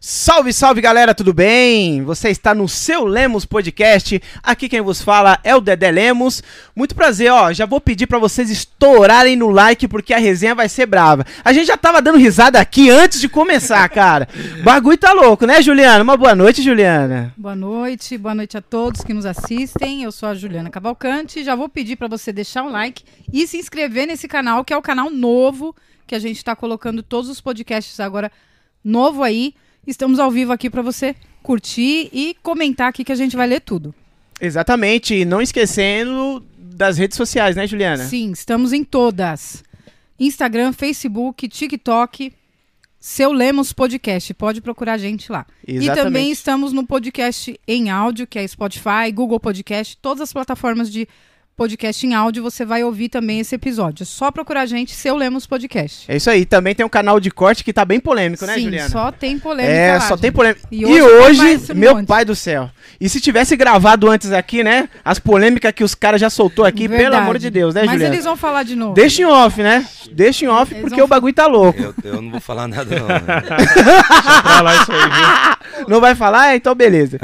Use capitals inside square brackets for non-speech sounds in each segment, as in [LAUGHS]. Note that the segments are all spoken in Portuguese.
Salve, salve galera, tudo bem? Você está no seu Lemos Podcast. Aqui quem vos fala é o Dedé Lemos. Muito prazer, ó. Já vou pedir para vocês estourarem no like porque a resenha vai ser brava. A gente já tava dando risada aqui antes de começar, [LAUGHS] cara. Bagulho tá louco, né, Juliana? Uma boa noite, Juliana. Boa noite, boa noite a todos que nos assistem. Eu sou a Juliana Cavalcante. Já vou pedir para você deixar um like e se inscrever nesse canal, que é o canal novo que a gente está colocando todos os podcasts agora novo aí. Estamos ao vivo aqui para você curtir e comentar aqui que a gente vai ler tudo. Exatamente, e não esquecendo das redes sociais, né, Juliana? Sim, estamos em todas. Instagram, Facebook, TikTok, Seu Lemos Podcast. Pode procurar a gente lá. Exatamente. E também estamos no podcast em áudio, que é Spotify, Google Podcast, todas as plataformas de podcast em áudio, você vai ouvir também esse episódio. É só procurar a gente, Seu Lemos Podcast. É isso aí, também tem um canal de corte que tá bem polêmico, né, Sim, Juliana? só tem polêmica É, lá, só gente. tem polêmica. E E hoje, hoje mais um meu monte. pai do céu. E se tivesse gravado antes aqui, né? As polêmicas que os caras já soltou aqui, pelo Verdade. amor de Deus, né, Mas Juliana? eles vão falar de novo. Deixa em off, né? Deixa em off Eles porque vão o bagulho tá louco. Eu, eu não vou falar nada, não. né? [LAUGHS] Pra lá isso aí, viu? Não vai falar? Então beleza.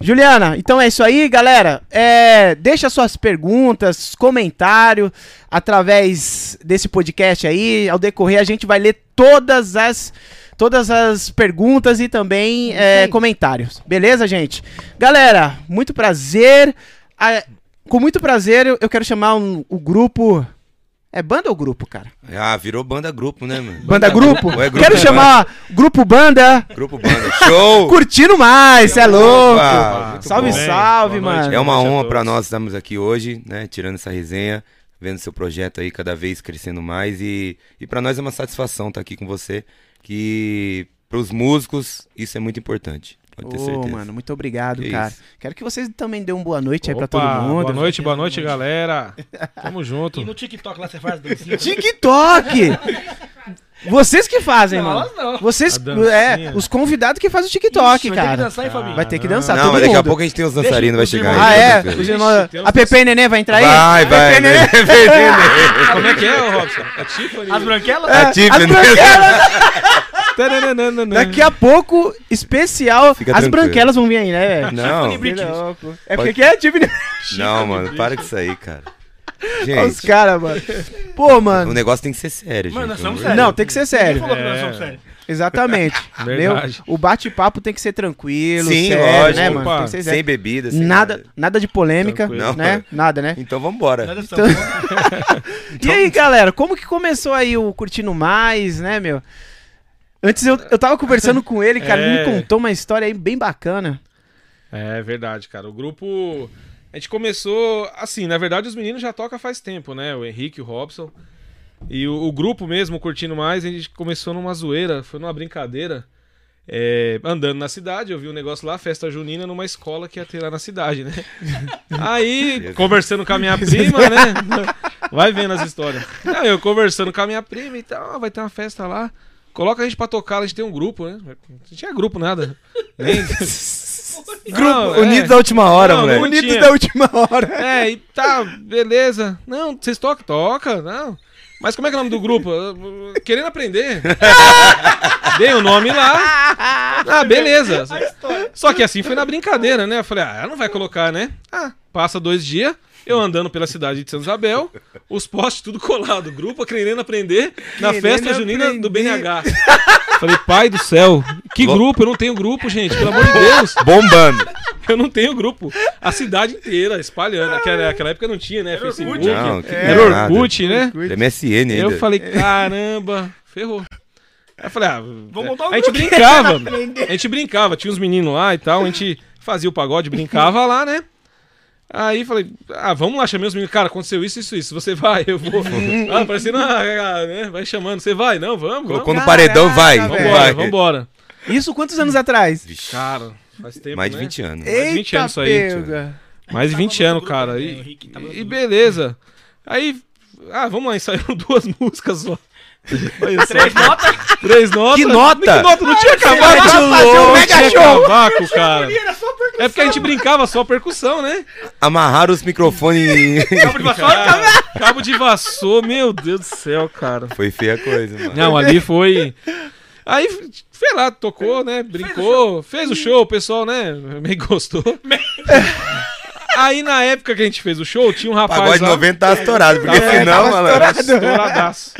Juliana, então é isso aí, galera. É, deixa suas perguntas, comentário através desse podcast aí. Ao decorrer, a gente vai ler todas as todas as perguntas e também é, comentários. Beleza, gente? Galera, muito prazer. Ah, com muito prazer, eu, eu quero chamar um- o grupo. É banda ou grupo, cara? Ah, virou banda grupo, né, mano? Banda, grupo? É grupo quero banda? chamar grupo banda. Grupo banda. Show! [LAUGHS] Curtindo mais, cê é louco. Opa, salve, bom. salve, Boa noite. mano. É uma noite honra pra todos. nós estarmos aqui hoje, né? Tirando essa resenha, vendo seu projeto aí cada vez crescendo mais. E, e para nós é uma satisfação estar aqui com você. Que pros músicos isso é muito importante. Pode ter Ô, certeza. mano, muito obrigado, Que cara. isso. Quero que vocês também dêem uma boa noite aí pra Opa, todo mundo. Boa noite, boa noite, galera. Tamo [LAUGHS] junto. E no TikTok lá você faz dancinha? [LAUGHS] TikTok! Vocês que fazem, Não, mano. não. Vocês, é, os convidados que fazem o TikTok, Ixi, vai ter que cara. dançar, hein, Fabinho? Vai ter que dançar, Não, todo mas daqui a pouco a gente tem os dançarinos, vai chegar. Ah, é? A Pepe e Nenê vai entrar aí? Vai, vai, [LAUGHS] Pepe Nenê. Como é que é, Robson? A Tiffany. As branquelas? É, A Tiffany. as branquelas. Daqui a pouco, especial, Fica as tranquilo. branquelas vão vir aí, né, velho? Não. É porque que é, tipo, [LAUGHS] não, mano, para com isso aí, cara. [LAUGHS] os Gente, caras, mano. Pô, o mano. negócio tem que ser sério, Mano, gente. nós somos sérios. Não, tem que ser Quem sério. falou que nós É. somos sérios? Exatamente. [LAUGHS] Meu, o bate-papo tem que ser tranquilo, Sim, sério, lógico, né, mano? Tem que ser sério. Sem bebida, sem Nada, nada de polêmica, Tranquilo. né? Não. Nada, né? Então vambora. Nós estamos. E aí, galera, como que começou aí o Curtindo Mais, né, meu? Antes eu, eu tava conversando [LAUGHS] com ele, cara, ele É. me contou uma história aí bem bacana. É verdade, cara. O grupo. A gente começou. Assim, na verdade, os meninos já tocam faz tempo, né? O Henrique e o Robson. E o, o grupo mesmo, curtindo mais, a gente começou numa zoeira, foi numa brincadeira. é, andando na cidade, eu vi um negócio lá, festa junina, numa escola que ia ter lá na cidade, né? [LAUGHS] Aí, conversando com a minha prima, né? Vai vendo as histórias. Não, eu conversando com a minha prima e tal, ah, vai ter uma festa lá. Coloca a gente pra tocar, a gente tem um grupo, né? Não tinha grupo, nada. [LAUGHS] Nem... Não, Unidos é. da última hora, Não, moleque. tinha. da última hora. É, e tá, beleza. Não, vocês tocam? Toca, não. Mas como é que é o nome do grupo? Querendo aprender. [LAUGHS] Dei o nome lá. Ah, beleza. Só que assim foi na brincadeira, né? Eu falei, ah, ela não vai colocar, né? Ah, passa dois dias, eu andando pela cidade de Santa Isabel, os postes tudo colado, grupo querendo aprender na Querendo festa junina do aprender. BNH. Falei, pai do céu, que Lo- grupo? Eu não tenho grupo, gente, pelo amor de Deus. Bombando. Eu não tenho grupo. A cidade inteira espalhando. Naquela, naquela época não tinha, né? Facebook. Não, que Era. Orkut, né? MSN ainda. Eu falei, caramba, ferrou. Aí eu falei, ah, Vamos montar um a gente brincava. [LAUGHS] A gente brincava, tinha uns meninos lá e tal, a gente fazia o pagode, brincava lá, né? Aí falei, ah, vamos lá, chamei os meninos. Cara, aconteceu isso, isso, isso. Você vai, eu vou. [LAUGHS] ah, parecendo, ah, ah, né? Vai chamando. Você vai? Não, vamos. Colocou vamos. no paredão, vai. Vambora, vai. vambora. Isso quantos anos atrás? Vixe, Cara, faz tempo, mais de né? 20 anos. de 20 anos isso aí, pega. Mais de 20 anos, cara. né, E, e beleza. Aí, ah, vamos lá, ensaiaram [LAUGHS] duas músicas só. Olha só. Três notas. Três notas. Que nota? Que nota? Não tinha cavaco. fazer um Não mega tinha show. cavaco, cara. É porque a gente brincava só percussão, né? Amarraram os microfones. [LAUGHS] Cabo de vassoura, Cara, cabo de vassoura, meu Deus do céu, cara. Foi feia a coisa, mano. Não, ali foi. Aí, sei lá, tocou, né? Brincou, fez o show, o pessoal, né? Meio gostou. [LAUGHS] Aí na época que a gente fez o show, tinha um rapaz. Pagode lá, 90 tá estourado, porque É, senão, tava malandro. Estouradaço.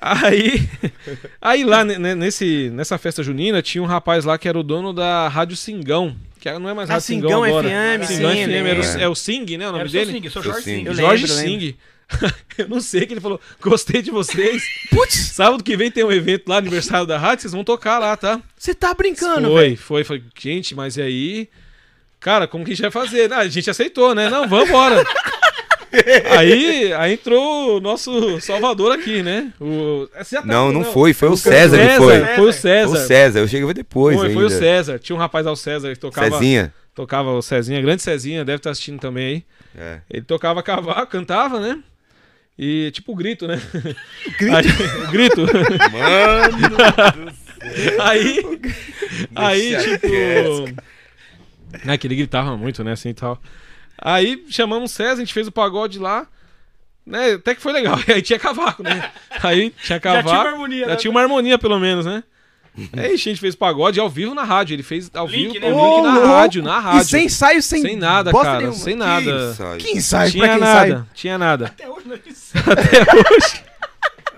Aí, [LAUGHS] aí lá ne- nesse, nessa festa junina tinha um rapaz lá que era o dono da Rádio Singão. Que não é mais Ah, Rádio Singão, Singão agora. FM, Singão sim, FM, era o, é o Sing, né? O nome Era dele? Sing, sou Jorge Sing. Sing. Eu Jorge lembro, Sing. [LAUGHS] eu não sei que ele falou, gostei de vocês. [LAUGHS] Putz, Sábado que vem tem um evento lá, aniversário da rádio, vocês vão tocar lá, tá? você tá brincando, foi, foi, foi. Gente, mas e aí? Cara, como que a gente vai fazer? Ah, a gente aceitou, né? Não, vamos embora. [LAUGHS] aí, aí entrou o nosso Salvador aqui, né? O... Tá- Não, não foi, foi o César que César, foi. Foi o César. O César, eu cheguei depois Foi, ainda. foi o César. Tinha um rapaz ao César que tocava, Cezinha. tocava o Cezinha, grande Cezinha, deve estar assistindo também aí. É. Ele tocava cavaco, cantava, né? E tipo o grito, né? Grito? o grito. Mano, aí, aí tipo... É ele gritava muito, né, assim e tal. Aí chamamos o César, a gente fez o pagode lá, né? Até que foi legal. [LAUGHS] Aí tinha cavaco, né? Aí tinha [LAUGHS] cavaco. tinha uma harmonia, Já né? tinha uma harmonia, pelo menos, né? Aí a gente fez pagode ao vivo na rádio. Ele fez ao Link, vivo né? link na louco. rádio, na rádio. E sem ensaio, sem, Sem nada, cara. nenhuma. Sem nada. Que ensaio, Tinha pra quem nada, ensaio? tinha nada. Até hoje não é isso. [LAUGHS] Até hoje.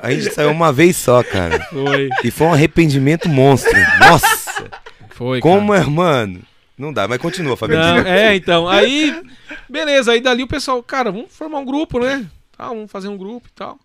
A gente saiu uma vez só, cara. Foi. E foi um arrependimento monstro. Nossa! Foi. Como cara. é, mano? Não dá, mas continua, Fabinho. Não, é, então. Aí, beleza. Aí dali o pessoal, cara, vamos formar um grupo, né? Tá, vamos fazer um grupo e tal.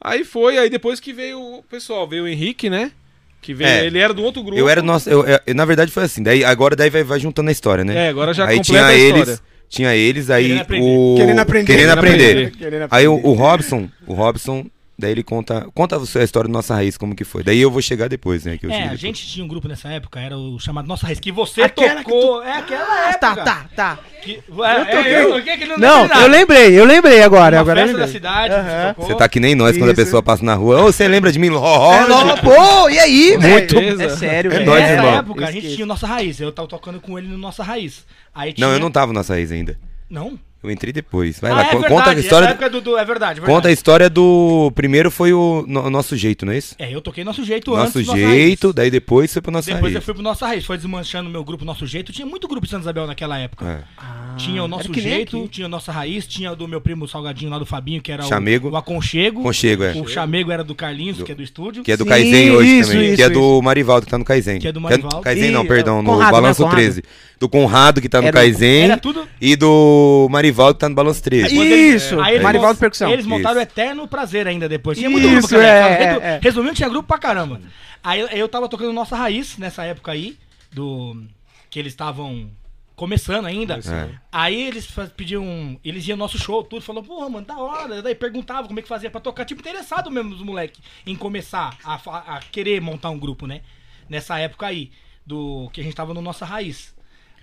Aí foi, aí depois que veio o pessoal, veio o Henrique, né? Que veio, É. ele era do outro grupo. Eu era nosso. Eu, eu- na verdade foi assim. Daí, agora daí vai, vai juntando a história, né? É, agora já aí completa tinha a eles. história. Tinha eles, aí Querendo aprender. o. Querendo aprender. Querendo Querendo aprender. aprender. Aí o, o Robson, o Robson, daí ele conta. Conta você a história do Nossa Raiz, como que foi. Daí eu vou chegar depois, né? Que eu É, a depois. gente tinha um grupo nessa época, era o chamado Nossa Raiz, que você Aquela que tocou. É aquela época. Tá, tá, tá. Que, é, toquei. é, eu toquei que não Não, eu lembrei, eu lembrei agora. Uma agora eu festa da lembrei. cidade, Aham. você tocou. Você tá que nem nós quando a Isso. pessoa passa na rua. Ô, você lembra de mim? Ó, É, não, pô, e aí, Muito. É sério, É velho. nóis, Nessa irmão. época, a gente tinha o Nossa Raiz. Eu tava tocando com ele no Nossa Raiz. Aí tinha... Não, eu não tava na Nossa Raiz ainda. Não? Eu entrei depois. Vai ah, lá, é verdade. conta a história. Época do, do- É verdade, Conta a verdade. história do. Primeiro foi o no- nosso jeito, não é isso? É, eu toquei Nosso Jeito Nosso antes do Nossa jeito, Raiz. daí depois foi pro nosso Depois eu raiz. fui pro Nossa Raiz. Foi desmanchando meu grupo Nosso Jeito. Tinha muito grupo em Santa Isabel naquela época. É. Tinha o Nosso Jeito, tinha o Nossa Raiz, tinha o do meu primo Salgadinho lá do Fabinho, que era o- Chamego. o, Aconchego. Conchego, é. O Chamego era do Carlinhos, que é do estúdio. Que é do Kaizen hoje isso, também. isso, que é do Marivaldo, que tá no Kaizen. Que é do Marivaldo. Kaizen não, perdão, no né, Balanço Conrado? 13. Do Conrado, que tá no Kaizen. Era tudo. E do Marivaldo, que tá no Balanço 13. Quando eles- Isso, aí eles Marivaldo Percussão. Eles montaram o Isso. Eterno Prazer ainda depois. Tinha muito Isso, grupo, cara. é, Resu- é, é. Resumindo, tinha grupo pra caramba. Aí eu- tava tocando Nossa Raiz nessa época aí, do que eles estavam começando ainda. É. Aí eles fa- pediam, eles iam no nosso show, tudo, falou, porra, mano, da hora. Daí perguntavam como é que fazia pra tocar, tipo, interessado mesmo dos moleques em começar a, fa- a querer montar um grupo, né? Nessa época aí, do que a gente tava no Nossa Raiz.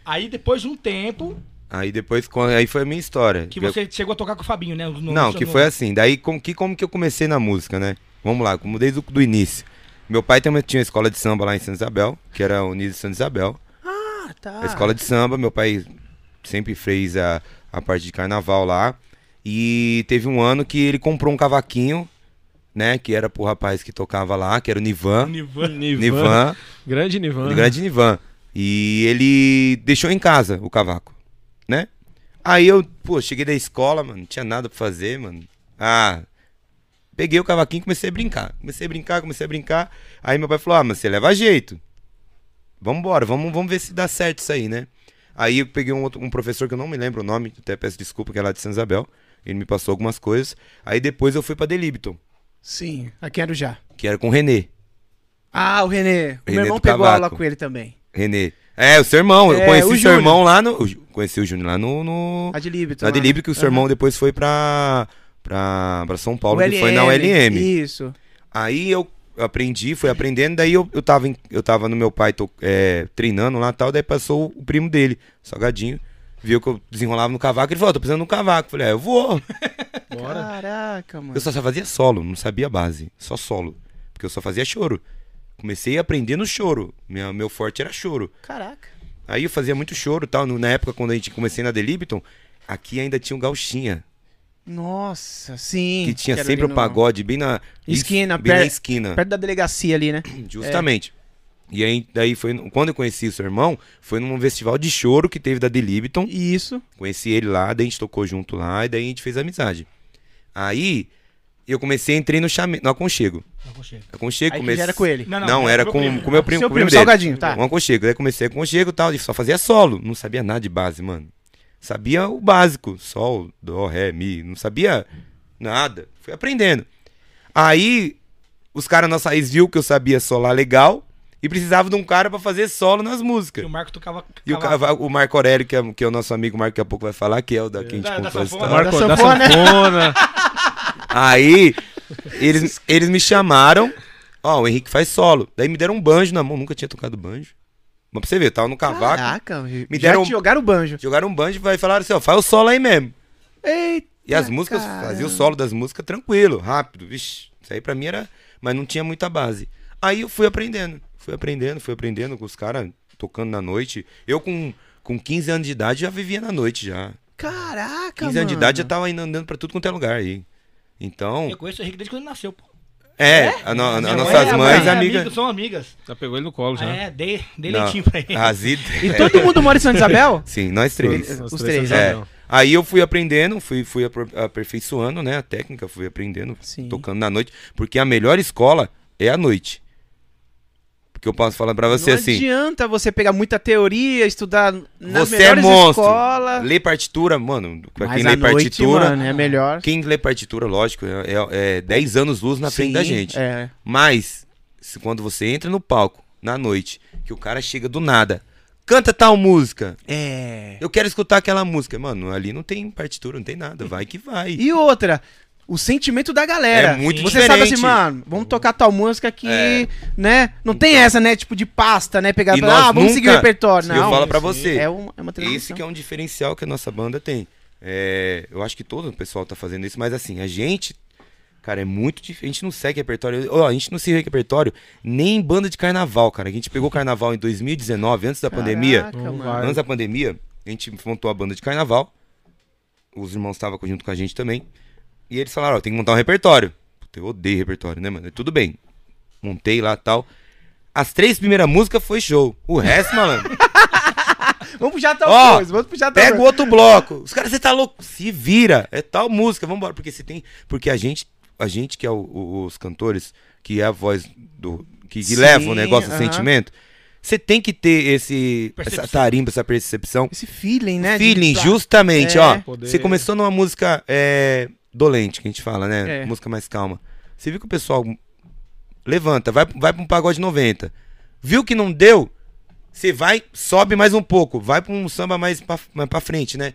Aí depois de um tempo, Aí depois, aí foi a minha história. que você chegou a tocar com o Fabinho, né? No- Não, no- que foi assim. Daí, como que, como que eu comecei na música, né? Vamos lá, como desde o do início. Meu pai também tinha uma escola de samba lá em Santa Isabel, que era a Unido Santa Isabel. Ah, tá. A escola de samba, meu pai sempre fez a, a parte de carnaval lá. E teve um ano que ele comprou um cavaquinho, né? Que era pro rapaz que tocava lá, que era o Nivan. Nivan. Nivan. Nivan, Grande Nivan. o grande Nivan. E ele deixou em casa o cavaco? Aí eu, pô, cheguei da escola, mano, não tinha nada pra fazer, mano. Ah, peguei o cavaquinho e comecei a brincar. Comecei a brincar, comecei a brincar. Aí meu pai falou: Ah, mas você leva jeito. Vambora, vamos, vamos ver se dá certo isso aí, né? Aí eu peguei um, outro, um professor que eu não me lembro o nome, até peço desculpa, que é lá de São Isabel. Ele me passou algumas coisas. Aí depois eu fui pra Delibton, Sim, aqui era já. que era com o Renê. Ah, o Renê. O Renê meu irmão pegou cavaco. aula com ele também. Renê. É, o seu irmão. É, eu conheci o seu irmão lá no. Conheci o Júnior lá no. no A de Líbito. na. Delibro, que o seu Aham. irmão depois foi pra, pra, pra São Paulo, O que foi na ULM. Isso. Aí eu aprendi, fui aprendendo, daí eu, eu, tava, em- eu tava no meu pai to- é, treinando lá e tal, daí passou o primo dele, Salgadinho, viu que eu desenrolava no cavaco, ele falou, "Ó, tô precisando de um cavaco. Eu falei, é, eu vou. [LAUGHS] Bora. Caraca, mano. Eu só, só fazia solo, não sabia base, só solo, porque eu só fazia choro. Comecei a aprender no choro, Minha, meu forte era choro. Caraca. Aí eu fazia muito choro tal. Na época, quando a gente comecei na Delibton, aqui ainda tinha um gauchinha. Nossa, sim. que tinha sempre o no- pagode bem na Esquina, bem na per- esquina. Perto da delegacia ali, né? Justamente. E aí, daí foi. Quando eu conheci o seu irmão, foi num festival de choro que teve da The Libiton. Isso. Conheci ele lá, daí a gente tocou junto lá, e daí a gente fez amizade. Aí, eu comecei, entrei no, chame... no aconchego. Não consigo. Aconchego, Aí que comecei... era com ele. Não, era meu com, primo. com meu primo, Seu com o primo primo, dele. Salgadinho, tá. Um aconchego. Daí comecei aconchego e tal, e só fazia solo. Não sabia nada de base, mano. Sabia o básico. Sol, dó, ré, mi. Não sabia nada. Fui aprendendo. Aí, os caras na raiz viu que eu sabia solar legal e precisava de um cara pra fazer solo nas E músicas. o Marco tocava. E o, o Marco Aurélio, que é, que é o nosso amigo Marco, daqui a pouco vai falar, que é o da que a gente Da- da sanfona. da sanfona. [LAUGHS] Aí, eles, eles me chamaram. Ó, o Henrique faz solo. Daí me deram um banjo na mão. Nunca tinha tocado banjo. Mas pra você ver, eu tava no cavaco. Caraca, me deram- já jogaram o banjo. Jogaram um banjo e vai falar assim, ó, faz o solo aí mesmo. Eita, E as músicas, caramba. fazia o solo das músicas tranquilo, rápido. Vixe, isso aí pra mim era. Mas não tinha muita base. Aí eu fui aprendendo. Fui aprendendo, fui aprendendo com os caras tocando na noite. Eu com, com 15 anos de idade já vivia na noite já. Caraca, 15 mano. anos de idade já tava indo andando pra tudo quanto é lugar aí. Então, Eu conheço o Henrique desde quando ele nasceu, pô. é, a, no- a nossas mãe é mães, mãe, amigas. São amigas. Já pegou ele no colo já. É, dei, dei Não, leitinho pra ele. Razida. E todo mundo mora em Santa Isabel? [LAUGHS] Sim, nós três. Os Os três, são É. Aí eu fui aprendendo, fui, fui aperfeiçoando, né, a técnica, fui aprendendo, Sim. tocando na noite, porque a melhor escola é a noite. Porque eu posso falar pra você não assim, adianta você pegar muita teoria, estudar nas você é melhores monstro. escolas. Lê partitura, mano, pra Mas quem à lê noite, partitura, mano, é melhor. quem lê partitura, lógico, é, é, é 10 anos luz na frente da Sim, gente. É. Mas, se, quando você entra no palco, na noite, que o cara chega do nada, canta tal música, É. eu quero escutar aquela música. Mano, ali não tem partitura, não tem nada, vai que vai. E outra, o sentimento da galera. É muito Você sabe diferente. assim, mano, vamos tocar tal música aqui, É. né? Não tem essa, né, tipo de pasta, né? Pegar, E pra- ah, vamos seguir o repertório. eu Não, falo pra você, É uma, é uma. Esse que é um diferencial que a nossa banda tem. É, eu acho que todo o pessoal tá fazendo isso, mas assim, a gente, cara, é muito difícil. A gente não segue repertório. Ó, a gente não segue repertório nem em banda de carnaval, cara. A gente pegou o carnaval em 2019, antes da pandemia. Caraca, Não mano. Antes da pandemia, a gente montou a banda de carnaval. Os irmãos estavam junto com a gente também. E eles falaram, ó, tem que montar um repertório. Puta, eu odeio repertório, né, mano? Tudo bem. Montei lá tal. As três primeiras músicas foi show. O resto, malandro. [LAUGHS] Vamos puxar tal Ó, coisa, vamos puxar tal Pega o coisa. outro bloco. Os caras, você tá louco? Se vira. É tal música, vambora. Porque você tem. Porque a gente, a gente que é o- o- os cantores, que é a voz do. que, que Sim, leva o negócio do aham. sentimento, você tem que ter esse. Percepção. essa tarimba, essa percepção. Esse feeling, né? Feeling, pra- justamente, É. ó. Poder- Você começou numa música é, dolente, que a gente fala, né? É. Música mais calma. Você viu que o pessoal levanta, vai, vai pra um pagode 90. Viu que não deu? Você vai, sobe mais um pouco. Vai pra um samba mais pra, mais pra frente, né?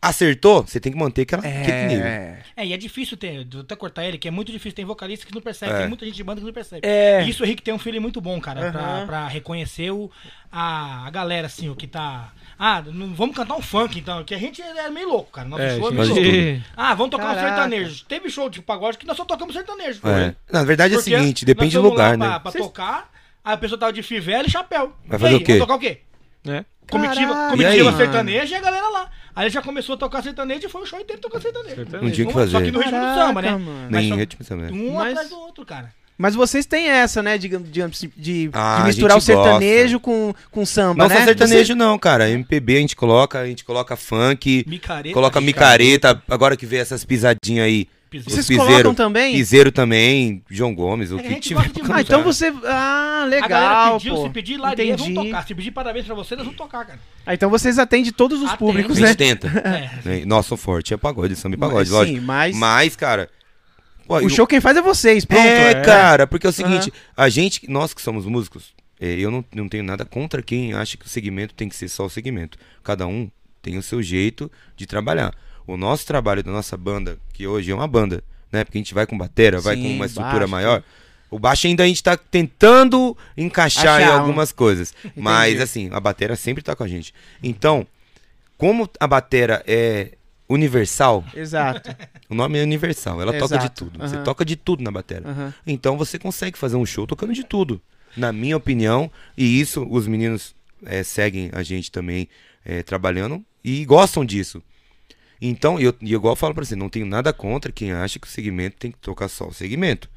Acertou? Você tem que manter aquela, aquele nível. É. É, e é difícil ter, vou até cortar ele, que é muito difícil, tem vocalista que não percebe, É. tem muita gente de banda que não percebe. É. E isso o Henrique tem um feeling muito bom, cara, pra, Aham. pra reconhecer o, a, a galera, assim, o que tá. Ah, não, vamos cantar um funk, então, que a gente é meio louco, cara. Nosso É, show é meio louco. Ah, vamos tocar Caraca. um sertanejo. Teve show de pagode que nós só tocamos sertanejo. É. Na verdade é o seguinte, depende do lugar, lá né? Pra, pra tocar, aí a pessoa tava de fivela e chapéu. Vai E fazer aí, o quê? Vamos tocar o quê? Né? Comitiva, Caraca. comitiva E sertaneja e a galera lá. Aí ele já começou a tocar sertanejo e foi o show inteiro tocando sertanejo. Sertanejo. Não tinha o que Um- Só fazer. que no ritmo do Caraca, samba, né? mano. Mas Nem só- ritmo também. Um Mas- atrás do outro, cara. Mas vocês têm essa, né? Digamos, de, de Ah, misturar a o gosta. sertanejo com, com samba, Não né? só sertanejo não, cara. MPB a gente coloca, a gente coloca funk, Micareta. coloca micareta, agora que vê essas pisadinhas aí. Piseiro. Vocês piseiro, colocam também? Piseiro também, João Gomes, o É que a tiver. de Ah, então você. Ah, A legal. galera pediu, pô. se pedir lá, eles vão tocar. Se pedir parabéns pra você, nós vamos tocar, cara. Ah, então vocês atendem todos os Atende. públicos, A né? gente tenta. É. Né? Nossa, o forte é pagode, samba e pagode, Sim, lógico. mas Mas, cara. O eu- show quem faz é vocês, pronto. é, é. cara, porque é o seguinte, a gente, nós que somos músicos, é, eu não, não tenho nada contra quem acha que o segmento tem que ser só o segmento. Cada um tem o seu jeito de trabalhar. O nosso trabalho da nossa banda, que hoje é uma banda, né? Porque a gente vai com batera, vai Sim, com uma estrutura baixo, maior. O baixo ainda a gente tá tentando encaixar em Achar um- algumas coisas. [LAUGHS] Mas assim, a batera sempre tá com a gente. Então, como a batera é universal, Exato. o nome é universal, ela toca de Exato, tudo. Você toca de tudo na batera. Aham. Então você consegue fazer um show tocando de tudo. Na minha opinião, e isso os meninos eh, seguem a gente também eh, trabalhando e gostam disso. Então, eu, igual eu falo pra você, não tenho nada contra quem acha que o segmento tem que tocar só o segmento.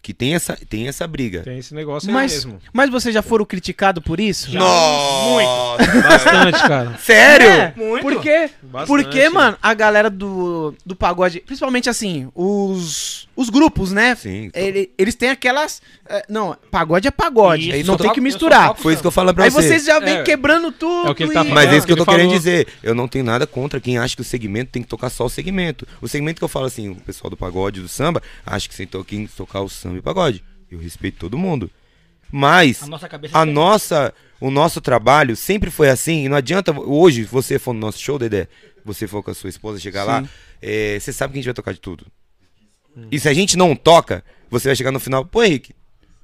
Que tem essa, tem essa briga. Tem esse negócio aí Mas, mesmo. mas vocês já foram criticados por isso? Nossa! Bastante, cara. Sério? É, Muito. Porque, Bastante. porque, mano, a galera do, do pagode, principalmente assim, os, os grupos, né? Sim. Ele- eles têm aquelas. é, não, pagode é pagode. Isso, aí não tem que misturar. Foi isso que eu falo pra Aí você. vocês já vêm É. quebrando tudo. É o que ele tá e- Mas é isso que eu tô querendo falou- dizer. Eu não tenho nada contra quem acha que o segmento tem que tocar só o segmento. O segmento que eu falo assim, o pessoal do pagode, do samba, acha que tem que tocar o samba e o pagode. Eu respeito todo mundo. Mas A nossa cabeça a é nossa, o nosso trabalho sempre foi assim. E não adianta hoje você for no nosso show, Dedé, você for com a sua esposa chegar lá, é, você sabe que a gente vai tocar de tudo. E se a gente não toca, você vai chegar no final, pô, Henrique,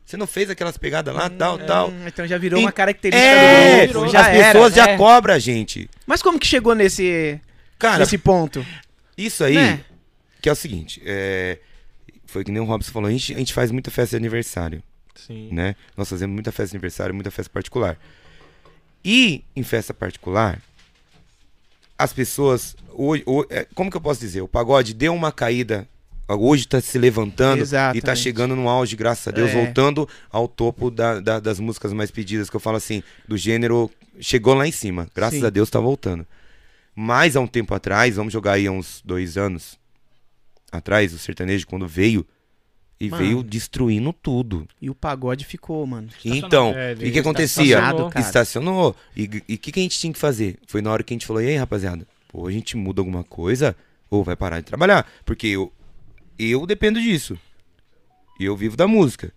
você não fez aquelas pegadas lá, tal, tal. Hum, Então já virou E- uma característica É, do grupo. as Já era, pessoas já é. cobram a gente. Mas como que chegou nesse, Cara, nesse ponto? Isso aí, Né? que é o seguinte, é, foi que nem o Robson falou, a gente, a gente faz muita festa de aniversário, Sim. né? Nós fazemos muita festa de aniversário, muita festa particular. E em festa particular, as pessoas, hoje, ho- é, como que eu posso dizer? O pagode deu uma caída, hoje tá se levantando e tá Exatamente. chegando no auge, graças a Deus, É. voltando ao topo da- da- das músicas mais pedidas, que eu falo assim, do gênero, chegou lá em cima, graças Sim. a Deus tá voltando. Mas há um tempo atrás, vamos jogar aí uns dois anos atrás, o sertanejo quando veio, e Mano. veio destruindo tudo. E o pagode ficou, mano. Então, É, e o que acontecia? estacionado, cara. Estacionou. E o que, que a gente tinha que fazer? Foi na hora que a gente falou, e aí, rapaziada? Ou a gente muda alguma coisa, ou vai parar de trabalhar. Porque eu, eu dependo disso. E eu vivo da música.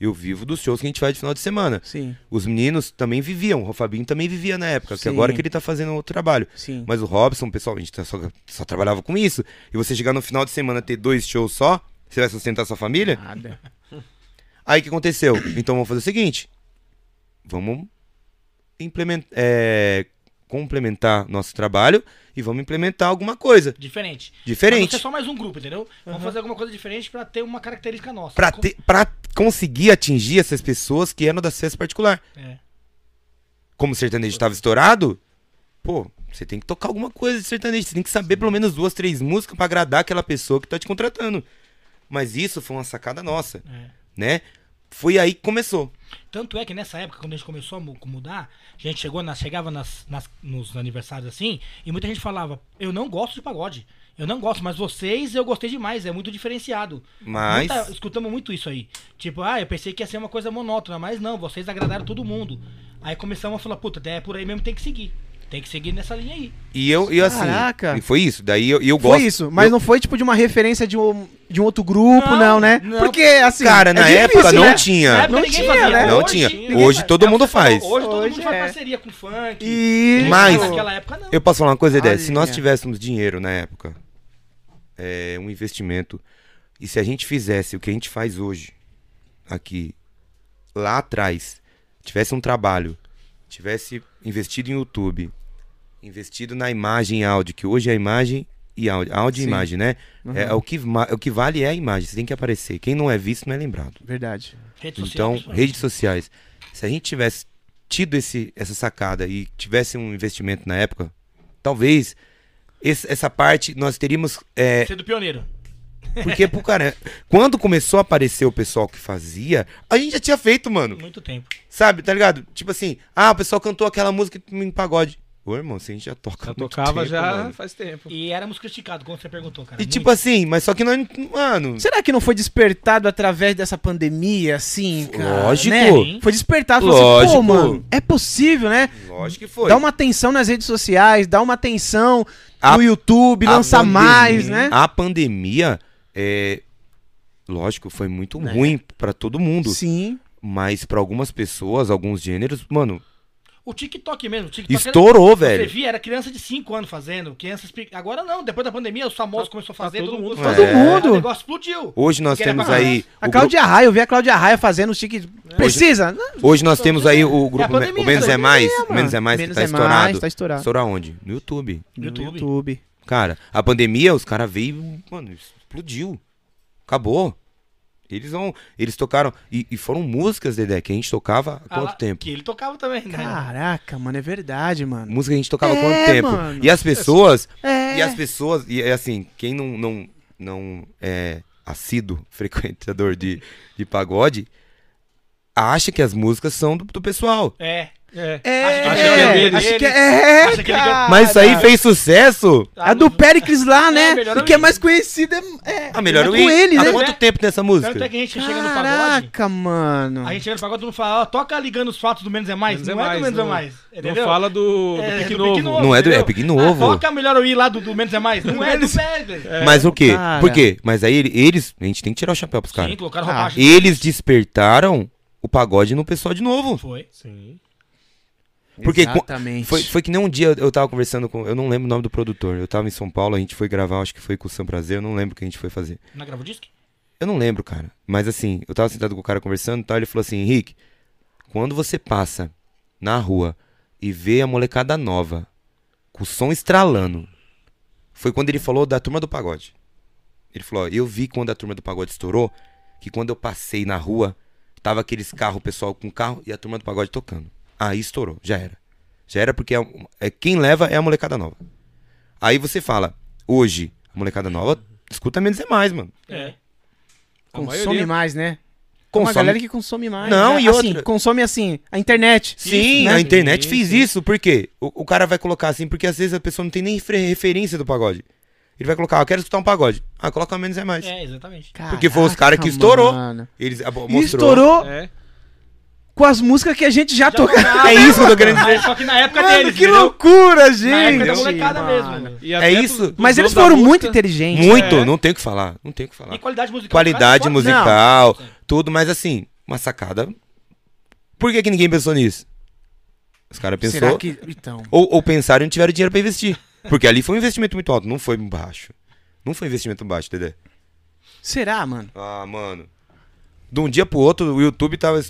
Eu vivo dos shows que a gente faz de final de semana. Sim, Os meninos também viviam, o Fabinho também vivia na época, que Sim. agora que ele tá fazendo outro trabalho. sim. Mas o Robson, pessoal, a gente tá só, só trabalhava com isso. E você chegar no final de semana ter dois shows só, você vai sustentar sua família? Nada. Aí o que aconteceu? Então vamos fazer o seguinte: vamos implementar, é, complementar nosso trabalho e vamos implementar alguma coisa Diferente. Pra não diferente. ser só mais um grupo, entendeu? Vamos fazer alguma coisa diferente pra ter uma característica nossa. Pra, Com- ter, pra conseguir atingir essas pessoas que eram das festas particulares. É. Como o sertanejo estava estourado, pô, você tem que tocar alguma coisa de sertanejo. Você tem que saber pelo menos duas, três músicas pra agradar aquela pessoa que tá te contratando. Mas isso foi uma sacada nossa, É. né? Foi aí que começou. Tanto é que nessa época, quando a gente começou a mu- mudar, a gente chegou na, chegava nas, nas- nos aniversários assim, e muita gente falava, eu não gosto de pagode. Eu não gosto, mas vocês eu gostei demais, é muito diferenciado. Mas. Muita- escutamos muito isso aí. Tipo, ah, eu pensei que ia ser uma coisa monótona, mas não, vocês agradaram todo mundo. Aí começamos a falar, puta, é por aí mesmo tem que seguir. Tem que seguir nessa linha aí. E eu, e assim. Caraca. E foi isso. Daí eu, eu Foi gosto. isso, mas eu- não foi tipo de uma referência de um, de um outro grupo, não, Não, né? não. Porque, assim. Cara, é na difícil, época não né? tinha. Na época Não tinha, fazia. né? Não Hoje, tinha. Hoje todo mundo faz. Hoje todo mundo faz parceria com funk. E... Mas- naquela época não. Eu posso falar uma coisa, Dedé? Se nós tivéssemos dinheiro na época, é, um investimento, e se a gente fizesse o que a gente faz hoje, aqui, lá atrás, tivesse um trabalho, tivesse investido em YouTube, investido na imagem e áudio, que hoje é imagem e áudio, áudio e imagem, né? Uhum. É, o, que, o que vale é a imagem, você tem que aparecer. Quem não é visto não é lembrado. Verdade. Rede social, Então, principalmente. redes sociais. Se a gente tivesse tido esse, essa sacada e tivesse um investimento na época, talvez esse- essa parte nós teríamos. é, Ser do pioneiro. porque, pô, cara, quando começou a aparecer o pessoal que fazia, a gente já tinha feito, mano. Muito tempo. Sabe, tá ligado? Tipo assim, ah, o pessoal cantou aquela música em pagode. Ô, irmão, se a gente já toca. Já tocava tempo, já mano. faz tempo. E éramos criticados, como você perguntou, cara. E Muito. tipo assim, mas só que nós. Mano. Será que não foi despertado através dessa pandemia, assim, cara? Lógico. né? Foi despertado, falou assim, pô, Lógico. mano, é possível, né? Lógico que foi. Dá uma atenção nas redes sociais, dá uma atenção A- no YouTube, lança pandemia- mais, né? A pandemia, é, lógico, foi muito Né? ruim pra todo mundo. Sim. Mas pra algumas pessoas, alguns gêneros, mano, O TikTok mesmo. O TikTok estourou, era, Você velho. via, era criança de 5 anos fazendo. Crianças. Agora não, depois da pandemia, os famosos Tá- começaram a tá fazer. todo mundo começou a fazendo. fazer. Todo mundo. O negócio explodiu. Hoje nós temos aí. A o Cláudia Raia, eu vi a Cláudia Raia fazendo os tiques. Precisa? Não, grupo- Hoje nós temos aí o grupo. pandemia, o Menos né? é Mais. O Menos é Mais Menos que tá é estourado. mais, tá estourado. Estourar onde? No YouTube. No YouTube. YouTube. Cara, a pandemia, os caras veio, mano, explodiu. Acabou. Eles vão. Eles tocaram. E, e foram músicas, Dedé, que a gente tocava há Ah, quanto lá, tempo? Que ele tocava também, né? Caraca, mano, é verdade, mano. Música que a gente tocava há É, quanto tempo? mano. E as pessoas. É. É. E as pessoas, e é assim, quem não, não, não é assíduo, [LAUGHS] frequentador de, de pagode, acha que as músicas são do, do pessoal. É. É. É, Acho que é deles. acho que é, Acha que. Mas isso aí fez sucesso. A do Péricles lá, né? melhor o eu que é mais conhecido é, é, Ah, melhor é com ele, Há né? quanto tempo tem essa música? Tanto é que a gente chega no pagode. Caraca, mano. A gente chega no pagode e não fala, ó, toca ligando os fatos do Menos é Mais. Menos não é é, mais, do Menos não- é Mais. Não Entendeu? fala do, do É, Pique do Novo. Pique Novo. Não é do é? Pique Novo. Ah, toca melhor ir lá do, do Menos é Mais. Não é do Wesley. Mas o quê? Cara. Por quê? Mas aí ele- eles, a gente tem que tirar o chapéu pros caras. Sim, colocaram Ah, roupagem. Eles despertaram o pagode no pessoal de novo. Foi. Sim. Porque Exatamente. Foi, foi que nem um dia eu tava conversando com. Eu não lembro o nome do produtor. Eu tava em São Paulo, a gente foi gravar, acho que foi com o Sam Prazer, eu não lembro o que a gente foi fazer. Na Gravo Disc? Eu não lembro, cara. Mas assim, eu tava sentado com o cara conversando e tal, ele falou assim, Henrique, quando você passa na rua e vê a molecada nova, com o som estralando, foi quando ele falou da turma do pagode. Ele falou, ó, eu vi quando a turma do pagode estourou, que quando eu passei na rua, tava aqueles carros, o pessoal com carro e a turma do pagode tocando. Aí estourou, já era. Já era porque é, é- quem leva é a molecada nova. Aí você fala, hoje, a molecada nova, escuta menos é mais, mano. É. A Consome maioria. mais, né? Tem uma Consome- galera que consome mais. Não, né? e assim, outra- consome assim, a internet. Sim, né? a internet Sim, fez sim. isso. Por quê? O, o cara vai colocar assim, porque às vezes a pessoa não tem nem referência do pagode. Ele vai colocar, ah, eu quero escutar um pagode. Ah, coloca menos é mais. É, exatamente. Porque foi os caras que Caraca, estourou. mano. Eles mostrou. estourou É. com as músicas que a gente já, tocou. É isso que eu tô querendo dizer. Só que na época Mano, deles, que entendeu? loucura, gente. Na época da molecada mano. mesmo. E É isso. Mas eles foram muito inteligentes. Muito, É. não tem o que falar. Não tem o que falar. E qualidade musical. Qualidade Quase- musical, Não. tudo, mas assim, uma sacada. Por que, que ninguém pensou nisso? Os caras Será pensou. que. Então. Ou, ou pensaram e não tiveram dinheiro pra investir. Porque ali foi um investimento muito alto, não foi baixo. Não foi investimento baixo, Dedé. Será, mano? Ah, mano. De um dia pro outro, o YouTube tava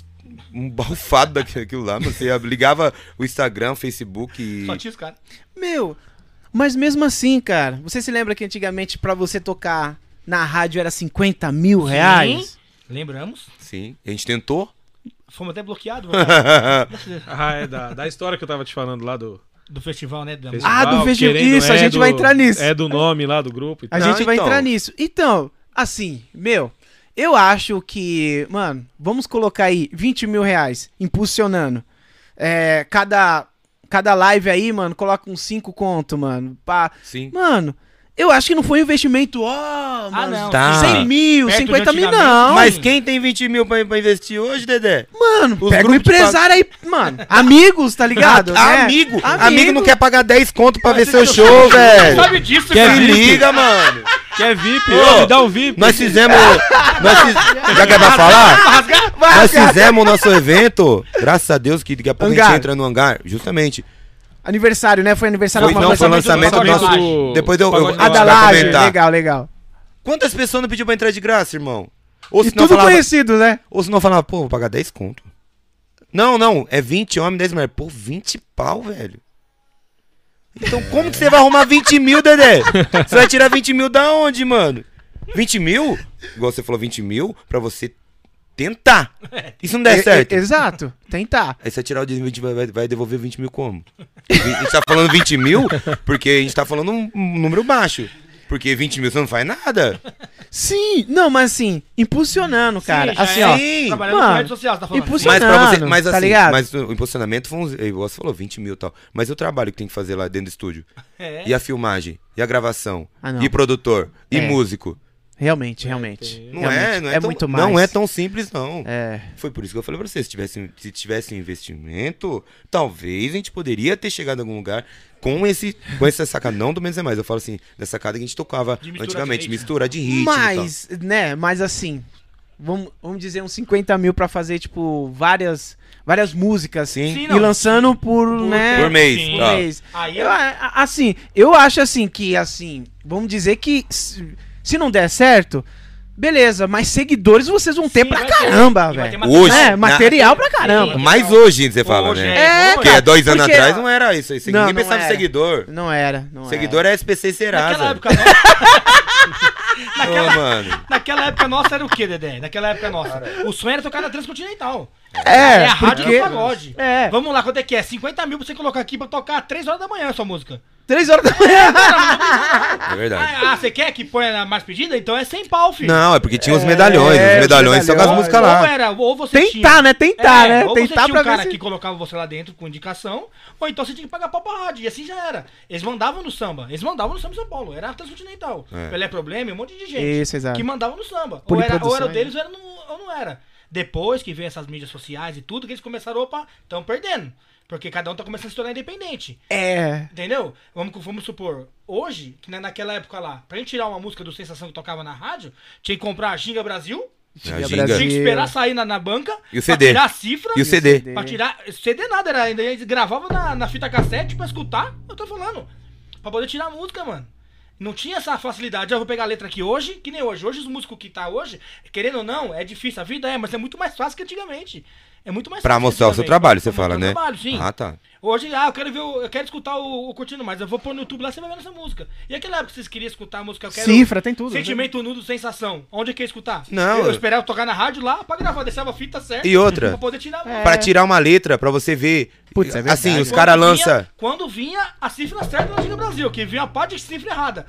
um balfado daquilo lá, mano. Você ligava o Instagram, o Facebook e. Só tinha os caras. Meu, mas mesmo assim, cara, você se lembra que antigamente pra você tocar na rádio era 50 mil reais? Lembramos. Sim. A gente tentou. Fomos até bloqueados [LAUGHS] Ah, é da, da história que eu tava te falando lá do do festival, né? Da Ah, do festival. Isso, a gente vai entrar nisso. É do nome lá do grupo e A tal. Não, gente vai então. entrar nisso. Então, assim, meu, eu acho que, mano, vamos colocar aí 20 mil reais impulsionando. É, cada, cada live aí, mano, coloca uns 5 conto, mano. Pá. Sim. Mano, eu acho que não foi um investimento, ó, mano, não, Tá. 100 mil, Perto de 50 mil, não. Mas quem tem 20 mil pra, pra investir hoje, Dedé? Mano, Os pega um de empresário aí, mano. Amigos, tá ligado? [LAUGHS] Ah, né? amigo. amigo! não quer pagar 10 conto pra ver seu Você show, velho. Sabe disso, Se cara? liga, mano. Quer VIP? Ô, dá um VIP. Nós fizemos. nós fiz- Já que é pra falar? Nós fizemos o nosso evento. Graças a Deus que daqui a pouco a gente entra no hangar. Justamente. Aniversário, né? Foi aniversário Foi, da não, foi Pagode lançamento do nosso. Laje. Depois eu, eu, Pagode A eu da Laje, comentar. legal, legal. Quantas pessoas não pediu pra entrar de graça, irmão? Ou E tudo falava, conhecido, né? ou se não falava, pô, vou pagar 10 conto. Não, não, é 20 homem, 10 mulheres. Pô, 20 pau, velho. Então como que você vai arrumar 20 mil, Dedé? Você vai tirar 20 mil da onde, mano? 20 mil? Igual você falou, 20 mil pra você tentar. E se não der E- certo? e- exato, tentar. Aí você vai tirar o de 20 vai, vai- devolver 20 mil como? A gente tá falando 20 mil porque a gente tá falando um, um número baixo. Porque 20 mil você não faz nada. Sim, não, mas assim, impulsionando, cara. já assim, é. ó. Sim. Trabalhando Mano, com redes sociais, tá falando. impulsiona- Mas pra você, mas tá assim, ligado? mas o impulsionamento foi uns, você falou, 20 mil e tal. Mas e o trabalho que tem que fazer lá dentro do estúdio? É. E a filmagem? E a gravação? Ah, não. e produtor? E É. músico? Realmente, realmente. Não é, Realmente, não é, tão, muito mais. Não é tão simples, não. É. Foi por isso que eu falei pra você, se tivesse, se tivesse um investimento, talvez a gente poderia ter chegado em algum lugar com esse com essa sacada, não do menos é mais. Eu falo assim, da sacada que a gente tocava De mistura antigamente, de mistura de ritmo e tal. Mas, né, mas assim, vamos, vamos dizer uns 50 mil pra fazer, tipo, várias, várias músicas. Sim. Sim, E lançando por, né, Por mês, Sim. por tá. mês. Aí Eu, a- assim, eu acho assim que, assim, vamos dizer que se, se não der certo, beleza, mas seguidores vocês vão ter Sim, pra caramba, velho. Hoje, É, na- material pra caramba. Mas hoje você fala, Hoje né? É, Porque cara, dois anos porque- atrás não era isso. isso Não, ninguém não pensava em era. seguidor. Não era, não Seguidor é SPC Naquela Serasa. época, nossa, [LAUGHS] Ô, [LAUGHS] naquela, mano. naquela época nossa era o quê, Dedé? Naquela época nossa. O sonho era tocar na Transcontinental. Era. É, a rádio porque... do pagode. É. Vamos lá, quanto é que é? 50 mil pra você colocar aqui pra tocar às 3 horas da manhã a sua música. Três horas da manhã. [LAUGHS] É verdade. Ah, ah, você quer que ponha na mais pedida? Então é sem pau, filho. Não, é porque tinha os medalhões. é, os medalhões são com as músicas Ou lá. era, ou você tinha... Tentar, né? Tentar, É, né? Ou Tentar você tinha um cara se... que colocava você lá dentro com indicação, ou então você tinha que pagar pau pra rádio. E assim já era. Eles mandavam no samba. Eles mandavam no samba em São Paulo. Era a Transcontinental. É. Pelé Problema e um monte de gente. Isso, exato. Que mandavam no samba. Ou era, ou era o deles ou, era no- ou não era. Depois que veio essas mídias sociais e tudo, que eles começaram, opa, estão perdendo. Porque cada um tá começando a se tornar independente. É. Entendeu? Vamos, vamos supor, hoje, que na- naquela época lá, pra gente tirar uma música do Sensação que tocava na rádio, tinha que comprar a Ginga Brasil, A Tinha ginga. Brasil. tinha que esperar sair na, na banca, E o pra CD? tirar a cifra, E o CD? pra tirar. CD nada, era, ainda eles gravavam na, na fita cassete pra escutar, eu tô falando. Pra poder tirar a música, mano. Não tinha essa facilidade. Eu vou pegar a letra aqui hoje, que nem hoje. Hoje os músicos que tá hoje, querendo ou não, é difícil. A vida é, mas é muito mais fácil que antigamente. É muito mais Pra fácil que mostrar o seu trabalho, Pra você fala, né? trabalho, sim. Ah, tá. Hoje, ah, eu quero ver, o- eu quero escutar o, o Curtindo Mais, eu vou pôr no YouTube lá, você vai ver essa música. E aquela época que vocês queriam escutar a música, eu quero... Cifra, tem tudo. né? Sentimento nudo, sensação. Onde é que ia escutar? Não, Eu, eu- esperava tocar na rádio lá pra gravar, deixava a fita certa. E outra? Pra poder tirar a música. Pra tirar uma letra, pra você ver. Putz, é verdade. assim, os caras lançam. Quando vinha a cifra certa na Giga Brasil, que vinha a parte de cifra errada.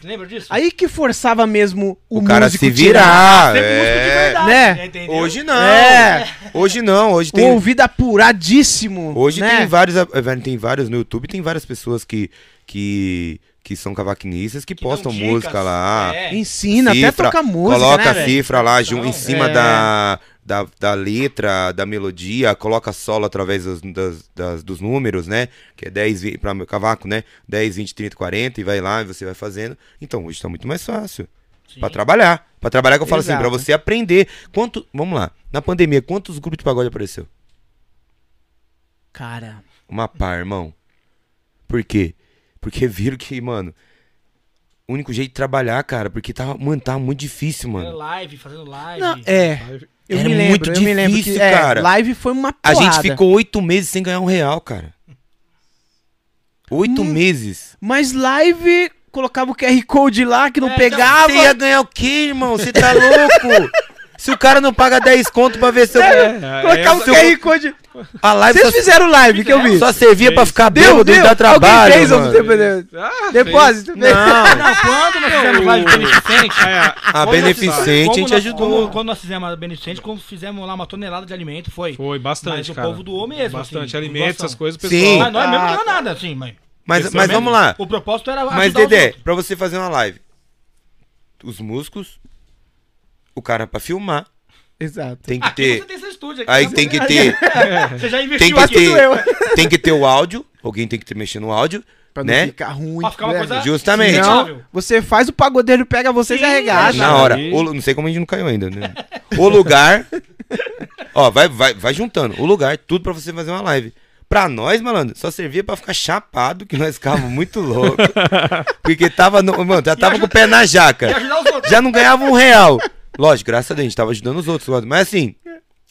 Você lembra disso? Aí que forçava mesmo o, O cara músico se tirar. virar. Música de É. verdade, Né? entendeu? Hoje não. É. Hoje não. Hoje O tem. ouvido apuradíssimo. Hoje né? tem vários. eh, Tem vários no YouTube, tem várias pessoas que. que que são cavaquinistas que, Que postam dicas. música lá. É. Ensina, até Cifra, tocar música, Coloca né, a cifra lá jun- em cima é. da, da, da letra, da melodia, coloca solo através dos, das- das- dos números, né? Que é 10, vi- pra meu cavaco, né? 10, 20, 30, 40, e vai lá e você vai fazendo. Então hoje tá muito mais fácil. Pra trabalhar. Pra trabalhar que eu falo assim, Exato. pra você aprender. Quanto. Vamos lá. Na pandemia, quantos grupos de pagode apareceu? Cara, Uma par, irmão. Por quê? Porque viram que, mano, o único jeito de trabalhar, cara, porque tava, mano, tava muito difícil, Fazendo mano. live, fazendo live. não, é. Eu Era me lembro, muito eu me lembro difícil, que, é, cara. live foi uma A porrada. gente ficou oito meses sem ganhar um real, cara. Oito Hum. meses. Mas live colocava o QR Code lá que não É, pegava. Você ia ganhar o quê, irmão? Você tá louco? [LAUGHS] Se o cara não paga 10 conto pra ver seu. colocava o essa- QR Code. A live Vocês só, fizeram live que eu vi. só servia pra ficar Deu, bêbado e deu. dar trabalho. Alguém fez mano. tempo Ah, Depósito. Não, Não, quando nós fizemos live beneficente, É, a nós beneficente a gente nós- ajudou. como- quando nós fizemos a beneficente, quando fizemos lá uma tonelada de alimento, foi. Foi bastante, Mas o cara. povo doou mesmo, Bastante assim, alimentos, doação. essas coisas, o Sim. pessoal. Mas nós mesmo Ah, não ganhamos nada, assim, mas. Mas, mas é vamos lá. O propósito era Mas, Dedé, pra você fazer uma live, os músicos, o cara pra filmar, Exato. tem que Aqui ter. você tem estúdio. Aqui Aí você- tem [LAUGHS] que ter. Você já Tem investiu que aqui. ter. Tem que ter o áudio. Alguém tem que ter mexer no áudio. Pra não né? ficar ruim. Pra ficar uma coisa- Justamente. Não. Você faz o pagodeiro, pega vocês e arregaça. Na hora. O não sei como a gente não caiu ainda, né? O lugar. Ó, vai, vai, vai juntando. O lugar, tudo pra você fazer uma live. Pra nós, malandro, só servia pra ficar chapado, que nós ficávamos muito loucos. [LAUGHS] Porque tava. No, mano, já tava com o pé na jaca. Já não ganhava um real. Lógico, graças a Deus, a gente tava ajudando os outros. Mas assim,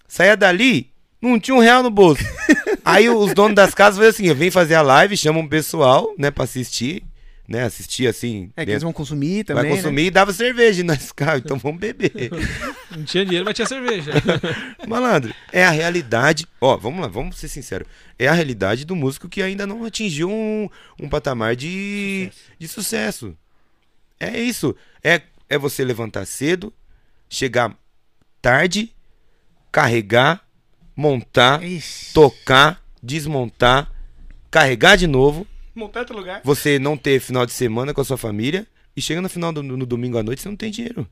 saía dali, não tinha um real no bolso. [LAUGHS] Aí os donos das casas faziam assim: vem fazer a live, chamam um pessoal, né, pra assistir. Né, assistir assim. É que dentro. eles vão consumir também. Vai consumir e dava cerveja. Nós ficava, então vamos beber. [LAUGHS] Não tinha dinheiro, mas tinha cerveja. [LAUGHS] Malandro, é a realidade. Ó, vamos lá, vamos ser sinceros. É a realidade do músico que ainda não atingiu um, um patamar de sucesso. de sucesso. É isso. É, é você levantar cedo, chegar tarde, carregar, montar? Ixi. tocar, desmontar, carregar de novo. Montar outro lugar. Você não ter final de semana com a sua família. E chega no final do no domingo à noite, você não tem dinheiro.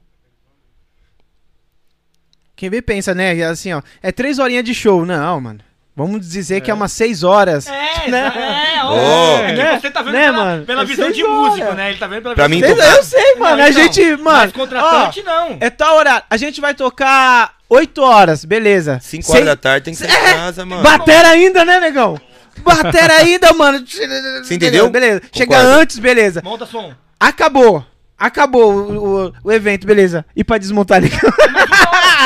Quem vê pensa, né? Assim, ó. É três horinhas de show. Não, mano. Vamos dizer que é umas seis horas. É, Né? é, ó. É que Né? você tá vendo Né, pela, mano? pela É visão de horas. músico, né? Ele tá vendo pela Pra visão mim, de tô- Eu sei, mano. Não, a então, gente, mano. Mas contratante, não. É tal horário. A gente vai tocar 8 horas, beleza. 5 horas da tarde tem que sair de casa, mano. Batera ainda, né, negão? Batera ainda, mano. Você entendeu? Beleza. Chega Concordo. antes, beleza. Monta som. Acabou. Acabou o, o- o evento, beleza. E pra desmontar [LAUGHS]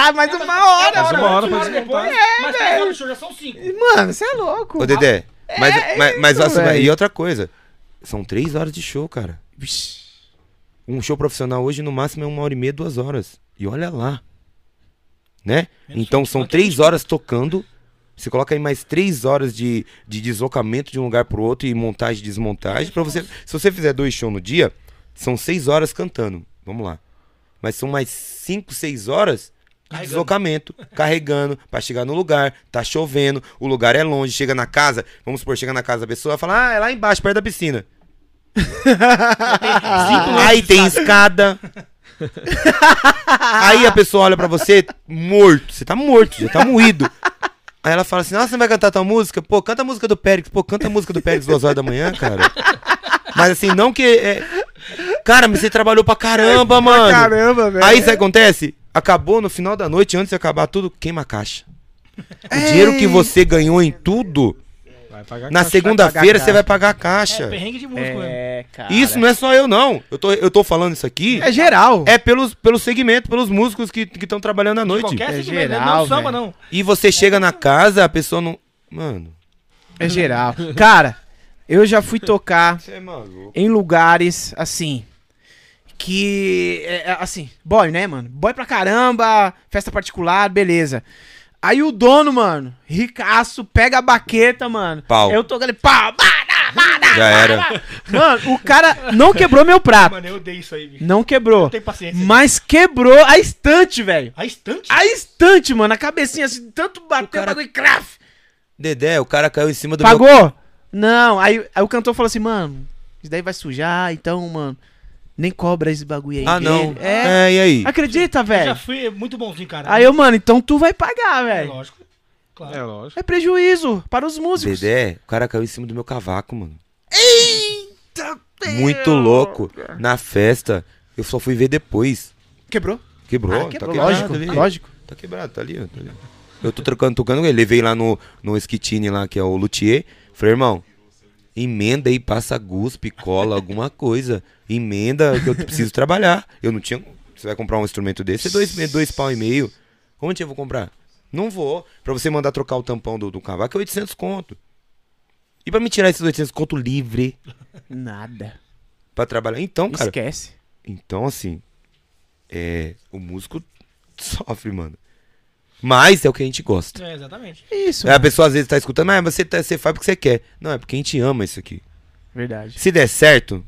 ali? Mais uma hora, Mais uma hora pra desmontar. Mas três horas de show já são cinco. Mano, você é louco. Ô, Dedé, mas, É mas, mas isso, nossa, velho. e outra coisa, são três horas de show, cara. Um show profissional hoje no máximo é uma hora e meia, duas horas. E olha lá. Né? Menos Então são três horas tocando, Você coloca aí mais três horas de, de deslocamento de um lugar pro outro e montagem e desmontagem. Pra você, se você fizer dois shows no dia, são seis horas cantando. Vamos lá. Mas são mais cinco, seis horas Carregando. deslocamento, carregando, pra chegar no lugar, tá chovendo, o lugar é longe, chega na casa, vamos supor, chega na casa da pessoa, fala, ah, é lá embaixo, perto da piscina. [LAUGHS] Aí tem escada. Aí a pessoa olha pra você morto. Você tá morto, já tá moído. Aí ela fala assim: Nossa, você vai cantar tua música? Pô, canta a música do Périx. Pô, canta a música do Périx duas horas da manhã, cara. Mas assim, não que. é, Cara, mas você trabalhou pra caramba, mano. Caramba, velho. Aí sabe o que acontece? Acabou no final da noite, antes de acabar tudo, queima a caixa. O dinheiro que você ganhou em tudo, Vai pagar na segunda-feira você vai pagar a caixa. É, perrengue de músico, né? É, cara. Isso não é só eu, não. Eu tô, eu tô falando isso aqui. É geral. É pelos, pelo segmento, pelos músicos que estão trabalhando à noite. Qualquer É segmento, né? geral, não samba, não. E você chega na casa, a pessoa não. Mano. É geral. Cara, eu já fui tocar [LAUGHS] é em lugares assim. Que. é, é, assim, boy, né, mano? Boy pra caramba, festa particular, beleza. Aí o dono, mano, ricaço, pega a baqueta, mano. Pau. Eu tô ali, pau, bada, bada, Já era. Mano, o cara não quebrou meu prato. Mano, eu odeio isso aí, bicho. Não quebrou. Não tem paciência. Mas quebrou a estante, velho. A estante? A estante, mano. A cabecinha assim, tanto bateu, cara- bagulho e craf. Dedé, o cara caiu em cima do meu. Pagou? Não. Aí, aí o cantor falou assim, mano, isso daí vai sujar, então, mano, nem cobra esse bagulho aí. Ah, não. É. É, e aí? Acredita, Eu já velho? fui muito bonzinho, cara. Aí eu, mano, então tu vai pagar, É velho. lógico. Claro. É lógico. É prejuízo para os músicos. Dedé, o cara caiu em cima do meu cavaco, mano. Eita, Muito louco. Na festa, eu só fui ver depois. Quebrou? Quebrou, Ah, tá quebrou. quebrado lógico, ali. lógico. Tá quebrado, tá ali, ó. Tá ali. Eu tô trocando, tocando com ele. Levei lá no, no Esquitine lá, que é o Luthier. Falei, irmão, emenda aí, passa guspe, cola, alguma coisa. Emenda que eu preciso trabalhar. Eu não tinha. Você vai comprar um instrumento desse, é dois, é dois pau e meio. Onde eu vou comprar? Não vou. Pra você mandar trocar o tampão do, do cavaco é 800 conto. E pra me tirar esses 800 conto livre Nada. pra trabalhar? Então, cara. Esquece. Então, assim, é, o músico sofre, mano. Mas é o que a gente gosta. É, exatamente. Isso. Aí a pessoa às vezes tá escutando, mas você, tá- você faz porque você quer. Não, é porque a gente ama isso aqui. Verdade. Se der certo,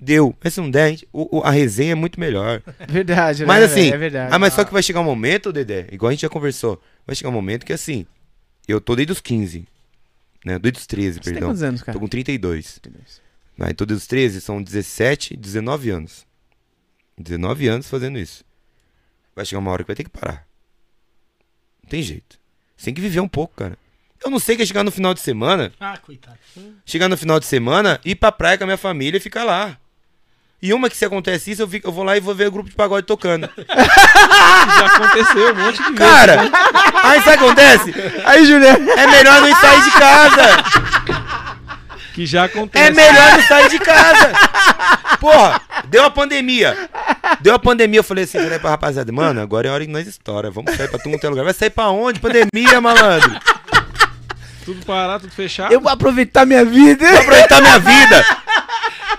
deu. Mas se não der, a, gente- o- o- a resenha é muito melhor. [LAUGHS] Verdade, Mas né, assim? É verdade. ah, mas só que vai chegar um momento, Dedé, igual a gente já conversou, vai chegar um momento que assim, eu tô desde os 15, né, desde os 13, Você tem perdão. quantos anos, cara? Tô com 32. Vai, tô desde os 13, são 17, 19 anos. 19 anos fazendo isso. Vai chegar uma hora que vai ter que parar. Não tem jeito. Você tem que viver um pouco, cara. Eu não sei que é chegar no final de semana, Ah, coitado. chegar no final de semana, ir pra praia com a minha família e ficar lá. E uma que se acontece isso, eu, fico- eu vou lá e vou ver o grupo de pagode tocando. [LAUGHS] Já aconteceu um monte de vezes. Cara, aí sabe o que acontece? Aí, Juliano. É melhor não sair de casa. Que já acontece. É melhor não sair de casa. Porra, deu a pandemia. Deu a pandemia, eu falei assim, falei pra rapaziada, mano, agora é hora que nós estoura. Vamos sair pra tudo quanto é lugar. Vai sair pra onde? Pandemia, malandro. Tudo parado, tudo fechado. Eu vou aproveitar minha vida. Vou aproveitar minha vida.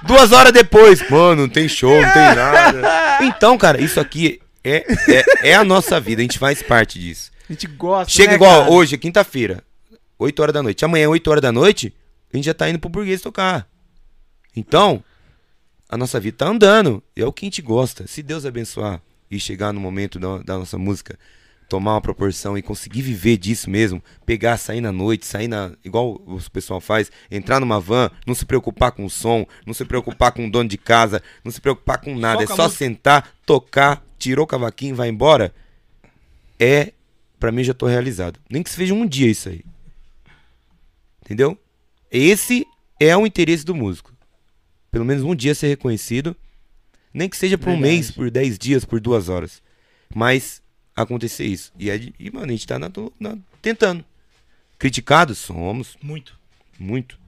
Duas horas depois, mano, não tem show, não tem nada. Então, cara, isso aqui é, é, é a nossa vida, a gente faz parte disso. A gente gosta, Chega né, igual cara? hoje, é quinta-feira, 8 horas da noite. Amanhã, 8 horas da noite, a gente já tá indo pro burguês tocar. Então, a nossa vida tá andando. É o que a gente gosta. Se Deus abençoar e chegar no momento da, da nossa música tomar uma proporção e conseguir viver disso mesmo, pegar, sair na noite, sair na. igual o pessoal faz, entrar numa van, não se preocupar com o som, não se preocupar com o dono de casa, não se preocupar com nada, com é só música. sentar, tocar, tirou o cavaquinho e vai embora. É, pra mim já tô realizado. Nem que seja um dia isso aí. Entendeu? Esse é o interesse do músico. Pelo menos um dia ser reconhecido. Nem que seja por um Verdade. mês, por 10 dias, por duas horas. Mas acontecer isso. E, é e mano, a gente tá na- na- tentando. Criticados? Somos. Muito. Muito.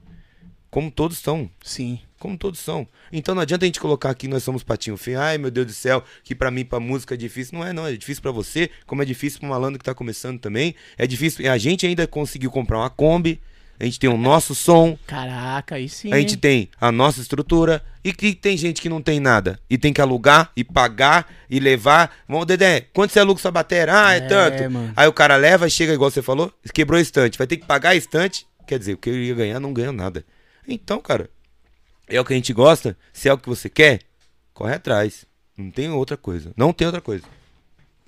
Como todos são. Sim. Como todos são. Então não adianta a gente colocar aqui nós somos patinho feio. Ai, meu Deus do céu, que pra mim, pra música é difícil. Não é, não. É difícil pra você, como é difícil pro malandro que tá começando também. É difícil. A gente ainda conseguiu comprar uma Kombi. A gente tem o nosso som, Caraca, aí sim. a gente tem a nossa estrutura e que tem gente que não tem nada e tem que alugar e pagar e levar. Vamos, Dedé, quanto você aluga sua bateria? Ah, é, É, tanto. mano. Aí o cara leva, chega igual você falou, quebrou a estante, vai ter que pagar a estante. Quer dizer, o que eu ia ganhar não ganha nada. Então, cara, é o que a gente gosta, se é o que você quer, corre atrás. Não tem outra coisa. Não tem outra coisa.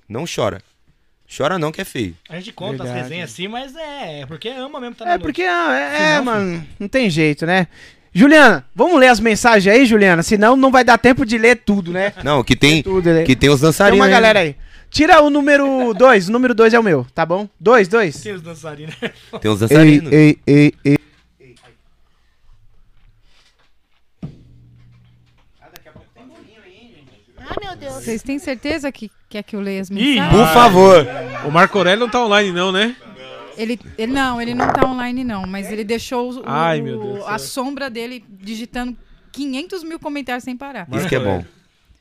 Não chora. Chora não que é feio. A gente conta Verdade. as resenhas assim, mas é, é porque ama mesmo tá na É noite. porque, ah, é, é, mano, não tem jeito, né? Juliana, vamos ler as mensagens aí, Juliana? Senão não vai dar tempo de ler tudo, né? Não, que tem, Tudo, né? que tem os Tem dançarinos. uma aí. galera aí. Tira o número 2, o número 2 é o meu, tá bom? 2, 2. Tem os dançarinos. Tem os dançarinos. ei, ei, ei. Ah, Vocês têm certeza que quer que eu leia as Ih, mensagens? Por favor. O Marco Aurélio não tá online, não, né? Ele, ele não, ele não tá online não, mas ele deixou o- Ai, meu Deus a sombra dele digitando 500 mil comentários sem parar. Isso que é bom.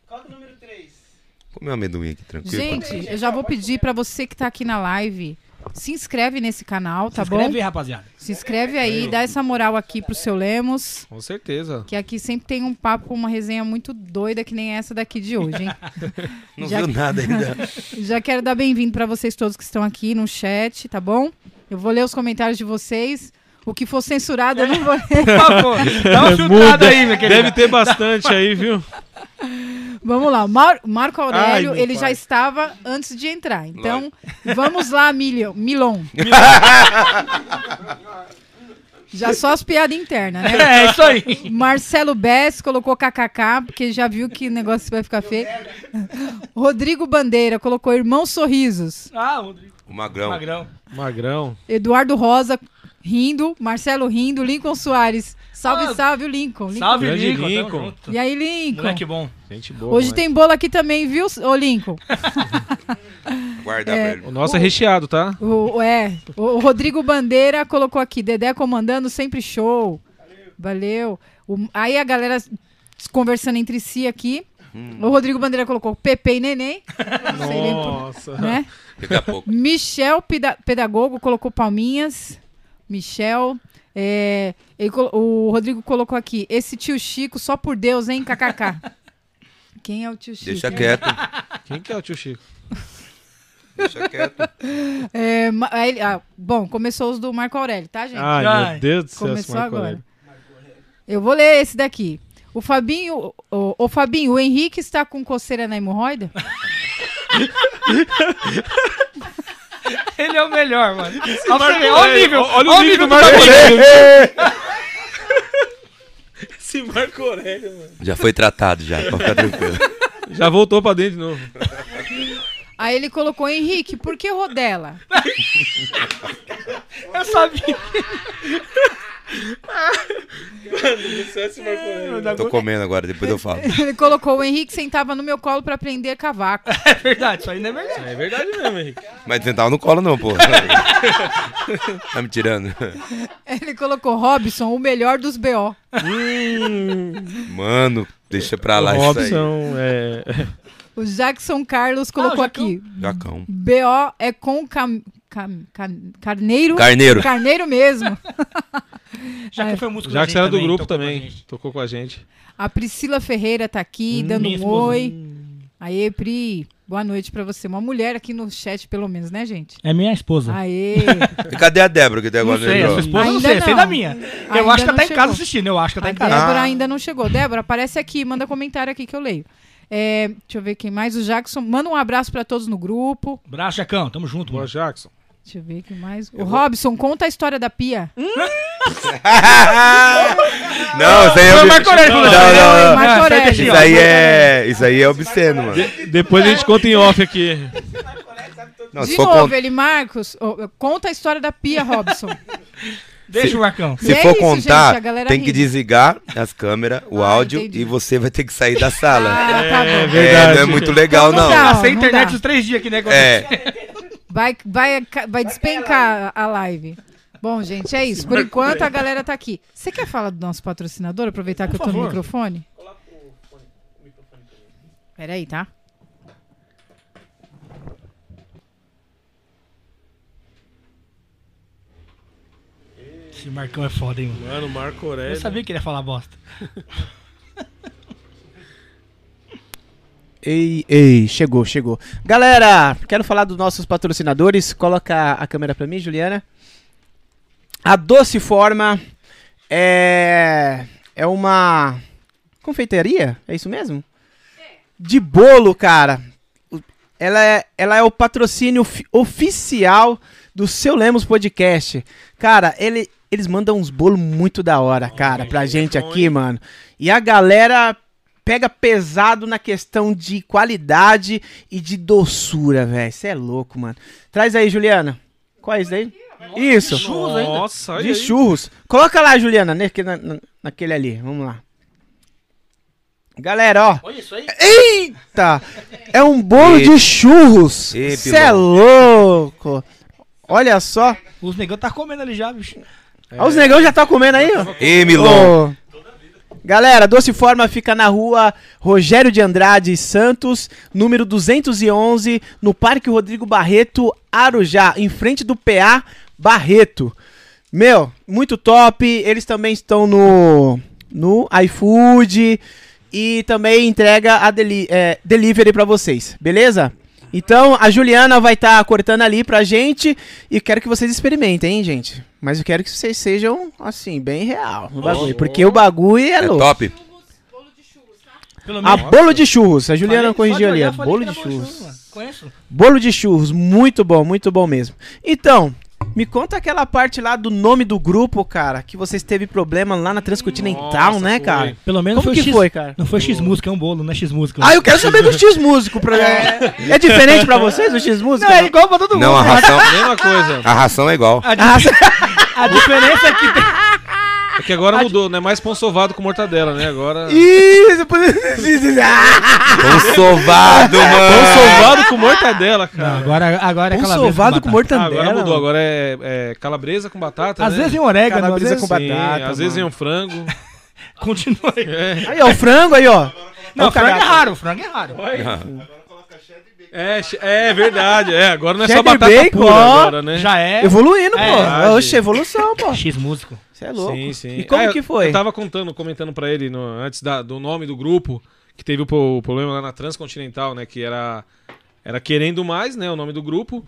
Qual é o número 3? Comer um amendoim aqui, tranquilo. Gente, eu já vou pedir pra você que tá aqui na live, se inscreve nesse canal, tá Se bom? inscreve aí, rapaziada. Se inscreve aí, dá essa moral aqui pro seu Lemos, Com certeza. que aqui sempre tem um papo, uma resenha muito doida que nem essa daqui de hoje, hein? [LAUGHS] Não Já- viu nada ainda. [LAUGHS] Já quero dar bem-vindo pra vocês todos que estão aqui no chat, tá bom? Eu vou ler os comentários de vocês. O que for censurado, eu não vou ler. [LAUGHS] Por favor, dá uma filtrada Muda. aí, minha querida. Deve ter bastante aí, viu? Vamos lá, Mar- Marco Aurélio, Ai, ele já pai. estava antes de entrar. Então, vamos lá, Milion, Milon. [LAUGHS] já só as piadas internas, né? É, isso aí. Marcelo Bess colocou kkk, porque já viu que o negócio vai ficar feio. Rodrigo Bandeira colocou Irmão Sorrisos. Ah, Rodrigo. O magrão. Magrão. Magrão. Eduardo Rosa rindo, Marcelo rindo, Lincoln Soares. Salve, Ah, salve, o Lincoln. Lincoln. Salve, Grande Lincoln. Lincoln. E aí, Lincoln? Moleque bom. Gente boa. Hoje tem bolo aqui também, viu, ô Lincoln? [LAUGHS] Guarda, É. velho. O nosso é recheado, tá? O, o- é, o, o Rodrigo Bandeira colocou aqui, Dedé comandando sempre show. Valeu. O- aí a galera conversando entre si aqui. O Rodrigo Bandeira colocou Pepe e Neném. [LAUGHS] Nossa. né? Daqui a pouco. Michel Peda- Pedagogo colocou palminhas. Michel. É, ele o Rodrigo colocou aqui, esse tio Chico, só por Deus, hein, kkk. [LAUGHS] Quem é o tio Chico? Deixa quieto. Quem que é o tio Chico? Deixa quieto. É, ele- ah, bom, começou os do Marco Aurélio, tá, gente? Ai, Ai. meu Deus do céu, Começou Marco agora. Aurélio. Eu vou ler esse daqui. O Fabinho, o, o Fabinho, o Henrique está com coceira na hemorroida? [LAUGHS] [LAUGHS] Ele é o melhor, mano. Olha o nível. Olha o Olha o nível do Marco. [LAUGHS] Esse Marco Aurélio, mano. Já foi tratado já, pode ficar tranquilo. Já voltou pra dentro de novo. Aí ele colocou, Henrique, por que rodela? [LAUGHS] Eu sabia. Tô comendo agora, depois eu falo. Ele colocou, o Henrique sentava no meu colo para aprender cavaco. É verdade, isso aí não é verdade. É verdade mesmo, Henrique. Mas não tava no colo não, porra. [LAUGHS] tá me tirando. Ele colocou, Robson, o melhor dos BO. Mano, deixa pra O lá isso aí. Robson é. O Jackson Carlos colocou Ah, o Jacão. aqui, Jacão. BO é com cam, carneiro? Carneiro. Carneiro mesmo. [LAUGHS] Já É. que foi músico Já que você era do grupo com a também. gente. Tocou com a gente. A Priscila Ferreira tá aqui, dando minha um oi. Aê, Pri, boa noite pra você. Uma mulher aqui no chat, pelo menos, né, gente? É minha esposa. Aê. E cadê a Débora que Não agora sei, a sua esposa não Ainda sei, sei não. da minha. Eu Ainda acho que ela tá não em casa chegou. assistindo, eu acho que ela A tá em casa. Débora Ah. ainda não chegou. Débora, aparece aqui, manda comentário aqui que eu leio. É, deixa eu ver quem mais. O Jackson, manda um abraço pra todos no grupo. Abraço, Jacão, tamo junto, Boa, mano. Jackson. Deixa eu ver quem mais. O Robson, conta a história da pia. [LAUGHS] Não, isso aí é Marco Aurélio, Não, não, não. Marco Aurélio. sai Isso aí é, isso aí é obsceno, mano. Depois a gente conta em off aqui. Não, De novo, con- ele, Marcos, ó, conta a história da pia, Robson. [LAUGHS] Deixa o Marcão. se é for isso, contar, gente, tem que desligar as câmeras, o Ah, áudio entendi. e você vai ter que sair da sala. Ah, tá É bom. verdade. É, não é muito legal, Então não. não dá. Passei a não internet dá. os três dias aqui, né? É, Vai, vai, vai despencar a live. Bom, gente, é isso. Por enquanto, a galera tá aqui. Você quer falar do nosso patrocinador? Aproveitar que eu tô no favor. microfone? Peraí, tá? Esse Marcão é foda, hein, mano. Mano, Marco Aurélio. Eu sabia que ele ia falar bosta. [LAUGHS] Ei, ei, chegou, chegou. Galera, quero falar dos nossos patrocinadores. Coloca a câmera pra mim, Juliana. A Doce Forma é é uma confeitaria, é isso mesmo? De bolo, cara. Ela é, ela é o patrocínio fi- oficial do Seu Lemos Podcast. Cara, ele, eles mandam uns bolos muito da hora, cara, pra gente aqui, mano. E a galera pega pesado na questão de qualidade e de doçura, velho. Você é louco, mano. Traz aí, Juliana. Qual é isso daí? Isso. Churros ainda. Nossa, olha De aí. churros. Coloca lá, Juliana, naquele, na- naquele ali. Vamos lá. Galera, ó. Olha isso aí. Eita! É um bolo E- de churros. Você é louco. Olha só. Os negão tá comendo ali já, bicho. Ó, os negão já tá comendo aí, ó. Ê, Milon. Ô. Galera, Doce Forma fica na rua Rogério de Andrade Santos, número 211, no Parque Rodrigo Barreto, Arujá, em frente do PA Barreto. Meu, muito top. Eles também estão no, no iFood e também entrega a deli é, delivery pra vocês, beleza? Então, a Juliana vai estar cortando ali pra gente e quero que vocês experimentem, hein, gente? Mas eu quero que vocês sejam, assim, bem real no bagulho, porque o bagulho é É louco. top. Pelo A bolo de churros, a Juliana Falei- corrigiu ali, olhar, bolo de churros. Conheço. Bolo de churros, muito bom, muito bom mesmo. Então, me conta aquela parte lá do nome do grupo, cara, que vocês teve problema lá na Transcontinental, Nossa, né, foi. cara? Pelo menos Como foi que X... foi, cara? Não foi X música, é um bolo, não é X música. Ah, eu quero saber do X músico. Pra... É, é diferente pra vocês o X músico? Não, é igual pra todo mundo. Não, a ração, [LAUGHS] Mesma coisa. a ração é igual. A, di- [LAUGHS] a diferença é que tem... É que agora mudou, não é mais pão sovado com mortadela, né? Agora. Isso, [LAUGHS] Pão sovado, Pão mano. sovado com mortadela, Não, cara. agora, agora é Pão calabresa sovado com batata. Ah, mortadela. agora mudou, agora é, é calabresa com batata. Às né? vezes em orégano, às Calabresa vezes... com Sim, batata, às vezes em um frango. [LAUGHS] Continua aí. É, Aí, ó, o frango aí, ó. Não, o frango é raro, frango é raro. é, che- é verdade, é. Agora não é só batata bacon, pura ó. agora, né? Já é. Evoluindo, É, pô. verdade. Oxe, evolução, pô. X músico. Você é louco. Sim, sim. E como Ah, que foi? Eu tava contando, comentando pra ele no- antes da- do nome do grupo, que teve o, o problema lá na Transcontinental, né? Que era, era Querendo Mais, né? O nome do grupo.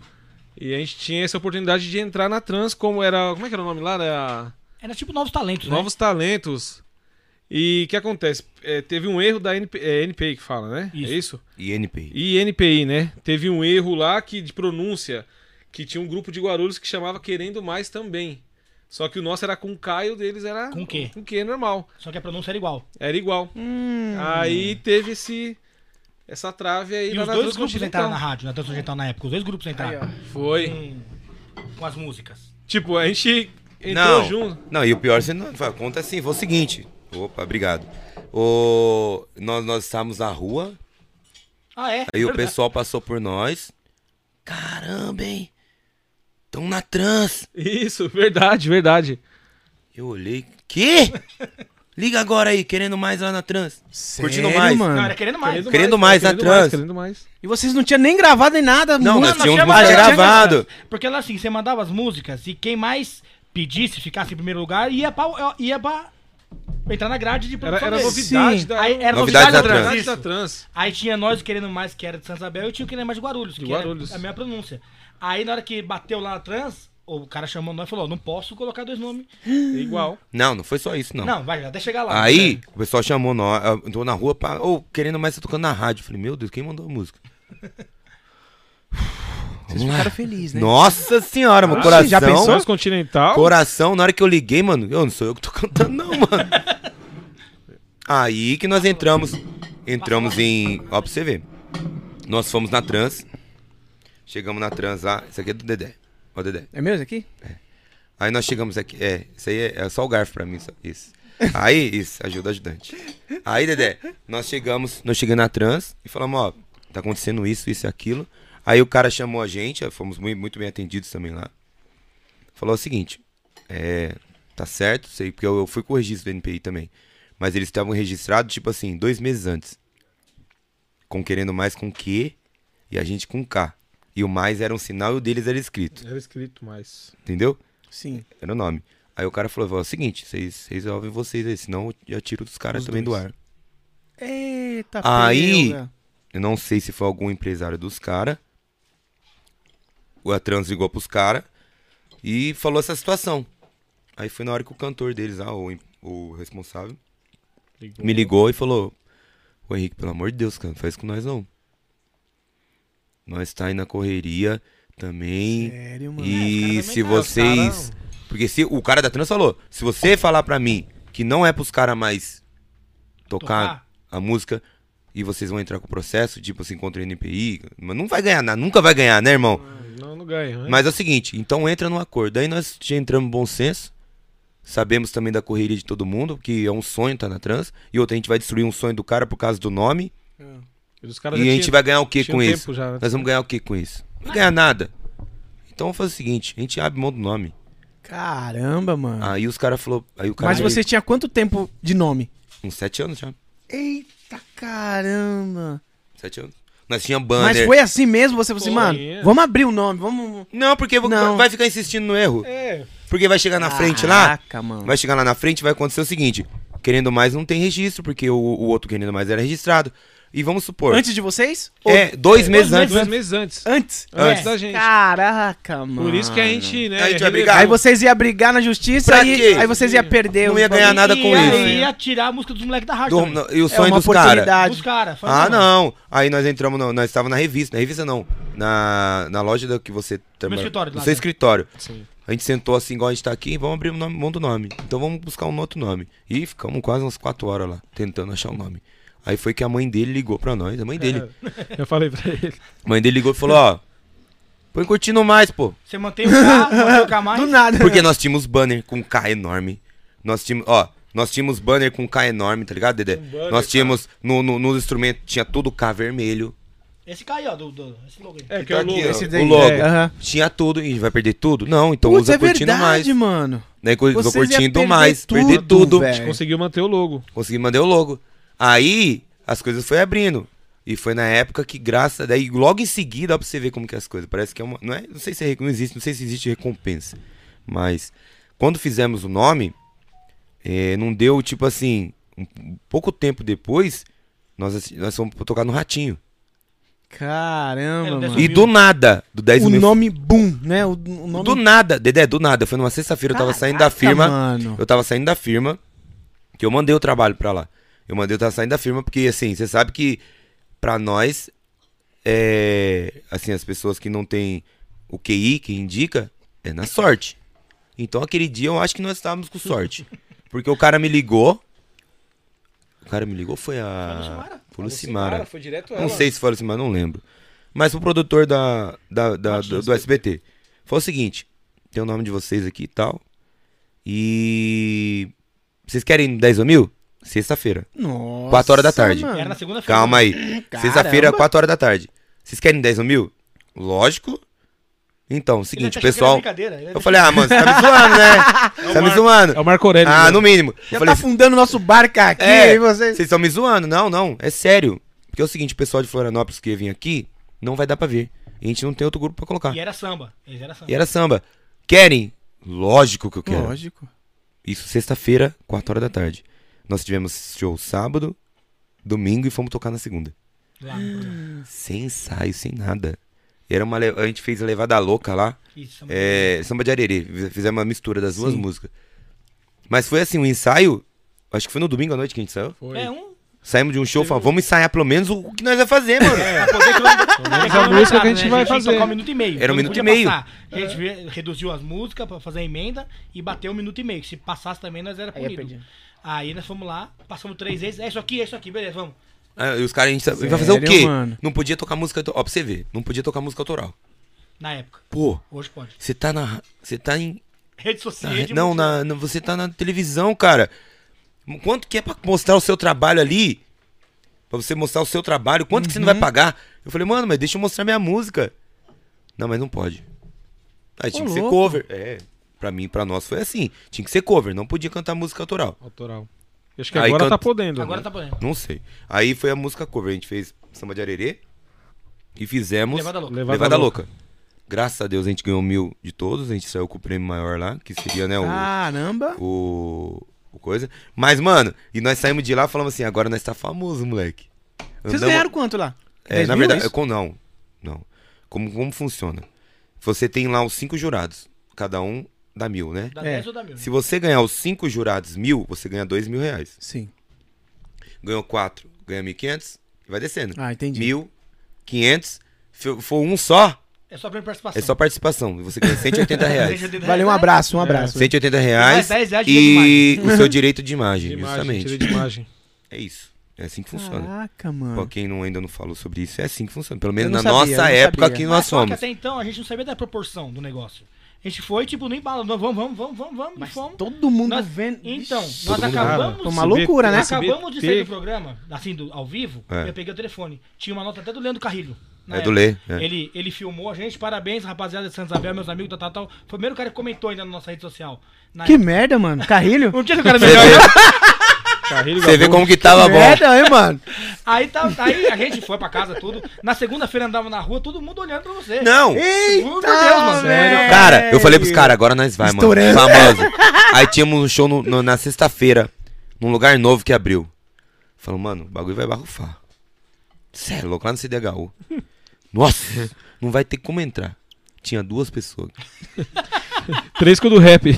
E a gente tinha essa oportunidade de entrar na Trans, como era. Como é que era o nome lá? Era Era tipo novos talentos, né? Novos Talentos. E o que acontece? É, teve um erro da NP, é, NPI que fala, né? Isso. É isso? INPI. E NPI, né? Teve um erro lá que de pronúncia, que tinha um grupo de Guarulhos que chamava Querendo Mais também. Só que o nosso era com K e o deles era Com Q. com Q normal. Só que a pronúncia era igual. Era igual. Hum. Aí teve esse essa trave aí E os dois grupos entraram na rádio, na Transcontinental na época. Os dois grupos Aí, entraram. ó. Foi. com, com as músicas. Tipo, a gente entrou Não, junto. não, e o pior, você não conta assim, foi o seguinte. Opa, obrigado. O, nós, nós estávamos na rua, Ah, é? aí o Verdade. pessoal passou por nós. Caramba, hein? Tão na trans. Isso, verdade, verdade. Eu olhei, quê? Liga agora aí, querendo mais lá na trans. Curtindo Sério, mais. mano? Não, era querendo mais. Querendo mais na querendo trans. mais, querendo mais. E vocês não tinham nem gravado em nada. Não, nós tínhamos tinha mais- gravado. Porque ela assim, você mandava as músicas e quem mais pedisse, ficasse em primeiro lugar, ia pra, ia pra entrar na grade de Era, produção era deles. novidade Sim. da Aí era Novidade da trans. da trans. Aí tinha nós querendo mais que era de Santa Isabel e tinha o querendo mais de Guarulhos, De que Guarulhos. era a minha pronúncia. Aí na hora que bateu lá na trans, o cara chamou nós e falou: não posso colocar dois nomes. [GASPS] Igual. Não, não foi só isso, não. Não, vai, até chegar lá. Aí, o pessoal chamou nós, eu tô na rua, ô, querendo mais, tá tocando na rádio. Eu Falei, meu Deus, quem mandou a música? [LAUGHS] Vocês ficaram felizes, né? Nossa senhora, meu coração. já pensou? Transcontinental. Coração, na hora que eu liguei, mano, eu não sou eu que tô cantando, não, mano. [LAUGHS] Aí que nós entramos. Entramos em. Ó, pra você ver. Nós fomos na trans. Chegamos na trans lá. Isso aqui é do Dedé. Ó, Dedé. É mesmo aqui? Aí nós chegamos aqui. É, isso aí é, é só o garfo pra mim. Só, isso. Aí, isso, ajuda ajudante. Aí, Dedé, nós chegamos, nós chegamos na trans e falamos, ó, tá acontecendo isso, isso e aquilo. Aí o cara chamou a gente, fomos muito, muito bem atendidos também lá. Falou o seguinte, é, tá certo, sei, porque eu, eu fui com o registro do NPI também. Mas eles estavam registrados, tipo assim, dois meses antes. Com querendo mais com Q e a gente com K. E o mais era um sinal e o deles era escrito, Era escrito mais. entendeu? Sim. Era o nome. Aí o cara falou, falou, "É o seguinte, vocês vocês resolvem vocês aí, senão eu já tiro dos caras Os também dois. do ar. Eita, Aí- pega. Eu não sei se foi algum empresário dos caras. O Atrans ligou pros caras e falou essa situação. Aí foi na hora que o cantor deles, lá, o, o responsável, me ligou e falou: Ô Henrique, pelo amor de Deus, cara, não faz isso com nós não. Nós tá aí na correria também. Sério, mano. E É, se tá, vocês. Porque se o cara da trans falou, se você falar pra mim que não é pros caras mais tocar, Tocar. a música e vocês vão entrar com o processo, tipo assim, contra o NPI, mas não vai ganhar nada, nunca vai ganhar, né, irmão? Não, não ganha. né? Mas é o seguinte, então entra no acordo. Aí nós já entramos no bom senso. Sabemos também da correria de todo mundo, que é um sonho tá na trans. E outra, a gente vai destruir um sonho do cara por causa do nome. E os caras E a gente tinham- vai ganhar o que com isso? já, né? Nós vamos ganhar o que com isso? Não vai ganhar nada. Então vamos fazer o seguinte, a gente abre mão do nome. Caramba, mano. Aí os caras falou, aí o cara Mas você tinha quanto tempo de nome? uns sete anos já. Eita caramba. Sete anos. Nós tinha banner. Mas foi assim mesmo? Você falou assim, mano, é. vamos abrir o nome, vamos... Não, porque Não. vai ficar insistindo no erro. É, Porque vai chegar na frente lá, Caraca, mano. vai chegar lá na frente vai acontecer o seguinte: querendo mais não tem registro, porque o, o outro querendo mais era registrado. E vamos supor. Antes de vocês? é, dois meses dois antes. dois meses antes. Antes? Antes É. da gente. Caraca, mano. Por isso que a gente, né? A gente vai relevou. brigar. Aí vocês iam brigar na justiça Pra e quê? aí vocês iam perder. Não ia ganhar nada e com ia, isso. ia tirar a música dos moleques da rádio. Do- no- e o É sonho uma dos caras. oportunidade. Dos caras. Ah, não. Aí nós entramos, no- nós estávamos na revista. Na revista não. Na, na loja da que você trabalha. escritório, No lá seu dentro. escritório. Sim. A gente sentou assim, igual a gente tá aqui, vamos abrir o nome, mão do nome. Então vamos buscar um outro nome. E ficamos quase umas quatro horas lá, tentando achar o nome. Aí foi que a mãe dele ligou pra nós, a mãe dele. Eu falei pra ele. A mãe dele ligou e falou, ó, põe curtindo mais, pô. Você mantém o K, mantém o K [LAUGHS] mais. Do nada. Porque nós tínhamos banner com K enorme. Nós tínhamos, ó, nós tínhamos banner com K enorme, tá ligado, Dedé? banner, nós tínhamos, no, no, nos instrumentos, tinha tudo K vermelho. Esse K aí, ó, do, do, esse logo aí. É, Que que é tá o logo. aqui, ó. Esse o daí, logo. é, aham. Tinha tudo, e vai perder tudo? Não, então Putz, usa é curtindo mais. verdade, mano. Usou Vocês iam curtindo mais, tudo, perder tudo. velho. Conseguiu manter o logo. Consegui mandar o logo. Aí as coisas foi abrindo. E foi na época que, graças. Daí logo em seguida dá pra você ver como que é as coisas. Parece que é uma. Não, é, não sei se é, não existe, não sei se existe recompensa. Mas quando fizemos o nome, é, não deu tipo assim. Um, pouco tempo depois, nós, nós fomos tocar no Ratinho. Caramba, mano. E do nada, do 10 O mil. nome Boom, né? O, o nome... Do nada, Dedé, do nada. Foi numa sexta-feira, eu tava saindo da firma. Mano. Eu tava saindo da firma, que eu mandei o trabalho pra lá. Eu mandei, eu tava saindo da firma, porque assim, você sabe que pra nós, é, assim, as pessoas que não tem o QI, que indica, é na sorte. Então aquele dia eu acho que nós estávamos com sorte. Porque o cara me ligou. O cara me ligou, foi a. Foi Lucimara. Foi direto Não sei se foi o Lucimara, não lembro. Mas o produtor da, da, da- do, do SBT. Foi o seguinte: tem o nome de vocês aqui e tal. E. Vocês querem 10 mil? Sexta-feira. Nossa, 4 horas da tarde. mano. Era na segunda-feira. Calma aí. Sexta-feira, 4 horas da tarde. Vocês querem 10 mil? Lógico. Então, seguinte, que era pessoal. ele Eu falei, ah, mano, você tá me zoando, né? [LAUGHS] Você tá me zoando. É o Marco Aurélio. Ah, né? no mínimo. Já Eu falei, tá afundando nosso barco aqui, É, e vocês... vocês estão me zoando? Não, não, é sério. Porque é o seguinte, o pessoal de Florianópolis que ia vir aqui, não vai dar pra vir. A gente não tem outro grupo pra colocar. E era samba. Eles era samba. E era samba. Querem? Lógico que eu quero. Lógico. Isso sexta-feira, 4 horas da tarde. Nós tivemos show sábado, domingo e fomos tocar na segunda. Lá. Sem ensaio, sem nada. Era uma, a gente fez a levada louca lá. Isso, samba. É, samba de arerê. Fizemos uma mistura das duas Sim. músicas. Mas foi assim, um ensaio. Acho que foi no domingo à noite que a gente saiu. Foi. É um. Saímos de um show, falamos, vamos ensaiar pelo menos o o que nós vamos fazer, mano. Pra poder menos a música que a gente vai tinha que fazer. tocar um minuto e meio. Era um Não minuto e meio. passar. A gente ve- reduziu as músicas pra fazer a emenda e bateu um minuto e meio. Se passasse também, nós era é punido. Aí nós fomos lá, passamos três vezes. É isso aqui, é isso aqui, beleza, vamos. Ah, E os caras, a gente vai fazer o quê? mano? Não podia tocar música. Ó, pra você ver, não podia tocar música autoral. Na época. Pô, Hoje pode. você tá na. Você tá em. Rede social. na- não, na, na- você tá na televisão, cara. Quanto que é pra mostrar o seu trabalho ali? Pra você mostrar o seu trabalho, quanto que você não Uhum. vai pagar? Eu falei, mano, mas deixa eu mostrar minha música. Não, mas não pode. Aí tinha Ô, que ser louco. cover. É, pra mim, pra nós foi assim. Tinha que ser cover, não podia cantar música autoral. Autoral. Acho que Aí agora canta- tá podendo. Agora né? tá podendo. Não sei. Aí foi a música cover. A gente fez samba de arerê e fizemos Levada louca. Levada, Levada, louca. louca. Graças a Deus a gente ganhou mil de todos, a gente saiu com o prêmio maior lá, que seria, né, o, Caramba. o, o coisa. Mas, mano, e nós saímos de lá e falamos assim, agora nós tá famoso, moleque. Vocês Andamos- ganharam quanto lá? É, 10 na mil, verdade, isso? com, não, não. Como, como funciona? Você tem lá os cinco jurados, cada um dá mil, né? Da É. 10 ou da mil? Se você ganhar os cinco jurados mil, você ganha dois mil reais. Sim. Ganhou quatro, ganha mil e quinhentos e vai descendo. Ah, entendi. Mil, quinhentos, se for um só, É só pra participação. é só participação. e Você ganha 180 [LAUGHS] reais. Valeu, um abraço, um abraço. 180 reais Mais 10 reais de e o seu direito de imagem, [LAUGHS] De imagem, justamente. de imagem. É isso. É assim que funciona. Caraca, Pra mano. quem não, ainda não falou sobre isso, é assim que funciona. Pelo menos na sabia, nossa época sabia. que Mas nós só que somos. até então a gente não sabia da proporção do negócio. A gente foi, tipo, no embalo. Nós vamos, vamos, vamos, vamos, vamos. Mas fomos. todo mundo Nós- vendo. Então, nós acabamos. Uma loucura, né? Acabamos de sair do programa, assim, do, ao vivo, É. eu peguei o telefone. Tinha uma nota até do Leandro Carrilho. na É do época. Lê. é. Ele, ele filmou a gente, parabéns, rapaziada de Santa Isabel, meus amigos, tal, tal, tal. Foi o primeiro cara que comentou ainda na nossa rede social. Na Que época. merda, mano. Carrilho? [LAUGHS] Não tinha o cara melhor. Carrilho você vê como que tava bom. merda, hein, mano. Aí, tá, aí a gente foi pra casa, tudo. Na segunda-feira andava na rua, todo mundo olhando pra você. Não! Eita, Por Deus, mano. velho. Cara, eu falei pros caras, agora nós vai, mano. Estourando. Famoso. Aí tínhamos um show no- no- na sexta-feira, num lugar novo que abriu. Falou, mano, o bagulho vai barrufar. Sério, louco, lá no CDHU. Nossa, não vai ter como entrar. Tinha duas pessoas. [LAUGHS] Três com o do rap. [LAUGHS]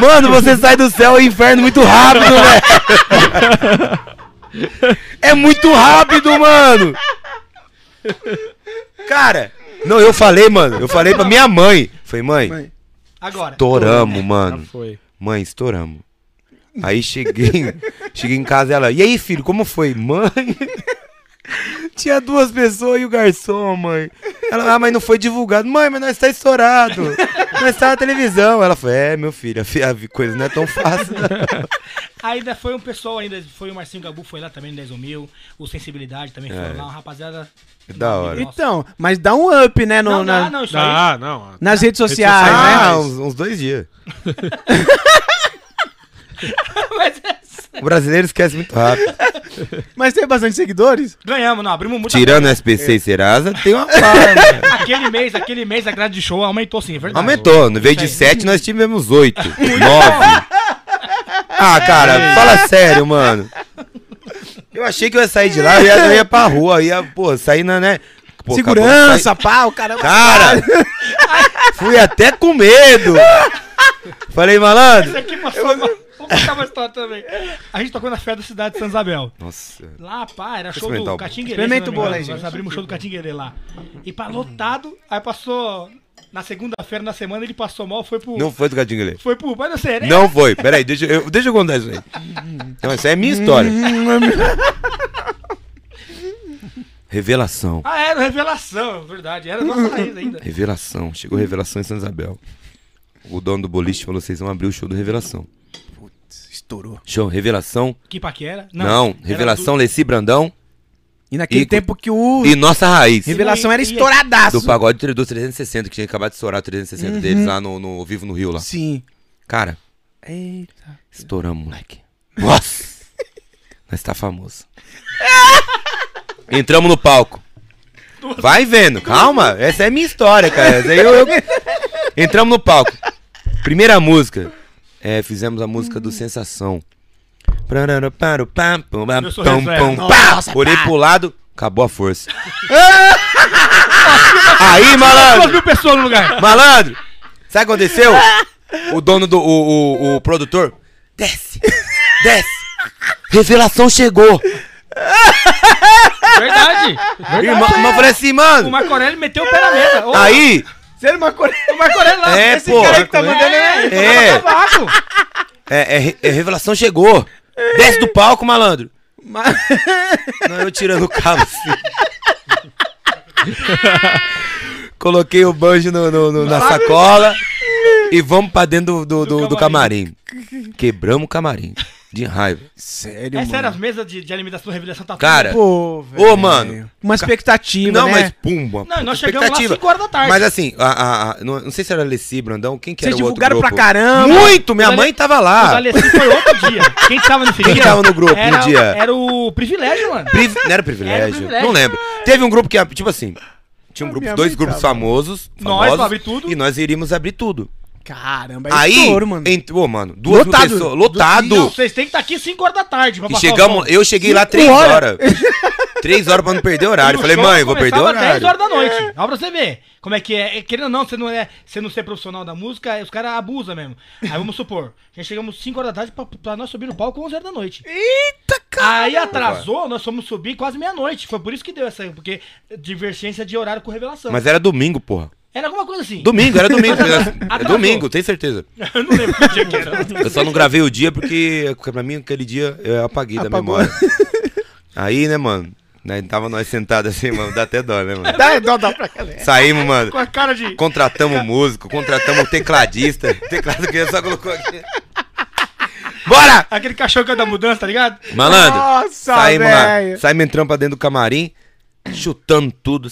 Mano, você sai do céu ao inferno muito rápido, velho. É muito rápido, mano. Cara, não, eu falei, mano. Eu falei pra minha mãe. Falei, mãe, Mãe. Agora. estouramos, mano. foi. Mãe, estouramos. Aí cheguei, cheguei em casa ela, e aí, filho, como foi? Mãe, tinha duas pessoas e o garçom, mãe. Ela, ah, mas não foi divulgado. Mãe, mas nós tá estourado. Nós tá na televisão. Ela falou, é, meu filho, a, coisa não é tão fácil. não." Ainda foi um pessoal, ainda foi o Marcinho Gabu, foi lá também no 10 mil. O Sensibilidade também foi É. lá, uma rapaziada. É da hora. Nossa. Então, mas dá um up, né? No, não, na- não, não, isso aí. Ah, não. nas redes Redes sociais, sociais. né? Ah, uns, uns dois dias. [LAUGHS] Mas é- O brasileiro esquece muito rápido. [LAUGHS] Mas tem bastante seguidores? ganhamos, não, abrimos muita Tirando o SPC e Serasa, tem uma par, né? [LAUGHS] Aquele mês, aquele mês a grade de show aumentou sim, é verdade. Aumentou. No vez de Isso aí. sete, nós tivemos oito. [LAUGHS] Nove. Ah, cara, fala sério, mano. Eu achei que eu ia sair de lá, eu ia, eu ia pra rua, ia, pô, sair na, né? Pô, acabou Segurança, pá, o caramba. Cara, fui até com medo. Falei, Esse malandro. aqui passou uma... Vou [LAUGHS] contar uma história também. A gente tocou na festa da cidade de Santa Isabel. Nossa. Lá, pá, era show do Catinguele. Experimenta o bolo aí, gente. Nós abrimos o show do Catinguele lá. E pá, lotado. Aí passou... Na segunda-feira, na semana, ele passou mal, foi pro... Não foi do Gatinho Guilherme. Foi pro... Mas não sei, né? Não foi. Peraí, deixa eu, deixa eu contar isso aí. Não, isso aí é minha história. [LAUGHS] Revelação. Ah, era revelação, verdade. Era nossa raiz ainda. Revelação. Chegou Revelação em Santa Isabel. O dono do boliche falou: vocês vão abrir o show do Revelação. Estourou. Show, Revelação. Que paquera? Não, era Revelação do- Leci Brandão E naquele E- tempo que o e Nossa Raiz. Revelação era E- e- estouradaço. Do pagode do 360, que tinha acabado de estourar o 360 deles lá no, no Vivo no Rio lá. Sim. Cara, Eita. estouramos, moleque. [LAUGHS] Nossa! Nós tá famoso. [LAUGHS] Entramos no palco. Vai vendo, calma. Essa é minha história, cara. Eu- eu- [LAUGHS] Entramos no palco. Primeira música. É, fizemos a música do Sensação. Prarara, paro, pam, pam, Eu sou pum, reserva. pum, pá. Olhei pro lado, acabou a força. [LAUGHS] Aí, malandro, mil pessoas no lugar. malandro, sabe o que aconteceu? O dono do. O, o, o produtor. Desce, desce. Revelação chegou. Verdade. Irmão, mas eu falei assim, O mano. Marco Aurélio meteu o pé na mesa. Ô, Aí, Você não acordou. O Marco Aurélio lá. É, esse pô. cara que tá Marco mandando é. É. é. Tabaco. é, é, é, revelação chegou. Desce do palco, malandro. [LAUGHS] Não, eu tirando o cabo assim. Coloquei o banjo no- no- no- na sacola e vamos pra dentro do, do, do- do camarim. Quebramos o camarim. De raiva. Sério, É mano. sério, as mesas de, de alimentação revelação tá Cara, Pô, Ô, mano. Uma expectativa, Não, né? mas pumba. Não, nós chegamos lá expectativa. 5 horas da tarde. Mas assim, a, a- a- não, não sei se era Alessi, Brandão, quem que Vocês era o outro divulgaram pra grupo? caramba. Muito! Minha O mãe Ale- tava lá. Alessi foi outro dia. Quem que tava nesse Quem tava no grupo era, no dia? Era o privilégio, mano. Priv- Não era privilégio. Era privilégio. Não lembro. Teve um grupo que, tipo assim, tinha um grupo, dois grupos tava. famosos, Nós famosos, pra abrir tudo. E nós iríamos abrir tudo. Caramba, é Aí, estouro, mano. entrou, mano, duas Lotado. mil pessoas, lotado. Não, vocês têm que estar aqui 5 horas da tarde. pra E chegamos, eu cheguei lá Cinco três horas. horas. [LAUGHS] três horas pra não perder horário. Falei, mãe, vou perder às 10 horário. horas da noite. Ó pra você ver. Como é que é. É, Querendo ou não, você não, é, você não ser profissional da música, os caras abusam mesmo. Aí vamos supor, já chegamos 5 horas da tarde pra, pra nós subir no palco 11 horas da noite. Eita, cara. Aí atrasou, nós fomos subir quase meia-noite. Foi por isso que deu essa. Porque divergência de horário com revelação. Mas era domingo, porra. Era alguma coisa assim. Domingo, era domingo. [LAUGHS] é Atrasou. domingo, tenho certeza. [LAUGHS] Eu não lembro que dia que era. Eu só não gravei o dia porque, pra mim, aquele dia eu apaguei da Apagou. memória. Aí, né, mano? Né, tava nós sentados assim, mano, dá até dó, né, mano? Dá, dá, dá pra galera. Saímos, mano. Com a cara de. Contratamos músico, contratamos tecladista. [LAUGHS] Teclado que só colocou aqui. Bora! Aquele cachorro que é da mudança, tá ligado? Malandro, Nossa, saímos lá. velho. Saímos entrando pra dentro do camarim, chutando tudo.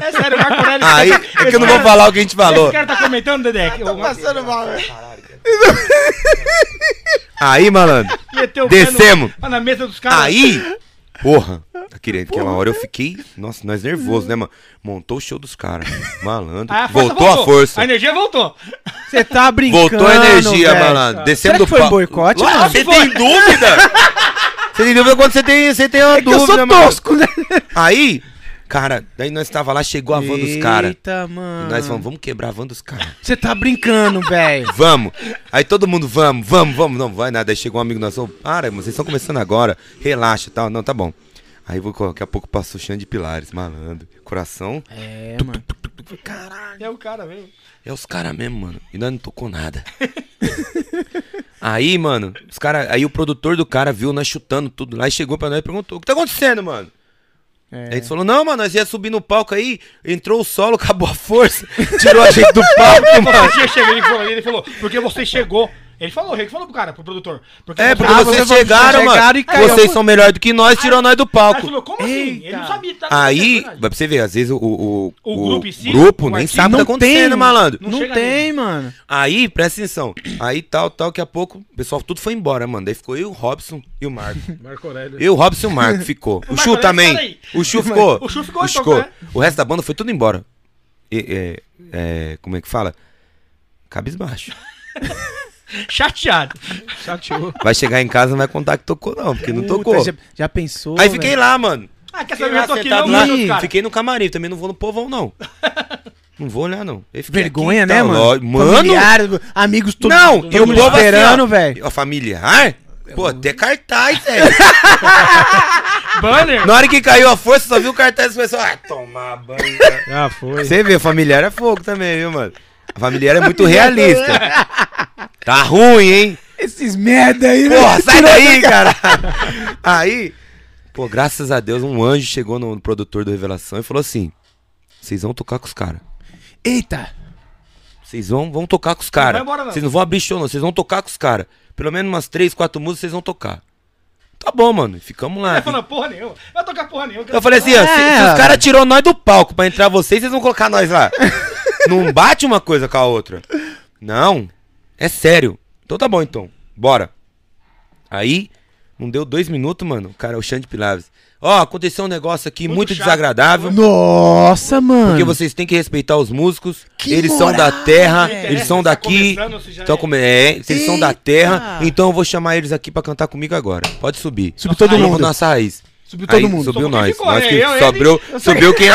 É sério, o Marco Aurélio. Aí, é que eu não vou falar o que a gente falou. Esse cara tá comentando, Dedé. que o- Passando mal, velho. Aí, malandro, Descemos. na mesa dos caras. aí, porra. Querendo que uma hora eu fiquei, nossa, nós nervosos, né, mano? Montou o show dos caras, malandro. Aí a força Voltou a força. A energia voltou. Você tá brincando, Voltou a energia, velho. malandro. Descemos Será do que foi palco. boicote, mano? Você tem dúvida? [LAUGHS] Você tem dúvida quando você tem, você tem uma É que eu dúvida, sou mano. tosco, né? Aí, cara, daí nós tava lá, chegou a van dos caras. Eita, mano. Nós falamos, vamos quebrar a van dos caras. Você tá brincando, velho. [LAUGHS] Vamos. Aí todo mundo, vamos, vamos, vamos. Não, vai nada. Aí chegou um amigo nosso, falou, para, vocês estão começando agora. Relaxa e tal. Não, tá bom. Aí vou- daqui a pouco passou o Xande de Pilares, malandro. Coração. É, mano. É o cara mesmo. É os caras mesmo, mano. E nós não tocou nada. [LAUGHS] aí, mano, os cara, aí o produtor do cara viu nós chutando tudo lá e chegou pra nós e perguntou: O que tá acontecendo, mano? É. Aí ele falou: Não, mano, nós ia subir no palco aí, entrou o solo, [LAUGHS] acabou a força, tirou a gente do palco, mano. Chegou, ele falou, ele falou, porque você chegou. Ele falou, ele falou pro cara, pro produtor. Porque É, você- porque Ah, vocês vocês chegaram, chegaram mano. e caiu. Vocês são melhores do que nós, tirou nós do Aí ele palco. falou, como assim? Ele Eita. não sabia. Tá, Aí, é vai pra você ver, às vezes o, o, O grupo em si, grupo o nem sabe o que tá não tem, acontecendo, malandro. Não Não, tem, mano. Aí, presta atenção. Aí tal, tal, daqui a pouco, o pessoal tudo foi embora, mano. Daí ficou eu, o Robson e o Marco. [LAUGHS] Marco Aurélio. Eu, o Robson e o Marco ficou. [LAUGHS] O, Chu também. aí. O Chu ficou. O Chu ficou, O, então, ficou. né? o resto da banda foi tudo embora. E, é, é, como é que fala? Cabisbaixo. [LAUGHS] Chateado. Chateou. Vai chegar em casa não vai contar que tocou, não, porque não Puta, tocou. Já, já pensou? Aí fiquei velho? lá, mano. Ah, quer Fiquei saber? lá Eu tô aqui não, lá, caras. Fiquei no camarim, também não vou no povão, não. [LAUGHS] Não vou olhar, não. Vergonha, aqui, né, tal, mano? Mano, Familiares, amigos, tudo. Não, todo eu mundo povo assim, esperando, ó, velho. familiar? Pô, até cartaz, [LAUGHS] velho. Banner. Na hora que caiu a força, só viu o cartaz e começou, ah, tomar banho. Ah, foi. Você vê, familiar é fogo também, viu, mano? A familiar é muito realista. Tá ruim, hein? Esses merda aí, né? Porra, sai daí, cara. Aí, pô, graças a Deus, um anjo chegou no produtor do Revelação e falou assim: vocês vão tocar com os caras. Eita. Vocês vão, vão tocar com os caras. não. Vocês não vão abrir show, não. Vocês vão tocar com os caras. Pelo menos umas três, quatro músicas vocês vão tocar. Tá bom, mano. Ficamos lá. Vai falar porra nenhuma. Vai tocar porra nenhuma. Eu falei assim, ó, se, É, se os é. caras tirou nós do palco pra entrar vocês, vocês vão colocar nós lá. [LAUGHS] não bate uma coisa com a outra. Não. É sério. Então tá bom, então. Bora. Aí, não deu dois minutos, mano. O cara, o Xande Pilares. Ó, aconteceu um negócio aqui muito, Muito desagradável. Nossa, mano. Porque vocês têm que respeitar os músicos. Que eles são da moral, terra, velho. eles são Tá daqui. já Então, é. como é, eles são da Eita. terra, então eu vou chamar eles aqui pra cantar comigo agora. Pode subir. Subiu todo Vamos mundo. nossa raiz. Subiu todo Aí, mundo. Subiu nós. ficou, nós né? que Eu, ele- subiu, quem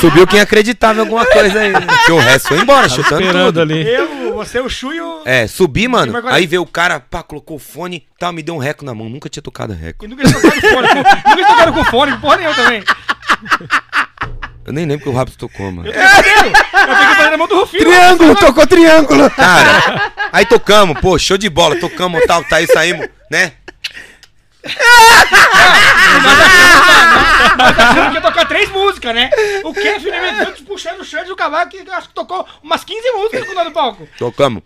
subiu quem acreditava em alguma coisa aí. Porque o resto foi embora, chutando Esperando tudo. ali. Eu, você, o Chu e o. É, subi, mano. Aí veio o cara, pá, colocou o fone, tal, me deu um reco na mão. Nunca tinha tocado reco. E nunca tocaram com fone. Nunca tocaram com fone, porra nenhuma também. Eu nem lembro que o Raps tocou, mano. Eu peguei que fazer na mão do Rufino. Triângulo, tocou triângulo. Cara, aí tocamos, pô, show de bola, tocamos tal, tá aí saímos, né? Nós achamos que ia tocar três músicas, né? O Kevin Mendes puxando o Xande do cavalo que acho que tocou umas 15 músicas com nós no palco. Tocamos.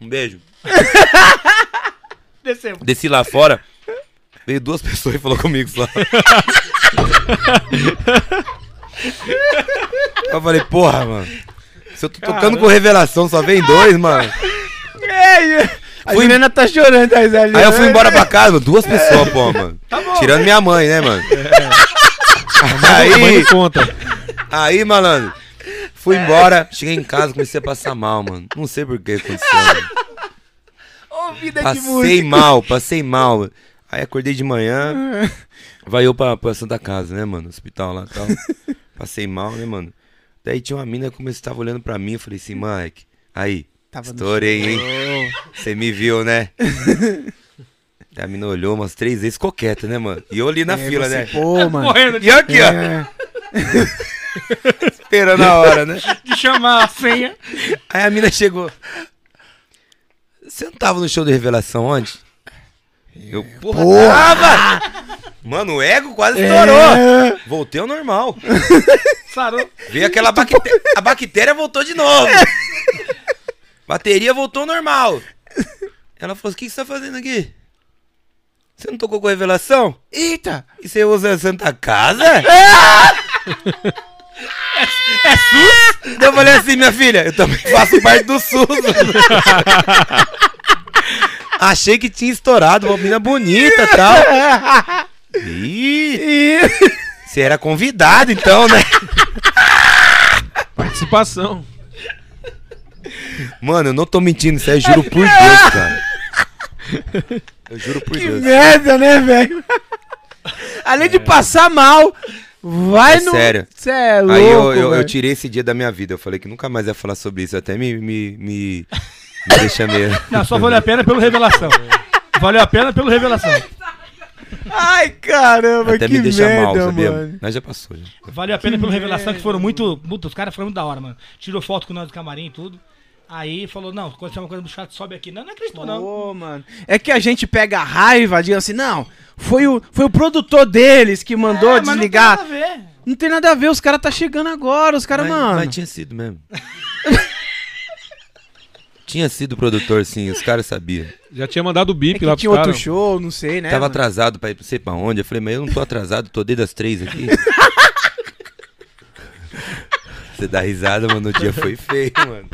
Um beijo. [LAUGHS] Descemos. Desci lá fora. Veio duas pessoas e falou comigo só. eu falei, porra, mano. Se eu tô tocando com revelação, só vem dois, mano. É, a Fui- Juliana tá chorando. Aí, Aí eu fui embora pra casa, mano. Duas pessoas, pô, mano. [LAUGHS] Tá bom. Tirando minha mãe, né, mano? Aí, não conta. aí, malandro. Fui embora, cheguei em casa, comecei a passar mal, mano. Não sei por que aconteceu, mano. Ô, vida de Passei música. mal, passei mal. Aí acordei de manhã, [LAUGHS] vai eu pra, pra Santa Casa, né, mano? Hospital lá e tal. Passei mal, né, mano? Daí tinha uma mina que começou, tava olhando pra mim, eu falei assim, Mike, aí, Tava no estourei, hein? Você me viu, né? [LAUGHS] A mina olhou umas três vezes coqueta, né, mano? E eu ali na É, fila, você, né? Pô, mano. Morrendo E aqui, ó, É. [LAUGHS] esperando a hora, né? de chamar a senha. Aí a mina chegou. Você não tava no show de revelação ontem? Eu, porra, tava! Mano, o ego quase estourou. É. Voltei ao normal. Sarou. Veio aquela bactéria. A bactéria voltou de novo. Bateria voltou ao normal. Ela falou: O que que você tá fazendo aqui? Você não tocou com revelação? Eita! E você usa a Santa Casa? [LAUGHS] É SUS? Daí eu falei assim, minha filha, eu também faço parte do SUS. [LAUGHS] Achei que tinha estourado, uma menina bonita e tal. Ih, E... você era convidado então, né? Participação. Mano, eu não tô mentindo, isso aí eu juro por [LAUGHS] Deus, cara. Eu juro por Que Deus. merda, né, velho? Além de passar mal, vai É no. sério. Cê é louco, Aí eu, eu, eu tirei esse dia da minha vida. Eu falei que nunca mais ia falar sobre isso. Até me, me, me, me deixa meio. Não, só valeu a pena pelo revelação. Valeu a pena pelo revelação. Ai, caramba, Até que me deixa merda, mal, sabia? mano. Mas já passou. Já. Valeu a pena pelo revelação, que foram muito. Puta, os caras foram muito da hora, mano. Tirou foto com nós do camarim e tudo. Aí falou, não, quando tiver uma coisa do chat, sobe aqui. Não, não acreditou, não. Pô, mano. É que a gente pega a raiva, diz assim, não, foi o, foi o produtor deles que mandou É, mas desligar. Não tem nada a ver. Não tem nada a ver, os caras tá chegando agora, os caras, mano. mas tinha sido mesmo. [LAUGHS] tinha sido produtor, sim. Os caras sabiam. Já tinha mandado o É bip que lá pros tinha outro caras. show, não sei, né? Tava mano? atrasado pra ir não sei pra onde. Eu falei, mas eu não tô atrasado, tô desde as três aqui. [LAUGHS] Você dá risada, mano. O dia foi feio, mano.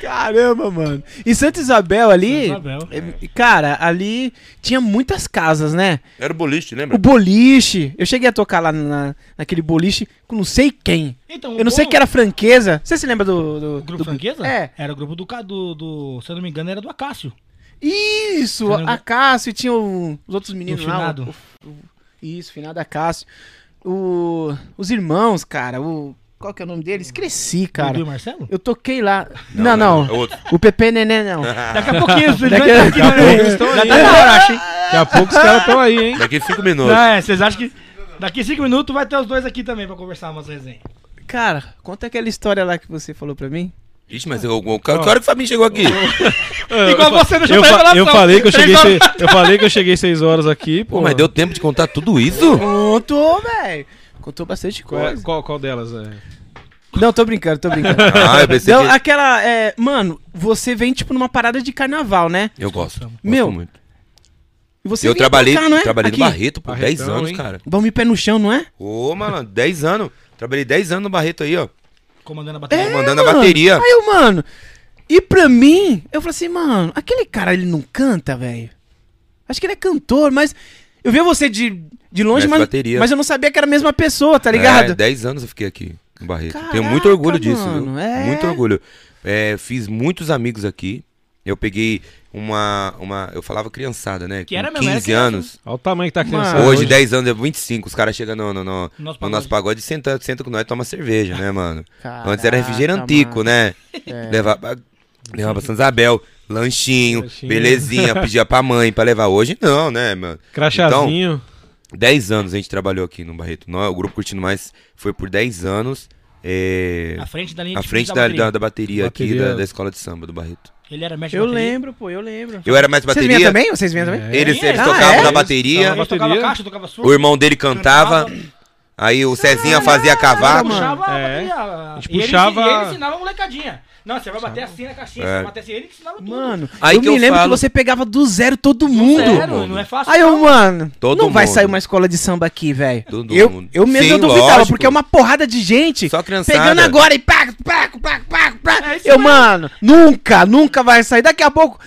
Caramba, mano. E Santa Isabel ali. Santa Isabel. é, Cara, ali tinha muitas casas, né? Era o boliche, O lembra? boliche. Eu cheguei a tocar lá na, naquele boliche com não sei quem. Então, Eu não sei bom- que era franqueza. Você se lembra do. do, O grupo do- franqueza? É. Era o grupo do, do, do. Se eu não me engano, era do Acácio. Isso! Você lembra? A Cássio tinha o- os outros meninos lá. finado. o- o- isso, finado a Cássio. O, os irmãos, cara. O, qual que é o nome deles? Cresci, cara. Dudu e Marcelo? Eu toquei lá. Não, não. É outro. O Pepe Nenê, não. [LAUGHS] Daqui a pouquinho, eles Daqui a- Daqui a pouco Já aí. tá na hora, acho, hein? Daqui a pouco os caras estão aí, hein? Daqui cinco minutos. Não, é, vocês acham que daqui cinco minutos vai ter os dois aqui também pra conversar umas resenhas. Cara, conta aquela história lá que você falou pra mim. Ixi, mas eu, o, cara, que hora que o Fabinho chegou aqui? [LAUGHS] Igual você no Eu, fa- eu falei que eu cheguei seis, eu falei que eu cheguei seis horas aqui, pô. Pô, mas deu tempo de contar tudo isso? Contou, velho. Contou bastante Qual, coisa. qual, qual delas é? Não, tô brincando, tô brincando. [LAUGHS] Ah, eu pensei Não, que... aquela. É, mano, você vem tipo numa parada de carnaval, né? Eu gosto. gosto Meu, muito. Você eu trabalhei, tocar, não é? trabalhei Aqui. no Barreto por 10 Barretão, anos, hein? cara. Dorme pé no chão, não é? Ô, mano, 10 anos. Trabalhei 10 anos no Barreto aí, ó. Comandando a bateria. Comandando a mano. bateria. Aí eu, mano. E pra mim, eu falei assim, mano, aquele cara ele não canta, velho. Acho que ele é cantor, mas. Eu vi você de, de longe, mas, bateria. mas eu não sabia que era a mesma pessoa, tá ligado? É, 10 anos eu fiquei aqui no Barreto. Tenho Caraca, muito orgulho disso, mano, viu? é. Muito orgulho. É, fiz muitos amigos aqui. Eu peguei uma, uma. Eu falava criançada, né? Que Com era mesmo, era 15 criança. anos. Olha o tamanho que tá a criança. Mano, Hoje, 10 anos, é 25. Os caras chegam no, no, no, Nosso no pagode. nosso pagode e senta, senta com nós e toma cerveja, né, mano? Caraca, [LAUGHS] Antes era refrigerantico, mano. né? É. Levava, levava pra Santa Isabel, lanchinho, Lanchinho. belezinha, [LAUGHS] pedia pra mãe pra levar. Hoje não, né, mano? Crachazinho. 10 anos a gente trabalhou aqui no Barreto. O grupo Curtindo Mais foi por 10 anos. É, À frente da linha de frente frente da, bateria. da, da bateria, aqui Bateria. da, da escola de samba do Barreto. Ele era mestre Eu bateria. lembro, pô, eu lembro. Eu era mais Vocês bateria. vinham também? Vocês vinham também? É. Eles, eles ah, tocavam é? na bateria. Ele tocava bateria. caixa, tocava surdo. O irmão dele cantava. Aí o Cezinha fazia Ele cavaco. puxava a É. bateria. A gente E ele puxava- E ele ensinava a molecadinha. Não, você vai bater assim na caixinha, É. você vai bater assim, ele que ensinava tudo. Mano, Aí eu que me eu lembro falo- que você pegava do zero todo mundo. Zero, não é fácil. Aí eu, mano, Todo não vai mundo. sair uma escola de samba aqui, velho. Todo Eu, mundo. eu mesmo Sim, eu duvidava, lógico. porque é uma porrada de gente Só criançada. pegando agora e pá, pá, pá, pá, pá. É Eu, mesmo. mano, nunca, nunca vai sair. Daqui a pouco.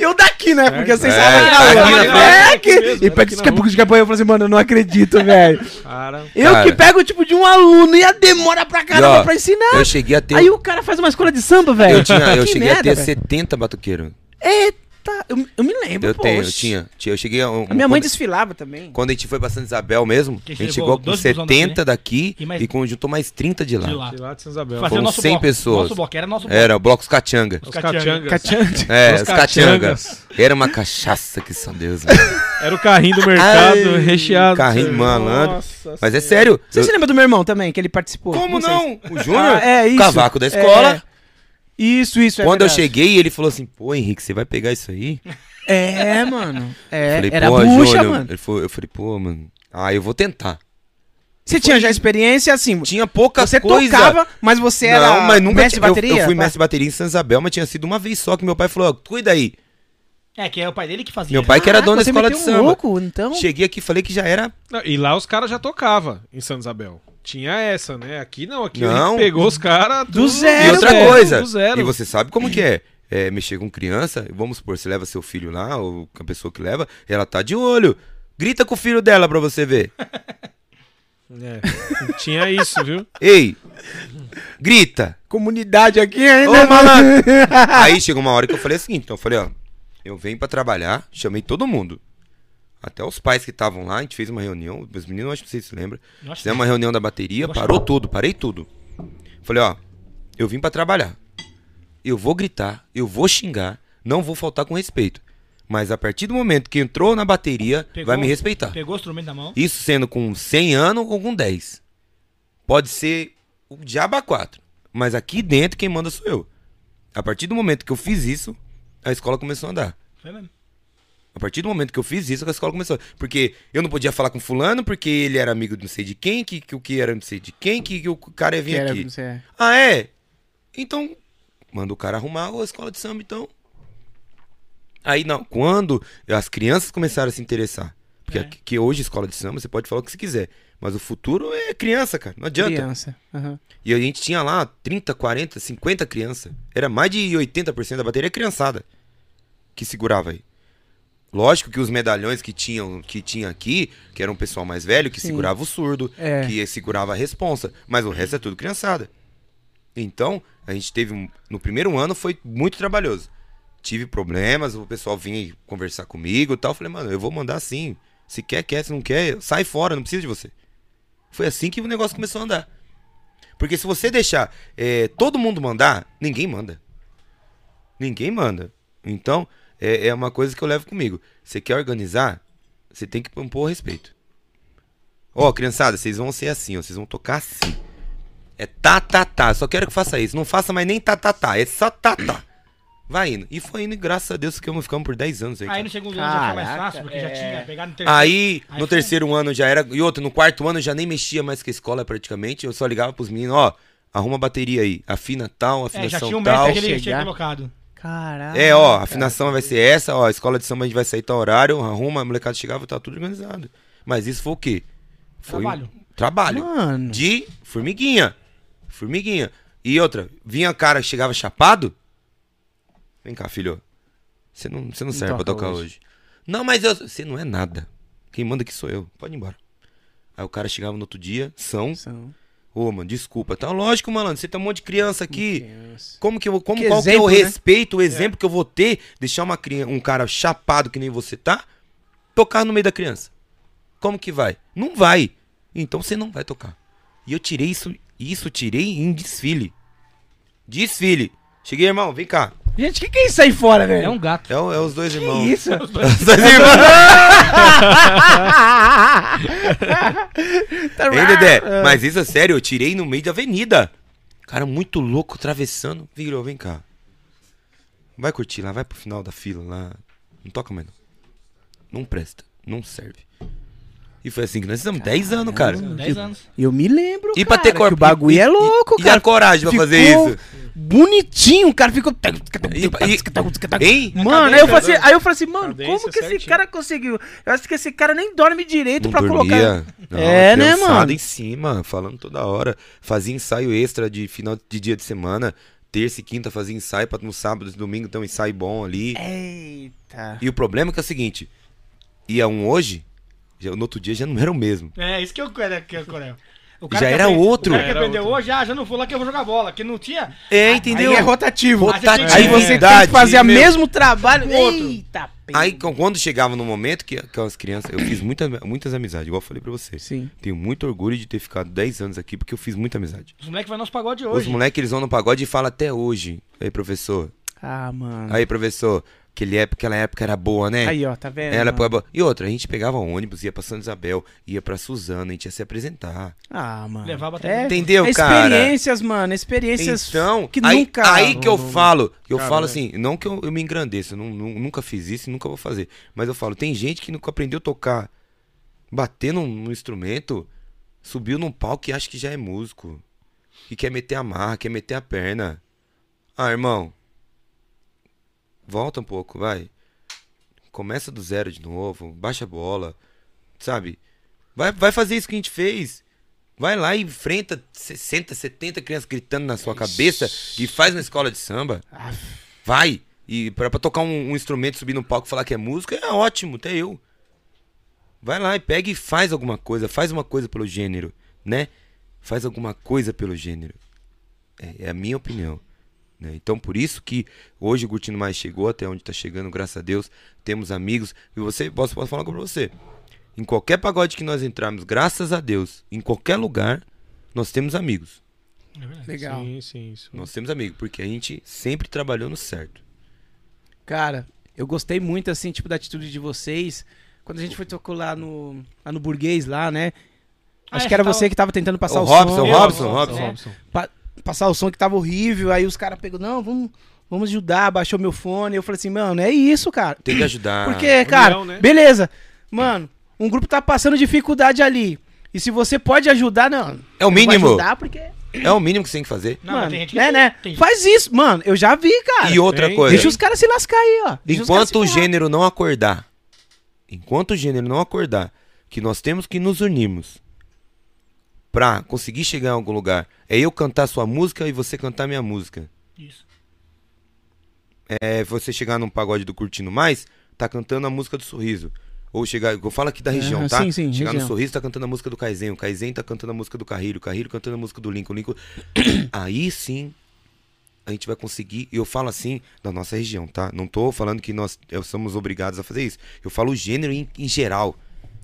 Eu daqui, né? Porque vocês É, sabem tá na aqui rua. É, aqui. E era pega eu falei assim, mano, eu não acredito, velho. Eu Cara. que pego, tipo, de um aluno e a demora pra caramba E, ó, pra ensinar. Eu cheguei a ter. Aí o cara faz uma escola de samba, velho. eu, tinha, eu Que cheguei merda, a ter velho. 70 batuqueiros. Eita, eu, eu me lembro, Eu tenho, eu poxa. tinha. tinha- Eu cheguei a. um- A minha mãe quando, desfilava também. quando a gente foi pra Santa Isabel mesmo, Que a gente chegou com dois busão daqui, 70 daqui E mais- e conjuntou mais 30 de lá. De lá. de lá de São Isabel. O nosso 100 bloco. pessoas. Nosso bloco, era nosso bloco. Era, o Blocos Catianga. Os Os catingas. Cachante. É, Os os Catiangas. Era uma cachaça que são Deus. velho. [LAUGHS] Era o carrinho do mercado Ai, recheado. carrinho malandro. Nossa Mas é sério. Você se lembra do meu irmão também, que ele participou? Como não? O Júnior? Ah, é, isso. Cavaco da escola. Isso, isso. é Quando eu verdade. cheguei, ele falou assim: pô, Henrique, você vai pegar isso aí? É, mano. É, falei, era bucha, Júnior. mano. Ele falou, eu falei, pô, mano. Ah, eu vou tentar. Você tinha já experiência assim. Tinha pouca Você coisa. tocava, mas você era não, mas nunca mestre de tinha- eu- bateria? Eu, fui Tá. mestre de bateria em Santa Isabel, mas tinha sido uma vez só que meu pai falou: ó, cuida aí. É, que é o pai dele que fazia. Meu pai que era Caraca, dono da escola de um samba. louco, então. Cheguei aqui e falei que já era. Não, E lá os caras já tocavam em Santa Isabel. Tinha essa, né? Aqui não, aqui Não. ele pegou os caras Do zero, e outra velho, coisa. Do zero. E você sabe como que é? É, mexer com criança, vamos supor, você leva seu filho lá, ou a pessoa que leva, ela tá de olho. Grita com o filho dela pra você ver. [LAUGHS] É, tinha isso, viu? Ei! Grita! Comunidade aqui ainda. Ô, malandro! [LAUGHS] Aí chegou uma hora que eu falei o seguinte, então eu falei, ó, eu venho pra trabalhar, chamei todo mundo. Até os pais que estavam lá, a gente fez uma reunião, os meninos, acho que vocês se lembram. Fizemos uma reunião da bateria, parou tudo, parei tudo. Falei, ó, eu vim pra trabalhar. Eu vou gritar, eu vou xingar, não vou faltar com respeito. Mas a partir do momento que entrou na bateria, Pegou- vai me respeitar. Pegou o instrumento na mão. Isso sendo com 100 anos ou com 10. Pode ser o diabo a 4. Mas aqui dentro quem manda sou eu. A partir do momento que eu fiz isso, a escola começou a andar. Foi mesmo. A partir do momento que eu fiz isso, a escola começou. Porque eu não podia falar com fulano, porque ele era amigo de não sei de quem, que, que o que era não sei de quem, que, que o cara ia vir Que era- aqui. você é. Ah, é? Então, manda o cara arrumar a escola de samba, então. Aí, não, quando as crianças começaram a se interessar, porque É. aqui- que hoje escola de samba você pode falar o que você quiser, mas o futuro é criança, cara, não adianta. Criança. aham. E a gente tinha lá 30, 40, 50 crianças. Era mais de 80% da bateria criançada que segurava aí. Lógico que os medalhões que tinham que tinha aqui, que era um pessoal mais velho, que Sim. segurava o surdo, É. que segurava a responsa, mas o resto é tudo criançada. Então, a gente teve um, no primeiro ano foi muito trabalhoso. Tive problemas, o pessoal vinha conversar comigo e tal. Falei, mano, eu vou mandar sim. Se quer, quer, se não quer, sai fora, não precisa de você. Foi assim que o negócio começou a andar. Porque se você deixar é, todo mundo mandar, ninguém manda. Ninguém manda. Então, é, é uma coisa que eu levo comigo. Você quer organizar, você tem que impor respeito. Ó, criançada, vocês vão ser assim, ó, vocês vão tocar assim. É tá, tá, tá. Só quero que faça isso. Não faça mais nem tá, tá, tá. É só tá, tá. Vai indo. E foi indo, e graças a Deus, ficamos, ficamos por 10 anos aí. Aí no segundo ano já foi mais fácil, porque já é. tinha pegado no terceiro. Aí, Aí no foi- terceiro ano já era. E outro, no quarto ano eu já nem mexia mais com a escola praticamente. Eu só ligava pros meninos, ó, arruma a bateria aí. Afina tal, É, já afinação tinha um tal. mestre que ele tinha colocado. Caraca. É, ó, a afinação vai ser essa, ó, a escola de samba a gente vai sair tal horário, arruma, a molecada chegava, tá tudo organizado. Mas isso foi o quê? Foi Trabalho. Trabalho. Mano. De formiguinha. Formiguinha. E outra, vinha cara que chegava chapado. Vem cá, filho. Você não, você não serve pra toca tocar hoje. hoje. Não, mas eu, você não é nada. Quem manda aqui sou eu. Pode ir embora. Aí o cara chegava no outro dia, são. São Ô, mano, desculpa. Tá lógico, malandro. Você tem um monte de criança aqui. crianças. Como que eu vou. Como, Que qual que é o exemplo, né? respeito, o exemplo que eu vou ter? Deixar uma criança, um cara chapado que nem você tá, tocar no meio da criança. Como que vai? Não vai. Então você não vai tocar. E eu tirei isso. Isso eu tirei em desfile. Desfile. Cheguei, irmão, vem cá. Gente, o que, que é isso aí fora, velho? É um gato. É, o- é os dois Que irmãos. isso? [LAUGHS] Os dois irmãos. [LAUGHS] Tá Hein, Dedé? Mas isso é sério, eu tirei no meio da avenida. Cara, muito louco, atravessando. Virou, vem cá. Vai curtir lá, vai pro final da fila lá. Não toca mais não. Não presta, não serve. E foi assim que nós fizemos 10 anos, cara. 10 anos. Eu me lembro, E pra cara, ter corpo. que o bagulho e- é louco, e, cara. E a coragem pra fazer isso. Bonitinho, o cara ficou... Hein? Mano, aí eu, falei assim, aí eu falei assim, mano, como que esse certinho. cara conseguiu? Eu acho que esse cara nem dorme direito Não pra colocar. dormia. Não, É, né, criançada mano? em cima, falando toda hora. Fazia ensaio extra de final de dia de semana. Terça e quinta fazia ensaio pra no sábado e domingo ter um ensaio bom ali. Eita. E o problema é que é o seguinte: ia um hoje, já, no outro dia já não era o mesmo. É, isso que eu quero. Que eu quero. O Já que era aprende- outro. O cara que Era aprendeu outro. hoje, ah, já não vou lá que eu vou jogar bola. Que não tinha. É, Ah, entendeu? Aí é rotativo. Rotatividade. Aí você tem que fazer o mesmo trabalho. Outro. Eita. Aí quando chegava no momento que aquelas crianças, eu fiz muita, muitas amizades, igual eu falei pra você. Sim. Tenho muito orgulho de ter ficado 10 anos aqui porque eu fiz muita amizade. Os moleques vão no nosso pagode Os hoje. moleques eles vão no pagode e falam até hoje. Aí, professor. Ah, mano. Aí, professor. Aquele época, aquela época era boa, né? Aí, ó, tá vendo? Época boa. E outra, a gente pegava ônibus, ia pra Santa Isabel, ia pra Suzana, a gente ia se apresentar. Ah, mano. Levava até- é, Entendeu, é cara? experiências, mano. Experiências Então, que aí, nunca. aí que eu não- falo, que eu Cara, falo é. assim, não que eu, eu me engrandeça, eu não- nu- nunca fiz isso e nunca vou fazer. Mas eu falo, tem gente que nunca aprendeu a tocar, bater num, num instrumento, subiu num palco e acha que já é músico. E quer meter a marra, quer meter a perna. Ah, irmão. Volta um pouco, vai. Começa do zero de novo, baixa a bola, sabe? Vai, vai fazer isso que a gente fez. Vai lá e enfrenta 60, 70 crianças gritando na sua cabeça e faz uma escola de samba. Vai. E pra, pra tocar um, um instrumento, subir no palco e falar que é música, é ótimo, até eu. Vai lá e pega e faz alguma coisa, faz uma coisa pelo gênero, né? Faz alguma coisa pelo gênero. É, é a minha opinião. Né? Então, por isso que hoje o Curtindo Mais chegou até onde tá chegando, graças a Deus. Temos amigos. E você, posso, posso falar com você. Em qualquer pagode que nós entrarmos, graças a Deus, em qualquer lugar, nós temos amigos. Legal. Sim, sim, isso. Nós temos amigos, porque a gente sempre trabalhou no certo. Cara, eu gostei muito, assim, tipo, da atitude de vocês. Quando a gente foi tocar lá no, lá no burguês, lá, né? Ah, Acho é, que era você que tava tentando passar O o, Robson, som. Robson, o Robson. Robson. pa- passar o som que tava horrível. Aí os caras pegou, não, vamos, vamos ajudar, baixou meu fone. Eu falei assim, mano, é isso, cara. Tem que ajudar. Porque, cara, união, né? beleza. Mano, um grupo tá passando dificuldade ali. E se você pode ajudar, não. É o mínimo. ajudar porque. É o mínimo que você tem que fazer. Não, mano, tem gente que né, né? tem- Faz isso, mano. Eu já vi, cara. E outra Tem. coisa. Deixa os caras se lascar aí, ó. Deixa Enquanto o gênero não acordar, enquanto o gênero não acordar, que nós temos que nos unirmos pra conseguir chegar em algum lugar. É eu cantar sua música e você cantar minha música. Isso. É você chegar num pagode do Curtindo Mais, tá cantando a música do Sorriso. Ou chegar, eu falo aqui da região, tá? sim, sim, chegar região. no Sorriso tá cantando a música do Kaizen, o Kaizen tá cantando a música do Carrilho, o Carrilho cantando a música do Lincoln, o Lincoln. [COUGHS] Aí sim a gente vai conseguir, e eu falo assim da nossa região, tá? Não tô falando que nós eh, somos obrigados a fazer isso. Eu falo o gênero em, em geral.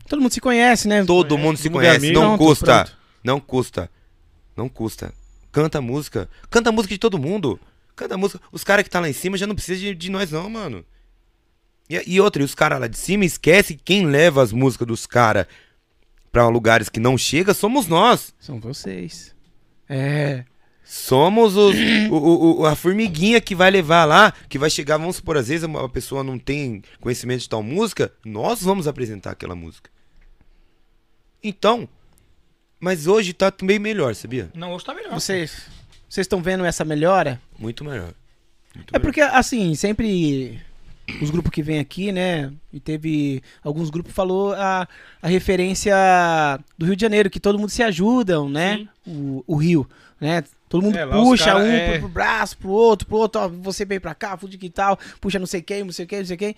Todo mundo se conhece, né? Todo mundo se todo mundo é conhece, amigo. não Pronto, custa. Não custa. Não custa. Canta a música. Canta a música de todo mundo. Canta a música. Os caras que tá lá em cima já não precisam de, de nós, não, mano. E, e outra, e os caras lá de cima esquece que quem leva as músicas dos caras pra lugares que não chega somos nós. São vocês. É. Somos os, o, o- o- a formiguinha que vai levar lá, que vai chegar, vamos supor, às vezes uma pessoa não tem conhecimento de tal música, nós vamos apresentar aquela música. Então, mas hoje tá bem melhor, sabia? Não, hoje tá melhor. Vocês vocês estão vendo essa melhora? Muito melhor. Muito É melhor. porque, assim, sempre os grupos que vêm aqui, né? E teve. Alguns grupos falou a, a referência do Rio de Janeiro, que todo mundo se ajudam, né? O, o Rio, né? Todo mundo É, puxa cara um é- pro, pro braço, pro outro, pro outro, ó, você vem pra cá, fude que tal, puxa não sei quem, não sei quem, não sei quem.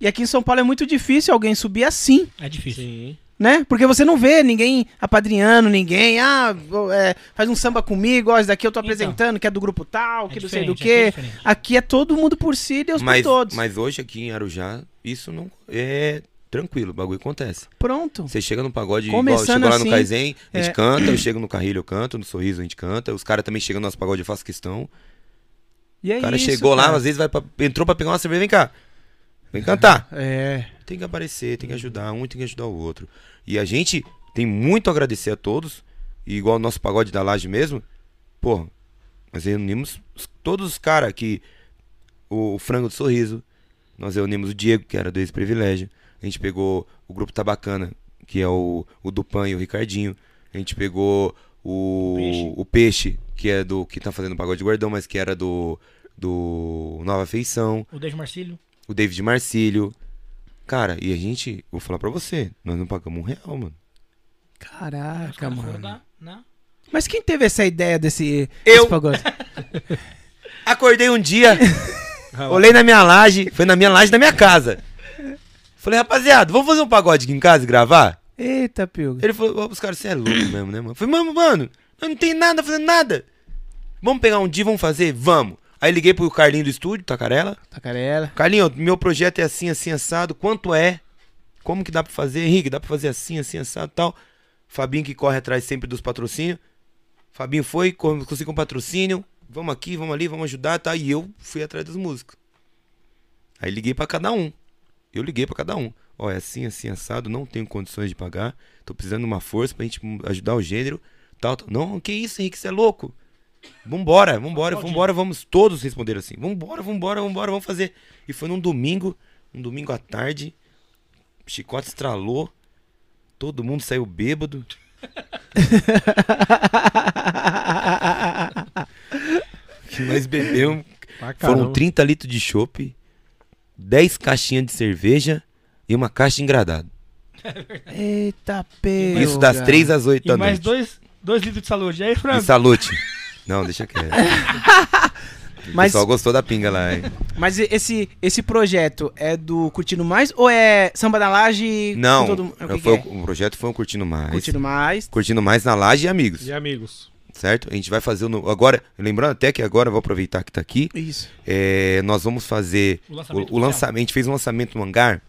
E aqui em São Paulo é muito difícil alguém subir assim, É difícil. Sim. Né? Porque você não vê ninguém apadrinhando, ninguém, ah, é, faz um samba comigo, ó, esse daqui eu tô Então. apresentando, que é do grupo tal, que É não sei do que. aqui é. Aqui é todo mundo por si, Deus mas, por todos. mas hoje aqui em Arujá, isso não é tranquilo, o bagulho acontece. Pronto. Você chega no pagode, Começando igual, chegou lá assim, no Kaizen, a gente é. canta, eu chego no Carrilho, eu canto, no Sorriso a gente canta, os caras também chegam no nosso pagode, eu faço questão. E é O cara isso, chegou lá, cara. às vezes vai pra, entrou pra pegar uma cerveja, vem cá. Vem cantar. É. Tem que aparecer, tem que ajudar, um tem que ajudar o outro. E a gente tem muito a agradecer a todos, e igual o nosso pagode da laje mesmo, pô, nós reunimos os- todos os caras que. O, o Frango do Sorriso, nós reunimos o Diego, que era do ex-privilégio, a gente pegou o grupo Tabacana, que é o, o Dupan e o Ricardinho. A gente pegou o Peixe. o Peixe, que é do que tá fazendo pagode gordão, mas que era do do Nova Feição, O Dave Marcílio. o David Marcílio. Cara, e a gente, vou falar pra você, nós não pagamos um real, mano. Caraca, mano. na- Mas quem teve essa ideia desse, Eu. desse pagode? [LAUGHS] Acordei um dia, [LAUGHS] olhei na minha laje, foi na minha laje da minha casa. Falei, rapaziada, vamos fazer um pagode aqui em casa e gravar? Eita, Pilga. Ele falou, "Ô, os caras, você é louco mesmo, né, mano? Eu falei, mano, mano, eu não tenho nada fazendo nada. Vamos pegar um dia, vamos fazer? Vamos. Aí liguei pro Carlinho do estúdio, Tacarela. Tacarela. Carlinho, meu projeto é assim, assim, assado. Quanto é? Como que dá pra fazer? Henrique, dá pra fazer assim, assim, assado tal. Fabinho que corre atrás sempre dos patrocínios. Fabinho foi, co- conseguiu um patrocínio. Vamos aqui, vamos ali, vamos ajudar, tá? E eu fui atrás dos músicos. Aí liguei pra cada um. Eu liguei pra cada um. Ó, é assim, assim, assado, não tenho condições de pagar. Tô precisando de uma força pra gente ajudar o gênero. Tal, tal. Não, que isso, Henrique, você é louco. Vambora, vambora, vambora, vamos todos responder assim. Vambora, vambora, vambora, vamos fazer. E foi num domingo, um domingo à tarde. Chicote estralou. Todo mundo saiu bêbado. [LAUGHS] Que nós bebemos. Foram caramba. 30 litros de chopp, 10 caixinhas de cerveja e uma caixa de engradado. Eita, Pilga. Isso das 3 às 8 E da mais noite. dois, dois litros de saúde. E aí, E Franco? salute. [LAUGHS] Não, deixa quieto. [LAUGHS] O Mas, pessoal gostou da pinga lá, hein? mas esse, esse projeto é do Curtindo Mais ou é Samba na Laje? Não, todo- o que foi, que é? o projeto foi um Curtindo Mais. Curtindo Mais. Curtindo Mais na Laje e Amigos, E amigos. certo? A gente vai fazer o... no- Agora, lembrando até que agora, vou aproveitar que tá aqui, Isso. é, nós vamos fazer O o, lançamento o oficial. lançamento. A gente fez um lançamento no hangar,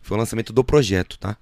foi o lançamento do projeto, tá?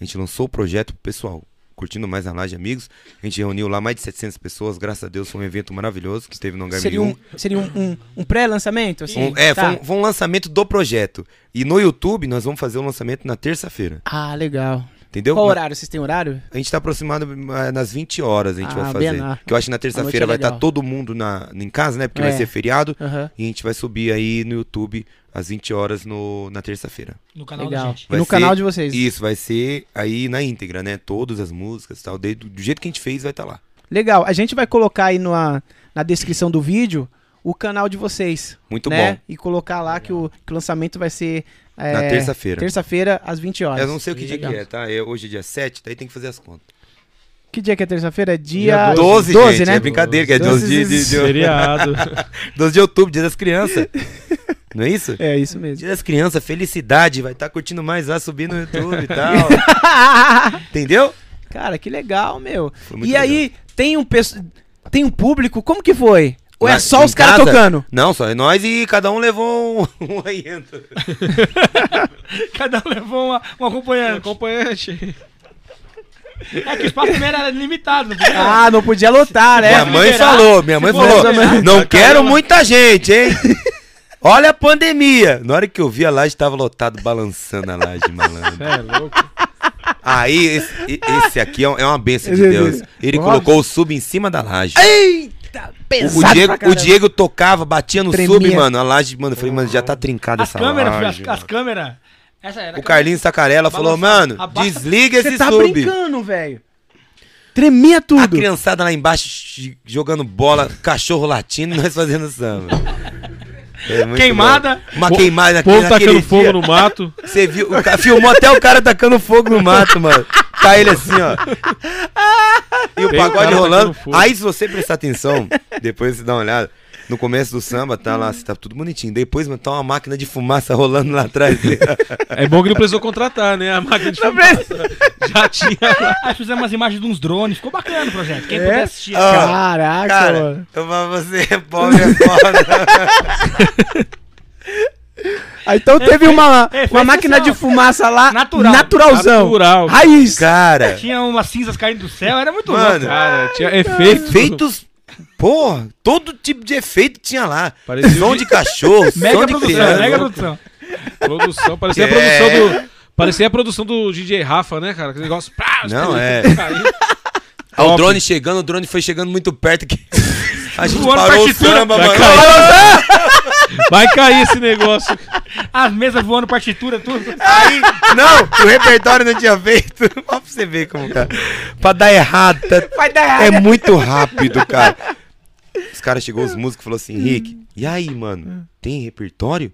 A gente lançou o projeto pro pessoal. Curtindo mais na Laje Amigos. A gente reuniu lá mais de 700 pessoas. Graças a Deus foi um evento maravilhoso que esteve no Hangar Seria 1001. um, seria um, um, um pré-lançamento? Assim? Um- é, Tá. foi, um, foi um lançamento do projeto. E no YouTube nós vamos fazer o lançamento na terça-feira. Ah, legal. Entendeu? Qual horário? Vocês têm horário? A gente tá aproximado eh, nas 20 horas, a gente Ah, vai fazer. na- Que eu acho que na noite é terça-feira vai estar legal. todo mundo na, em casa, né? Porque vai É. ser feriado. Aham. E a gente vai subir aí no YouTube às 20 horas no, na terça-feira. No canal da Legal. gente. E Vai no ser- canal de vocês. Isso, vai ser aí na íntegra, né? Todas as músicas e tal. De- do jeito que a gente fez, vai estar lá. Legal. A gente vai colocar aí na, na descrição do vídeo o canal de vocês. Muito né? bom. E colocar lá que o, que o lançamento vai ser. É, Na terça-feira. Terça-feira, às 20 horas. Eu não sei o que dia que é, tá? É, hoje é dia 7, daí tem que fazer as contas. Que dia que é terça-feira? É dia, Dia 12, 12, gente, né? é brincadeira, que é 12 12 de, de, de, Feriado. [LAUGHS] 12 de outubro, dia das crianças. Não é isso? É isso mesmo. Dia das crianças, felicidade, vai estar curtindo mais lá, subir no YouTube e tal. [LAUGHS] Entendeu? Cara, que legal, meu. E legal. aí, tem um, tem um público, como que foi? Ou é só os caras tocando? Não, só é nós e cada um levou um, [LAUGHS] um. [LAUGHS] Cada um levou uma, um acompanhante. Acompanhante. É que o espaço também era limitado, não podia? Ah, não podia lotar, né? Minha mãe liberar, falou, minha mãe se falou, liberar, não quero caramba." muita gente, hein? [LAUGHS] Olha a pandemia. Na hora que eu vi a laje, tava lotado, balançando a laje, malandro. É louco. Aí, esse, esse aqui é um- é uma benção de Esse- Deus. Ele colocou o sub em cima da laje. Eita, pesado O Diego, pra o. Diego tocava, batia no Tremia. sub, mano. A laje, mano, eu falei, mano, já tá trincada As essa câmeras, laje. as, as câmeras. Essa era. O Carlinhos Sacarella falou, mano, Abaixa- desliga Você esse tá sub. brincando, velho. Tremia A tudo. criançada lá embaixo jogando bola, cachorro latindo e nós fazendo samba. É Queimada. bom. Uma queimada O povo naquele tacando dia. fogo no mato. Você viu? O filmou até o cara tacando fogo no mato, mano. Tá ele assim, ó. E o pagode rolando. Aí, se você prestar atenção, depois você dá uma olhada. No começo do samba, tá lá, tá tudo bonitinho. Depois, mano, tá uma máquina de fumaça rolando lá atrás. É bom que não precisou contratar, né? A máquina de fumaça. Já tinha lá. Aí fizemos umas imagens de uns drones. Ficou bacana o projeto. Quem É? puder assistir. Ah, Caraca, Cara, mano. eu falo, você é pobre, é foda. [LAUGHS] Ah, Então teve uma, é, uma máquina de fumaça lá, Natural. naturalzão. Natural. Raiz. Cara, Tinha umas cinzas caindo do céu. Era muito Mano, louco. Cara, tinha efeito. efeitos. Porra, todo tipo de efeito tinha lá. Parecia som de cachorro, som Mega de produção, criança. mega produção. Produção. Parecia a É. produção do. Parecia a produção do DJ Rafa, né, cara? Aquele negócio. Pá, Não, é. Ah, o drone chegando, o drone foi chegando muito perto que [LAUGHS] a gente Voando parou o samba, Vai mano. Vai cair esse negócio. As mesas voando, partitura, tudo. Aí, não, o repertório não tinha feito. [LAUGHS] Ó pra você ver como, cara. Pra dar errado. tá- Vai dar errado. É muito rápido, cara. Os caras chegou, os músicos falou assim, Henrique, e aí, mano, tem repertório?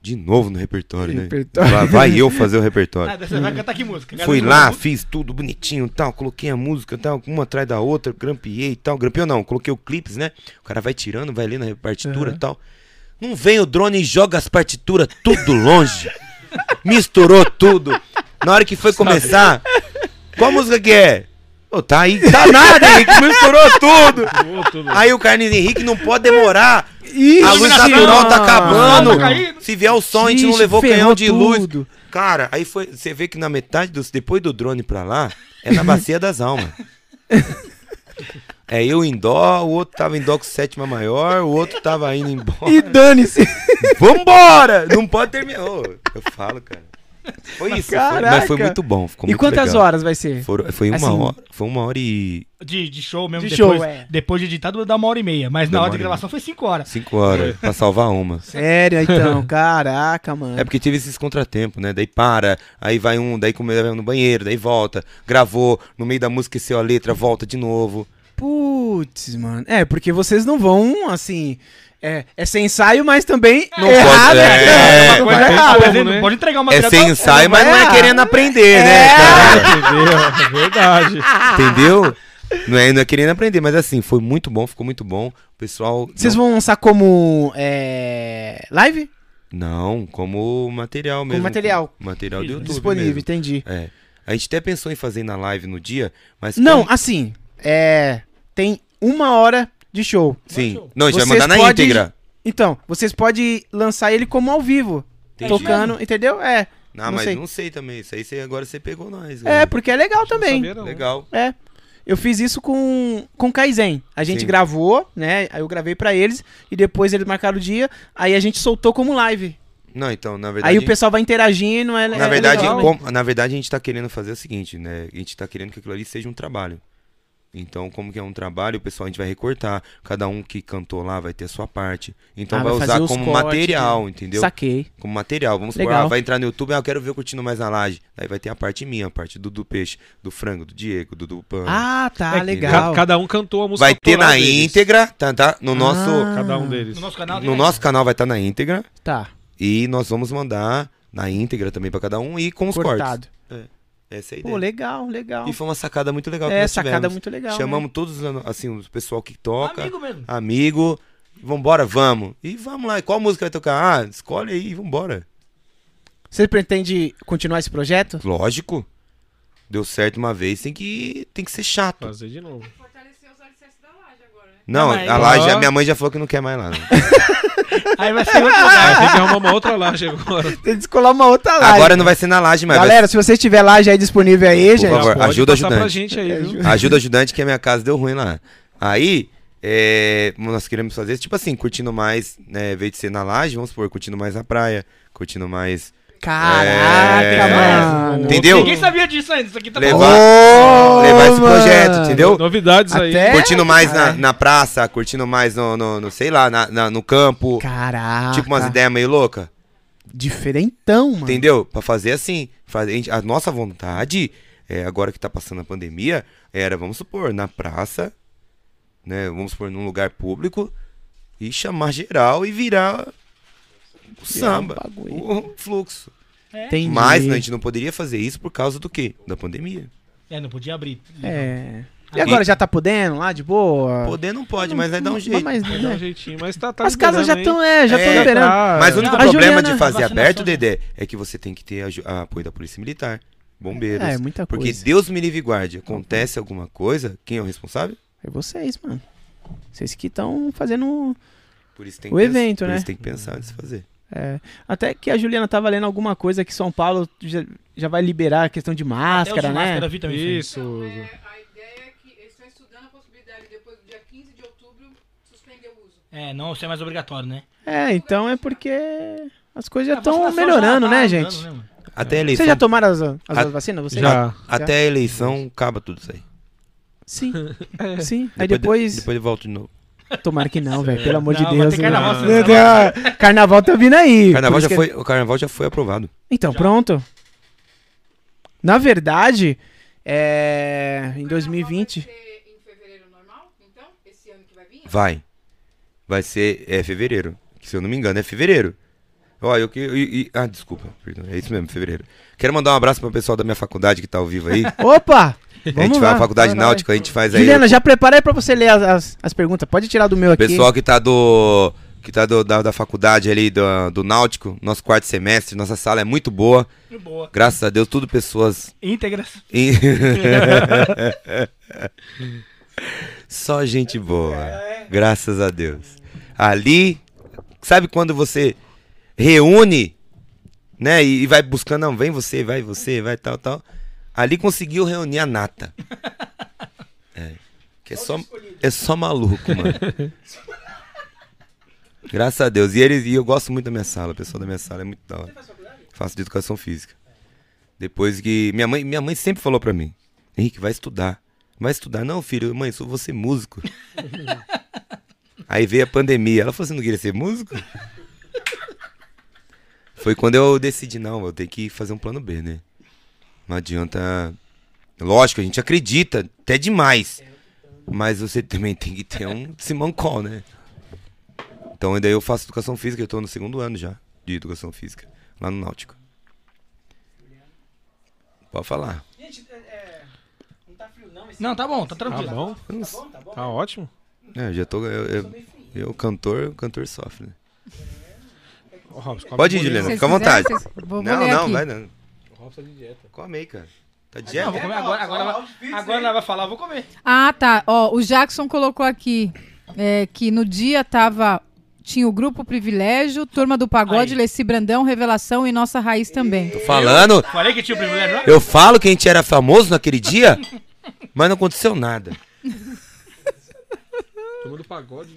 De novo no repertório, né? Repertório. Vai, vai eu fazer o repertório. Ah, você vai cantar que música? Fui Cada lá, música- fiz tudo bonitinho tal, coloquei a música tal, uma atrás da outra, grampeei e tal. Grampeou não, coloquei o clipes, né? O cara vai tirando, vai lendo a partitura e tal. Não vem o drone e joga as partituras tudo longe. Misturou tudo. Na hora que foi começar, qual música que é? Ô, tá aí, tá [LAUGHS] nada, Henrique, misturou tudo. Aí o Carlinhos Henrique não pode demorar. Ixi, A luz natural tá acabando. Tá. Se vier o som, a gente não levou canhão de luz. tudo. Cara, aí foi. Você vê que na metade dos. Depois do drone pra lá, é na bacia das almas. [LAUGHS] É eu em dó, o outro tava em dó com sétima maior, o outro tava indo embora. E dane-se. [LAUGHS] Vambora! Não pode terminar. Ô, eu falo, cara. Foi isso. foi- mas foi muito bom. Ficou E muito quantas legal. horas vai ser? Foram- foi uma Assim, hora. Foi uma hora e. De, de show mesmo, De depois, show, é. depois de editado dá uma hora e meia. Mas na hora de gravação foi cinco horas. Cinco horas. pra salvar uma. Sério, [LAUGHS] então. Caraca, mano. É porque tive esses contratempos, né? Daí para, aí vai um, daí come- vai no banheiro, daí volta, gravou, no meio da música esqueceu a letra, volta de novo. Putz, mano. É, porque vocês não vão, assim. É, é sem ensaio, mas também Não errado. pode- é, né? é, Uma mas coisa errada. como, né? Pode entregar uma É sem ensaio, mas não é querendo aprender, né? cara? [LAUGHS] Entendeu? É verdade. Entendeu? Não é, não é querendo aprender, mas assim, foi muito bom, ficou muito bom. O pessoal. Vocês não, vão lançar como é, live? Não, como material mesmo. material. Material do YouTube. Disponível, mesmo. entendi. É. A gente até pensou em fazer na live no dia, mas. Não, como- assim, é. Tem uma hora de show. Sim. Não, a gente vai Vocês mandar na pode- íntegra. Então, vocês podem lançar ele como ao vivo. Entendi. Tocando, entendeu? É. Não, não mas sei. não sei também. Isso aí você, agora você pegou nós. É, galera. porque é legal também. Legal. É. Eu fiz isso com com Kaizen. A gente Sim. gravou, né? Aí eu gravei pra eles e depois eles marcaram o dia, aí a gente soltou como live. Não, então, na verdade. aí o pessoal vai interagindo, é Na é verdade, legal. como- na verdade, a gente tá querendo fazer o seguinte, né? A gente tá querendo que aquilo ali seja um trabalho. Então, como que é um trabalho, o pessoal a gente vai recortar. Cada um que cantou lá vai ter a sua parte. Então Ah, vai, vai usar como cortes, material, entendeu? Saquei. Como material. Vamos supor, Legal. ah, vai entrar no YouTube, ah, eu quero ver o curtindo mais na laje. Daí vai ter a parte minha, a parte do, do peixe, do frango, do Diego, do, do pan. Ah, tá, É, legal. ca- Cada um cantou a música vai ter na deles. íntegra, tá? tá? No nosso, Ah, Cada um deles. No nosso canal. no nosso canal vai estar na íntegra. Tá, E nós vamos mandar na íntegra também pra cada um e com os cortado. cortes. Essa é a Pô, ideia. legal, legal. E foi uma sacada muito legal que É, nós sacada tivemos. muito legal. Chamamos né? todos, assim, o pessoal que toca, amigo. Amigo mesmo. Vambora, vamos. E vamos lá. E qual música vai tocar? Ah, escolhe aí, vambora. Você pretende continuar esse projeto? Lógico. Deu certo uma vez, tem que, tem que ser chato. Fazer de novo. Não, Não, a laje, a minha mãe já falou que não quer mais lá. né? [LAUGHS] Aí vai ser outro Vai lugar. [LAUGHS] ter que arrumar uma outra laje agora. [LAUGHS] Tem que descolar uma outra live. Agora não vai ser na laje, mas Galera, se você tiver já é disponível aí, Por gente. favor. Ajuda pra ajudante. gente aí, viu? vai... ajuda ajudante que a minha casa deu ruim lá. Aí, é, nós queremos fazer, tipo assim, curtindo mais, né, em vez de ser na laje, vamos supor, curtindo mais a praia, curtindo mais... Caraca, É, mano. Entendeu? Ninguém sabia disso ainda. Isso aqui tá Levar- Ô, levar esse projeto, entendeu? Novidades aí. Até- curtindo mais na, na praça, curtindo mais no, no, no, sei lá, na, na- no campo. Caraca. Tipo umas ideias meio loucas, Diferentão, mano. entendeu? Pra fazer assim. Fazer, a nossa vontade, é, agora que tá passando a pandemia, era, vamos supor, na praça, né? Vamos supor, num lugar público, e chamar geral e virar o samba, um bagulho. o fluxo. Entendi. Mas a gente não poderia fazer isso por causa do quê? Da pandemia. É, não podia abrir. É. E agora já tá podendo lá, de boa? Poder não pode, mas vai dar um jeito. Mas, Vai dar um né? jeitinho, mas tá, tá As casas já estão, é, já estão É, liberando. tá. Mas o único A problema Juliana- de fazer aberto, já. Dedé, é que você tem que ter aju- a apoio da Polícia Militar, bombeiros. É, muita Porque coisa. Deus me livre e guarde. Acontece alguma coisa, quem é o responsável? É vocês, mano. Vocês que estão fazendo. Por isso tem O que evento, por né? isso tem que pensar antes de fazer. É. Até que a Juliana tava lendo alguma coisa que São Paulo já, já vai liberar a questão de máscara, de né? máscara, vi também Isso. A ideia é que eles estão estudando a possibilidade, depois do dia 15 de outubro, suspender o uso. É, não ser mais obrigatório, né? É, então é porque as coisas já estão melhorando, já tá né, gente? né, mano? Até a eleição. Vocês já tomaram as, as A- vacinas? Vocês? Já. Até a eleição acaba tudo isso aí. Sim, É. [LAUGHS] sim. Aí depois... Depois eu volto de novo. Tomara que não, velho. Pelo amor Não, de vai Deus. ter carnaval, Meu Deus. Carnaval tá vindo aí. Carnaval já isso foi, que- o carnaval já foi aprovado. Então, pronto. Na verdade, é... em 2020... em fevereiro normal, então? Esse ano que vai vir? Vai. Vai ser é fevereiro. Que, se eu não me engano, é fevereiro. Ó, eu que. e- e- ah, desculpa, perdão. É isso mesmo, fevereiro. Quero mandar um abraço pro pessoal da minha faculdade que tá ao vivo aí. [LAUGHS] Opa! [LAUGHS] a gente Vamos vai lá. à faculdade Vai, vai. náutica, a gente faz aí. Juliana, já prepara aí pra você ler as, as, as perguntas. Pode tirar do meu aqui. pessoal que tá do. Que tá do, da, da faculdade ali do, do Náutico, nosso quarto semestre, nossa sala é muito boa. Boa. Graças a Deus, tudo pessoas. Íntegras. [LAUGHS] in- [LAUGHS] Só gente boa. Graças a Deus. Ali, sabe quando você reúne, né? E, e vai buscando, não, vem você, vai você, vai tal, tal. Ali conseguiu reunir a nata. [LAUGHS] É. Que é só, é só maluco, mano. Graças a Deus. E, eles, e eu gosto muito da minha sala, o pessoal da minha sala é muito da hora. Faço de educação física. Depois que. Minha mãe, minha mãe sempre falou pra mim: Henrique, vai estudar. Vai estudar. Não, filho, mãe, sou você músico. [LAUGHS] Aí veio a pandemia. Ela falou: Você não queria ser músico? Foi quando eu decidi: Não, eu tenho que fazer um plano B, né? Não adianta. Lógico, a gente acredita, até demais. Mas você [LAUGHS] também tem que ter um simancol, né? Então, daí eu faço educação física, eu tô no segundo ano já de educação física, lá no Náutico. Pode falar. Não, tá bom, tá Tá tranquilo. bom? Tá ótimo. É, eu já tô. Eu, eu, eu, cantor, o cantor sofre, né? Robson, come Pode ir. Juliana, fica à vontade. vocês- Vou, Não, não, aqui. vai não. O Robson tá de dieta. Come aí, cara. Tá de Não, dieta? vou comer agora, agora, agora nós vai falar, eu vou comer. Ah, tá. Ó, o Jackson colocou aqui é, que no dia tava. Tinha o grupo Privilégio, Turma do Pagode, Aí. Leci Brandão, Revelação e Nossa Raiz também. Tô falando. Falei que tinha o privilégio? Eu falo que a gente era famoso naquele dia, mas não aconteceu nada. [LAUGHS] Turma do pagode,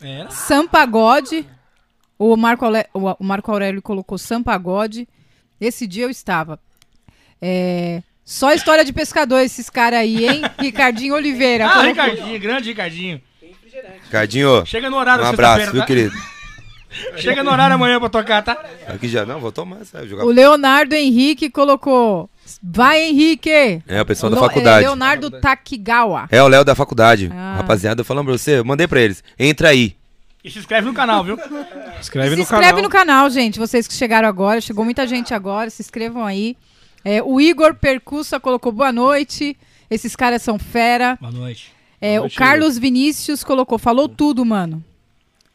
meu. Era. Sam Pagode. O Marco, Ale- o o Marco Aurélio colocou Sam Pagode. Esse dia eu estava. É, Só história de pescador esses caras aí, hein? [LAUGHS] Ricardinho Oliveira. Ah. Ricardinho, grande Ricardinho. Ricardinho, Chega no horário um abraço, viu, tá? querido? [LAUGHS] Chega no horário amanhã pra tocar, tá? Aqui já não, vou tomar, sabe? Jogar. O Leonardo Henrique colocou. Vai, Henrique! É, o pessoal da Lo- é, faculdade. Leonardo Takigawa. É o Léo da faculdade. Ah. Rapaziada, eu falando pra você, eu mandei pra eles. Entra aí. E se inscreve no canal, viu? [LAUGHS] Escreve se no inscreve canal. no canal, gente. Vocês que chegaram agora. Chegou muita gente agora. Se inscrevam aí. É, o Igor Percussa colocou boa noite. Esses caras são fera. Boa noite. É, Boa o noite, Carlos Vinícius colocou, falou tudo, mano.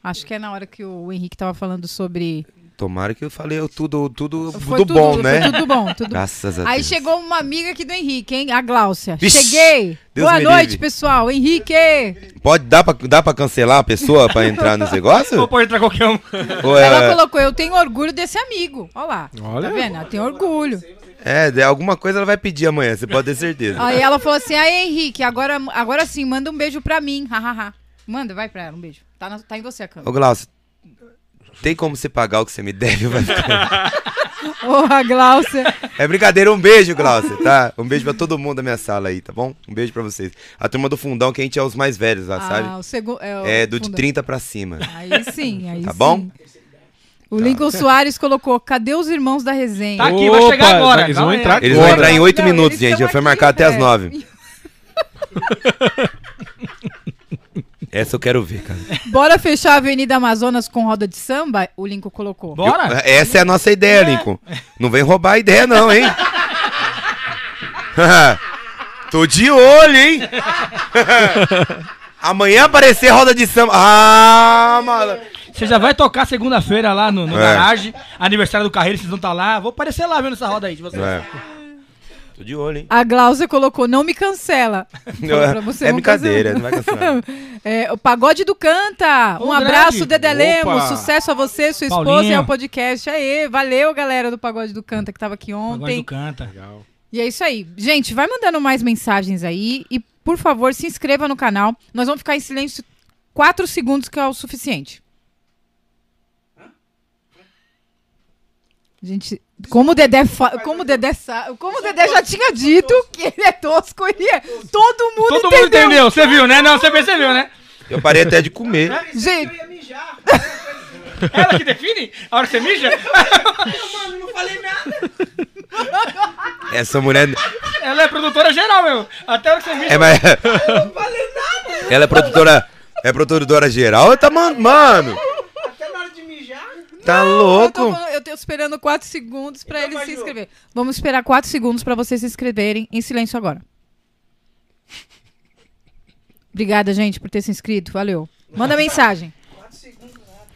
Acho que é na hora que o Henrique tava falando sobre. Tomara que eu falei eu tudo, tudo Foi do tudo, bom, foi né? tudo bom, tudo Graças a Aí Deus. chegou uma amiga aqui do Henrique, hein? A Gláucia. Vixe, Cheguei! Deus Boa noite, livre. pessoal. Henrique! Pode dar pra, dá pra cancelar a pessoa pra entrar nesse Ou negócio? pode entrar qualquer um. Ou Ela é, colocou, eu tenho orgulho desse amigo. Olha lá. Olha. Tá vendo? Ela tem orgulho. é, de alguma coisa ela vai pedir amanhã, você pode ter certeza. Aí ela falou assim: aí, Henrique, agora, agora sim, manda um beijo pra mim. Hahaha. Manda, vai pra ela, um beijo. Tá, na- tá em você a Ô, câmera. Glaucio, tem como você pagar o que você me deve? Vai ficar- Ô, a Gláucia. É brincadeira, um beijo, Glaucio, tá? Um beijo pra todo mundo da minha sala aí, tá bom? Um beijo pra vocês. A turma do fundão, que a gente é os mais velhos lá, Ah, sabe? o segundo. É, o É do de fundo. 30 pra cima. Aí sim, aí Tá sim. bom? O Lincoln Soares colocou: cadê os irmãos da resenha? Tá aqui, vai chegar agora. eles vão aí. entrar Eles agora. vão entrar em 8 Não, minutos, eles gente. Já foi marcar até as é. 9. [LAUGHS] Essa eu quero ver, cara. Bora fechar a Avenida Amazonas com roda de samba? O Lincoln colocou. Bora? Eu- essa é a nossa ideia, Lincoln. Não vem roubar a ideia, não, hein? [LAUGHS] Tô de olho, hein? [LAUGHS] Amanhã aparecer roda de samba. Ah, mano. Você já vai tocar segunda-feira lá no, no É. garagem. Aniversário do Carreiro, vocês vão estar lá. Vou aparecer lá vendo essa roda aí de vocês. É. Tô de olho, hein? A Glaucia colocou: não me cancela. [LAUGHS] Falou pra você é não brincadeira, não vai cancelar. [LAUGHS] É, o Pagode do Canta. Um Ô, abraço, grande. Dedé Lemos. Sucesso a você, sua esposa Paulinho. e ao podcast. Aê, valeu, galera do Pagode do Canta que tava aqui ontem. do canta. Legal. E é isso aí. Gente, vai mandando mais mensagens aí e, por favor, se inscreva no canal. Nós vamos ficar em silêncio 4 segundos, que é o suficiente. Gente, como o Dedé, fa- como o Dedé, sa- como o Dedé já tinha dito que ele é tosco, ele é. Todo mundo Todo entendeu. mundo entendeu, você viu, né? Não, você percebeu, né? Eu parei até de comer. Gente, Ela que define? A hora que você mija? Essa mulher. Ela é produtora geral, meu. Até a hora que você mija. É, mas... Ela é produtora. É produtora geral? Tá, man- mano. Tá eu tô, louco? falando- eu tô esperando 4 segundos pra eles se inscrever. Vamos esperar 4 segundos pra vocês se inscreverem em silêncio agora. Obrigada, gente, por ter se inscrito. Valeu. Manda mensagem.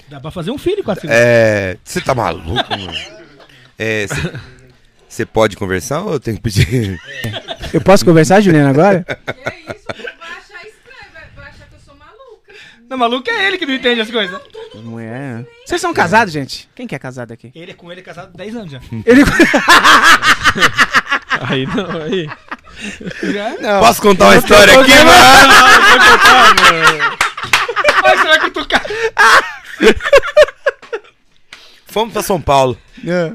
Dá pra fazer um filho com a filha. É. Você tá maluco, mano? É. Você pode conversar ou eu tenho que pedir? Eu posso conversar, Juliana, agora? Que isso? Vai achar estranho, vai, achar que eu sou Não, maluco é ele que não entende as coisas. Não é. Vocês são casados, gente? Quem que é casado aqui? Ele é com ele é casado há 10 anos já. [LAUGHS] Ele. Aí não, aí. Não. Posso contar uma história aqui, mano? Ai, você vai cutucar. Fomos pra São Paulo. É.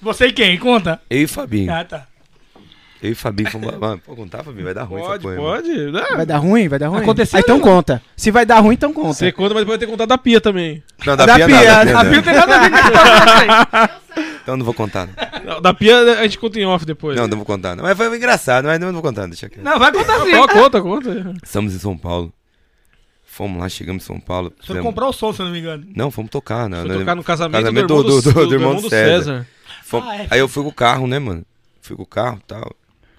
Você e quem? Conta. Eu e Fabinho. Ah, tá. Eu e Fabinho fomos lá. Mano, pode contar, Fabinho? Vai dar ruim Pode, essa pode. Não, Vai dar ruim? Vai dar ruim? Aconteceu, Ah, então né? conta. Se vai dar ruim, então conta. Você conta, mas depois vai ter que contar da pia também. Não, da, Da pia, pia, não, da a pia, A não. Bill tem nada a ver com. Então não vou contar. Não, Não, Da pia a gente conta em off depois. não, não vou contar. Não. Mas foi engraçado, mas não vou contar, deixa aqui. Não, vai contar sim. Ó, conta, conta. Estamos em São Paulo. Fomos lá, chegamos em São Paulo. Foi fizemos- comprar o som, se eu não me engano. Não, fomos tocar. Não, Foi não, tocar no casamento, casamento do, irmão do- do, do- do do irmão irmão César. César. Fomos- Ah, é. Aí eu fui com o carro, né, mano? Fui com o carro e tal.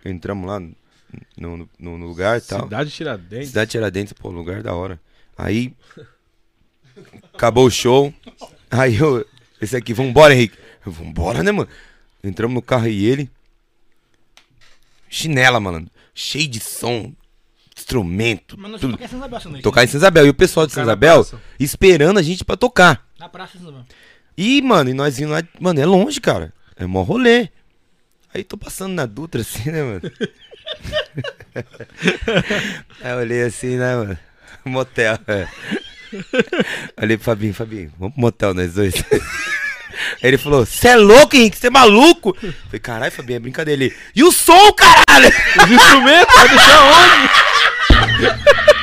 Entramos lá no, no, no- lugar e tal. Cidade Tiradentes. Cidade Tiradentes, pô, lugar da hora. Aí. Acabou o show. Aí eu. Esse aqui, vambora, Henrique. Eu, vambora, né, mano? Entramos no carro e ele. Chinela, mano. Cheio de som. Instrumento. Mas nós tudo. tocar em São Isabel essa noite. Tocar em São Isabel. E o pessoal de São Isabel esperando a gente pra tocar. Na praça São Isabel. E, mano, e nós indo lá. Mano, é longe, cara. É mó rolê. Aí tô passando na Dutra assim, né, mano? [LAUGHS] Aí eu olhei assim, né, mano? Motel. É. Olhei pro Fabinho, Fabinho, vamos pro motel nós dois. [LAUGHS] Aí ele falou, você é louco, Henrique? Você é maluco? Eu falei, caralho, Fabinho, é brincadeira. Ele, e o som, caralho? Os instrumentos, vai deixar onde? [LAUGHS]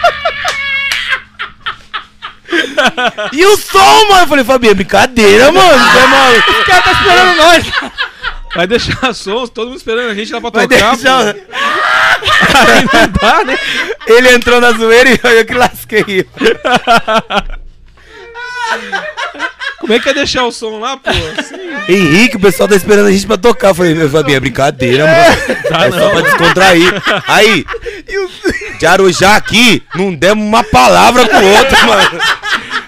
E o som, mano? Eu falei, Fabinho, é brincadeira, mano. Você é maluco? O cara tá esperando nós. Vai deixar [LAUGHS] sons, todo mundo esperando a gente lá pra Vai tocar. deixar... pô. [LAUGHS] Aí não dá, né? Ele entrou na zoeira e eu que lasquei. Como é que é deixar o som lá, pô? Assim, Henrique, o pessoal tá esperando a gente pra tocar. Eu falei, meu Fabinho, é brincadeira, mano. é só pra descontrair. Aí, de Arujá aqui, não demos uma palavra pro outro, mano.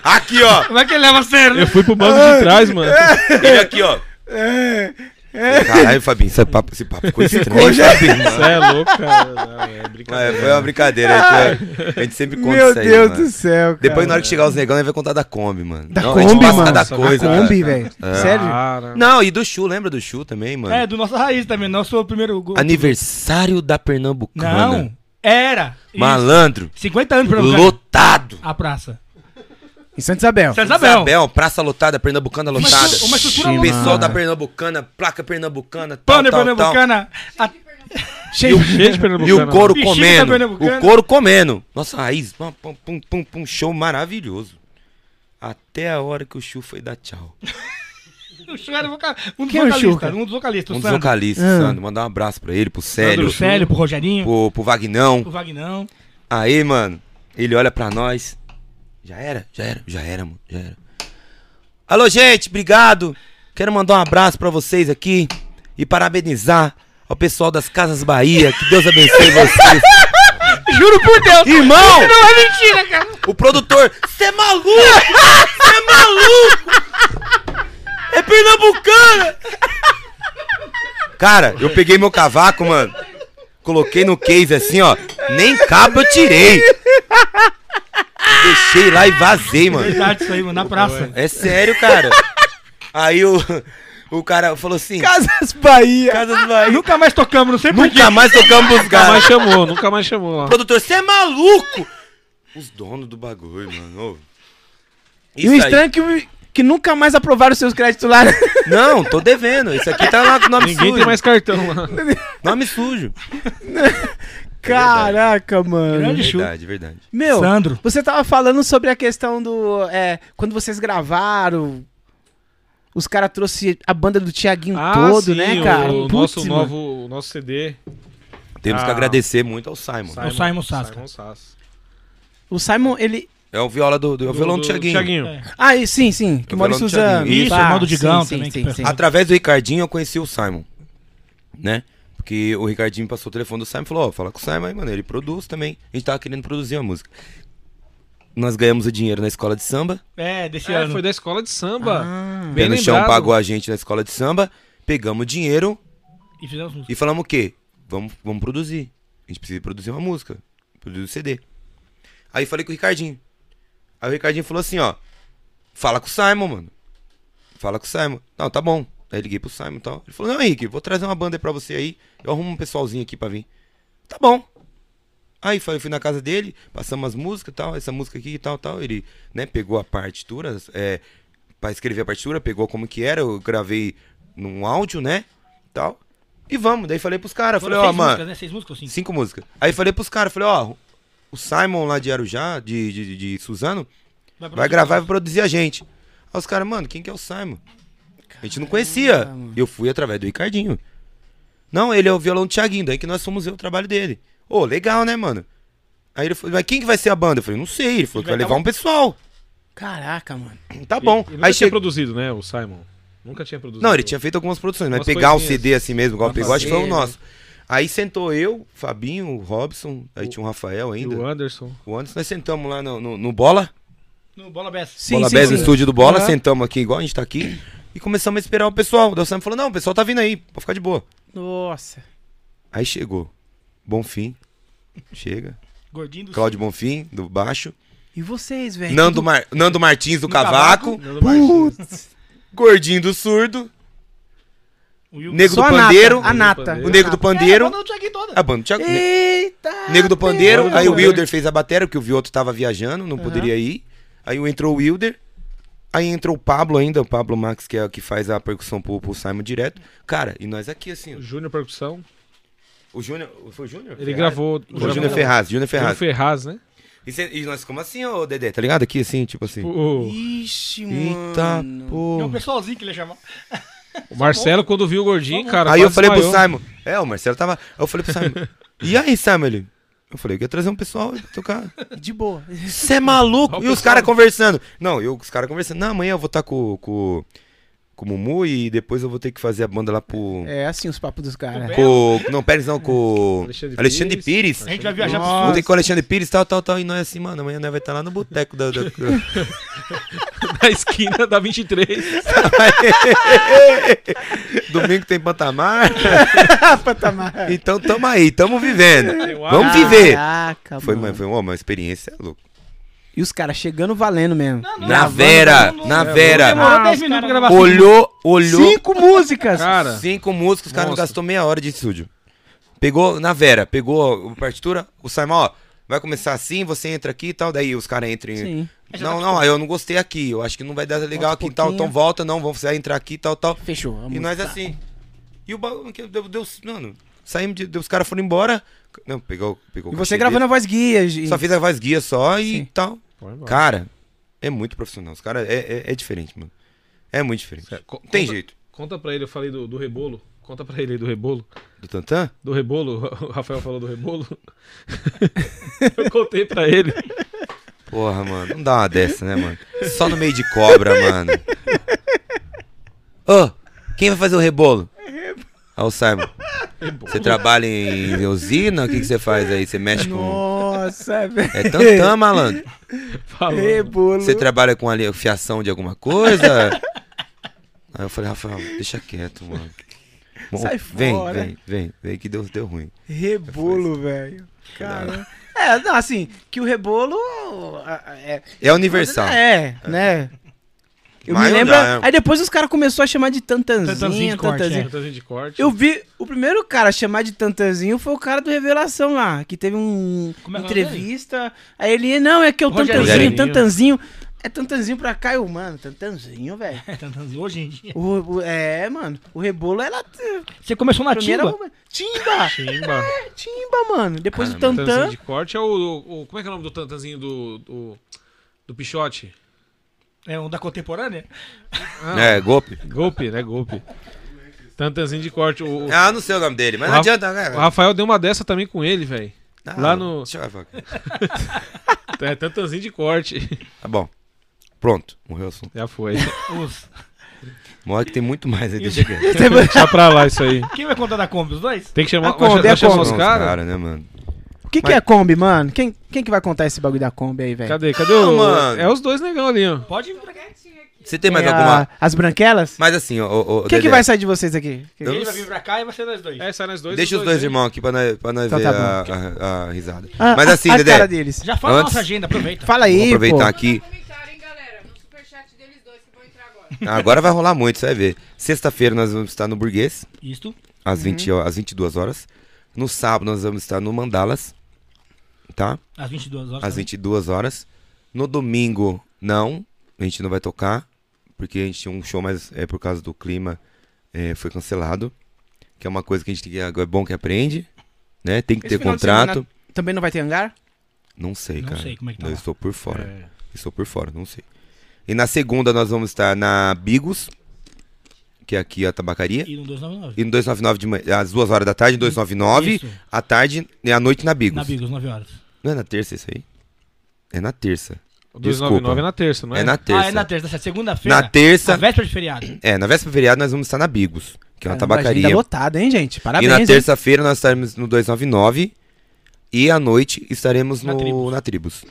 Aqui, ó. Como é que ele leva a sério? eu fui pro banco de trás, mano. Ele aqui, ó. Caralho, Fabinho, esse papo, esse papo ficou estranho, Fabinho. Você é louco, cara. Não, é brincadeira. Mas foi uma brincadeira. A gente, a gente sempre conta Meu isso aí, Deus mano. do céu, cara. Depois, na hora que chegar os negão, a gente vai contar da Kombi, mano. Da Não, Kombi, mano. Da coisa, Da Kombi, velho. Sério? Cara. Não, e do Chu, lembra do Chu também, mano? É, do nosso raiz também. Nosso primeiro gol. Aniversário da Pernambucana. Não. Era. Isso. Malandro. 50 anos Pernambucana. Lotado. A praça. Em Santa Isabel. Santa Isabel. Isabel, praça lotada, Pernambucana lotada. uma estrutura louca. Pessoal da. Pernambucana, placa pernambucana, tal, Banner tal, tal. Pernambucana. A- [LAUGHS] Cheio. Cheio de [LAUGHS] E pernambucano. o couro comendo. pernambucana. O couro comendo. Nossa, raiz. Pum, pum, pum, pum, show maravilhoso. Até a hora que o Chu foi dar tchau. [LAUGHS] O Chu era voca- um dos é? Um dos vocalistas. Um dos vocalistas, Ah. Sandro. Mandar um abraço pra ele, pro Célio, Pro Célio, pro Rogerinho, pro, pro Vagnão. pro Vagnão. Aí, mano, ele olha pra nós. Já era? Já era? Já era, mano. Já era. Alô, gente, obrigado. Quero mandar um abraço pra vocês aqui e parabenizar ao pessoal das Casas Bahia. Que Deus abençoe vocês. [LAUGHS] Juro por Deus. Irmão! Não é mentira, cara. O produtor, você é maluco! Você é maluco! É pernambucana! Cara, eu peguei meu cavaco, mano. Coloquei no case assim, ó. Nem cabo eu tirei. Deixei lá e vazei, mano. Verdade isso aí, mano. Na praça. É sério, cara. Aí o, o cara falou assim: Casas Bahia. Casas Bahia. Nunca mais tocamos, não sei por quê. Nunca mais tocamos pros Nunca mais caras. chamou, nunca mais chamou lá. O produtor, você é maluco! Os donos do bagulho, mano. Ô. E o aí- estranho é que, que nunca mais aprovaram seus créditos lá. Não, tô devendo. Isso aqui tá lá com nome Ninguém sujo. tem mais cartão lá. Nome sujo. [LAUGHS] Caraca, mano. Grande show. Verdade, verdade. Meu, Sandro. você tava falando sobre a questão do. É, quando vocês gravaram. Os caras trouxeram a banda do Tiaguinho todo, sim, né, cara? O Putz, nosso mano. novo o nosso CD. Temos que Ah. agradecer muito ao Simon. O Simon Sasca. Simon Sasca. O Simon, ele. É o viola do, do, é o violão do, Thiaguinho. É. Ah, e- sim, sim. Que O mora em do Suzano. Isso, Tá, irmão do Digão sim, também, sim, que sim, Através do Ricardinho eu conheci o Simon. Né? Porque o Ricardinho passou o telefone do Simon e falou, ó, fala com o Simon aí, mano. Ele produz também. A gente tava querendo produzir uma música. Nós ganhamos o dinheiro na escola de samba. É, desse É, ano. foi da escola de samba. Ah, Bem no chão pagou a gente na escola de samba. Pegamos o dinheiro E fizemos música. e falamos o quê? Vamos, vamos produzir. A gente precisa produzir uma música. Produzir um CD. Aí falei com o Ricardinho. Aí o Ricardinho falou assim, ó. Fala com o Simon, mano. Fala com o Simon. Não, tá bom. Aí liguei pro Simon e tal. Ele falou, não, Henrique, vou trazer uma banda aí pra você aí. Eu arrumo um pessoalzinho aqui pra vir. Tá bom. Aí falei, fui na casa dele, passamos as músicas e tal, essa música aqui e tal, tal. Ele, né, pegou a partitura, é, pra escrever a partitura, pegou como que era, eu gravei num áudio, né, tal. E vamos, daí falei pros caras, falei, ó, seis mano, músicas, né? Seis músicas ou cinco? Cinco músicas. Aí falei pros caras, falei, ó, o Simon lá de Arujá, de, de, de Suzano, vai produzir gravar e vai produzir a gente. Aí os caras, mano, quem que é o Simon? A gente não conhecia. mano. Eu fui através do Ricardinho. Não, ele é o violão do Thiaguinho, daí que nós fomos ver o trabalho dele. Ô, legal, né, mano? Aí ele falou, mas quem que vai ser a banda? Eu falei, não sei. Ele falou que vai Ele vai levar um pessoal. Caraca, mano. Tá bom. Ele nunca Aí tinha chegou. produzido, né, o Simon? Nunca tinha produzido. Não, ele tinha feito algumas produções, mas pegar um coisinhas. CD assim mesmo, igual pegou, acho que foi o fazer, nosso. Aí sentou eu, Fabinho, o Robson, aí tinha o Rafael E ainda. o Anderson. O Anderson, nós sentamos lá no, no, no Bola, No Bola Bessa. Sim, Bola sim, Bez, sim. no estúdio do Bola, Aham. sentamos aqui igual a gente tá aqui e começamos a esperar o pessoal. O Sam falou, não, o pessoal tá vindo aí, pode ficar de boa. Nossa. Aí chegou, Bonfim, chega, Gordinho do Cláudio Bonfim, do baixo, E vocês, velho? Nando, Mar- Nando Martins, do Do cavaco, Nando Martins. Gordinho do surdo, O Nego do Pandeiro, A nata. o Nego do É, Pandeiro, a banda do Thiaguinho toda. a banda do Thiago, Eita! Nego do Pandeiro, aí o. Wilder fez a bateria, porque o Vioto tava viajando, não poderia ir. Aí entrou o Wilder, aí entrou o Pablo ainda, o Pablo Max, que é o que faz a percussão pro, pro Simon direto. Cara, e nós aqui assim, ó. Júnior Percussão. O Júnior, foi o Júnior? Ele Ferraz? gravou. O Júnior Ferraz, Júnior Júnior Ferraz. Ferraz, né? E, cê- e nós como assim, ô Dedé, tá ligado? Aqui assim, tipo assim. O, Ixi, Eita, mano. pô. É um pessoalzinho que ele ia chamar. [LAUGHS] o Marcelo, quando viu o gordinho, cara. Aí eu falei pro desmaiou. Simon, é, o Marcelo tava. Aí eu falei pro Simon, [LAUGHS] e aí, Simon? Ele, eu falei, eu ia trazer um pessoal pra tocar. [LAUGHS] De boa. Você é maluco? E os caras conversando. Não, eu, os caras conversando. Não, amanhã eu vou estar com, com, com o Mumu e depois eu vou ter que fazer a banda lá pro. É assim os papos dos caras. Com, não, Pérez não, com Alexandre Alexandre, Pires. Pires. A gente vai viajar pro Nossa. Vou ter com o Alexandre Pires, tal, tal, tal. E nós assim, mano, amanhã nós vai estar lá no boteco da. da- [LAUGHS] Na esquina da 23. [LAUGHS] Domingo tem Pantamar. [LAUGHS] Patamar. Então tamo aí, tamo vivendo. Vamos viver. Caraca, Foi, mano. uma, foi uma, uma experiência louca. E os caras chegando valendo mesmo. Não, não, Na não, Vera, não, não, na Vera. Demorou Ah, 10 os minutos pra gravar Olhou, olhou. Cinco músicas! Cara, Cinco músicos, o cara não gastou meia hora de estúdio. Pegou na Vera, pegou a partitura, o Simon, ó, vai começar assim, você entra aqui e tal, daí os caras entram em... Sim. Não, não, eu não gostei aqui, eu acho que não vai dar legal Volta aqui um e tal, então volta, não, vamos você vai entrar aqui e tal, tal. Fechou. a E nós música. assim. E o bagulho, que deu, deu, mano, saímos, de, os caras foram embora, não, pegou, pegou E você gravando a dele. voz guia. gente. Só fiz a voz guia só e Sim. tal. Cara, é muito profissional, os caras, é, é, é diferente, mano. É muito diferente. Co- Tem conta- jeito. Conta pra ele, eu falei do, do rebolo. Conta pra ele aí do rebolo. Do Tantan? Do rebolo, [LAUGHS] o Rafael falou do rebolo. [LAUGHS] eu contei pra ele. Porra, mano, não dá uma dessa, né, mano? Só no meio de cobra, mano. [LAUGHS] Ô, quem vai fazer o rebolo? Ó, o Simon. Você trabalha em usina? O que, que você faz aí? Você mexe com. Nossa, velho. É tantã, malandro. Falou. Rebolo. Você trabalha com ali, fiação de alguma coisa? [LAUGHS] Aí eu falei, Rafael, deixa quieto, mano. Bom, Sai vem, fora. vem, vem, vem que deu, deu ruim. Rebolo, velho. Cara. É, não, assim, que o rebolo. É, É universal. é né? Eu Mas me não lembro. dá, é. Aí depois os caras começaram a chamar de tantanzinho, Tantanzinho de corte, tantanzinho. é. Gente de corte. Eu vi o primeiro cara a chamar de tantanzinho foi o cara do Revelação lá, que teve um Como é é entrevista. Aí ele, não, é que é o Rogerinho. tantanzinho, tantanzinho. É tantanzinho pra cá, eu, mano, tantanzinho, velho. É, [LAUGHS] Tantanzinho, Hoje em dia. O, o- é, mano, o rebolo era. Você começou na Primeiro timba? Timba! Chimba. [LAUGHS] Timba, mano. Depois o tantan. Tantanzinho de corte é o, o- o- Como é que é o nome do tantanzinho do. do, do Pichote? É um da contemporânea? Ah, É, golpe. Golpe, né? Golpe. Tantanzinho de corte. O, o- Ah, não sei o nome dele, mas O não adianta, o cara. Rafael deu uma dessa também com ele, velho. Ah, lá no- Deixa eu ver. [LAUGHS] É tantanzinho de corte. Tá bom. Pronto, morreu o assunto. Já foi. Os... Morre que tem muito mais aí, deixa. Deixa pra lá isso aí. Quem vai contar da Kombi? Os dois? Tem que chamar, A Kombi, vai, vai a chamar Os caras? cara, né, mano? O que, que Mas- é Kombi, mano? Quem, quem que vai contar esse bagulho da Kombi aí, velho? Cadê? Cadê o. Não, mano. É os dois negão ali, ó. Pode vir pra cá. Você tem mais É alguma... a- As branquelas? Mas assim, ó, Quem que vai sair de vocês aqui? Eu Ele não vai vir pra cá e vai ser nós dois. É, sai nós dois. Deixa os dois aí. irmãos aqui pra nós, pra nós Então ver tá a, a- a risada. Ah, Mas assim, a, a Dedé, cara deles. Já fala a Antes- nossa agenda, aproveita. Fala aí, vamos aproveitar pô. aqui. Comentário, hein, galera? No superchat deles dois que vão entrar agora. Agora vai rolar muito, você vai ver. Sexta-feira nós vamos estar no Burguês, Isto. às, 20, ho- às 22 horas. No sábado nós vamos estar no Mandalas, tá? Às 22 horas. Às também. 22 horas. No domingo, não. A gente não vai tocar. Porque a gente tinha um show, mas é por causa do clima, é, foi cancelado. Que é uma coisa que a gente tem que, é bom que aprende. Né? Tem que Esse ter contrato. semana Também não vai ter hangar? Não sei, Não cara. sei como é que tá Eu lá. estou por fora. É. Estou por fora, não sei. E na segunda nós vamos estar na Bigos, que é aqui a tabacaria. E no 299. E no 299 de manhã, às duas horas da tarde, 299. Isso. À tarde e à noite na Bigos. Na Bigos, 9 horas. Não é na terça isso aí? É na terça. O 299 é na terça, não é? É na terça. Ah, é na terça. essa Segunda-feira. Na terça, A véspera de feriado. é, na véspera do feriado nós vamos estar na Bigos, que é uma Caramba, tabacaria. agenda lotada, hein, gente? E Parabéns, na hein? terça-feira nós estaremos no 299 e à noite estaremos Na no, Tribus. na Tribus.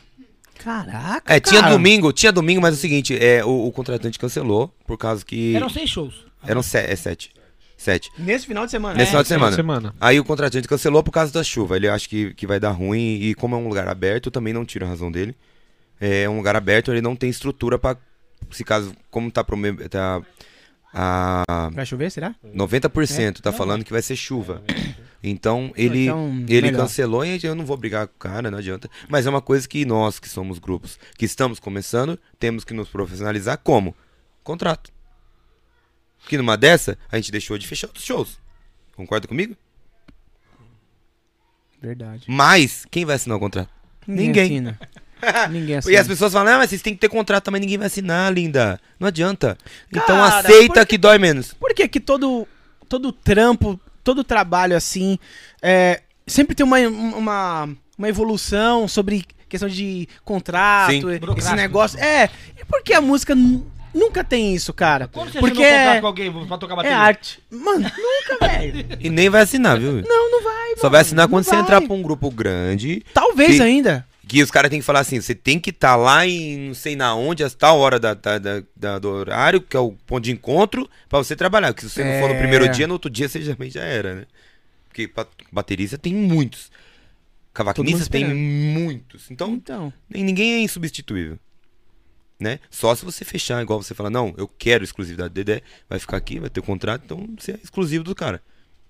Caraca, É, tinha cara. domingo, tinha domingo, mas é o seguinte, é, o, o contratante cancelou por causa que Eram seis shows. eram se, é sete. Sete. Nesse final de semana. Nesse É, final de semana. semana. Aí o contratante cancelou por causa da chuva. Ele acha que, que vai dar ruim e como é um lugar aberto, eu também não tiro a razão dele. É um lugar aberto, ele não tem estrutura pra. Se caso, como tá, prome- tá a Vai chover, será? 90% tá Não, falando que vai ser chuva. Então ele Então, ele melhor. cancelou e eu não vou brigar com o cara, não adianta. Mas é uma coisa que nós que somos grupos, que estamos começando, temos que nos profissionalizar como contrato. Que numa dessa a gente deixou de fechar os shows. Concorda comigo? Verdade. Mas quem vai assinar o contrato? Ninguém. assina. [LAUGHS] Ninguém E assina. as pessoas falam, ah, mas vocês têm que ter contrato também, ninguém vai assinar, linda. Não adianta. Então Cara, aceita porque- que dói menos. Por que que todo, todo trampo, todo trabalho assim, é, sempre tem uma, uma, uma evolução sobre questão de contrato, Sim. esse negócio. É, e por que a música nunca tem isso, cara? Quando você Porque assinou um contrato é, com alguém pra tocar é bateria? arte. Mano, [LAUGHS] nunca, velho. E nem vai assinar, viu? Não, não vai, Só vai assinar não quando você vai. entrar pra um grupo grande. Talvez Que- ainda. Que os caras têm que falar assim: você tem que estar lá em não sei na onde, a tal hora da, da- da- da- do horário, que é o ponto de encontro, pra você trabalhar. Porque se você não for no É. primeiro dia, no outro dia você já, já era, né? Porque baterista tem muitos. Cavaquinistas tem muitos. Então, Então, nem- ninguém é insubstituível. Né? Só se você fechar, igual você fala, não, eu quero exclusividade do Dedé, vai ficar aqui, vai ter contrato, então você é exclusivo do cara.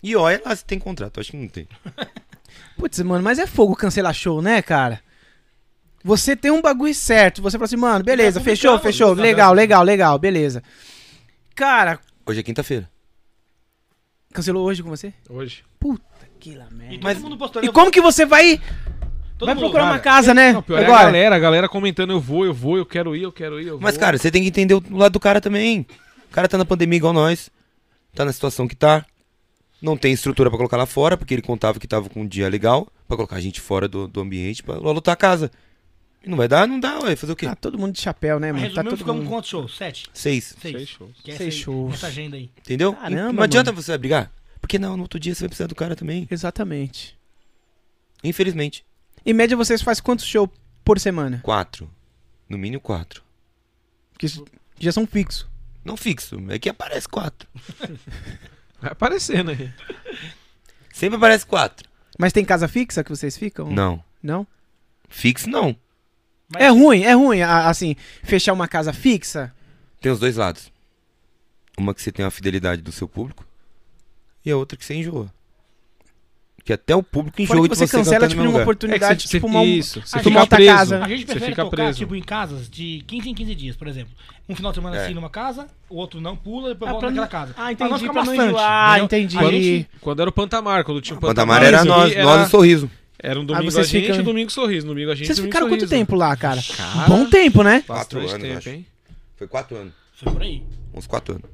E olha lá se tem contrato, eu acho que não tem. [LAUGHS] putz, mano, mas é fogo cancelar show, né, cara? Você tem um bagulho certo, você fala assim, mano, beleza, Já fechou, fechou, legal, legal, legal, beleza. Cara, Hoje é quinta-feira. cancelou hoje com você? Hoje. Puta que lá E merda. todo Mas-. E como que você vai, Todo vai mundo- procurar uma cara, casa, né? Não, pior é a Agora. galera, a galera comentando, eu vou, eu vou, eu quero ir, eu quero ir, eu Mas, vou. cara, você tem que entender o lado do cara também. O cara tá na pandemia igual nós. Tá na situação que tá. Não tem estrutura pra colocar lá fora, porque ele contava que tava com um dia legal, pra colocar a gente fora do, do ambiente, pra lutar a casa. E não vai dar? Não dá, ué. Fazer o quê? Tá todo mundo de chapéu, né, Mas mano? Tá resumindo, todo ficamos com mundo... quantos shows? Sete? Seis. Seis. Seis shows. Que é Seis essa- shows. Essa agenda aí. Entendeu? Caramba, não adianta mano. você vai brigar. Porque não, no outro dia você vai precisar do cara também. Exatamente. Infelizmente. Em média, vocês fazem quantos shows por semana? Quatro. No mínimo quatro. Que já são fixos. Não fixo, é que aparece quatro. [LAUGHS] Vai aparecendo aí. Sempre aparece quatro. Mas tem casa fixa que vocês ficam? Não. Não? Fixo não. Mas- É ruim, é ruim, a- assim, fechar uma casa fixa. Tem os dois lados. Uma que você tem a fidelidade do seu público e a outra que você enjoa. Que até o público enjoa que de você você cancela, tipo, uma oportunidade, É você- tipo, uma, isso, você fica outra preso. casa. A gente prefere fica tocar, preso. tipo, em casas de 15 em 15 dias, por exemplo. Um final de semana É. assim numa casa, o outro não pula, depois Ah, volta naquela não- casa. Ah, entendi, ficar pra não entendeu? entendi. A gente, Quando era o Pantamar, quando tinha o Pantamar Pantamar, era nós, aqui nós e Sorriso. Era um domingo a gente ficam- domingo sorriso. Domingo a gente Vocês ficaram quanto tempo lá, cara? Cara, Bom tempo, né? Quatro anos, tempo, hein? Foi quatro anos. foi por aí. Uns quatro anos.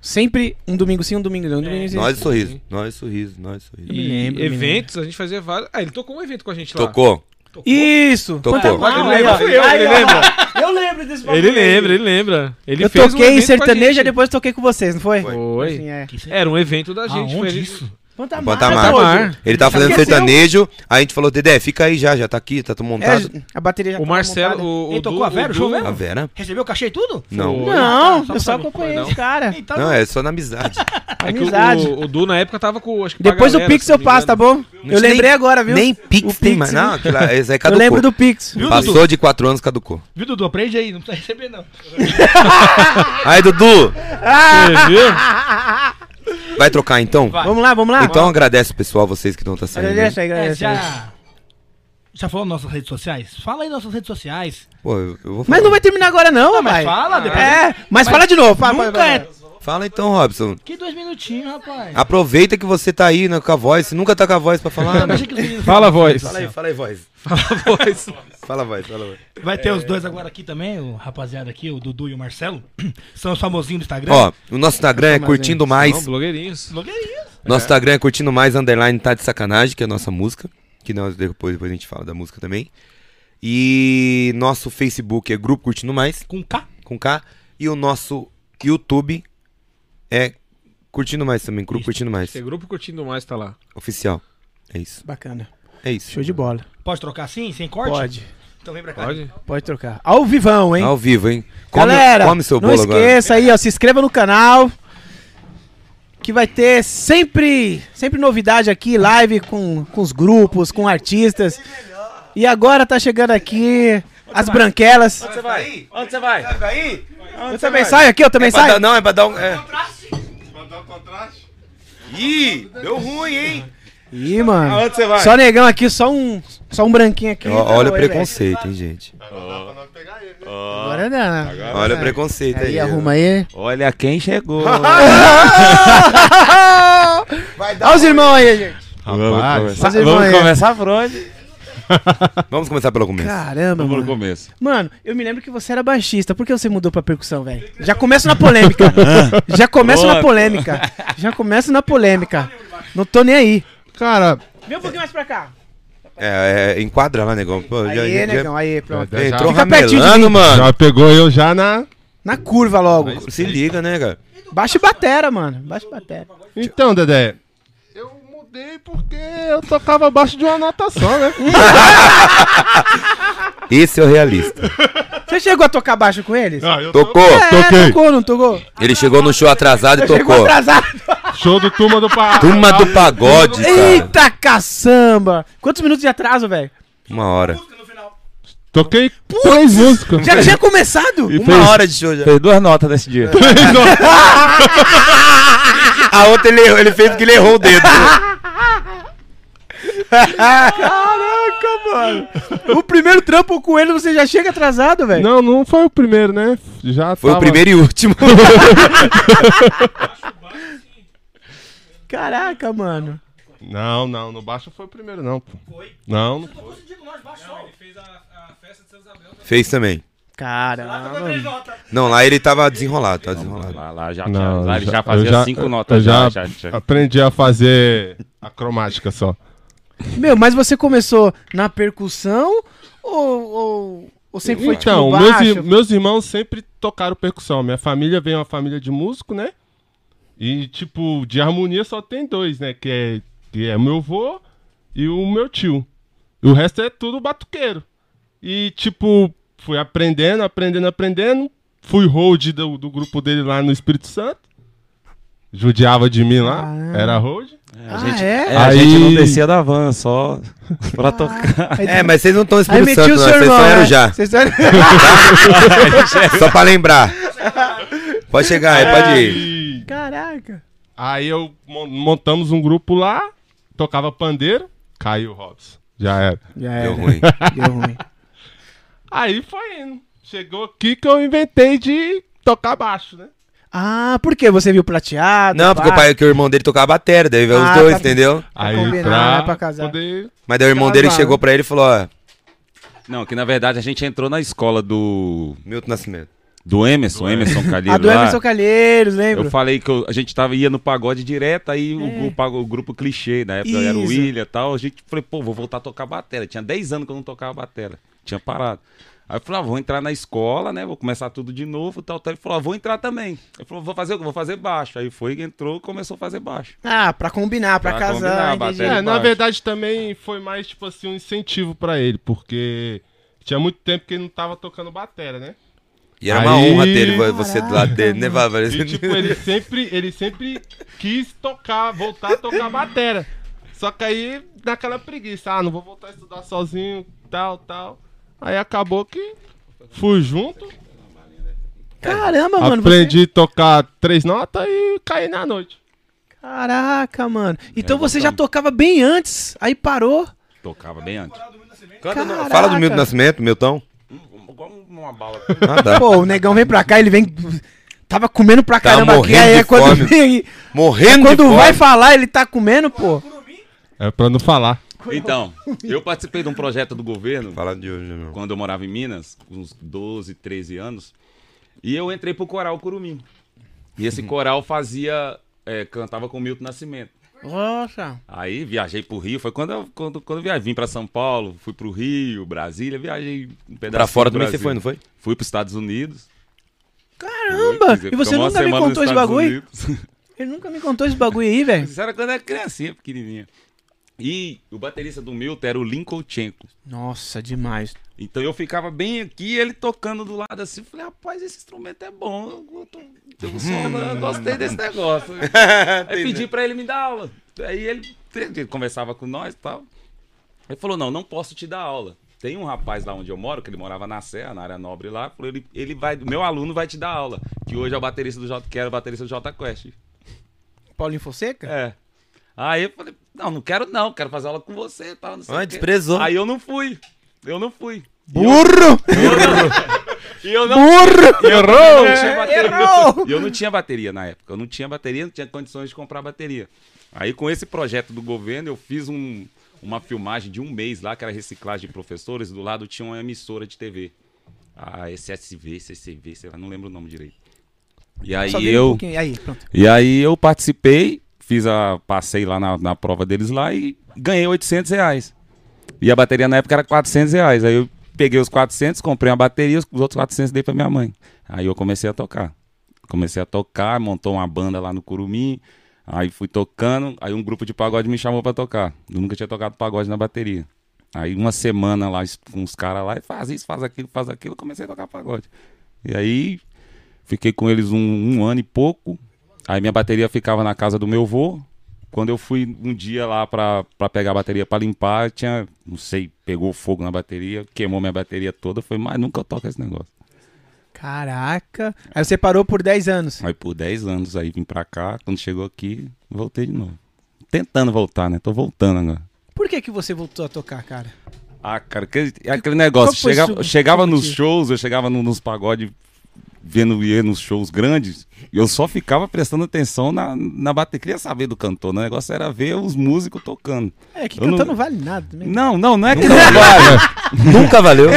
Sempre um domingo sim, um domingo não. Um domingo sim. Nós e Sorriso. Nós e Sorriso. Nós e Sorriso. Eu me E lembro, eventos, a gente fazia vários. Ah, ele tocou um evento com a gente lá. Tocou? Isso! Tocou. Pantanal, Ele lembra, eu, ele lembra. Eu lembro desse bagulho Ele lembra, ele lembra. Ele Eu fez um toquei em evento com a sertaneja, gente. depois toquei com vocês, não foi? Foi. Assim, é. Era um evento da gente. Aonde foi ele- isso? Pantamar. Pantamar. Pantamar. Ele tá fazendo Esqueceu? sertanejo, aí a gente falou, Dedé, fica aí já, já tá aqui, tá tudo montado. É, a bateria já O tava Marcelo, montada. o, o Ele Du- tocou a Vera, o o show Du- mesmo? A Vera? Recebeu o cachê e tudo? Não. Foi. Não, Só eu só acompanhei Não. esse cara. Então, Não, é só na amizade. [LAUGHS] É que o- Amizade. o, o Du na época tava com. Acho que Depois do galera, Pix se eu passo, tá bom? Não Eu lembrei nem- agora, viu? Nem O Pix tem mais. viu? Não, aquilo esse aí Eu caducou. lembro do Pix. Viu, Passou Dudu? de quatro anos, caducou. Viu, Dudu? Aprende aí, não precisa receber, não. [LAUGHS] Aí, Dudu, Você viu? [LAUGHS] vai trocar então? Vai. Vamos lá, vamos lá. Então agradece o pessoal, vocês que estão tá saindo. Agradece aí, É, agradece. aí. já... Já falou nas nossas redes sociais? Fala aí nas nossas redes sociais. Pô, eu, eu vou Mas falar. não vai terminar agora não, Mas rapaz. fala, depois... É, mas, fala de novo. Fala, Nunca fala, é... fala. Então, Robson. Que dois minutinhos, rapaz. Aproveita que você tá aí né, com a voz. Você nunca tá com a voz pra falar. Né? Fala voz. Fala aí, fala aí, voz. Fala a [LAUGHS] voz. Fala a voz, fala a voz. Vai ter os dois agora aqui também, o rapaziada aqui, o Dudu e o Marcelo. [CLEARS THROAT] São os famosinhos do Instagram. Ó, o nosso Instagram é curtindo Não, mais. blogueirinhos. Blogueirinhos. Nosso Instagram é curtindo mais underline tá de sacanagem, que é a nossa música. Que nós depois, depois a gente fala da música também. E nosso Facebook é Grupo Curtindo Mais, Com K. com K. E o nosso YouTube é Curtindo Mais também, Grupo Isso. Curtindo Mais. Esse grupo curtindo mais tá lá. Oficial. É isso. Bacana. É isso. Show de bola. Pode trocar assim, sem corte? Pode. Então vem pra cá. Pode? Pode trocar. Ao vivão, hein? Ao vivo, hein? Come, Galera, come seu não bolo agora. esqueça aí, ó, se inscreva no canal. Que vai ter sempre, sempre novidade aqui, live com, com os grupos, com artistas. E agora tá chegando aqui as branquelas. Você vai? Onde você vai? Vai Eu também saio aqui, eu também É pra saio. dar, não, é pra dar um. É. Ih, deu ruim, hein? Ih, mano. Aonde você vai? Só negão aqui, só um, só um branquinho aqui. Ó, olha o hein, preconceito, hein, gente. velho? Agora dá. né? Olha o preconceito aí. Aí, arruma aí. Olha quem chegou. [LAUGHS] Olha os irmãos aí, gente. Vamos começar, vamos começar por onde? [LAUGHS] Vamos começar pelo começo. Caramba, Vamos no mano. começo. Mano, eu me lembro que você era baixista. Por que você mudou pra percussão, velho? Já começa na polêmica. [LAUGHS] Já começa na Boa. polêmica. Já começa na polêmica. Não tô nem aí. Cara, Vem um pouquinho mais pra cá. É, é, enquadra lá, negão. Pô, já- Aí, já- negão, aí, pronto. Já- Entrou Fica pertinho de ramelando, mim. mano. já pegou eu já na. Na curva logo. Se liga, né, cara? Baixa e batera, mano. Baixa e batera. Então, Dedé. Eu mudei porque eu tocava abaixo de uma nota só, né? [LAUGHS] Esse é o realista. Você chegou a tocar baixo com eles? Ah, eu Tocou. É, toquei. tocou, não tocou? Ele chegou no show atrasado e Chegou tocou. atrasado. Show do Turma do Pa... Turma do pagode, cara. Eita caçamba! Quantos minutos de atraso, velho? Uma hora. Toquei três músicas. Já tinha começado? E Uma fez, hora de show já. fez duas notas nesse dia. [LAUGHS] [LAUGHS] A outra ele, errou, ele fez porque ele errou o dedo. Caraca, mano. O primeiro trampo com ele você já chega atrasado, velho. Não, não foi o primeiro, né? Já Foi o tava- primeiro e último. Caraca, mano. Não, não, no baixo foi o primeiro, não, pô. Não, não foi. Fez também. Caramba. Não, lá ele tava desenrolado, tava desenrolado. Lá, lá já, Não, lá ele já- fazia já- cinco eu notas. já- Já, já, já. aprendi a fazer a cromática só. Meu, mas você começou na percussão ou, ou, ou sempre foi tipo então, meus, baixo? ir- meus irmãos sempre tocaram percussão. Minha família vem uma família de músico, né? E, tipo, de harmonia só tem dois, né? Que é, que é meu avô e o meu tio. E o resto é tudo batuqueiro. E, tipo, fui aprendendo, aprendendo, aprendendo. Fui hold do, do grupo dele lá no Espírito Santo. Judiava de mim lá, Caramba. era hold. A Ah, gente, é? é, a Aí- gente não descia da van, só pra tocar. Aí- É, mas vocês não estão Espírito Santo, não. Vocês só eram né? já. Vocês só- [LAUGHS] Só pra lembrar. Pode chegar aí, pode ir. Caraca. aí eu mon- montamos um grupo lá. tocava pandeiro, caiu o Robson. Já era. Já Deu era. ruim. Deu ruim. Aí foi indo. Chegou aqui que eu inventei de tocar baixo, né? Ah, por quê? Você viu prateado? Não, porque o, pai, que o irmão dele tocava bateria, daí veio Ah, os dois, tá- entendeu? Aí combinar, pra, né, pra casar. poder... Mas daí o irmão dele Casar, chegou pra ele e falou, ó, Não, que na verdade a gente entrou na escola do, Milton Nascimento. Do Emerson, Emerson [LAUGHS] Calheiro A do lá. Emerson Calheiros, lembra? Eu falei que eu- a gente tava, ia no pagode direto, aí o, o, pago- o grupo clichê, na época era o Isso. William e tal. A gente falei, pô, vou voltar a tocar batera. Tinha 10 anos que eu não tocava batera. Tinha parado. Aí eu falei, ah, vou entrar na escola, né? Vou começar tudo de novo tal, tal. Ele falou, ah, vou entrar também. Ele falou, vou fazer o? Vou fazer baixo. Aí foi, entrou e começou a fazer baixo. Ah, pra combinar, pra, Pra combinar, casar, entendi. bater. É, na verdade também foi mais, tipo assim, um incentivo pra ele, porque tinha muito tempo que ele não tava tocando batera, né? E era uma Aí- honra ter ele, você do lado dele, né, Bárbara? E tipo, ele sempre, ele sempre quis tocar, voltar a tocar batera. Só que aí, naquela preguiça, ah, não vou voltar a estudar sozinho, tal, tal. Aí acabou que fui junto, Caramba, mano. aprendi a tocar três notas e caí na noite. Você... Caraca, mano. Então É, você já tocava bem antes, aí parou. Tocava bem antes. Canta. Fala do Milton Nascimento, Milton. Igual uma bala. Tá. Pô, o negão vem pra cá, ele vem... Tava comendo pra Tá caramba aqui, morrendo aí é quando fome. vem... Morrendo Quando de vai fome. falar, ele tá comendo, pô. É pra não falar. Então, eu participei de um projeto do governo Fala de hoje, meu. quando eu morava em Minas, com uns 12, 13 anos, e eu entrei pro coral Curumim. E esse coral fazia, é, cantava com Milton Nascimento. Nossa. Aí viajei pro Rio, foi quando eu, quando, quando eu viajei, vim pra São Paulo, fui pro Rio, Brasília, viajei um pedaço Pra fora também você foi, não foi? Fui pros Estados Unidos. Caramba! Fui, E você nunca me contou esse bagulho? Unidos. Ele nunca me contou esse bagulho aí, [LAUGHS] velho. Isso era quando eu era criancinha, pequenininha. E o baterista do Milton era o Lincoln Chenko. Nossa, demais. Então eu ficava bem aqui, ele tocando do lado assim. Falei, rapaz, esse instrumento é bom. Eu, tô, eu, sou- eu gostei desse [LAUGHS] negócio. [LAUGHS] Aí pedi pra ele me dar aula. Aí ele, ele conversava com nós e tal. Ele falou, não, não posso te dar aula. Tem um rapaz lá onde eu moro, que ele morava na Serra, na área nobre lá. Falou, ele, ele vai, meu aluno vai te dar aula. Que hoje é o baterista do J, que era o baterista do J Quest. Paulinho Fonseca? É. Aí eu falei, não, não quero não, quero fazer aula com você e tal. Não sei Ah, desprezou. Aí eu não fui. Eu não fui. Burro! E eu não, [LAUGHS] Burro! e eu não tinha bateria. Errou! E eu não tinha bateria na época. Eu não tinha bateria, não tinha condições de comprar bateria. Aí com esse projeto do governo, eu fiz um- uma filmagem de um mês lá, que era reciclagem de professores. Do lado tinha uma emissora de TV. A SSV, CCV, sei lá, não lembro o nome direito. E aí vi um eu... pouquinho. Aí, pronto. E aí eu participei, fiz a. Passei lá na, na prova deles lá e ganhei 800 reais. E a bateria na época era 400 reais. Aí eu peguei os 400, comprei uma bateria, os outros 400 dei pra minha mãe. Aí eu comecei a tocar. Comecei a tocar, montou uma banda lá no Curumim. Aí fui tocando, aí um grupo de pagode me chamou pra tocar. Eu nunca tinha tocado pagode na bateria. Aí uma semana lá com os caras lá, e faz isso, faz aquilo, faz aquilo, eu comecei a tocar pagode. E aí Fiquei com eles um, um ano e pouco. Aí minha bateria ficava na casa do meu avô. Quando eu fui um dia lá pra, pra pegar a bateria pra limpar, tinha, não sei, pegou fogo na bateria, queimou minha bateria toda. Foi, mas nunca eu toco esse negócio. Caraca. Aí você parou por 10 anos. Aí por 10 anos aí vim pra cá, quando chegou aqui, voltei de novo. Tentando voltar, né? Tô voltando agora. Por que que você voltou a tocar, cara? Ah, cara, aquele, aquele negócio. Chegava, chegava nos shows, eu chegava no- nos pagodes, vendo ia nos shows grandes, eu só ficava prestando atenção na, na bateria. Queria saber do cantor, né? o negócio era ver os músicos tocando. É, que Eu não- cantar não... vale nada também. Não, não, não é que não vale. [LAUGHS] Nunca valeu.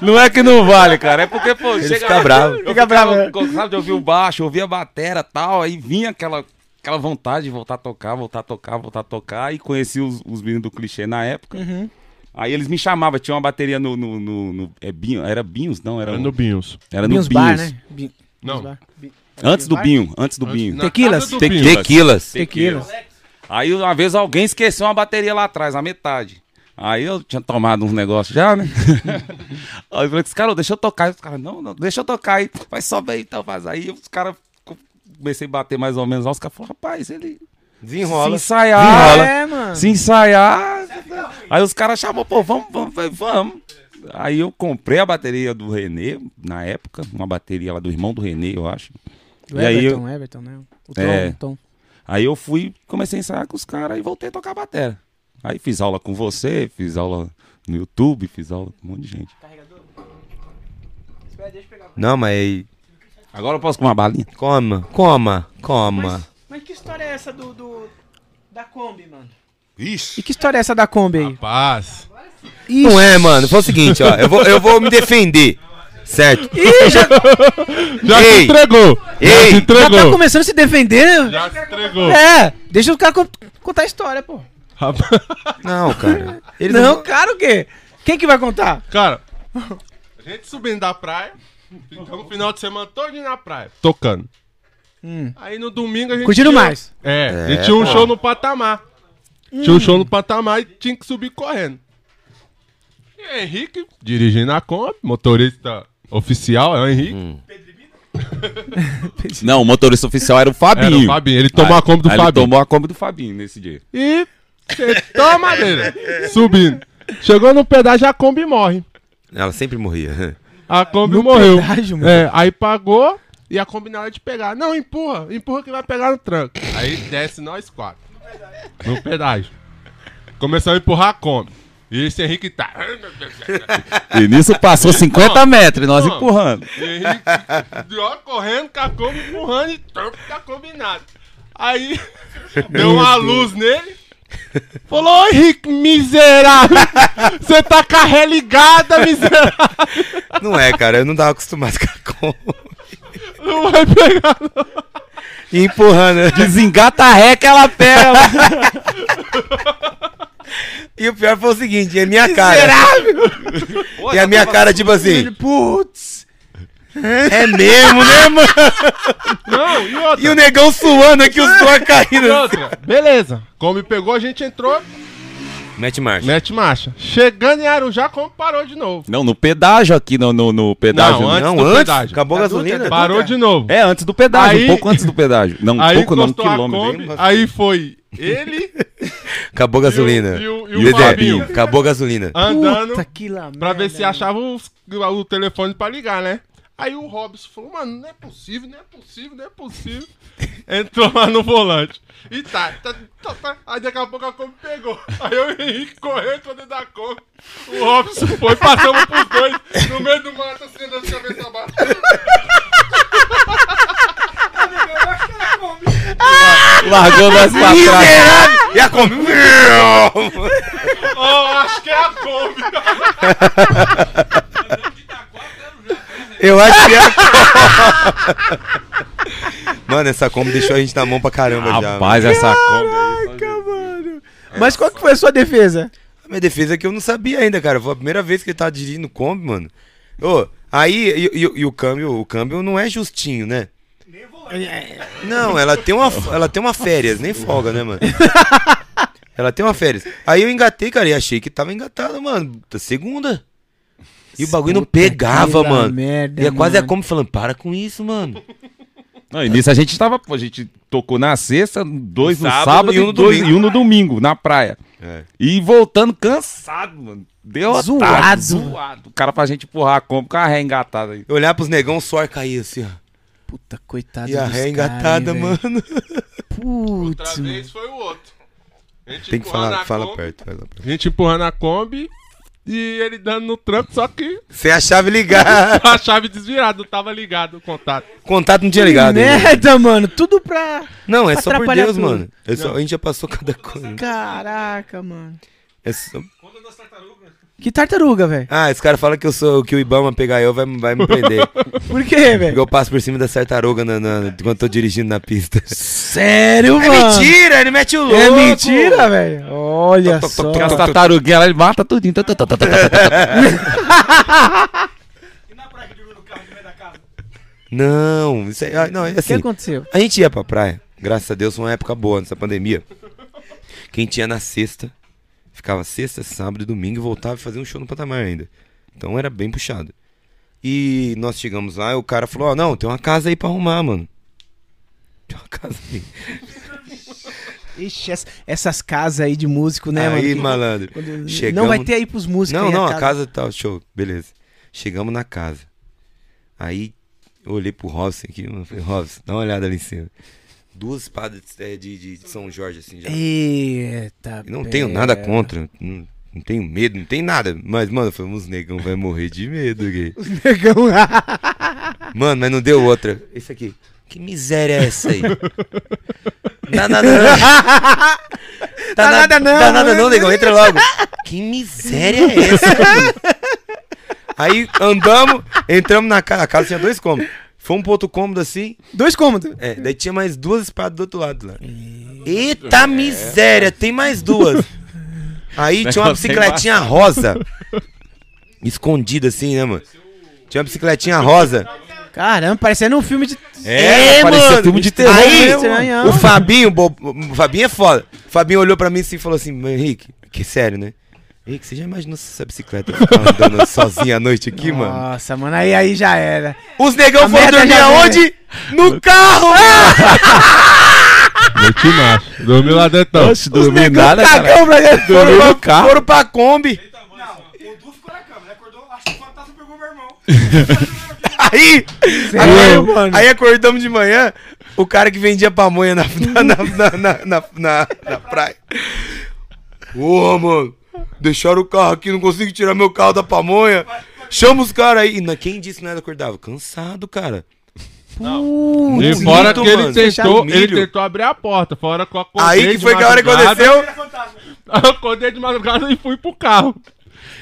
Não é que não vale, cara. É porque, pô, Ele chega fica bravo. Eu Fica bravo, né? Sabe, de ouvir o baixo, ouvir a batera e tal, aí vinha aquela, aquela vontade de voltar a tocar, voltar a tocar, voltar a tocar, e conheci os, os meninos do clichê na época. Uhum. Aí eles me chamavam, tinha uma bateria no. no, no, no- é Binho, era Binhos? Não, era, Era no Binhos. era no Binhos Binhos. Bar, né? Bin- Não. Antes do? Binho, antes do Binho. Tequilas? casa do Tequila. Binhos. Tequilas. Tequilas. Aí uma vez alguém esqueceu uma bateria lá atrás, a metade. Aí eu tinha tomado uns negócios já, né? [LAUGHS] aí eu falei, cara, deixa eu tocar. Os caras, não, não, deixa eu tocar aí. Vai, sobe aí, então faz. Aí os caras, comecei a bater mais ou menos lá. Os caras falaram, rapaz, ele se Desenrola. ensaiar, É, mano. se ensaiar. Aí os caras chamam, pô, vamos, vamos, vai, vamos. Aí eu comprei a bateria do Renê, na época, uma bateria lá do irmão do Renê, eu acho. Do E aí Everton, Everton, né? O Tom, É. o Tom. Aí eu fui, comecei a ensaiar com os caras e voltei a tocar bateria. Aí fiz aula com você, fiz aula no YouTube, fiz aula com um monte de gente. Não, mas. Agora eu posso comer uma balinha? Coma, coma, coma. Mas que história é essa do, do- da Kombi, mano? Ixi. E que história é essa da Kombi aí? Paz. Não é, mano. Foi o seguinte, ó. Eu vou, eu vou me defender. Certo? Ih, já, Já se Ei! entregou. Já Ei! se já tá entregou. começando a se defender. Já se entregou. É, deixa o cara con- contar a história, pô. Rapaz. Não, cara. Ele não, cara, o quê? Quem que vai contar? Cara, a gente subindo da praia, ficamos o final de semana todo na praia, tocando. Aí no domingo a gente. Curtindo tinha- mais. É, a É, gente tinha um pô. show no patamar. Tinha um show no patamar e tinha que subir correndo. E Henrique, dirigindo a Kombi, motorista oficial, é o Henrique. Hum. [LAUGHS] Não, o motorista oficial era o Fabinho. Era o Fabinho, ele tomou a Kombi do Aí Fabinho. Ele tomou a Kombi do Fabinho nesse dia. E sentou a madeira, subindo. Chegou no pedágio, a Kombi morre. Ela sempre morria. A Kombi No morreu. pedágio. É, aí pagou e a Kombi na hora de pegar. Não, empurra, empurra que vai pegar no tranco. Aí desce nós quatro. No pedágio. Começamos a empurrar a Kombi. E esse Henrique tá. E nisso passou 50 metros e nós Ó. empurrando. Henrique ó, correndo com a Kombi empurrando e tranco tá combinado. Aí deu uma luz nele. Falou, ô Henrique, miserável! Você tá com a ré ligada, miserável! Não é, cara. Eu não tava acostumado com a Kombi. Não vai pegar, não. E empurrando. Desengata a ré que ela pega. [LAUGHS] E o pior foi o seguinte, é a minha cara. E a minha cara, tipo assim, Putz. é mesmo, né, mano? Não, e outra? E o negão suando aqui, os dois [LAUGHS] E caindo. outra, beleza. Como pegou, a gente entrou, Mete marcha. mete marcha. Chegando em Arujá, como parou de novo. Não, no pedágio aqui, no, no, no pedágio. Não, antes Não, do antes, pedágio. acabou a Adulto, gasolina. Parou de novo. É, antes do pedágio, Aí- um pouco antes do pedágio. Não, um Aí pouco não, um quilômetro. Kombi, aí foi ele [LAUGHS] Acabou a gasolina. E o- e o- e o E o Fabinho. Acabou a gasolina. andando Puta pra ver se achava os- o telefone pra ligar, né? Aí o Robson falou, mano, não é possível, não é possível, não é possível. [LAUGHS] Entrou lá no volante. E tá, tá, tá, tá. Aí daqui a pouco a Kombi pegou. Aí eu e o Henrique correu, entrou dentro da Kombi. O Robson foi, passamos pros dois, no meio do mato, assim, andando de cabeça abaixo. Largou nós pra trás. E a Kombi. Oh, acho que é a Kombi. [LAUGHS] Eu acho que é a [LAUGHS] Kombi. Mano, essa Kombi deixou a gente na mão pra caramba já. Rapaz, essa Kombi aí. Caraca, mano. Mas qual que foi a sua defesa? A minha defesa é que eu não sabia ainda, cara. Foi a primeira vez que ele tava dirigindo Kombi, mano. Ô, aí, e, e- e o câmbio, o câmbio não é justinho, né? Não, ela tem uma, ela tem uma férias, nem folga, né, mano? [LAUGHS] Ela tem uma férias. Aí eu engatei, cara, e achei que tava engatado, mano. Da segunda. E o bagulho não pegava, que mano. merda, e é quase a mano. Kombi falando, para com isso, mano. Não, e nisso a gente tava, pô, a gente tocou na sexta, dois no Sábado sábado, e um no dois, domingo. e um no domingo, na praia. É. E voltando cansado, mano. Deu Zoado. zoado. O cara pra gente empurrar a Kombi com a ré engatada aí. Eu olhar pros negão, o suor caía assim, ó. Puta, coitado E a ré cara, engatada, hein, mano. Putz, Outra vez foi o outro. A gente Tem que falar, a fala Kombi, perto, fala perto. A gente empurrando a Kombi e ele dando no tranco, só que Sem a chave ligar. [LAUGHS] a chave desvirada, não tava ligado o contato. Contato não tinha ligado. ainda. Merda, mano. Tudo pra. Não, é só por Deus, tudo. mano. É só- a gente já passou cada coisa. Caraca, mano. É só- Que tartaruga, velho. Ah, esse cara fala que eu sou que o Ibama pegar eu vai, vai me prender. [LAUGHS] Por quê, Porque velho? eu passo por cima da tartaruga na, na, enquanto tô dirigindo na pista. Sério, É mano? mentira, ele mete o louco. É mentira, velho. Olha só. Porque as tartaruguinhas, ela mata tudinho. E na praia que dormiu no carro no meio da casa? Não, isso é, ah, não, é O que assim. aconteceu? A gente ia pra praia, graças a Deus, foi uma época boa nessa pandemia. Quem tinha na sexta, ficava sexta, sábado e domingo e voltava e fazia um show no patamar ainda. Então era bem puxado. E nós chegamos lá e o cara falou: Ó, não, tem uma casa aí pra arrumar, mano. [LAUGHS] Tem uma casa aí. [LAUGHS] Ixi, ess- essas casas aí de músico, né, aí, mano? malandro. Quando- chegamos- Não vai ter aí pros músicos Não, não, a casa tá, show, beleza. Chegamos na casa. Aí eu olhei pro Robson aqui, mano, falei, Robson, dá uma olhada ali em cima. Duas espadas é, de, de- de São Jorge, assim, já. Eita. Eu não pé. tenho nada contra. Não, não tenho medo, não tem nada. Mas, mano, uns negão vai morrer de medo, gay. [LAUGHS] Negão. [LAUGHS] Mano, mas não deu outra. Esse aqui. Que miséria é essa aí? Dá nada não. Dá nada não. Dá nada não, negão. Entra logo. Que miséria é essa? mano? [LAUGHS] Aí andamos, entramos na casa. A casa tinha dois cômodos. Fomos pro outro cômodo assim. Dois cômodos. É, daí tinha mais duas espadas do outro lado lá. Eita miséria, tem mais duas. Aí tinha uma bicicletinha rosa. Escondida assim, né, mano? Tinha uma bicicletinha rosa. Caramba, parecendo um filme de. É, parecia mano. filme de terror Aí, mesmo. o Fabinho, bo- o Fabinho é foda. O Fabinho olhou pra mim assim e falou assim, "Mas, Henrique, que sério, né? Henrique, você já imaginou se essa bicicleta ficar andando [LAUGHS] sozinha à noite aqui, mano? Nossa, mano, aí, aí já era. Os negão A foram dormir aonde? No carro! [LAUGHS] Noite macho. Dormiu lá dentro. Oxe, dormi negão nada, cara. cagão pra dentro. Foram Dormiu pra, no carro. foram pra Kombi. Não, o Du ficou na cama, ele acordou, acho que o fantasma pegou meu irmão. [LAUGHS] Aí, aí, mano? aí acordamos de manhã, o cara que vendia pamonha na, na, na, na, na, na, na- na praia. Ô, mano, deixaram o carro aqui, não consigo tirar meu carro da pamonha. Chama os caras aí. E na- quem disse que nós acordava? Cansado, cara. E Muito fora que ele mano. tentou, ele tentou abrir a porta. Fora eu acordei Aí que foi que a hora que aconteceu. [LAUGHS] Acordei de madrugada e fui pro carro.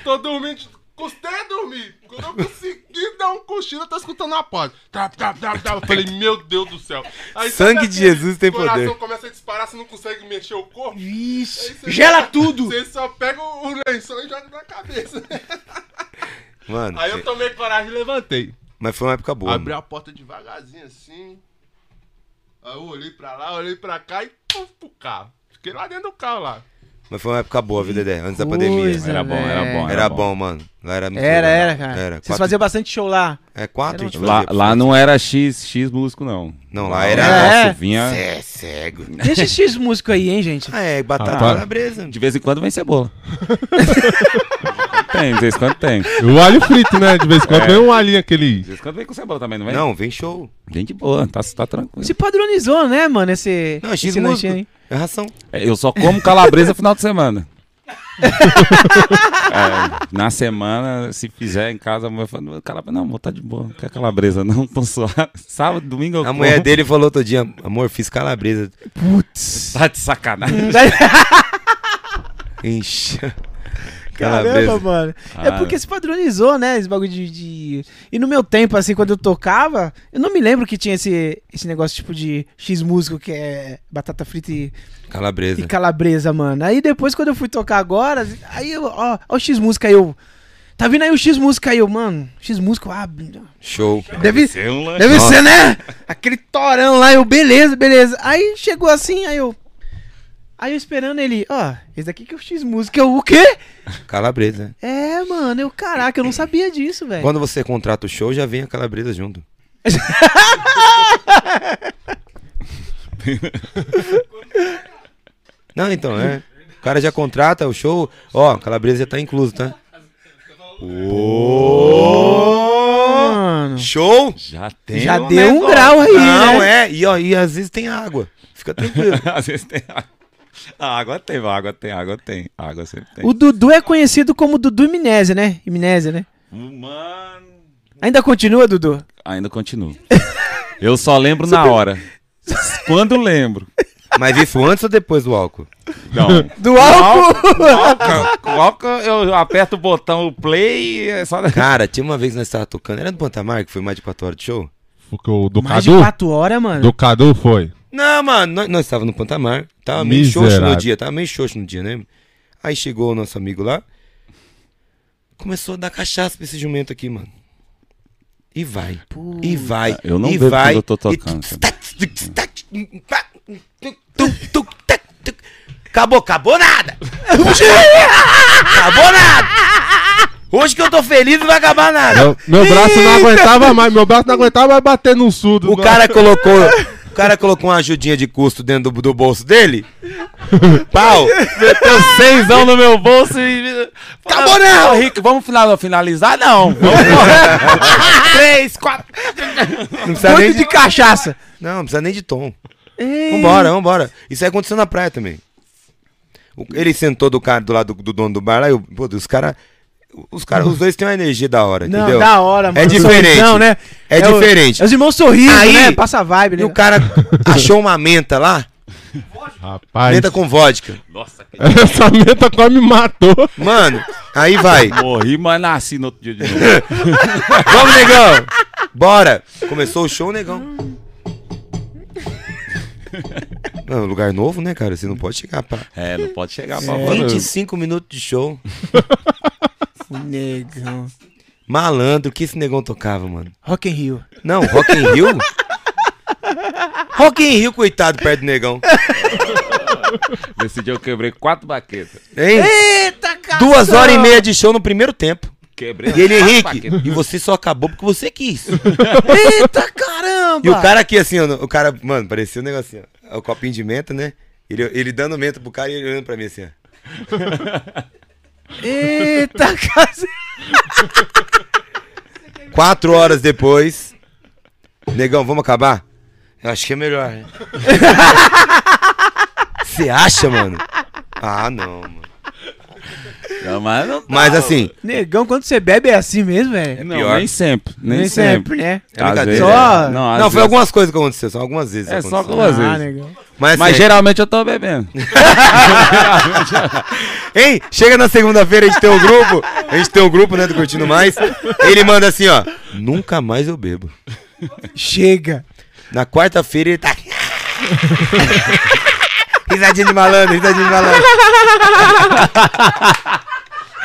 Tô dormindo, custei a dormir. Quando eu consegui dar um cochilo, eu tô escutando a porta. Trap, trap, trap. Eu falei, [LAUGHS] meu Deus do céu. Aí, Sangue sabe de Jesus tem coração poder. começa a disparar, você não consegue mexer o corpo. Você Gela só- tudo. Você só pega o lençol e joga na cabeça. [LAUGHS] Mano, Aí eu tomei coragem e levantei. mas foi uma época boa. Abri mano. a porta devagarzinho assim. Aí eu olhei pra lá, olhei pra cá e puf pro carro. Fiquei lá dentro do carro lá. Mas foi uma época boa, viu, Dedé? Antes da pandemia. Coisa, Era bom, era bom. Era bom, mano. Lá era muito Era, legal. era, cara. Era. Vocês Quatro- faziam bastante show lá. É, quatro a gente Lá, fazia. lá não era X, X músico, não. Não, lá era- É. Nossa, vinha... Cê é cego. Deixa esses músicos aí, hein, gente? Ah, é, batata Rapaz. calabresa. De vez em quando vem cebola. [LAUGHS] tem, de vez em quando tem. De o alho frito, né? De vez em quando É. vem um alhinho aquele. vez em quando vem com cebola também, não vem? Não, vem show. Vem de boa, tá, tá tranquilo. Se padronizou, né, mano, esse, Não, X esse músico. lanchinho aí. É ração. É, Eu só como calabresa final de semana. [LAUGHS] É, na semana, se fizer em casa, a mulher fala, calabresa, não, vou tá de boa, não quer calabresa, não, [LAUGHS] tô suave. Sábado, domingo eu A mulher dele falou outro dia, amor, fiz calabresa. Putz. Tá de sacanagem. [LAUGHS] Ixi. Caramba, Calabresa. mano. É Ah. porque se padronizou, né? Esse bagulho de, de- E no meu tempo, assim, quando eu tocava, eu não me lembro que tinha esse, esse negócio tipo de X músico que é batata frita e, Calabresa. e calabresa, mano. Aí depois, quando eu fui tocar agora, aí eu, ó, ó o X música aí, eu. Tá vindo aí o X música aí, eu, mano. X músico, ah, Show. deve, Ser um deve ser, né? Aquele torão lá, eu, beleza, beleza. Aí chegou assim, aí eu. Aí eu esperando ele, ó, esse daqui que é o X música, eu, o quê? [LAUGHS] Calabresa. É, mano, eu, caraca, eu não sabia disso, velho. Quando você contrata o show, já vem a calabresa junto. [LAUGHS] Não, então, é. O cara já contrata o show, ó, a calabresa já tá incluso, tá? Mano, Show! Já tem. já um deu um grau aí, Não, né? é. E, ó, e às vezes tem água. Fica tranquilo. [LAUGHS] Às vezes tem água. A água tem, a água tem, a água tem. A água sempre tem. O Dudu é conhecido como Dudu Imnésia, né? Imnésia, né? Mano. Ainda continua, Dudu? Ainda continuo. [LAUGHS] Eu só lembro na hora. Quando lembro. Mas isso antes ou depois do álcool? Não. Do álcool! O álcool, o álcool, eu aperto o botão play e é só. [LAUGHS] Cara, tinha uma vez que nós tava tocando, era no Pantamar, que foi mais de 4 horas de show? Porque o do Mais de Cadu? quatro horas, mano. Do Cadu foi. Não, mano, nós, nós estávamos no Pantamar. Tava meio xoxo no dia, tava meio xoxo no dia, né? Aí chegou o nosso amigo lá. Começou a dar cachaça pra esse jumento aqui, mano. E vai. E vai. Eu não e bebo vai. quando eu tô e tocando, tu- Acabou, acabou nada! acabou nada! Hoje que eu tô feliz não vai acabar nada. Meu, meu braço não aguentava mais, meu braço não aguentava mais bater no surdo. O não. cara colocou. O cara colocou uma ajudinha de custo dentro do, do bolso dele. Pau! Meteu seisão no meu bolso e. Acabou não! Ô, Rico, vamos final- finalizar? Não. Vamos [LAUGHS] Três, quatro. Não precisa, nem de, de cachaça? não, não precisa nem de tom. Ei. Vambora, vambora. Isso aí aconteceu na praia também. Ele sentou do cara do lado do, do dono do bar lá e eu, pô, os caras. Os caras, os dois têm uma energia da hora, Não, entendeu? da hora, mano. É diferente. Sorrisão, né? É o- diferente. é os irmãos sorrindo, Aí- né? Passa a vibe, E né? o cara [LAUGHS] achou uma menta lá, Rapaz, menta com vodka. Nossa, que... [LAUGHS] essa menta quase me matou. Mano, aí vai. morri, mas nasci no outro dia de novo. [LAUGHS] Vamos, negão! Bora! Começou o show, negão. Não, lugar novo, né, cara? Você não pode chegar pra. É, não pode chegar pra É. 25 minutos de show. [LAUGHS] Negão. Malandro, que esse negão tocava, mano? Rock in Rio. Não, Rock in Rio? [LAUGHS] Rock in Rio, coitado, perto do negão. [LAUGHS] Nesse dia eu quebrei quatro baquetas. Hein? Eita, cara! Duas horas e meia de show no primeiro tempo. Quebrei E ele, Henrique, baquetas. e você só acabou porque você quis. Eita, caramba! E o cara aqui, assim, ó, o cara, mano, parecia um negocinho, ó. O copinho de menta, né? Ele, ele dando menta pro cara e ele olhando pra mim assim, ó. Eita, [LAUGHS] cara! Quatro horas depois. Negão, vamos acabar? Eu acho que é melhor, né? [LAUGHS] Você acha, mano? Ah, não, mano. Não, mas não tá, Mas assim, Negão, quando você bebe é assim mesmo, velho? Não, pior. nem sempre. Nem, Nem sempre. sempre, né? É Às brincadeira. vezes, Só- é. Não, não, foi vezes- algumas coisas que aconteceu, são algumas vezes. É, só algumas Ah, vezes. negão. Mas, Mas assim, geralmente eu tô bebendo. [LAUGHS] Hein? Chega na segunda-feira, a gente tem um grupo. A gente tem um grupo, né, do Curtindo Mais. Ele manda assim, ó. Nunca mais eu bebo. Chega. Na quarta-feira ele tá. [LAUGHS] risadinha de malandro, risadinha de malandro. [LAUGHS]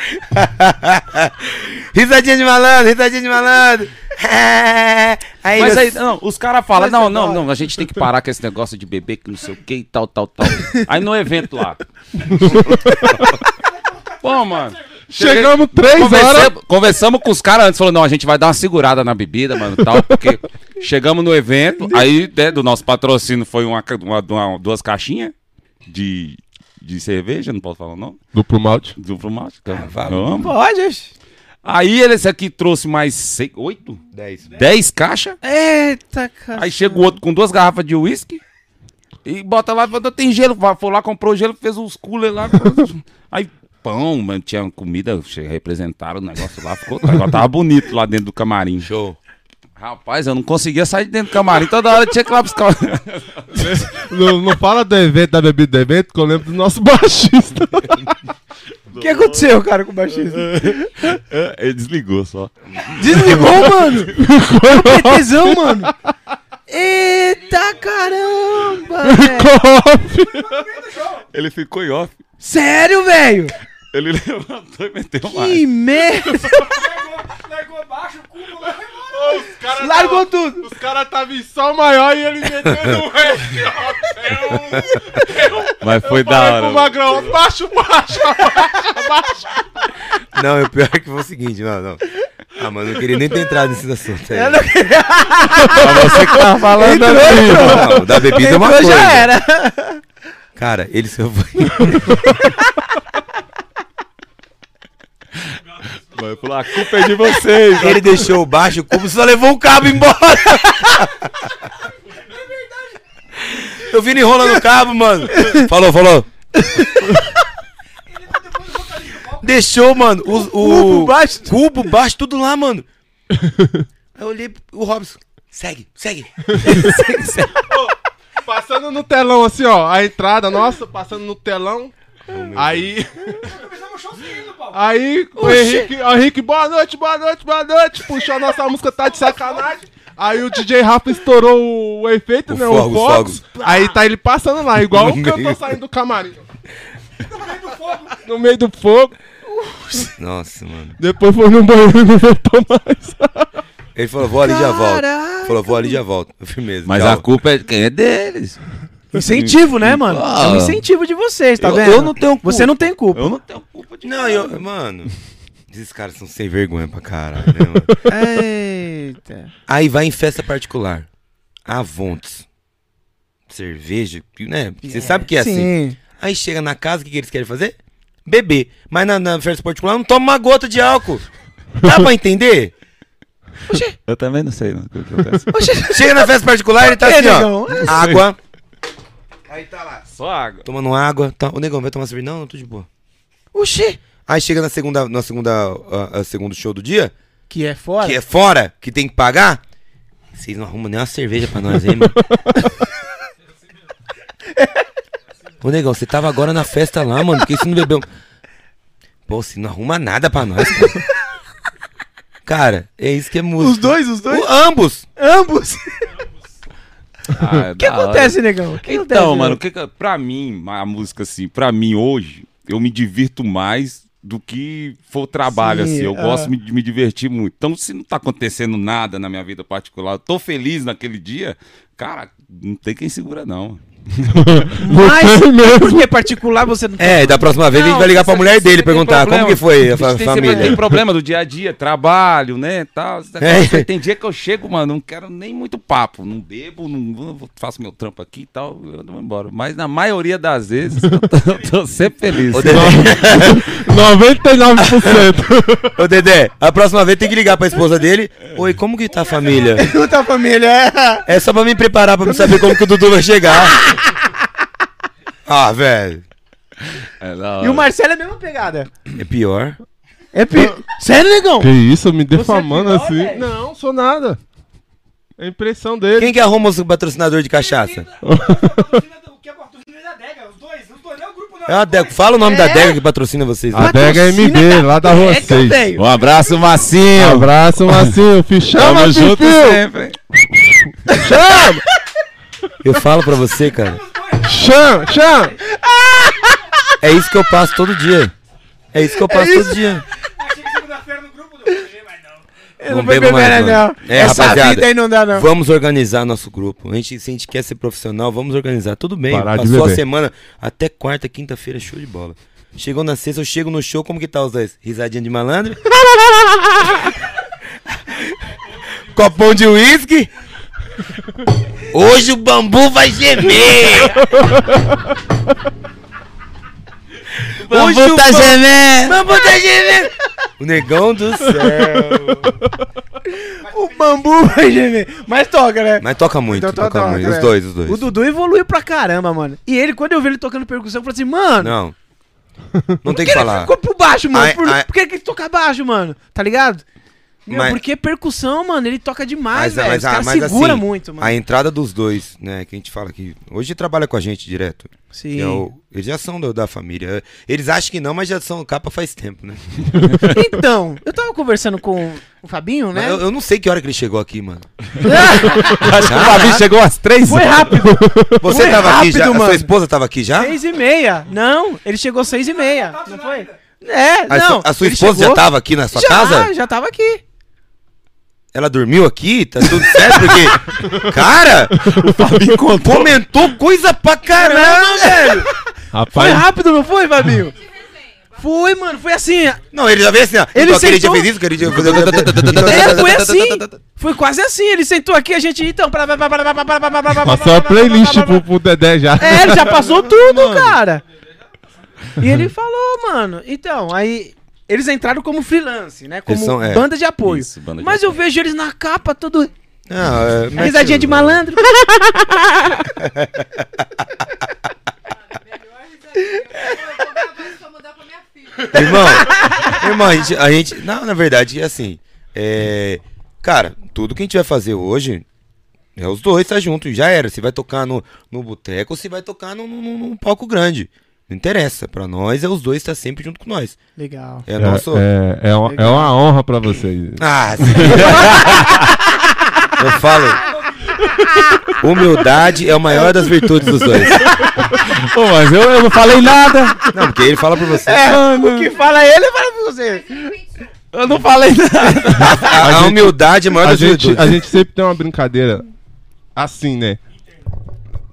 [LAUGHS] risadinha de malandro, risadinha de malandro. [LAUGHS] Aí Mas aí, não, os caras falam, não, não, não, a gente tem que parar com esse negócio de beber, que não sei o que e tal, tal, tal. Aí no evento lá. [LAUGHS] Pô, mano. Chegamos três horas. Conversamos, com os caras antes, falou, não, a gente vai dar uma segurada na bebida, mano, tal, porque chegamos no evento, aí, né, do nosso patrocínio foi uma, uma- uma- duas caixinhas de, de cerveja, não posso falar o nome, Duplo malte. duplo malte, então, vamos. Pode. Aí ele, esse aqui trouxe mais seis, oito, Dez. dez caixas, Eita, cara. aí chega o outro com duas garrafas de uísque, e bota lá, falou, tem gelo, vai- foi lá, comprou gelo, fez uns coolers lá, [LAUGHS] aí pão, mano, tinha comida, representaram o negócio lá, ficou, o negócio tava bonito lá dentro do camarim. Show. Rapaz, eu não conseguia sair de dentro do camarim, toda hora tinha que ir lá buscar. [LAUGHS] Não, não fala do evento, da bebida do evento, que eu lembro do nosso [LAUGHS] baixista. [LAUGHS] O que aconteceu, cara, com o baixista? Ele desligou só. Desligou, mano. Que tesão, mano. Eita, caramba, velho. Ele ficou em off. Sério, velho? Ele levantou e meteu mais. Que merda. Largou abaixo, o cubo lá. Os caras Largou tudo. Os caras estavam em sol maior e ele meteu no [LAUGHS] ré. Mas foi da hora. pro Magrão, baixo, baixo, baixo, baixo. Não, o pior é que foi o seguinte, não, não. Ah, mano, eu não queria nem ter entrado nesse assunto aí. Eu não Mas você que tava [LAUGHS] falando Entrou, da bebida. entrou. Não, da bebida é uma Entrou, coisa. já era. Cara, ele só foi. [LAUGHS] Vai falar, a culpa é de vocês. Ele deixou o baixo, como só levou o cabo embora. [LAUGHS] Eu vi ele enrolando o cabo, mano. Falou, falou. Deixou, mano, o, o Cubo baixo. cubo baixo, tudo lá, mano. Aí eu olhei pro Robson. Segue, segue. [LAUGHS] Passando no telão assim, ó. A entrada, nossa, passando no telão. Aí. [LAUGHS] Aí o. Henrique, o Henrique, boa noite, boa noite, boa noite. Puxou a nossa música, tá de sacanagem. Aí o DJ Rafa estourou o efeito, O né? fogo, o Fox. Aí tá ele passando lá, igual No o cantor meio. saindo do camarim. No meio do fogo. Nossa, mano. Depois foi no banheiro e não voltou mais. Ele falou, vou ali e já volto. Falou, vou ali e já volto. Firmeza. Mas tchau. a culpa é quem é deles. Incentivo, né, mano? É um Ah. incentivo de vocês, tá Eu- vendo? eu não tenho culpa. Você não tem culpa. Eu não tenho culpa de Não, eu. Mano. [LAUGHS] Esses caras são sem vergonha pra caralho, né, mano? Eita. Aí vai em festa particular. Avontes. Cerveja, né? Você sabe que é assim. Sim. Aí chega na casa, o que, que eles querem fazer? Beber. Mas na, na festa particular não toma uma gota de álcool. Dá pra entender? Eu também não sei não, o que acontece. Chega na festa particular, ele tá assim, ó. negão? Água, Aí tá lá. Só água. Tomando água. Tá. O negão vai tomar cerveja? Não, não tô de boa. Oxi! Aí chega na segunda, na segunda, a, a segundo show do dia, Que é fora? que é fora, que tem que pagar. Vocês não arrumam nem uma cerveja pra nós, hein, mano? [LAUGHS] Ô, negão, você tava agora na festa lá, mano. Por que você não bebeu? Pô, você não arruma nada pra nós, cara. Cara, é isso que é música. Os dois, os dois? O- ambos. Ambos! [LAUGHS] Ah, [LAUGHS] O que acontece, negão? O que Então, acontece, mano, negão? que pra mim, a música assim, pra mim hoje, eu me divirto mais do que for trabalho, Sim, assim. Eu ah. gosto de me divertir muito. Então, se não tá acontecendo nada na minha vida particular, eu tô feliz naquele dia, cara, não tem quem segura, não. Mas, porque particular você não É, da próxima vez a gente vai ligar pra Não, mulher dele perguntar problema. como que foi a fa- Tem, família. tem problema do dia a dia, trabalho, né, tal. É. Tem dia que eu chego, mano, não quero nem muito papo, não bebo, não faço meu trampo aqui e tal, eu vou embora. Mas na maioria das vezes eu tô, eu tô sempre feliz. Ô, Dedé, [LAUGHS] 99%. ô, Dedé, a próxima vez tem que ligar pra esposa dele. Oi, como que tá a família? Pergunta a família. é. É só pra me preparar pra me saber como que o Dudu vai chegar. [LAUGHS] [LAUGHS] Ah, velho. É da E o Marcelo é a mesma pegada. É pior. É pi... Sério, negão? que isso, me defamando é pior, assim. velho? Não, sou nada. É a impressão dele. Quem que arruma os patrocinador de cachaça? O que é patrocínio é da Dega, os dois, os dois, não é o grupo não. É a Dega. Fala o nome da Dega que patrocina vocês. A né? Dega MB, lá da rua É que eu 6. tenho. Um abraço, Massinho. Abraço, Marcinho. [LAUGHS] Fi- Chama, Tamo junto Fifio. sempre. Chama, [LAUGHS] Eu falo pra você, cara. chama, chama. É isso que eu passo todo dia. É isso que eu passo todo dia. Achei que segunda-feira no grupo do mas não. Eu Não não bebo mais, não. mano. É, Essa rapaziada, vida aí não dá, não. Vamos organizar nosso grupo. A gente, se a gente quer ser profissional, vamos organizar. Tudo bem. Parar Passou a semana até quarta, quinta-feira, show de bola. Chegou na sexta, eu chego no show, como que tá os dois? Risadinha de malandro? [LAUGHS] Copão de uísque? Hoje o bambu vai gemer! [LAUGHS] Hoje o tá gemendo. bambu tá gemendo! O negão do céu! O bambu vai gemer. Mas toca, né? Mas toca muito, Então, toca toca, muito. né? Os dois, os dois. O Dudu evoluiu pra caramba, mano. E ele, quando eu vi ele tocando percussão, eu falei assim, mano. Não. Não tem Por que que ele falar. ficou pro baixo, mano? Ai, por, ai. por que que ele toca baixo, mano? Tá ligado? Meu, Mas- porque percussão, mano, ele toca demais, Mas, velho. mas, Os caras mas segura assim, muito, mano. a entrada dos dois, né, que a gente fala que hoje trabalha com a gente direto. Sim. que é o- eles já são do- da família. Eles acham que não, mas já são capa faz tempo, né? [LAUGHS] Então, eu tava conversando com o Fabinho, né? Mas Eu, eu não sei que hora que ele chegou aqui, mano. [LAUGHS] Acho que o Fabinho chegou às três Foi rápido. Você Foi tava aqui já? rápido, A sua mano. esposa tava aqui já? Seis e meia. Não, ele chegou seis e meia. Não foi? É, A, não. sua- a sua esposa já chegou- tava aqui na sua já, casa? Já tava aqui ela dormiu aqui? Tá tudo certo? Porque, cara, o Fabinho contou. comentou coisa pra caramba, velho. Rapaz. Foi rápido, não foi, Fabinho? Foi, mano, foi assim. Não, ele já veio assim, ó. Ele então, sentou... fez isso, aquele É, foi assim. Foi quase assim. Ele sentou aqui, a gente, então... Passou a playlist pro, pro Dedé já. É, ele já passou tudo, mano. cara. E ele falou, mano. Então, aí eles entraram como freelance, né? Como são, é. banda de apoio. Isso, banda de Mas eu apoio. vejo eles na capa, todo. Não, é, Risadinha de malandro. [LAUGHS] Irmão, irmão, a gente, a gente- Não, na verdade, é assim. É. Cara, tudo que a gente vai fazer hoje é os dois tá junto. Já era. Se vai tocar no, no boteco ou se vai tocar num, num- num palco grande. Não interessa. Pra nós é os dois estar sempre junto com nós. Legal. É, nosso. É, é, uma, é uma honra pra vocês. Ah, sim. Eu falo. Humildade é a maior das virtudes dos dois. Pô, mas eu, eu não falei nada. Não, porque ele fala por você. É, o que fala ele, fala pra você. Eu não falei nada. A, a humildade é a maior A das gente, virtudes. a gente sempre tem uma brincadeira assim, né?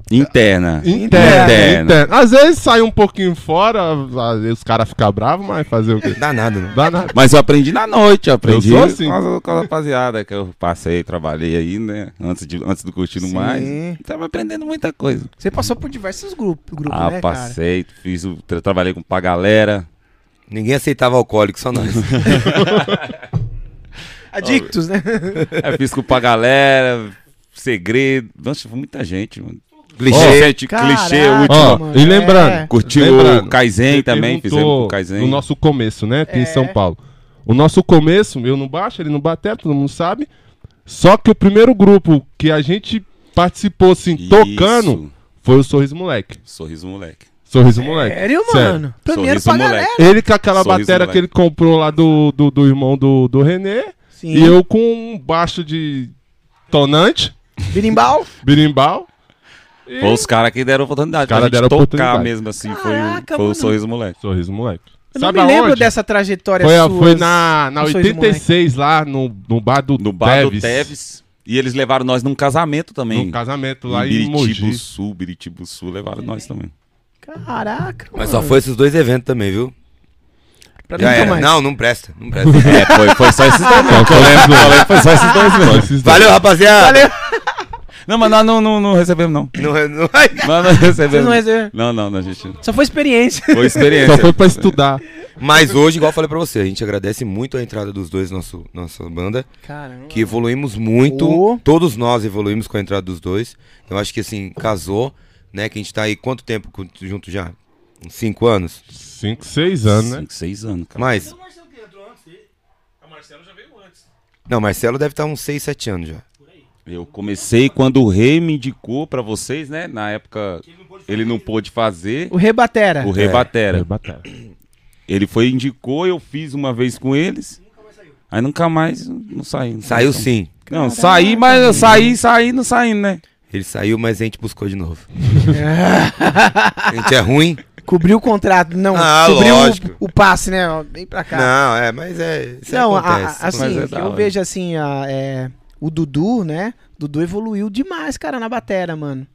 Interna. Interna. Interna. interna. Às vezes sai um pouquinho fora, às vezes os caras ficam bravos, mas fazer o quê? Dá nada, não. Dá nada. Mas eu aprendi na noite, eu aprendi Eu sou assim. com, a, com a rapaziada que eu passei, trabalhei aí, né? Antes, de, antes do Curtindo Sim. Mais. Tava aprendendo muita coisa. Você passou por diversos grupos, grupos ah, né, cara? passei, fiz o, tra- trabalhei com pra galera. Ninguém aceitava alcoólico, só nós. [LAUGHS] Adictos, né? É, fiz com pra galera, segredo. Nossa, foi muita gente, mano. Clichê. Caraca, clichê, último. E lembrando, é. Curtiu Lembrando, o Kaizen também, fizemos com o Kaizen. No nosso começo, né? Aqui É. em São Paulo. O nosso começo, eu no baixo, ele no bater, todo mundo sabe. Só que o primeiro grupo que a gente participou, assim, Isso. tocando, foi o Sorriso Moleque. Sorriso moleque. Sorriso Moleque. Sério, mano? Primeiro Sorriso pra moleque. galera. Ele com aquela Sorriso bateria Moleque. que ele comprou lá do, do, do irmão do, do Renê. Sim. E eu com um baixo de tonante, Birimbau. birimbau. E Foi os caras que deram oportunidade. Os caras deram tocar oportunidade. mesmo assim. Foi, Caraca, o- foi o Sorriso Moleque. Sorriso Moleque. Eu não Sabe me lembro dessa trajetória Foi, sua. foi na, na no Sorriso 86 lá, no, no bar do No bar Teves. do Teves. E eles levaram nós num casamento também. Num casamento lá em em Biritibu Mogi. Sul, Biritibu Sul, levaram nós também. Caraca, Mas mano. só foi esses dois eventos também, viu? Pra Já nunca era. mais. Não, não presta. Não [LAUGHS] presta. É, foi, foi só esses dois. Só Eu lembro, eu foi só esses dois Só mesmo. esses dois. Valeu, rapaziada. Valeu. Não, mas nós não, não, não recebemos, não. Não, não... Nós não Vocês recebemos. não receberam? Não, não, não, gente. Só foi experiência. Foi experiência. Só foi pra estudar. Mas hoje, igual eu falei pra você, a gente agradece muito a entrada dos dois na nosso, nossa banda. Caramba. Que evoluímos muito. Oh. Todos nós evoluímos com a entrada dos dois. Eu acho que assim, casou, né? Que a gente tá aí quanto tempo junto já? Uns cinco anos? 5, 6 anos, né? Cinco, seis anos, cara. Mais. O Marcelo que entrou antes dele. A Marcelo já veio antes. Não, Marcelo deve estar uns seis, sete anos já. Eu comecei quando o Rei me indicou pra vocês, né? Na época ele não pôde fazer. O Rebatera. O Rei É. Batera. É, batera. [CLEARS THROAT] Ele foi indicou, eu fiz uma vez com eles. Aí nunca mais não saí. não Saiu saí. sim. Não, saí, mas eu saí, saí, não saindo, né? Ele saiu, mas a gente buscou de novo. [LAUGHS] a gente é ruim? Cobriu o contrato. Não, Ah, cobriu o- lógico. o, passe, né? Vem pra cá. Não, é, mas é. Isso Não, acontece. a- assim, Mas é eu hora. vejo assim, a, é, o Dudu, né? Dudu evoluiu demais, cara, na batera, mano.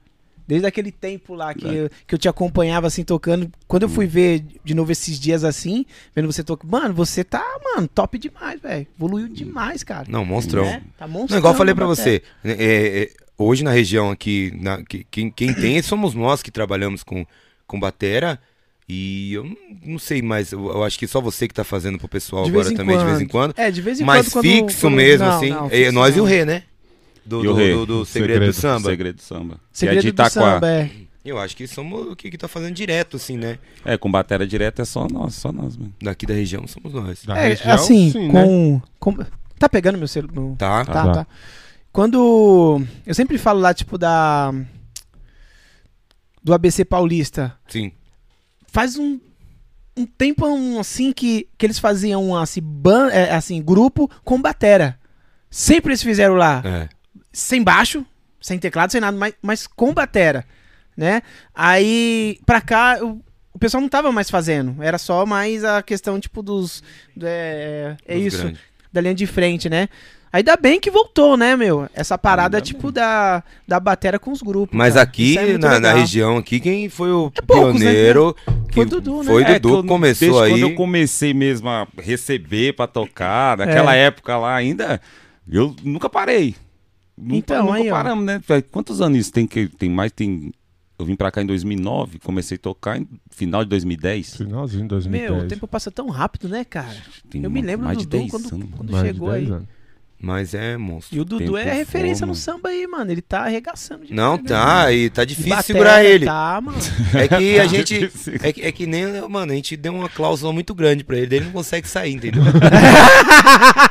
Desde aquele tempo lá que, eu, que eu te acompanhava assim tocando. Quando eu fui ver de novo esses dias assim, vendo você tocar. Mano, você tá, mano, top demais, velho. Evoluiu demais, cara. Não, monstrão. Né? Tá Não, monstrão igual eu falei na pra você, né, é, é, hoje na região aqui, na- que- quem, quem tem somos nós que trabalhamos com, com batera. E eu não, sei mais, eu, acho que só você que tá fazendo pro pessoal agora também, de vez em quando. quando. É, de vez em Mas quando. quando- fixo quando- mesmo, não, assim. não, é, fixo nós e o. Rê, né? Do, E o do, Rê? do- do segredo, Segredo. do samba. Segredo do samba. Segredo e a de do Itaquá. samba, é. Eu acho que somos o que, que tá fazendo direto, assim, né? É, com bateria direta é só nós, só nós, mano. Daqui da região somos nós. Da É, região, assim, sim, né? com, com- Tá pegando meu celular? Tá? Tá, Tá. tá. Quando. Eu sempre falo lá, tipo, da. Do ABC Paulista. Sim. Faz um. Um tempo assim que, que eles faziam assim, ban, é, assim, grupo com batera. Sempre eles fizeram lá. É. Sem baixo, sem teclado, sem nada, mas, mas com batera. Né? Aí, pra cá, o, o pessoal não tava mais fazendo. Era só mais a questão, tipo, dos. É, é Dos isso grandes. da linha de frente, né? Ainda bem que voltou, né, meu? Essa parada, Ainda tipo, da, da batera com os grupos. Mas cara. aqui, é na, na região aqui, quem foi o É poucos, né? pioneiro que Foi o Dudu, né? Foi o É, Dudu que começou desde aí. quando eu comecei mesmo a receber pra tocar, naquela É. época lá ainda, eu nunca parei. Nunca, Então, nunca aí, ó. paramos, né? Faz Quantos anos isso tem que tem mais tem eu vim pra cá em 2009, comecei a tocar em final de 2010. Finalzinho de 2010. Meu, o tempo passa tão rápido, né, cara? Tem eu me ma- lembro mais do de Dudu 10 quando, quando Mais chegou 10 aí. anos. Mas é monstro. E o Dudu é referência no samba aí, mano. Ele tá arregaçando. de Não, tá, né? e tá difícil batera, segurar ele. Tá, mano. [LAUGHS] É que a [LAUGHS] Tá gente. difícil. É que, é que nem, mano, a gente deu uma cláusula muito grande pra ele, daí ele não consegue sair, entendeu? [LAUGHS]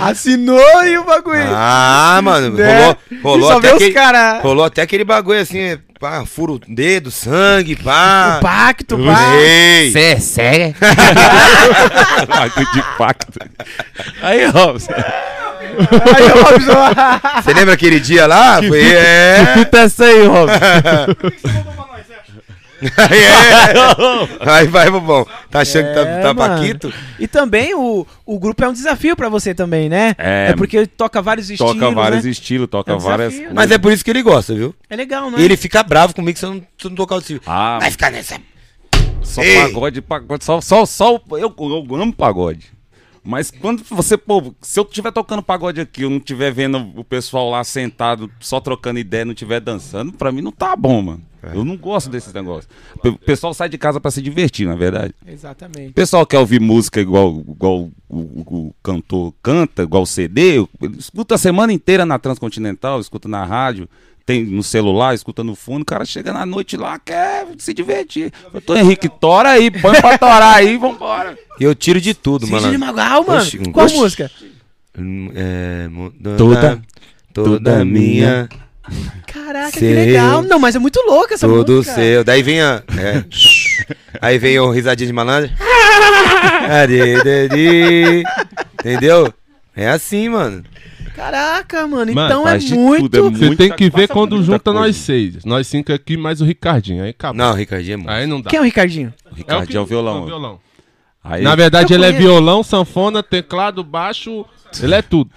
Assinou e o bagulho. Ah, mano, Né? rolou, rolou, até aquele, caras. rolou até aquele bagulho assim, pá, furo o dedo, sangue, pá. O pacto, pá. Ei! é sério? [LAUGHS] Pacto de pacto. Aí, Robson. Aí, Robson. Você lembra aquele dia lá? Foi, é. Fita essa aí, Robson. [LAUGHS] [LAUGHS] é. Aí [LAUGHS] vai, bobão. Tá achando que tá, É, tá mano. paquito? E também o, o grupo é um desafio pra você também, né? É, porque toca vários estilos, toca vários né? estilos, toca É um várias. desafio, né? Mas é por isso que ele gosta, viu? É legal, né? E ele fica bravo comigo se eu não, se eu não tocar o tio. Ah, Vai ficar nessa. Só Ei. pagode, pagode, só, só, só eu, eu amo pagode. Mas quando você, pô, se eu estiver tocando pagode aqui, eu não estiver vendo o pessoal lá sentado, só trocando ideia, não estiver dançando, pra mim não tá bom, mano. Eu não gosto desses negócios. O pessoal sai de casa pra se divertir, na verdade. O Exatamente. pessoal quer ouvir música igual, igual o, o- o cantor canta, igual o CD, ele escuta a semana inteira na Transcontinental, escuta na rádio, tem no celular, escuta no fundo, o cara chega na noite lá, quer se divertir. Eu tô Henrique, tora aí, põe pra torar aí, vambora. E eu tiro de tudo, Cid de mano. Magal, mano. Oxi, Qual oxi. música? É, Toda- toda toda minha, Caraca, que Seu. legal. Não, mas é muito louca essa tudo música. seu. Daí vem a. é. [LAUGHS] Aí vem o risadinha de malandro. [LAUGHS] Entendeu? É assim, mano. Caraca, mano. Mano, Então é muito. tudo, é muito- Você tem que ver quando junta coisa. nós seis. Nós cinco aqui, mais o Ricardinho. Aí acabou. Não, Ricardinho é muito. Aí não dá. Quem é o Ricardinho? O Ricardo é o violão. Aí, Na verdade, Eu ele é violão, sanfona, teclado, baixo. Ele é tudo.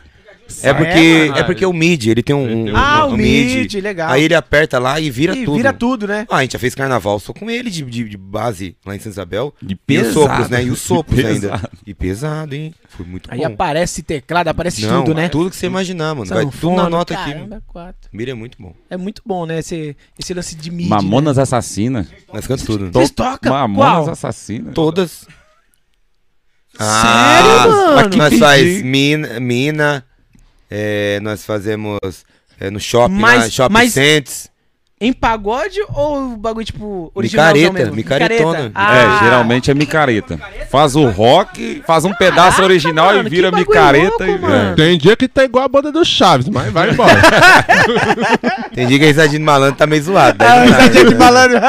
É porque, mano? é porque o MIDI, ele tem um, Ele tem um- um- Ah, um o MIDI, legal. Aí ele aperta lá e vira Ih, tudo. vira tudo, né? Ah, a gente já fez carnaval só com ele de, de, de base lá em Santa Isabel. de E pesado, os sopros, né? E os [LAUGHS] sopros ainda. E pesado, hein? Foi muito Aí bom. aparece teclado, aparece Não, tudo, né? tudo que você imaginar, mano. Vai tudo na nota aqui. caramba, quatro. Mira é muito bom. É muito bom, né? Esse, esse lance de mídia. Mamonas Assassinas. Nós cantamos tudo. Vocês tocam? Mamonas Qual? Assassinas. Todas. Sério, mano? aqui Nós faz mina, mina é, nós fazemos é, no shopping, Mas- lá, shopping mas- Cents. Em pagode ou o bagulho, tipo, originalzão Micareta, mesmo? micaretona. Ah, É, geralmente é micareta. Faz o rock, faz um pedaço Caraca, original mano, e vira micareta louco, e mano. Tem dia que tá igual a banda do Chaves, mas vai embora. [LAUGHS] Tem dia que a risadinha de malandro tá meio zoado. Ah, não dá, risadinha de né? [LAUGHS] malandro.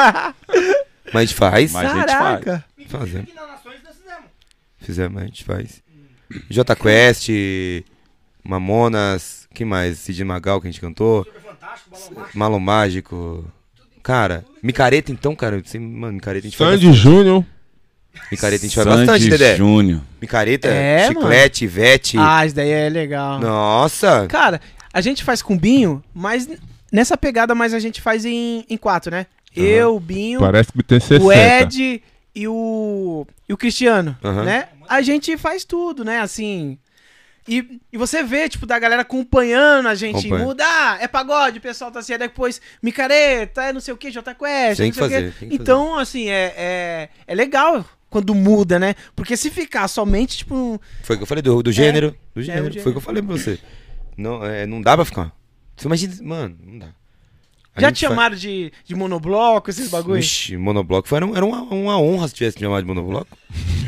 Mas a gente faz. Mas a gente Caraca. Fazemos. Fizemos, a gente faz. J Quest, Mamonas, que mais? Cid Magal que a gente cantou. Mágico. Malo Mágico. Cara, micareta então, cara. Você, mano, micareta a gente faz Sandy. Júnior. Micareta a gente faz Sandy bastante, Dedé. Júnior. Micareta, É, chiclete, vete. Ah, isso daí é legal. Nossa. Cara, a gente faz com o Binho, mas nessa pegada, mas a gente faz em, em quatro, né? Eu, o Binho, Parece que tem 60. o Ed e o, e o Cristiano, Aham. né? A gente faz tudo, né? Assim. E, e você vê, tipo, da galera acompanhando a gente. Acompanha. Muda, ah, é pagode, o pessoal tá assim, aí depois micareta, é não sei o que, J Quest, Tem não que sei o fazer, quê. tem que Então, assim, é, é, é legal quando muda, né? Porque se ficar somente, tipo, um- Foi o que eu falei do, do gênero. Do o gênero. gênero. Foi o que eu falei pra você. Não, é, não dá pra ficar. Você imagina, mano, não dá. A já te faz- chamaram de, de monobloco, esses bagulho? Ixi, monobloco. Foi, era, um- era uma, uma honra se tivesse me chamado de monobloco.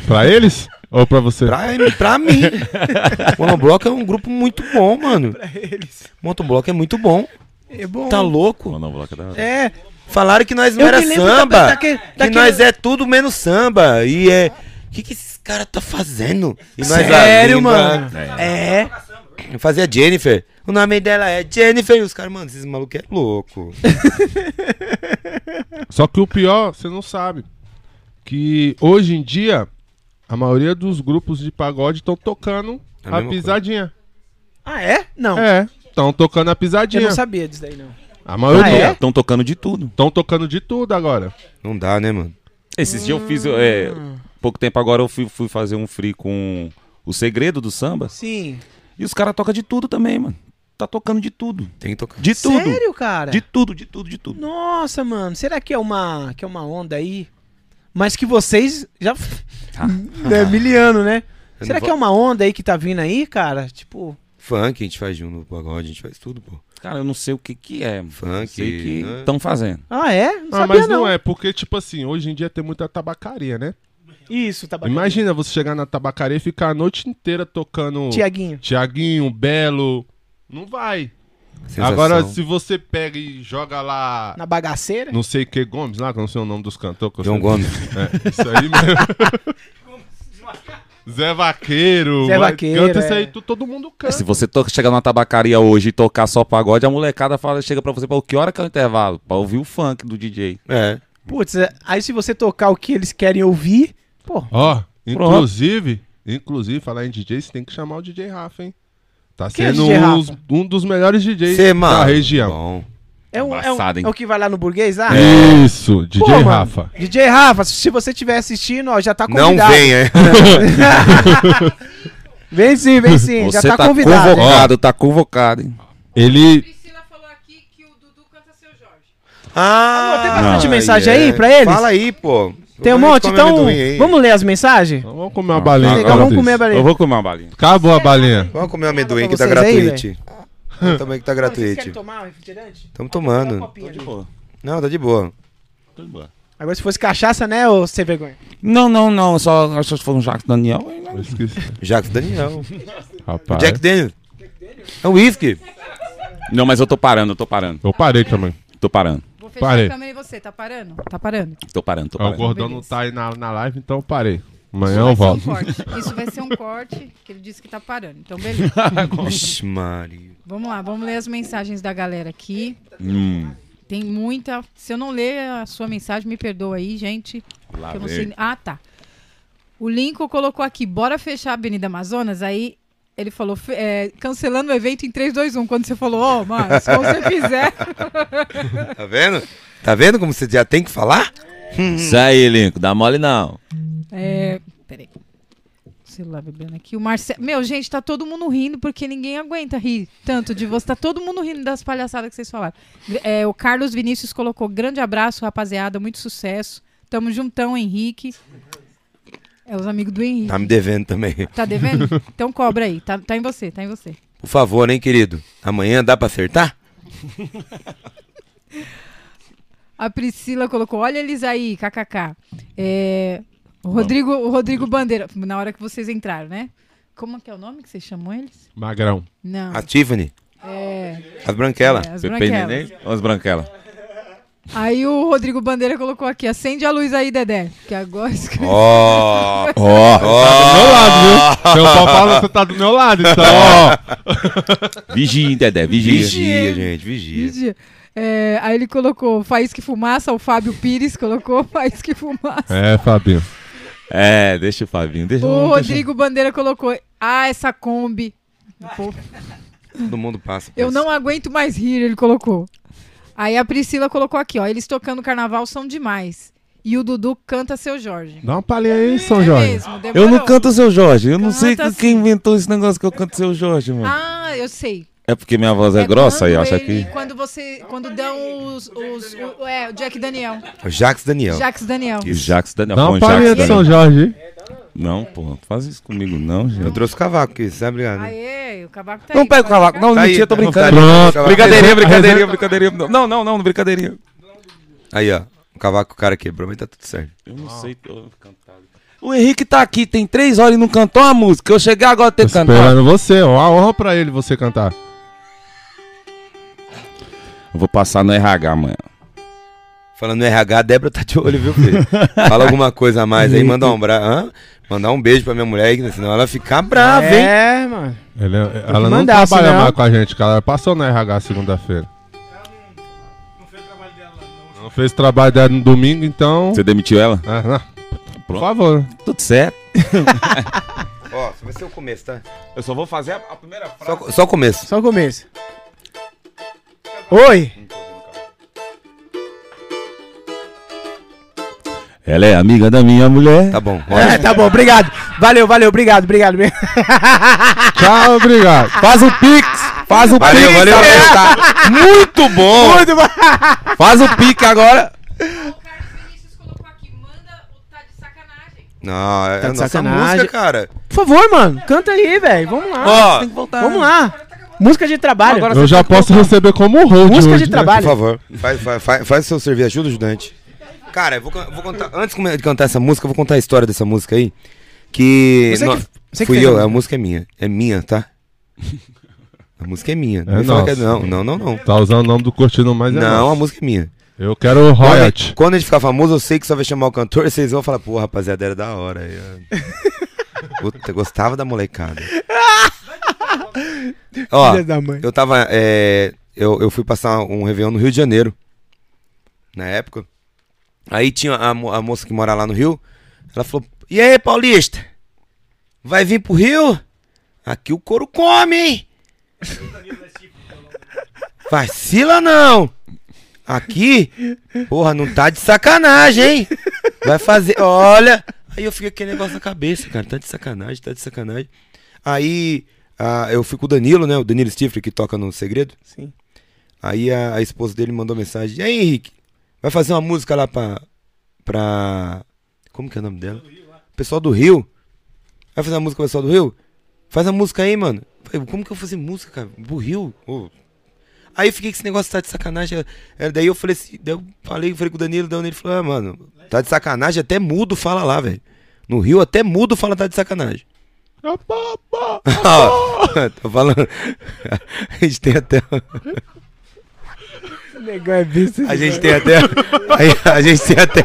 Pra eles? Ou pra você? Pra, pra mim. [LAUGHS] monobloco é um grupo muito bom, mano. Pra eles. Monobloco é muito bom. É bom. Tá louco? Monobloco é da hora. É, Falaram que nós não Eu era da- samba. daquele- que nós é tudo menos samba. E é. O que, que esses caras tá fazendo? E nós sério, a língua- mano. É. Eu fazia Jennifer. O nome dela é Jennifer. E os caras, mano, esses malucos é louco. [LAUGHS] Só que o pior, você não sabe. Que hoje em dia, a maioria dos grupos de pagode estão tocando A a, mesma pisadinha. Ah, é? Não. É, estão tocando a Eu pisadinha. não sabia disso daí, não. A Ah, maioria. é? Estão tocando de tudo. Estão tocando de tudo agora. Não dá, né, mano? Esses dias eu fiz. É, pouco tempo agora eu fui, fui fazer um free com o segredo do samba. Sim. E os caras tocam de tudo também, mano. Tá tocando de tudo. Tem que tocar. De tudo. Sério, cara? De tudo, de tudo, de tudo. Nossa, mano. Será que é uma, que é uma onda aí? Mas que vocês já. Ah. é miliano, né? Eu Será não que é uma onda aí que tá vindo aí, cara? Tipo. Funk, a gente faz junto no pagode, a gente faz tudo, pô. Cara, eu não sei o que que é. Funk, Sei que né? estão fazendo. Ah, é? Não Ah, sabia, mas não. é, porque, tipo assim, hoje em dia tem muita tabacaria, né? Isso, tá bacana. Imagina você chegar na tabacaria e ficar a noite inteira tocando Tiaguinho. Tiaguinho, Belo. Não vai. Sensação. Agora, se você pega e joga lá, Na bagaceira? não sei que Gomes lá, que eu não sei o nome dos cantores. João Gomes. É, isso aí mesmo. [LAUGHS] Zé Vaqueiro. Zé Vaqueiro, Canta isso é. aí, tu- todo mundo canta. Se você to- chegar numa tabacaria hoje e tocar só pagode, a molecada fala, chega pra você, pô, que hora que é o intervalo? Pra ouvir o funk do DJ. É. Putz, é- aí se você tocar o que eles querem ouvir, pô. Ó, inclusive, inclusive, falar em DJ, você tem que chamar o DJ Rafa, hein? Tá Quem é sendo DJ um, dos- Rafa? um dos melhores DJs Cê, da região. Bom. É, um, é, um- Embaçado, hein? é o que vai lá no burguês lá? Isso, DJ Pô, mano, Rafa. DJ Rafa, se você estiver assistindo, ó, já tá Não convidado. vem, é. [LAUGHS] Vem sim, vem sim, já Você tá, tá convidado. hein? convocado, tá convocado, hein? Ele. Priscila falou aqui que o Dudu canta seu Jorge. Ah, tem bastante mensagem aí pra eles? Fala aí, pô. Tem um monte, então amendoim vamos ler as mensagens? Vamos comer uma balinha. Legal, vamos comer a balinha. Eu vou comer uma balinha. Acabou a balinha. Vamos comer um amendoim que tá gratuito. [LAUGHS] O tamanho que tá Vocês querem gratuito. tomar um refrigerante? Estamos tomando. copinha ali. Não, tá de boa. Agora se fosse cachaça, né, ô sem vergonha? Não, não, não. Só acho que foi um Jacques Daniel. Eu esqueci. Jacques Daniel. Rapaz. Jack Daniels. É um whisky. Não, mas eu tô parando, eu tô parando. Eu parei também. Tô parando. Fechar Parei. a câmera e você, tá parando? Tá parando. Tô parando, tô o parando. gordão Beleza. não tá aí na, na live, então eu parei. Isso Amanhã vai eu ser um volto. corte. Isso vai ser um [LAUGHS] corte, que ele disse que tá parando. Então, beleza. Vixe, Maria. Vamos lá, vamos ler as mensagens da galera aqui. Hum, Tem muita. Se eu não ler a sua mensagem, me perdoa aí, gente. lá que eu não vem. sei. Ah, tá. O Lincoln colocou aqui, bora fechar a Avenida Amazonas. Aí ele falou, é, cancelando o evento em 3, 2, 1. Quando você falou, ó, mas como você fizer. [LAUGHS] Tá vendo? Tá vendo como você já tem que falar? [LAUGHS] Isso aí, Lincoln, dá mole não. É. Peraí. O celular vibrando aqui. O Marcelo. Meu, gente, tá todo mundo rindo porque ninguém aguenta rir tanto de você. Tá todo mundo rindo das palhaçadas que vocês falaram. É, o Carlos Vinícius colocou grande abraço, rapaziada. Muito sucesso. Tamo juntão, Henrique. É os amigos do Henrique. Tá me devendo também. Tá devendo? [LAUGHS] Então cobra aí. Tá, tá em você, tá em você. Por favor, hein, querido? Amanhã dá pra acertar? [LAUGHS] A Priscila colocou, olha eles aí, kkk. É, o Rodrigo, o Rodrigo Bandeira, na hora que vocês entraram, né? Como que é o nome que vocês chamam eles? Magrão. Não. A Tiffany, É, as branquelas. é, as Pepe branquelas. Neném ou as branquelas? Aí o Rodrigo Bandeira colocou aqui, acende a luz aí, Dedé. Que agora Ó, Ó, Do meu lado, viu? Seu pau fala que você tá do meu lado, então, ó. vigia, hein, Dedé, vigia. vigia, gente, vigia. Vigia. É, aí ele colocou Faísca e Fumaça, o Fábio Pires colocou [LAUGHS] Faísca e Fumaça. É, Fabinho. É, deixa o Fabinho, deixa O deixa- Rodrigo Bandeira colocou, ah, essa Kombi. Pô, Todo mundo passa. por eu isso. não aguento mais rir, ele colocou. Aí a Priscila colocou aqui, ó, eles tocando carnaval são demais. E o Dudu canta seu Jorge. Dá uma palhinha aí, São É Jorge. mesmo, Eu não canto seu Jorge, eu não sei Canta quem sim. inventou esse negócio que eu canto seu Jorge, mano. Ah, eu sei. É porque minha voz é, grossa e quando acha que. Quando você. Quando dão os. os o, é, o Jack Daniel. O Jacques Daniel. Jacques Daniel. O Jax Daniel. Dá Foi uma um palhinha Jax de São. Jorge aí. Não, porra, não faz isso comigo, não, Eu gente. trouxe o cavaco aqui, você tá obrigado? Aê, o cavaco tá Não aí. pega o pode cavaco. Não, Tá aí, mentira, tô tá brincando. vontade Pronto. Brincadeirinha, A brincadeirinha, resenha- brincadeirinha. Não, não, não, brincadeirinha. Aí, ó. O cavaco o cara quebrou, mas tá tudo certo. Eu não sei, tô cantado. O Henrique tá aqui, tem três horas e não cantou uma música. Eu chegar agora Tô ter que cantar. esperando você, ó. Uma honra pra ele você cantar. Eu vou passar no RH amanhã. Falando no RH, a Débora tá de olho, viu, filho? Fala alguma coisa a mais aí, manda um, bra... Hã? Mandar um beijo pra minha mulher aí, senão ela fica brava, hein? É, mano. Ele- ela não mandar, trabalha senão- mais com a gente, cara. Ela passou na RH segunda-feira. Não fez trabalho dela no domingo, então. Você demitiu ela? Ah, não. Por Pronto. favor. Tudo certo. [LAUGHS] Ó, só vai ser o começo, tá? Eu só vou fazer a, a primeira frase. Só, só o começo. Só o começo. Oi. Ela é amiga da minha mulher. Tá bom. É, tá bom, obrigado. Valeu, valeu, obrigado, obrigado. [LAUGHS] Tchau, obrigado. Faz o Pix! Faz o Valeu, Pix! valeu, valeu. Tá muito bom! Muito bom. Faz o Pix agora! O Carlos Vinícius colocou aqui, manda o tá de sacanagem. Não, é Tá a de nossa sacanagem. música, cara. Por favor, mano, canta aí, velho. Vamos lá. Ó, Tem que voltar. Vamos lá. Música de trabalho. Agora Eu já posso receber como hold Música hoje, de né? trabalho. por favor, faz, faz, faz, faz o seu serviço, ajuda o ajudante. Cara, eu vou, vou contar. Antes de cantar essa música, eu vou contar a história dessa música aí. Que. Você que- você que fui a eu, a música. é minha. É minha, tá? [LAUGHS] A música é minha. Não É que é- nossa. não, não, não, não. Tá usando o nome do Curtindo Mais é Não, nosso. a música é minha. Eu quero Quando, royalty. quando a gente ficar famoso, eu sei que só vai chamar o cantor, [LAUGHS] vocês vão falar, pô, rapaziada, era da hora. Puta, eu gostava da molecada. [LAUGHS] Ó, Filha da mãe. eu tava. é, eu, eu fui passar um Réveillon no Rio de Janeiro. Na época. Aí tinha a, a moça que mora lá no Rio. Ela falou: E aí, Paulista? Vai vir pro Rio? Aqui o couro come, hein? [LAUGHS] Vacila não! Aqui, porra, não tá de sacanagem, hein? Vai fazer, olha. Aí eu fiquei com aquele negócio na cabeça, cara. Tá de sacanagem, tá de sacanagem. Aí eu fui com o Danilo, né? O Danilo Stifler, que toca no Segredo. Sim. Aí a, a esposa dele mandou mensagem: E aí, Henrique? Vai fazer uma música lá pra. pra. Como que é o nome dela? Pessoal do Rio. Vai fazer uma música pro pessoal do Rio? Faz a música aí, mano. Falei, como que eu vou fazer música, cara? Pro Rio? Ô. Aí eu fiquei com esse negócio, tá de sacanagem. É, daí eu falei assim, daí eu falei, falei com o Danilo, daí Danilo falou, ah, mano, tá de sacanagem, até mudo fala lá, velho. No Rio até mudo fala tá de sacanagem. [LAUGHS] [LAUGHS] Tô falando. [LAUGHS] A gente tem até. Negão é bicho. A gente tem até. A, a gente tem até.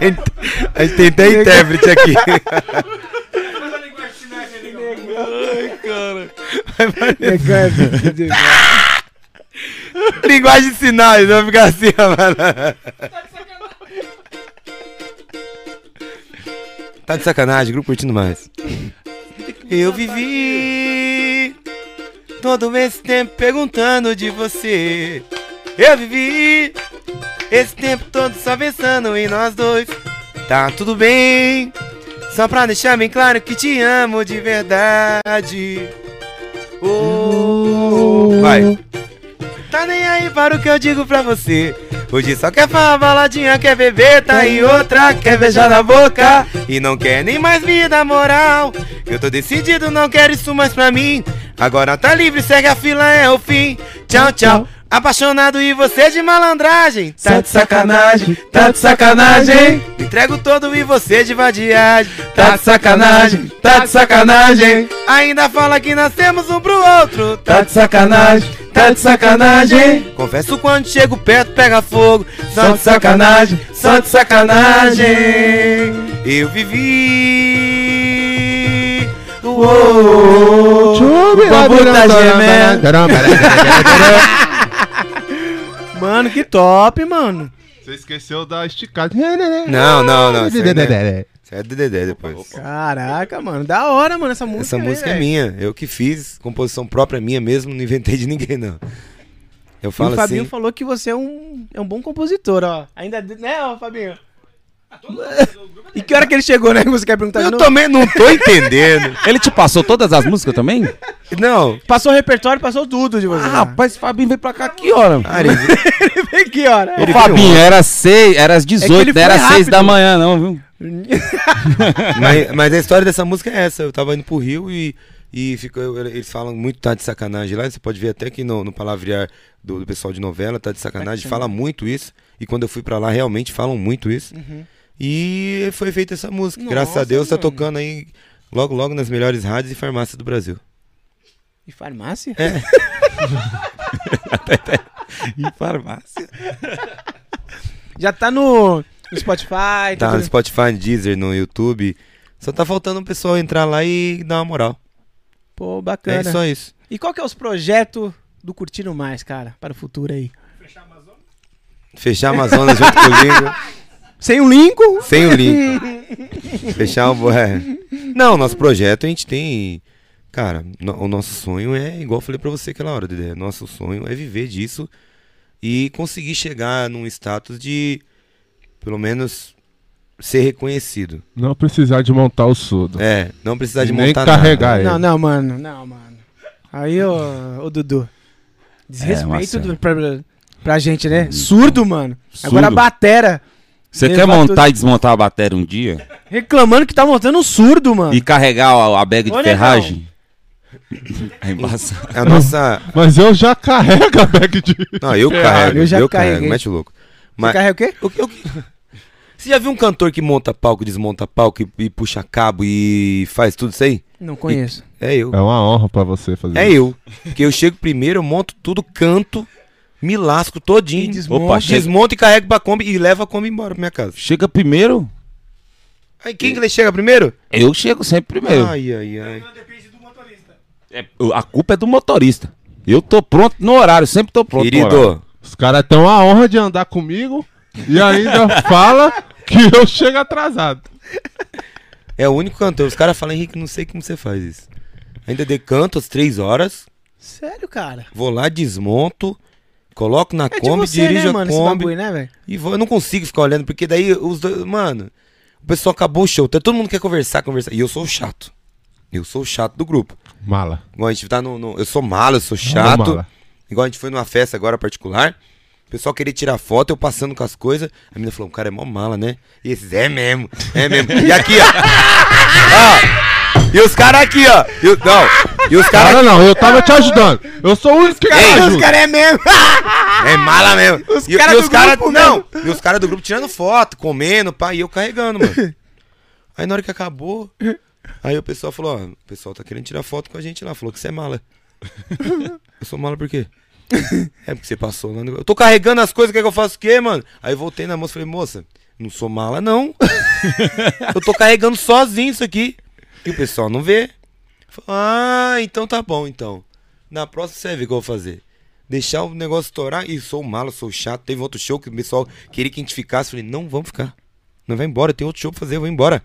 A gente tem até intérprete aqui. Negão é bicho demais. Linguagem de sinais, vai ficar assim, ó, mano. Tá de sacanagem, grupo curtindo mais. Eu vivi todo esse tempo perguntando de você. Eu vivi esse tempo todo só pensando em nós dois. Tá tudo bem, só pra deixar bem claro que te amo de verdade. Oh, vai. Tá nem aí para o que eu digo pra você. Hoje só quer falar baladinha, quer beber, tá em outra, quer beijar na boca. E não quer nem mais dar moral. Eu tô decidido, não quero isso mais pra mim. Agora tá livre, segue a fila, é o fim. Tchau, tchau. Apaixonado e você de malandragem. Tá de sacanagem, tá de sacanagem. Entrego todo e você de vadiagem. Tá de sacanagem, tá de sacanagem. Ainda fala que nascemos um pro outro. Tá de sacanagem, tá de sacanagem. Confesso quando chego perto pega fogo. Só de sacanagem, só de sacanagem. Eu vivi. Uou, o bambu tá gemendo. [LAUGHS] Mano, que top, mano. Você esqueceu da esticada. Não, não, não. Isso aí, né? Isso é do Dedé depois. Caraca, mano. Da hora, mano, essa música. Essa aí, música é minha, eu que fiz, composição própria minha mesmo, não inventei de ninguém, não. Eu E falo o Fabinho assim. falou que você é um, é um bom compositor, ó. Ainda, né, ó, Fabinho? [LAUGHS] E que hora que ele chegou, né? que Você quer perguntar Eu também não tô entendendo. Ele te passou todas as músicas também? Não. Passou o repertório, passou tudo de você. Ah, rapaz, Fabinho veio pra cá que hora? [LAUGHS] Ah, ele- ele veio que hora? Ô, Fabinho, era seis, era às É que 18, ele não era rápido. da manhã, não, viu? [LAUGHS] mas, mas a história dessa música é essa. Eu tava indo pro Rio e, e ficou, eles falam muito tá de sacanagem lá. Você pode ver até que no, no palavrear do, do pessoal de novela, tá de sacanagem, fala muito isso. E quando eu fui pra lá, realmente falam muito isso. E foi feita essa música. Graças a Nossa, Deus tá mano. tocando aí logo, logo nas melhores rádios e farmácias do Brasil. E farmácia? É. [LAUGHS] Em farmácia. Já tá no, no Spotify. Tá tudo. no Spotify, no Deezer, no YouTube. Só tá faltando o pessoal entrar lá e dar uma moral. Pô, É bacana. só isso. E qual que é os projetos do Curtindo Mais, cara, para o futuro aí? Fechar a Amazonas junto com o Lingo. [LAUGHS] Sem o Lincoln? Sem o link. [LAUGHS] Fechar o. É. Não, nosso projeto a gente tem. Cara, no- o nosso sonho é, igual eu falei pra você aquela hora, Dedé. Nosso sonho é viver disso e conseguir chegar num status de, pelo menos, ser reconhecido. Não precisar de montar o surdo. É, não precisar de Nem montar carregar nada. ele. Não, não, mano. Não, mano. Aí, ô, ô Dudu. Desrespeito Marcelo. do- pra, pra gente, né? Surdo, mano. Agora a Surdo. batera. Você quer montar tudo- e desmontar a bateria um dia? Reclamando que tá montando um surdo, mano. E carregar a, a bag de Ô, ferragem? [LAUGHS] É embaçado. A nossa. Mas eu já carrego a bag de. Não, eu ferragem. carrego, eu eu, já carrego, carreguei. mete o louco. Você Mas, carrega o quê? o o Você já viu um cantor que monta palco, desmonta palco e, e puxa cabo e faz tudo isso aí? Não conheço. É eu. É uma honra pra você fazer É isso. eu. Porque eu chego primeiro, eu monto tudo, canto, me lasco E todinho. desmonta. Opa, chega, Desmonto e carrego pra Kombi e levo a Kombi embora pra minha casa. chega primeiro? Aí quem que chega primeiro? Eu chego sempre primeiro. Ai, ai, ai. É, a culpa é do motorista. Eu tô pronto no horário, sempre tô pronto no horário. Querido, Os caras têm a honra de andar comigo e ainda [LAUGHS] fala que eu chego atrasado. é o único cantor. Os caras falam, Henrique, não sei como você faz isso. Ainda decanto às três horas, Sério, cara. vou lá, desmonto, coloco na É Kombi, você, dirijo né, a mano, Kombi. bagulho, né? E vou, eu não consigo ficar olhando, porque daí os dois. Mano, o pessoal acabou o show. Todo mundo quer conversar, conversar. E eu sou o chato. Eu sou o chato do grupo. Mala. Igual a gente tá no. no- eu sou malo, eu sou chato. mala. Igual a gente foi numa festa agora particular. O pessoal queria tirar foto, eu passando com as coisas. A menina falou, o cara é mó mala, né? E esses, é mesmo, é mesmo. [LAUGHS] E aqui, ó. [LAUGHS] ó e os caras aqui, ó. E o- não, E os caras. Cara, não, eu tava te ajudando. Eu sou o único que Os ajuda. caras é mesmo. [LAUGHS] É mala mesmo. Os e, cara e do os caras. grupo Não, e os caras do grupo tirando foto, comendo, pá, e eu carregando, mano. [LAUGHS] Aí na hora que acabou, aí o pessoal falou, ó, o pessoal tá querendo tirar foto com a gente lá, falou que você é mala. [LAUGHS] Eu sou mala por quê? É porque você passou lá no... Eu tô carregando as coisas, quer que eu faça o quê, mano? Aí eu voltei na moça e falei, moça, não sou mala, não. eu tô carregando sozinho isso aqui. E o pessoal não vê. Ah, então tá bom, então. Na próxima você ver o que eu vou fazer. Deixar o negócio estourar. E sou mala, sou chato. Teve outro show que o pessoal queria que a gente ficasse. Falei, não, vamos ficar. Não vai embora, tem outro show pra fazer, eu vou embora.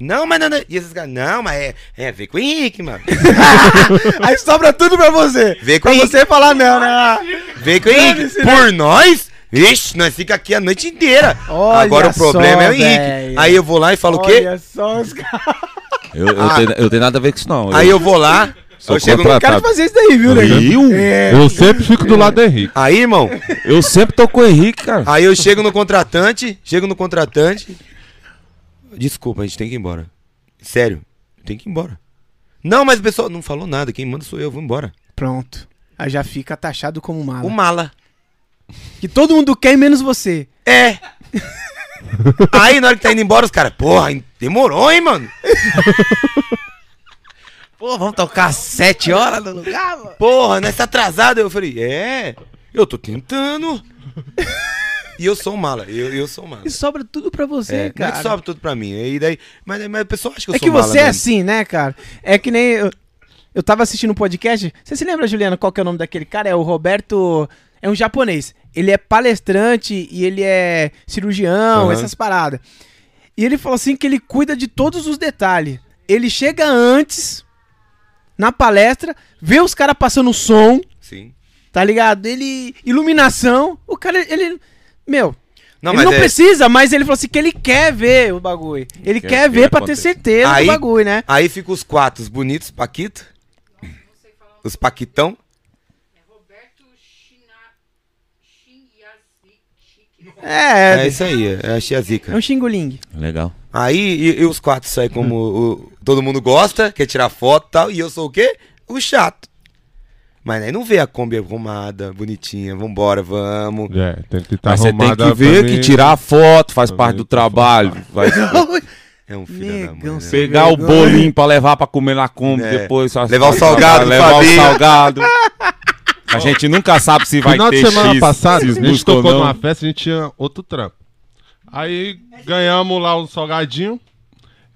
Não, mas não, não. E esses caras, não, mas é, é, vem com o Henrique, mano. [LAUGHS] [LAUGHS] Aí sobra tudo pra você. Vem com Pra Henrique. você falar não, né? Vem com o Henrique. Por nós? Ixi, nós fica aqui a noite inteira. Olha Agora o problema só, é o Henrique. velho. Aí eu vou lá e falo o quê? Olha só os [LAUGHS] caras. Eu, eu, Ah. tenho, eu tenho nada a ver com isso, não. Aí eu vou lá. Sou eu chego no... contratado. Quero fazer isso daí, viu, nego? Viu? É. Eu sempre fico do lado do Henrique. Aí, irmão, Eu sempre tô com o Henrique, cara. aí eu chego no contratante, chego no contratante. Desculpa, a gente tem que ir embora. Sério, tem que ir embora. Não, mas o pessoal não falou nada, quem manda sou eu, vou embora. Pronto. Aí já fica taxado como mala. O mala. Que todo mundo quer, menos você. É. [LAUGHS] Aí na hora que tá indo embora, os caras, porra, demorou, hein, mano? Pô, vamos tocar sete horas no lugar, mano? Porra, nessa atrasada. Eu falei, é, eu tô tentando. E eu sou um mala, eu, eu sou um mala. E sobra tudo pra você, É, não é cara. que sobe tudo pra mim. E daí, mas, mas o pessoal acha que eu É sou que mala você é assim, né, cara? É que nem. Eu, eu tava assistindo um podcast. Você se lembra, Juliana, qual que é o nome daquele cara? É o Roberto. É um japonês. Ele é palestrante e ele é cirurgião, Aham. essas paradas. E ele falou assim que ele cuida de todos os detalhes. Ele chega antes na palestra, vê os caras passando som, Sim. tá ligado? Ele. Iluminação. O cara, ele. Meu, Não, ele não é, precisa, mas ele falou assim que ele quer ver o bagulho. Ele Quer quer, ver ver pra ter certeza Aí- do bagulho, né? Aí fica os quatro, os bonitos, Paquito. Os Paquitão. É, É isso aí, é a Chia é Zica. um xinguling. Legal. Aí e, e os quatro saem como o- todo mundo gosta, quer tirar foto e tal, e eu sou o quê? O chato. Mas aí não vê a Kombi arrumada, bonitinha, vambora, vamos. É, tem que estar Mas você tem arrumada que ver que tirar a foto faz parte do tá trabalho. Vai [LAUGHS] É um filho da mãe. Negão, né? pegar o bolinho pra levar pra comer na Kombi É. depois. só- Levar o salgado, Levar o Fabinho. salgado. [LAUGHS] A gente nunca sabe se vai Final ter de semana X, passada, a gente tocou numa festa, a gente tinha outro trampo. Aí ganhamos lá um salgadinho.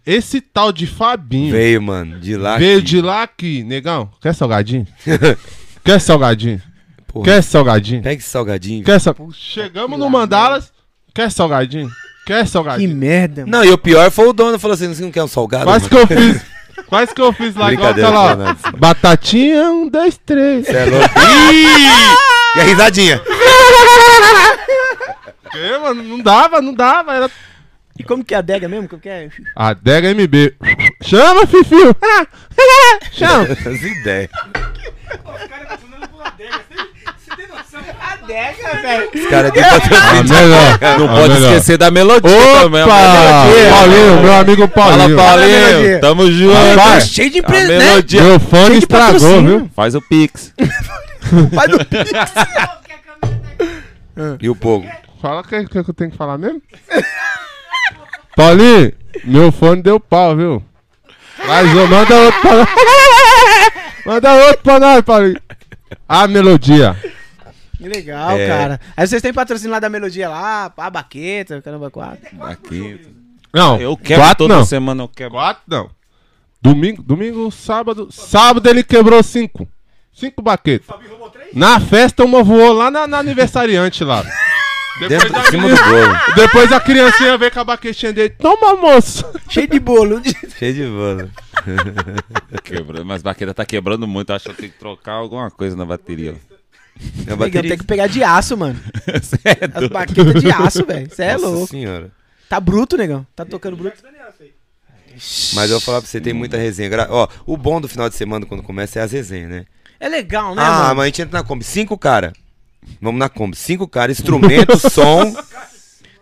Esse tal de Fabinho Veio, mano, de lá. veio aqui. de lá aqui, negão. Quer salgadinho? [LAUGHS] Quer salgadinho? Porra, Quer salgadinho? Pega esse salgadinho. Quer sal... Chegamos no Mandalas. Quer salgadinho? Quer Que salgadinho? merda, mano. Não, e o pior foi o dono, falou assim, você não quer um salgado? Quase mano? que eu fiz. [LAUGHS] Quase que eu fiz lá igual Brincadeira, aquela. Fernando. Batatinha, um, dois, três. Cê é louco. Ih! E a risadinha? Que, [LAUGHS] mano? Não dava, não dava. Era E como que é a adega mesmo? Como que é? Adega MB. Chama, Fifio! [LAUGHS] Chama! As ideias. Os caras passando por adega. Você tem noção? Adega, velho. Os caras de. Não pode melhor. esquecer da melodia também. Opa! melodia. Paulinho, meu amigo Fala, Paulinho. Paulinho. melodia. Tamo junto. Tá cheio de empresa, né? melodia. Meu de estragou, viu? Faz o Pix. [LAUGHS] Vai do [LAUGHS] E o povo? Fala o que, que eu tenho que falar mesmo. [LAUGHS] Paulinho, meu fone deu pau, viu? Mas manda outro pra nós. Manda outro pra nós, Paulinho. A melodia. Que legal, É. cara. Aí vocês têm patrocínio lá da melodia lá, a baqueta, caramba, quatro. Aqui. Não, Eu quero quatro toda não. semana, eu quero. Quatro não. Domingo, domingo, sábado. Sábado ele quebrou cinco. Cinco baquetas. Na festa uma voou lá na, na aniversariante lá. Depois, Dentro, a, cima do bolo. depois a criancinha veio com a baquetinha dele. Toma, moço. Cheio de bolo. [LAUGHS] Cheio de bolo. Quebrando, mas a baqueta tá quebrando muito. Acho que eu tenho que trocar alguma coisa na bateria. Negão, bateria. tem que pegar de aço, mano. [LAUGHS] Cê é As baquetas de aço, velho. Você é Nossa louco. senhora. Tá bruto, negão. Tá tocando bruto. Mas eu vou falar pra você, tem muita resenha. Gra- Ó, o bom do final de semana quando começa é as resenhas, né? É legal, né, ah, mano? mas a gente entra na Kombi. Cinco cara. Vamos na Kombi. Cinco cara, instrumento, [LAUGHS] som,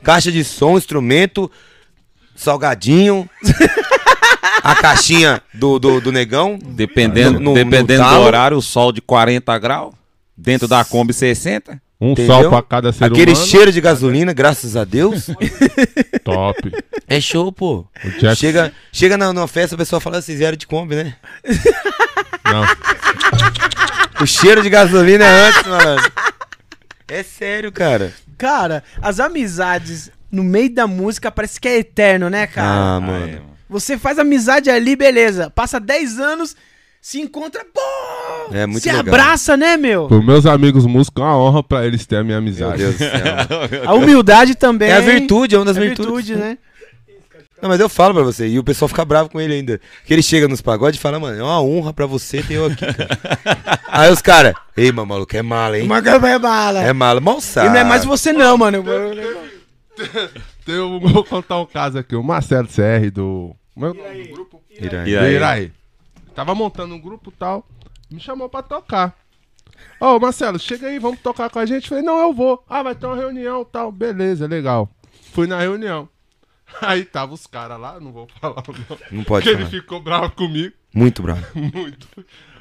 caixa de som, instrumento, salgadinho. a caixinha do, do, do negão. Dependendo, No- no- dependendo no do horário, o sol de 40 graus. Dentro da Kombi 60. Um Entendeu? sol pra cada ser Aquele humano. cheiro de gasolina, graças a Deus. [LAUGHS] Top. É show, pô. O Jackson- Chega, chega na, numa festa, a pessoa fala, vocês vieram de Kombi, né? Não. [LAUGHS] O cheiro de gasolina é antes, mano. É sério, cara. Cara, as amizades no meio da música parece que é eterno, né, cara? Ah, mano. Você faz amizade ali, beleza. Passa 10 anos, se encontra, pô! É muito se legal. abraça, né, meu? Pros meus amigos músicos, é uma honra pra eles terem a minha Meu amizade. Deus do céu. [LAUGHS] A humildade também. É a virtude, é uma das É virtudes. virtude, né? Não, mas eu falo pra você, e o pessoal fica bravo com ele ainda. Que ele chega nos pagodes e fala, mano, é uma honra pra você ter eu aqui, cara. [LAUGHS] Aí os caras, ei, meu maluco, é mala, hein? Uma gama é bala. É mala, mal E sabe. não é mais você não, mano. [LAUGHS] Um- vou contar um caso aqui. O Marcelo CR do. Como é o nome do grupo? Iraí. E aí? Iraí. Tava montando um grupo e tal. Me chamou pra tocar. Ô, Marcelo, chega aí, vamos tocar com a gente. Falei, não, eu vou. Ah, vai ter uma reunião e tal. Beleza, legal. Fui na reunião. [LAUGHS] Aí tava os caras lá, não vou falar o nome. Não pode Porque ele falar. ficou bravo comigo. Muito bravo. [LAUGHS] Muito.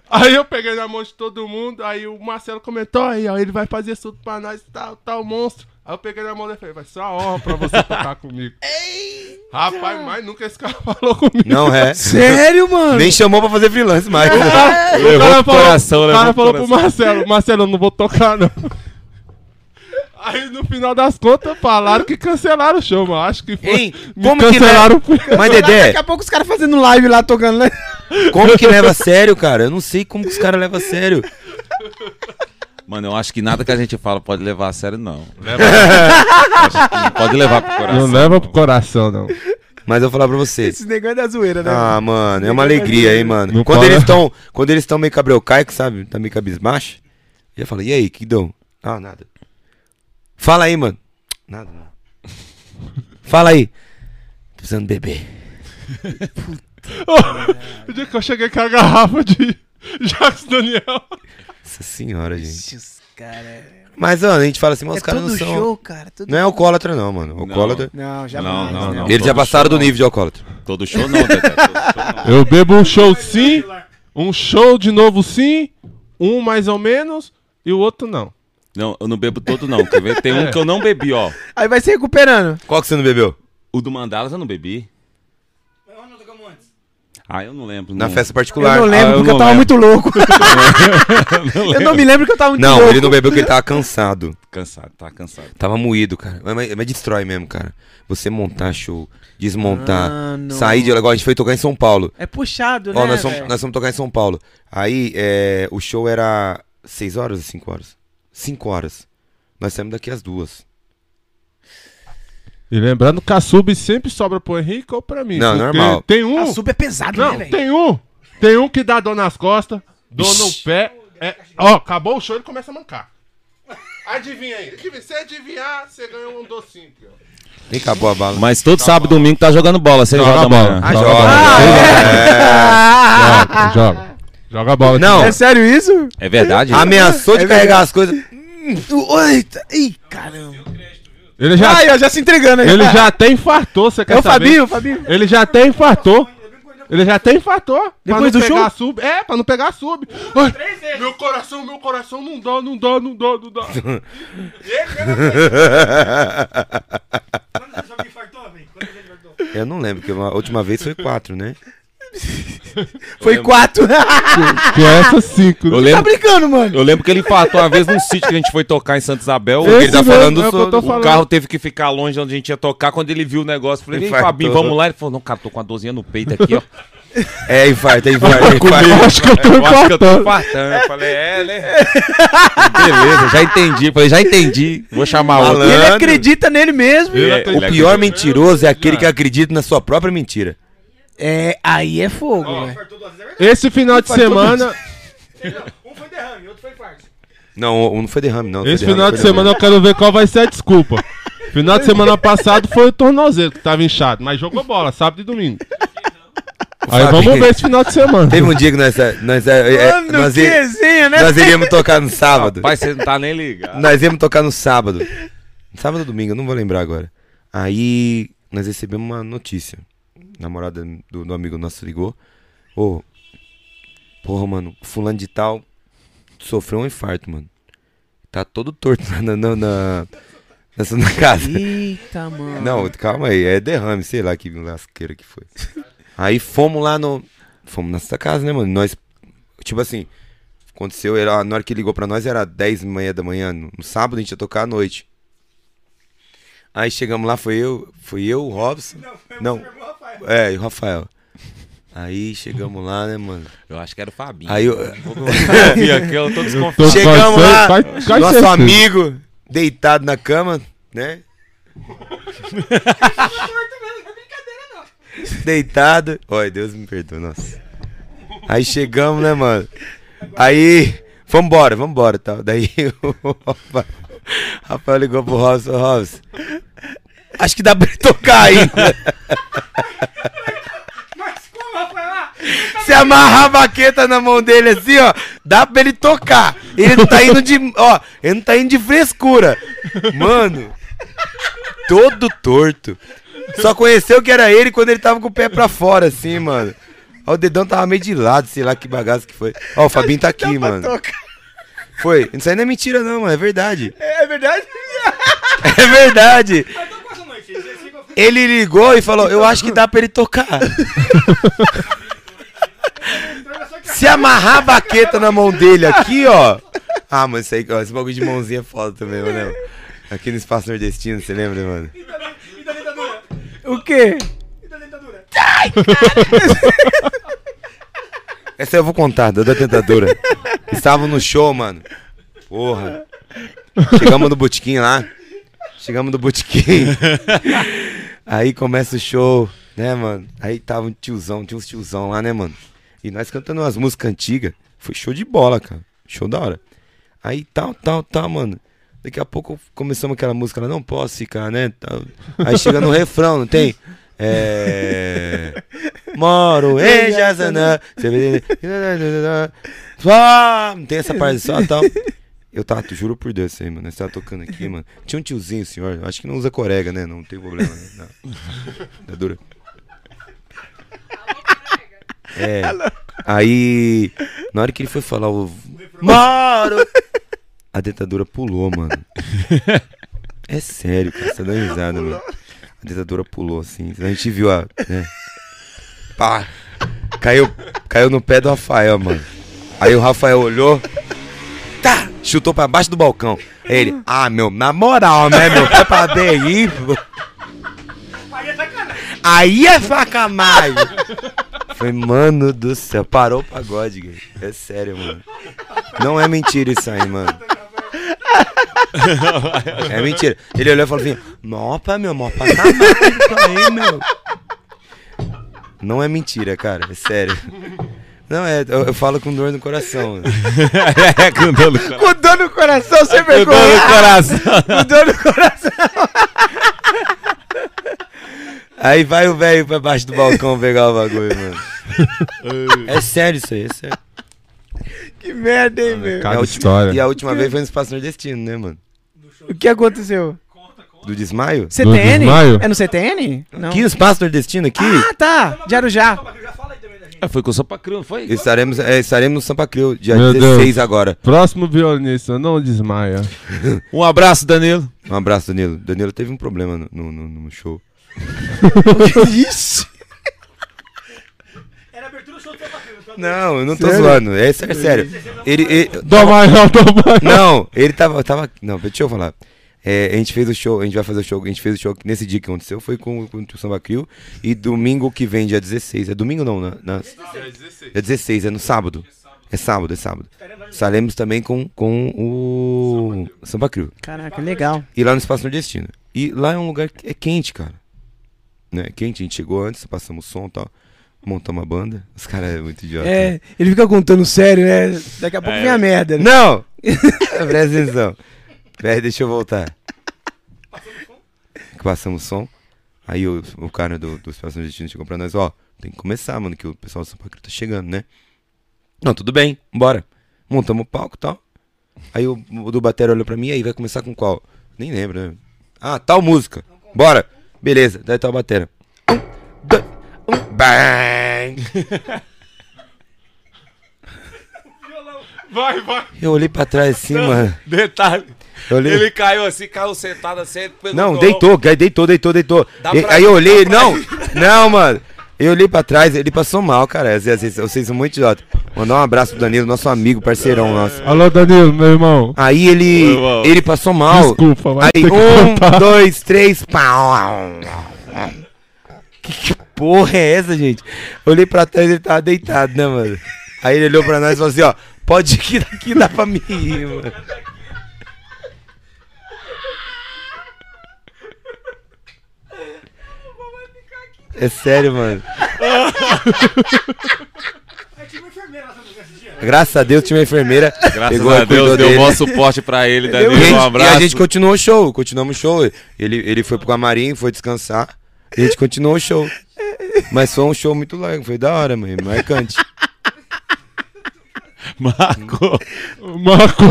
Aí eu peguei na mão de todo mundo, aí o Marcelo comentou, aí ó, ele vai fazer tudo pra nós, tal, tal, monstro. Aí eu peguei na mão dele e falei, vai ser uma honra pra você tocar comigo. [LAUGHS] Rapaz, mas nunca esse cara falou comigo. Não é. [LAUGHS] Sério, mano? Nem chamou pra fazer freelance mais. O Levou [LAUGHS] cara pro falou, coração, o cara pro falou pro. Marcelo, Marcelo, eu não vou tocar não. Aí no final das contas falaram que cancelaram o show, mano. Acho que foi. Hein? Me Como que cancelaram. Mas, Daqui Dedé, a pouco os caras fazendo live lá tocando, né? como que leva a sério, cara? Eu não sei como que os caras levam a sério. Mano, eu acho que nada que a gente fala pode levar a sério, não. [LAUGHS] Que não pode levar pro coração. Não leva pro coração, não. Mas eu vou falar pra você. Esses negócios é da zoeira, né? Ah, mano, é uma alegria, hein, mano. Não Quando fala- eles estão quando eles estão meio cabreucaico, sabe? Tá meio cabisbaixo. Eu falo, e aí, que dão? Ah, nada. Fala aí, mano. Nada, não. [LAUGHS] Fala aí. Tô precisando beber. [LAUGHS] O dia que eu cheguei com a garrafa de Jacques Daniel. Nossa senhora, gente. Os caras. Mas, mano, a gente fala assim, mas É os caras não todo são. show, cara. Tudo... Não é alcoólatra, não, mano. Alcoólatra. Não, já Não, não, não. Eles já Todo passaram show do não. nível de alcoólatra. Todo show não, Dedé. Todo show não. [LAUGHS] Eu bebo um show sim, um show de novo sim, um mais ou menos e o outro não. Não, eu não bebo todo, não. Quer ver? Tem um que eu não bebi, ó. Aí vai se recuperando. Qual que você não bebeu? O do Mandalas eu não bebi. Ah, eu não lembro. Na não. festa Eu particular. não lembro Ah, eu porque eu não tava lembro. muito louco. [LAUGHS] eu não me lembro que eu tava muito Não, louco. ele não bebeu porque ele tava cansado. Cansado, tá cansado. Tava moído, cara. Mas, mas- mas destrói mesmo, cara. Você montar show, desmontar, Ah, não. sair de lá. Igual a gente foi tocar em São Paulo. É puxado, né? Ó, nós, fomos, velho? nós fomos tocar em São Paulo. Aí é, o show era 6 horas ou 5 horas? 5 horas. Nós saímos daqui às duas. E lembrando que a sub sempre sobra pro Henrique ou pra mim. Não, normal. Tem um. A sub é pesado, Não, né, velho? tem um. Tem um que dá dor nas costas, dor no pé. É, ó, acabou o show, ele começa a mancar. Adivinha aí. Se adivinhar, você ganha um docinho. aqui, ó. Nem acabou a bala. Mas todo sábado e domingo tá jogando bola, 6 Joga horas da bola. manhã. Ah, Joga joga. bola. Joga, joga. Joga a bola. Não. É sério isso? É verdade? Ameaçou de É carregar as coisas. Eita, ih, caramba. Ele já, Ai, já se entregando aí. ele já até infartou, você quer É o saber? Fabinho, o Fabinho. Ele já até infartou. Ele já até infartou. pra Depois não do pegar show? sub. É, pra não pegar a sub. Ai, meu coração, meu coração não dá, não dá, não dá, não dá. [LAUGHS] Eu não lembro, porque a última vez foi 4, né? [LAUGHS] Foi quatro. que é essa cinco. Eu tá lembro, brincando, mano. eu lembro que ele infartou uma vez num sítio que a gente foi tocar em Santa Isabel. Esse ele tá mesmo, falando é o eu O falando. carro teve que ficar longe de onde a gente ia tocar. Quando ele viu o negócio, eu falei. Fabinho, vamos lá. Ele falou, não, cara, tô com a dorzinha no peito aqui, ó. [LAUGHS] É, infarto, é infarto, é infarto. Acho que eu tô Eu acho que eu tô infartando. infartando. Eu falei, é, né? Beleza, já entendi. Falei, já entendi. Vou chamar outro. Malandro. Ele acredita nele mesmo. É. O pior mentiroso é aquele que acredita na sua própria mentira. É, aí é fogo, velho. Esse final de semana. Um foi derrame, outro foi infarto. Não, um não foi derrame, não. Esse foi derrame, final de foi semana eu derrame. quero ver qual vai ser a desculpa. Final de semana passado foi o tornozelo que tava inchado, mas jogou bola, sábado e domingo. Aí Fabinho. vamos ver esse final de semana. Teve um dia que nós, nós, é, é, Mano, nós, que i- resenha, né? nós iríamos tocar no sábado. Pai, você não tá nem ligado. Nós íamos tocar no sábado. Sábado ou domingo, eu não vou lembrar agora. Aí nós recebemos uma notícia. Namorada do, do amigo nosso ligou. Ô, porra, mano, fulano de tal sofreu um infarto, mano. Tá todo torto [LAUGHS] na, na, na, nessa na casa. Eita, mano. Não, calma aí, é derrame, sei lá que lasqueira que foi. Aí fomos lá no. Fomos nessa casa, né, mano? Nós. Tipo assim, aconteceu, era, na hora que ligou pra nós era 10 e meia da manhã. No, no sábado a gente ia tocar à noite. Aí chegamos lá, foi eu, foi eu, o Robson. Não, é, e o Rafael. Aí chegamos lá, né, mano? Eu acho que era o Fabinho. Aí eu, aqui, eu tô [LAUGHS] Eu desconfiado. Chegamos lá, quase- quase nosso certeza. amigo deitado na cama, né? [LAUGHS] deitado. Oi, Deus me perdoa, nossa. Aí chegamos, né, mano? Aí, vambora, vambora, tal. Daí [LAUGHS] o [LAUGHS] Rafael, ligou pro Robson, Robson. Acho que dá pra ele tocar ainda. Mas como, Rafael? Se amarrar a baqueta na mão dele assim, ó, dá pra ele tocar. Ele não tá indo de, ó, ele não tá indo de frescura. Mano, todo torto. Só conheceu que era ele quando ele tava com o pé pra fora, assim, mano. Ó, o dedão tava meio de lado, sei lá que bagaço que foi. Ó, o Fabinho tá aqui, mano. Foi. Isso aí não é mentira, não, mano. É verdade. É verdade? É verdade. [LAUGHS] Então noite, eles ficam- Ele ligou e falou: Eu acho que dá pra ele tocar. [LAUGHS] Se amarrar a baqueta na mão dele aqui, ó. Ah, mano, isso aí, ó, esse bagulho de mãozinha é foda também, mano. Aqui no espaço nordestino, você lembra, mano? E da? O quê? E da dentadura? [LAUGHS] Essa eu vou contar, da da tentadora. Estavam no show, mano. Porra. Chegamos no botequim lá. Chegamos no botequim. Aí começa o show, né, mano? Aí tava um tiozão, tinha uns tiozão lá, né, mano? E nós cantando umas músicas antigas. Foi show de bola, cara. Show da hora. Aí tal, tal, tal, mano. Daqui a pouco começamos aquela música lá, não posso ficar, né? Aí chega no refrão, não tem? É. [LAUGHS] Moro em Jazanã. Não tem essa parte só tal. Eu tava, tu juro por Deus, aí, mano. Nós tava tocando aqui, mano. Tinha um tiozinho, senhor. Acho que não usa corega, né? Não tem problema, né? Não. Tá dura. É. Aí, na hora que ele foi falar o. Moro! A dentadura pulou, mano. É sério, cara. Você tá dando risada, mano. A dentadura pulou assim. A gente viu a. Né? Pá! Caiu, caiu no pé do Rafael, mano. Aí o Rafael olhou. Tá! Chutou pra baixo do balcão. Aí ele, ah, meu, na moral, né, meu? Pé pra bem aí. Aí é sacanagem. Foi, mano do céu, parou o pagode. É sério, mano. Não é mentira isso aí, mano. É mentira. Ele olhou e falou assim: Nossa, meu, mó sacanagem isso aí, meu. Não é mentira, cara. É sério. Não, é, eu, eu falo com dor no coração. [LAUGHS] é, com dor no coração. Com dor no coração, sem Com dor no coração. Com dor no coração. Aí vai o velho pra baixo do balcão pegar o bagulho, mano. É sério isso aí, é sério. Que merda, hein, meu? E a Cada última- história. E a última vez foi no Espaço Nordestino, né, mano? O que aconteceu? Do desmaio? CTN? desmaio? É no CTN? Não. Aqui no Espaço Nordestino, aqui. Ah, tá. De Arujá. Ah, Foi com o Sampa Cru, não foi? Estaremos, é, estaremos no Sampa Crio, dia Meu 16 Deus. agora. Próximo violinista, não desmaia. [LAUGHS] Um abraço, Danilo. Um abraço, Danilo. Danilo teve um problema no, no, no- show. [LAUGHS] Ixi. Era abertura do show do São Paulo. Não, eu não tô Sério? zoando. É sério, sério. Ele, ele- maior. não, ele tava, tava. Não, deixa eu falar. É, a gente fez o show, a gente vai fazer o show, a gente fez o show nesse dia que aconteceu, foi com, com o Samba Crio. E domingo que vem, dia 16. É domingo não, na, na, é 16, é no sábado. É sábado, é sábado. Estaremos também com, com o Samba Crio. Caraca, legal. E lá no Espaço Nordestino. E lá é um lugar que é quente, cara. Né? Quente, a gente chegou antes, passamos o som e tal. Montamos a banda. Os caras é muito idiota. né? É, ele fica contando sério, né? Daqui a pouco vem a merda, né? Não! [LAUGHS] Presta atenção. Pera, deixa eu voltar. Passamos o som. Aí o, o cara do, do Espaço Nordestino chegou pra nós, ó, tem que começar, mano, que o pessoal do São Paulo tá chegando, né? Não, tudo bem, bora. Montamos o palco e tal. Aí o, o do batera olhou pra mim, aí vai começar com qual? Nem lembro, né? Ah, tal música. Bora. Beleza, daí tal batera. Um, dois. Um bang! Vai, vai. Eu olhei pra trás assim, mano. Detalhe. Olhei. Ele caiu assim, caiu sentado assim. Não, deitou, deitou, deitou, deitou. E- pra aí ir, eu olhei, não, [LAUGHS] não, mano. Eu olhei pra trás, ele passou mal, cara. Vocês, vocês- vocês são muito idiotas. Mandar um abraço pro Danilo, nosso amigo, parceirão nosso. Alô, Danilo, meu irmão. Aí ele, mal. ele passou mal. Desculpa, vai Aí um, contar. dois, três, pau. [LAUGHS] Que, que porra é essa, gente? Olhei pra trás, ele tava deitado, né, mano? Aí ele olhou pra nós e falou assim, ó, pode ir que daqui dá pra mim ir, mano. É sério, mano. Graças a Deus tinha uma enfermeira. Graças pegou a e Deus, deu dele. bom suporte pra ele, E, Danilo. Um e abraço. a gente continuou o show, continuamos o show. Ele, ele foi pro camarim, foi descansar. E a gente continuou o show. Mas foi um show muito legal, foi da hora, mano, marcante. Marco. Marco.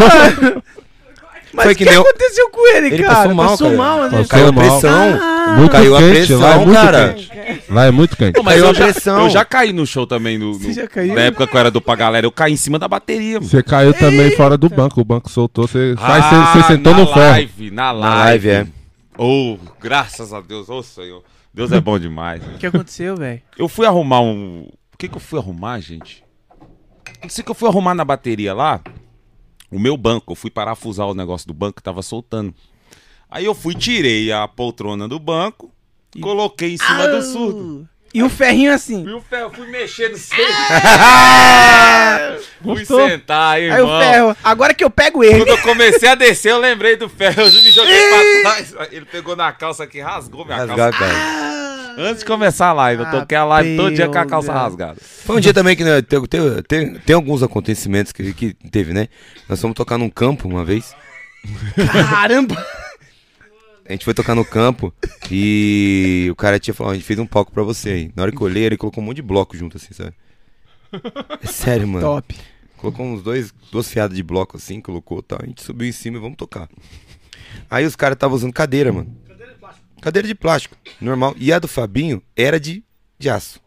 Mas o que aconteceu com ele, Ele cara? passou mal, cara. mal, né? Passou Caiu a mal. pressão. Muito Caiu a quente, pressão, lá é muito cara. quente. Lá é muito quente. Não, mas Caiu eu a já, pressão. eu já caí no show também. No, Você no- já caiu? Na época que eu era do pra galera, eu caí em cima da bateria. mano. Você caiu também fora do banco. O banco soltou. Você, sai, Ah, você, você sentou na no ferro. live, na live. live, é. Oh, graças a Deus, ô Senhor. Deus é bom demais. O que aconteceu, velho? Eu fui arrumar um. O que que eu fui arrumar, gente? Não sei que eu fui arrumar na bateria lá. O meu banco, eu fui parafusar o negócio do banco que tava soltando. Aí eu fui, tirei a poltrona do banco, coloquei em cima do surdo. E o ferrinho assim. E o ferro, fui mexer no seio. [LAUGHS] fui sentar, aí, Aí o irmão. ferro. Agora que eu pego ele. Quando eu comecei a descer, eu lembrei do ferro. Eu me joguei pra trás. Ele pegou na calça aqui, rasgou minha Rasgar, calça. cara. Antes de começar a live, eu toquei a live todo dia com a calça Deus. rasgada. Foi um dia também que né, tem, tem, tem, tem alguns acontecimentos que, que teve, né? Nós fomos tocar num campo uma vez. Caramba! A gente foi tocar no campo e o cara tinha falado, a gente fez um palco pra você aí. Na hora que eu olhei, ele colocou um monte de bloco junto, assim, sabe? É sério, mano. Top. Colocou uns dois, duas fiadas de bloco assim, colocou e tal. A gente subiu em cima e vamos tocar. Aí os caras estavam usando cadeira, mano. Cadeira de plástico, normal. E a do Fabinho era de, de aço.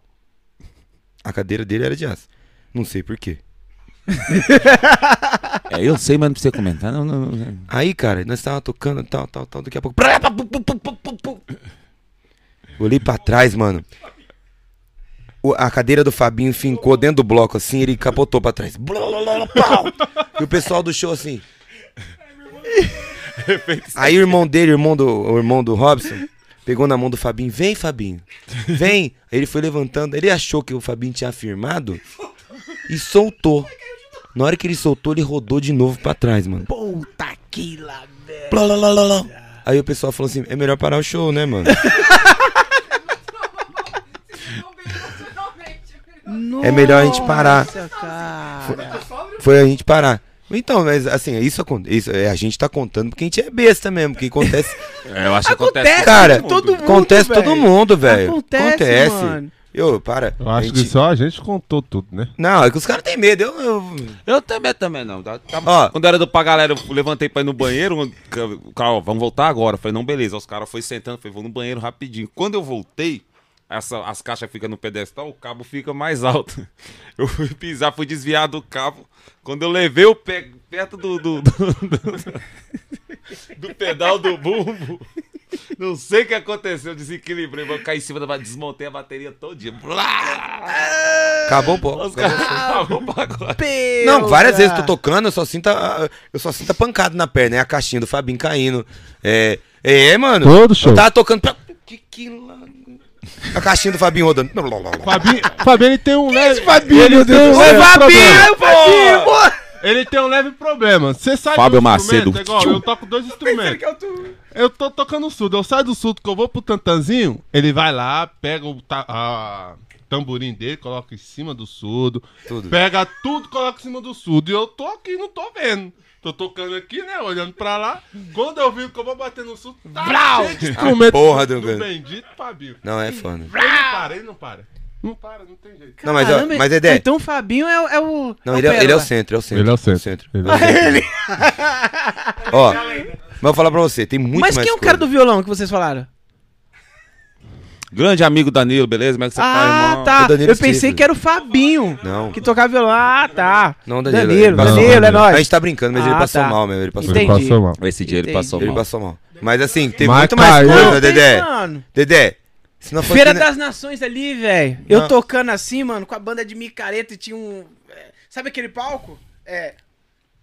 A cadeira dele era de aço. Não sei por quê. [LAUGHS] É, eu sei, mas não precisa comentar. Não, não, não. Aí, cara, nós tava tocando tal, tal, tal. Daqui a pouco. Olhei pra trás, mano. O- a cadeira do Fabinho fincou dentro do bloco assim, ele capotou pra trás. E o pessoal do show assim. Aí o irmão dele, o irmão do, o irmão do Robson, pegou na mão do Fabinho. Vem, Fabinho. Vem. Aí ele foi levantando. Ele achou que o Fabinho tinha firmado e soltou. Na hora que ele soltou, ele rodou de novo pra trás, mano. Puta que lá, velho. Aí o pessoal falou assim: é melhor parar o show, né, mano? É melhor a gente parar. Nossa, cara. Foi a gente parar. Então, mas assim, isso, acon- isso é, a gente tá contando porque a gente é besta mesmo, porque acontece. É, eu acho que acontece. Acontece, Cara, todo mundo. acontece todo mundo, velho. Acontece, mano. Eu, para. Eu acho gente- que só a gente contou tudo, né? Não, é que os caras têm medo. Eu, eu- Eu também, também não. Tá- tá- Ó. Quando era do pra galera, eu levantei pra ir no banheiro. O cara, ó, vamos voltar agora. Eu falei, não, beleza. Os caras foram sentando, falei, vou no banheiro rapidinho. Quando eu voltei, essa, as caixas ficam no pedestal, o cabo fica mais alto. [LAUGHS] Eu fui pisar, fui desviar do cabo. Quando eu levei o pé perto do, do, do, do- do pedal do bumbo, não sei o que aconteceu, eu desequilibrei, eu caí em cima da desmontei a bateria todinha. Blá! Acabou, pô. Os caras acabou o pacote. Não, várias vezes tô tocando, eu só sinto a, eu só sinto a pancada na perna, é a caixinha do Fabinho caindo. É, é, mano. Todo show. Eu tava tocando pra... que que A caixinha do Fabinho rodando. Fabinho, Fabinho ele tem um leve. Fabinho, ele tem Deus um do leve. Fabinho, Fabinho, pô. Ele tem um leve problema. Você sai Fábio do Macedo. instrumento, é igual, eu toco dois instrumentos. Eu tô tocando surdo, eu saio do surdo que eu vou pro tantanzinho, ele vai lá, pega o ta- a tamborim dele, coloca em cima do surdo, Tudo. pega tudo, coloca em cima do surdo. E eu tô aqui, não tô vendo. Tô tocando aqui, né, olhando pra lá. Quando eu vi que eu vou bater no surdo, tá cheio de instrumento porra do, do bendito Fabinho. Não, é foda. Ele não para, ele não para. Não para, não tem jeito. Não, mas, ó, Caramba, mas Dedé. Então o Fabinho é, o- é o. Não, ele é, ele é o pérola. centro, é o centro. Ele é o centro. Ele é o centro. Ó, mas eu vou falar pra você, tem muito Mas mais quem é o cara do violão que vocês falaram? Grande amigo Danilo, beleza? Como é que você tá, Ah, irmão? tá. O Danilo Eu pensei que era o Fabinho. Não. Que tocava violão. Ah, tá. Não, Danilo. Danilo, ele passou Danilo, mal. é nóis. A gente tá brincando, mas ele Ah, passou tá. mal mesmo. Ele passou Entendi. mal. Ele passou mal. Esse dia ele Entendi. passou Ele mal. passou mal. Mas assim, teve Mas muito mais caiu. coisa, Não, Dedé. tem, mano. Dedé. Feira né- das Nações ali, velho. Eu tocando assim, mano, com a banda de micareta e tinha um. é, Sabe aquele palco? É.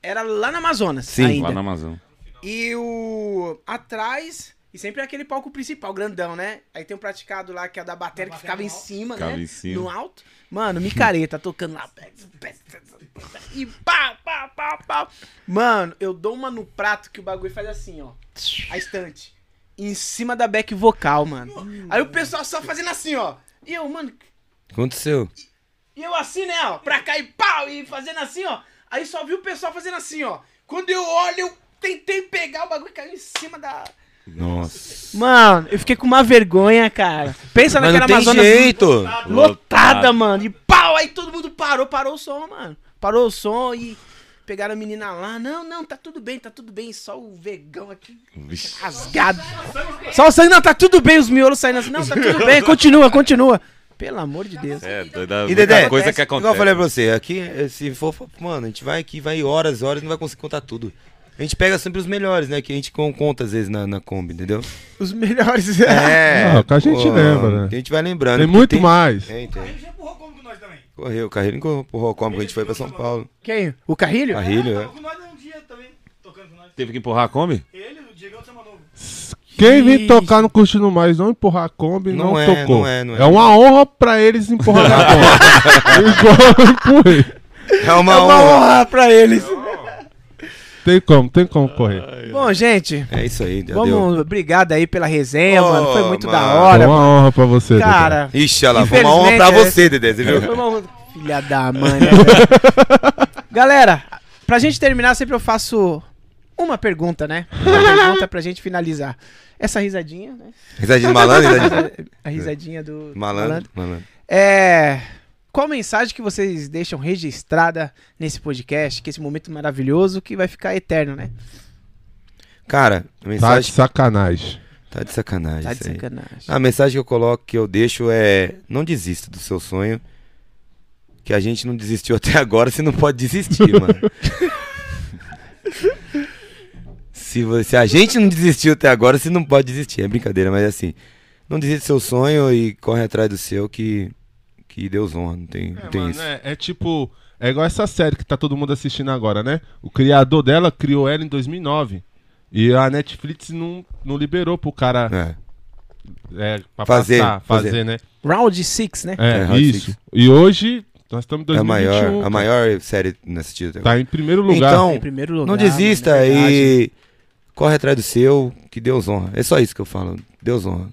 Era lá na Amazonas. Sim, ainda. Lá na Amazônia. E o. Atrás. E sempre é aquele palco principal, grandão, né? Aí tem um praticado lá que é da bateria que ficava em cima, Ficava né? em cima. No alto. Mano, micareta [LAUGHS] tocando lá. E pá, pá, pá, pá. Mano, eu dou uma no prato que o bagulho faz assim, ó. A estante. Em cima da back vocal, mano. Aí o pessoal só fazendo assim, ó. E eu, mano, Aconteceu. e eu assim, né, ó, pra cá e pau, e fazendo assim, ó. Aí só vi o pessoal fazendo assim, ó. Quando eu olho, eu tentei pegar o bagulho e caiu em cima da. Nossa. Mano, eu fiquei com uma vergonha, cara. Pensa Mas naquela não tem Amazonas jeito. lotada, Lotado. mano. E pau, aí todo mundo parou, parou o som, mano. Parou o som e pegaram a menina lá. Não, não, tá tudo bem, tá tudo bem. Só o vegão aqui Vixe. rasgado. Só o sangue, não, tá tudo bem, os miolos saindo assim. Não, tá tudo bem, [LAUGHS] continua, continua. Pelo amor de Deus. É, doida, E Dedé, coisa que igual acontece. eu falei pra você, aqui, eh, se for, mano, a gente vai aqui, vai horas, horas, não vai conseguir contar tudo. A gente pega sempre os melhores, né? Que a gente con- conta às vezes na, na Kombi, entendeu? Os melhores. É. Não, que a gente lembra, né? Que a gente vai lembrando. Tem muito mais. Tem, tem. Ele já empurrou como com nós também. Correu, o Carrilho empurrou como que a gente foi pra São Paulo. Quem? O Carrilho? Carrilho, é. Tocou com nós um dia também. Tocando com nós. Teve que empurrar a Kombi? Ele, o Diego do Sama Novo. Quem vir tocar no Curtindo Mais não empurrar a Kombi, não, Não é, tocou. não é, não é. uma honra pra eles empurrar a [LAUGHS] Kombi. Igual eu empurrei. É uma, É uma honra. honra pra eles. Tem como, tem como correr. Bom, gente, É isso aí, já deu. vamos. Obrigado aí pela resenha, Oh, mano. Foi muito da mano. É hora. uma honra pra você, Dedé. Cara, Ixi, olha lá, foi uma honra pra Infelizmente, você, Dedé, você viu? foi uma honra- Filha da mãe, né? [LAUGHS] Galera, pra gente terminar, sempre eu faço uma pergunta, né? Uma pergunta pra gente finalizar. Essa risadinha, né? Risadinha de malandro, [LAUGHS] risadinha. A risadinha do Malandro, malandro. É. Qual mensagem que vocês deixam registrada nesse podcast, que esse momento maravilhoso que vai ficar eterno, né? Cara, a Tá de mensagem sacanagem. tá de sacanagem. Tá de sacanagem. A mensagem que eu coloco, que eu deixo é: não desista do seu sonho. Que a gente não desistiu [LAUGHS] até agora, você não pode desistir, [LAUGHS] mano. se, você, se a gente não desistiu até agora, você não pode desistir. É brincadeira, mas assim, não desista do seu sonho e corre atrás do seu que, que Deus honra. Não tem, não É, tem mano, isso. é, é tipo. É igual essa série que tá todo mundo assistindo agora, né? O criador dela criou ela em 2009. E a Netflix não, não liberou pro cara É. é, pra Fazer, passar, fazer, fazer. né? Round 6, né? É, É, isso. Six. E hoje, nós estamos em É a 2021. maior, a maior série assistida até agora. Tá em primeiro lugar. Então, Em primeiro lugar. Não desista é e corre atrás do seu, que Deus honra. É só isso que eu falo. Deus honra.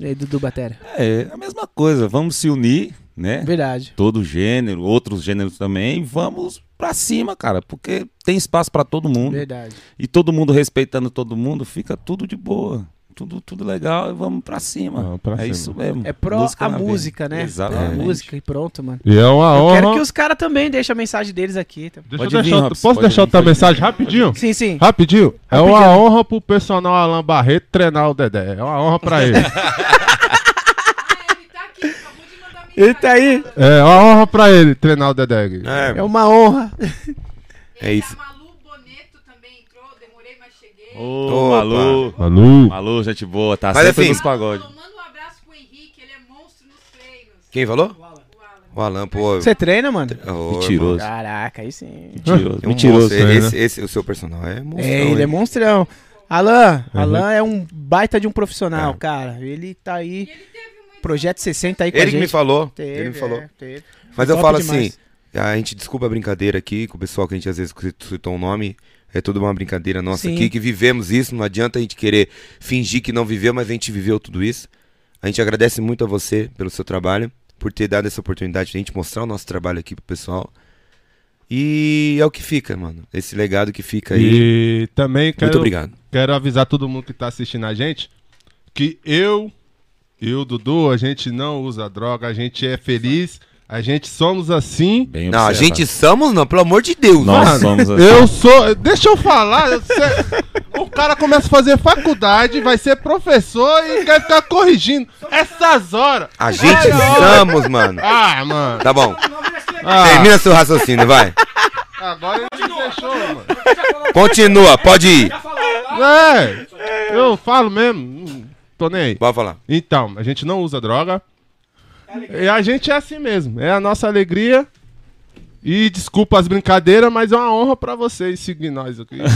E aí, Dudu Batera. É, a mesma coisa. Vamos se unir, né? Verdade. Todo gênero, outros gêneros também. Vamos pra cima, cara. Porque tem espaço pra todo mundo. Verdade. E todo mundo respeitando todo mundo, fica tudo de boa. Tudo, tudo legal e vamos pra cima. Vamos pra é cima. isso mesmo. É pró Música a música, né? Exatamente. Pró a música e pronto, mano. E é uma Eu honra. quero que os caras também deixem a mensagem deles aqui. tá? Deixa Pode eu vir, deixar, Robson, posso deixar vir, outra pode vir. mensagem rapidinho? Sim, sim. Rapidinho. É Rapidinho. uma honra pro personal Alan Barreto treinar o Dedé. É uma honra pra ele. [LAUGHS] Ele tá aí. é uma honra pra ele treinar o Dedé. É uma honra. É isso. [LAUGHS] A Malu Boneto também entrou, demorei, mas cheguei. Ô, Opa. Malu. Malu. Malu, gente boa, tá Mas sempre assim- nos pagodes. Manda um abraço pro Henrique, ele é monstro nos treinos. Quem falou? O Alan. O Alan, pô. Você treina, mano? Ô, Mentiroso. Caraca, aí sim. Mentiroso. É um Mentiroso. monstro. né? Esse, esse, o seu personal é monstro. É, ele é monstrão. Alan, Uhum. Alan é um baita de um profissional, É. cara. Ele tá aí. Ele teve muito. Projeto 60 aí com a Ele gente. que me falou. Teve, ele me falou. é, teve. Mas eu falo demais. assim, a gente desculpa a brincadeira aqui com o pessoal que a gente às vezes citou um nome. É tudo uma brincadeira nossa Sim. aqui, que vivemos isso. Não adianta a gente querer fingir que não viveu, mas a gente viveu tudo isso. A gente agradece muito a você pelo seu trabalho, por ter dado essa oportunidade de a gente mostrar o nosso trabalho aqui pro pessoal. E é o que fica, mano. Esse legado que fica aí. E também quero, Muito obrigado. quero avisar todo mundo que tá assistindo a gente que eu e o Dudu, a gente não usa droga, a gente é feliz A gente somos assim. Bem Não, a gente somos, não, pelo amor de Deus. Nós Mano, somos assim. Eu sou. Deixa eu falar. o cara começa a fazer faculdade, vai ser professor e quer ficar corrigindo. Essas horas. A gente olha. somos, mano. Ah, mano. Tá bom. Ah, Termina seu raciocínio, vai. agora ele deixou, mano. Continua, pode ir. É, eu falo mesmo. Tô nem aí. Pode falar. Então, a gente não usa droga. E a gente é assim mesmo. É a nossa alegria. E desculpa as brincadeiras, mas é uma honra pra vocês seguir nós aqui. [LAUGHS]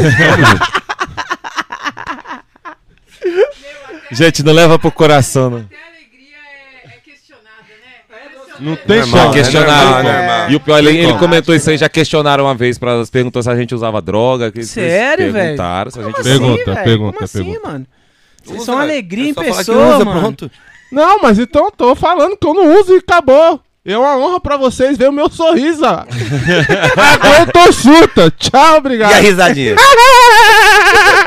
Gente, não leva pro coração, não. Até a alegria é, questionada, né? Não tem Normal, chance. é questionaram. normal, é normal. E o pior, ele, ele Como? comentou isso aí, já questionaram uma vez, pra, perguntou se a gente usava droga. que- Sério, velho? Perguntaram se a gente Como Pergunta, assim, velho? pergunta, Como assim, pergunta. mano? Vocês Usa, são alegria É em pessoa, usa, mano. pronto. Não, mas então eu tô falando que eu não uso e acabou. É uma honra pra vocês ver o meu sorriso. [LAUGHS] eu tô surta. Tchau, E obrigado. a risadinha? [LAUGHS]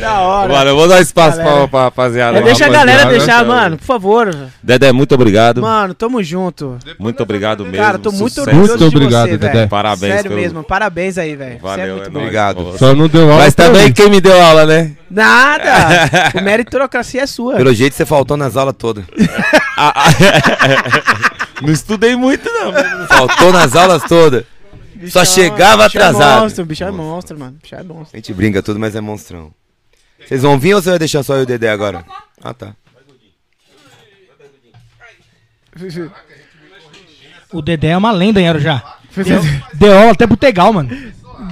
Da hora. Mano, eu vou dar espaço Galera. pra, pra rapaziada. É, deixa a galera deixar, mano, por favor. Dedé, muito obrigado. Mano, tamo junto. Muito obrigado mesmo. Cara, tô muito Sucesso. orgulhoso Muito de obrigado, você, Dedé. Parabéns Sério pelo- mesmo, parabéns aí, velho. É Valeu, muito é. Obrigado. Só não deu aula Mas também mim. quem me deu aula, né? Nada! [LAUGHS] o meritocracia é sua. Pelo jeito você faltou nas aulas todas. [LAUGHS] [LAUGHS] Não estudei muito, não. Faltou nas aulas todas. Só chegava bichão atrasado. É monstro, bicho é monstro, mano. Bicho é monstro. A gente brinca tudo, mas é monstrão. Vocês vão vir ou você vai deixar só eu e o Dedé agora? Ah, tá. O Dedé é uma lenda em Arujá. Deu, deu aula até pro Tegal, mano.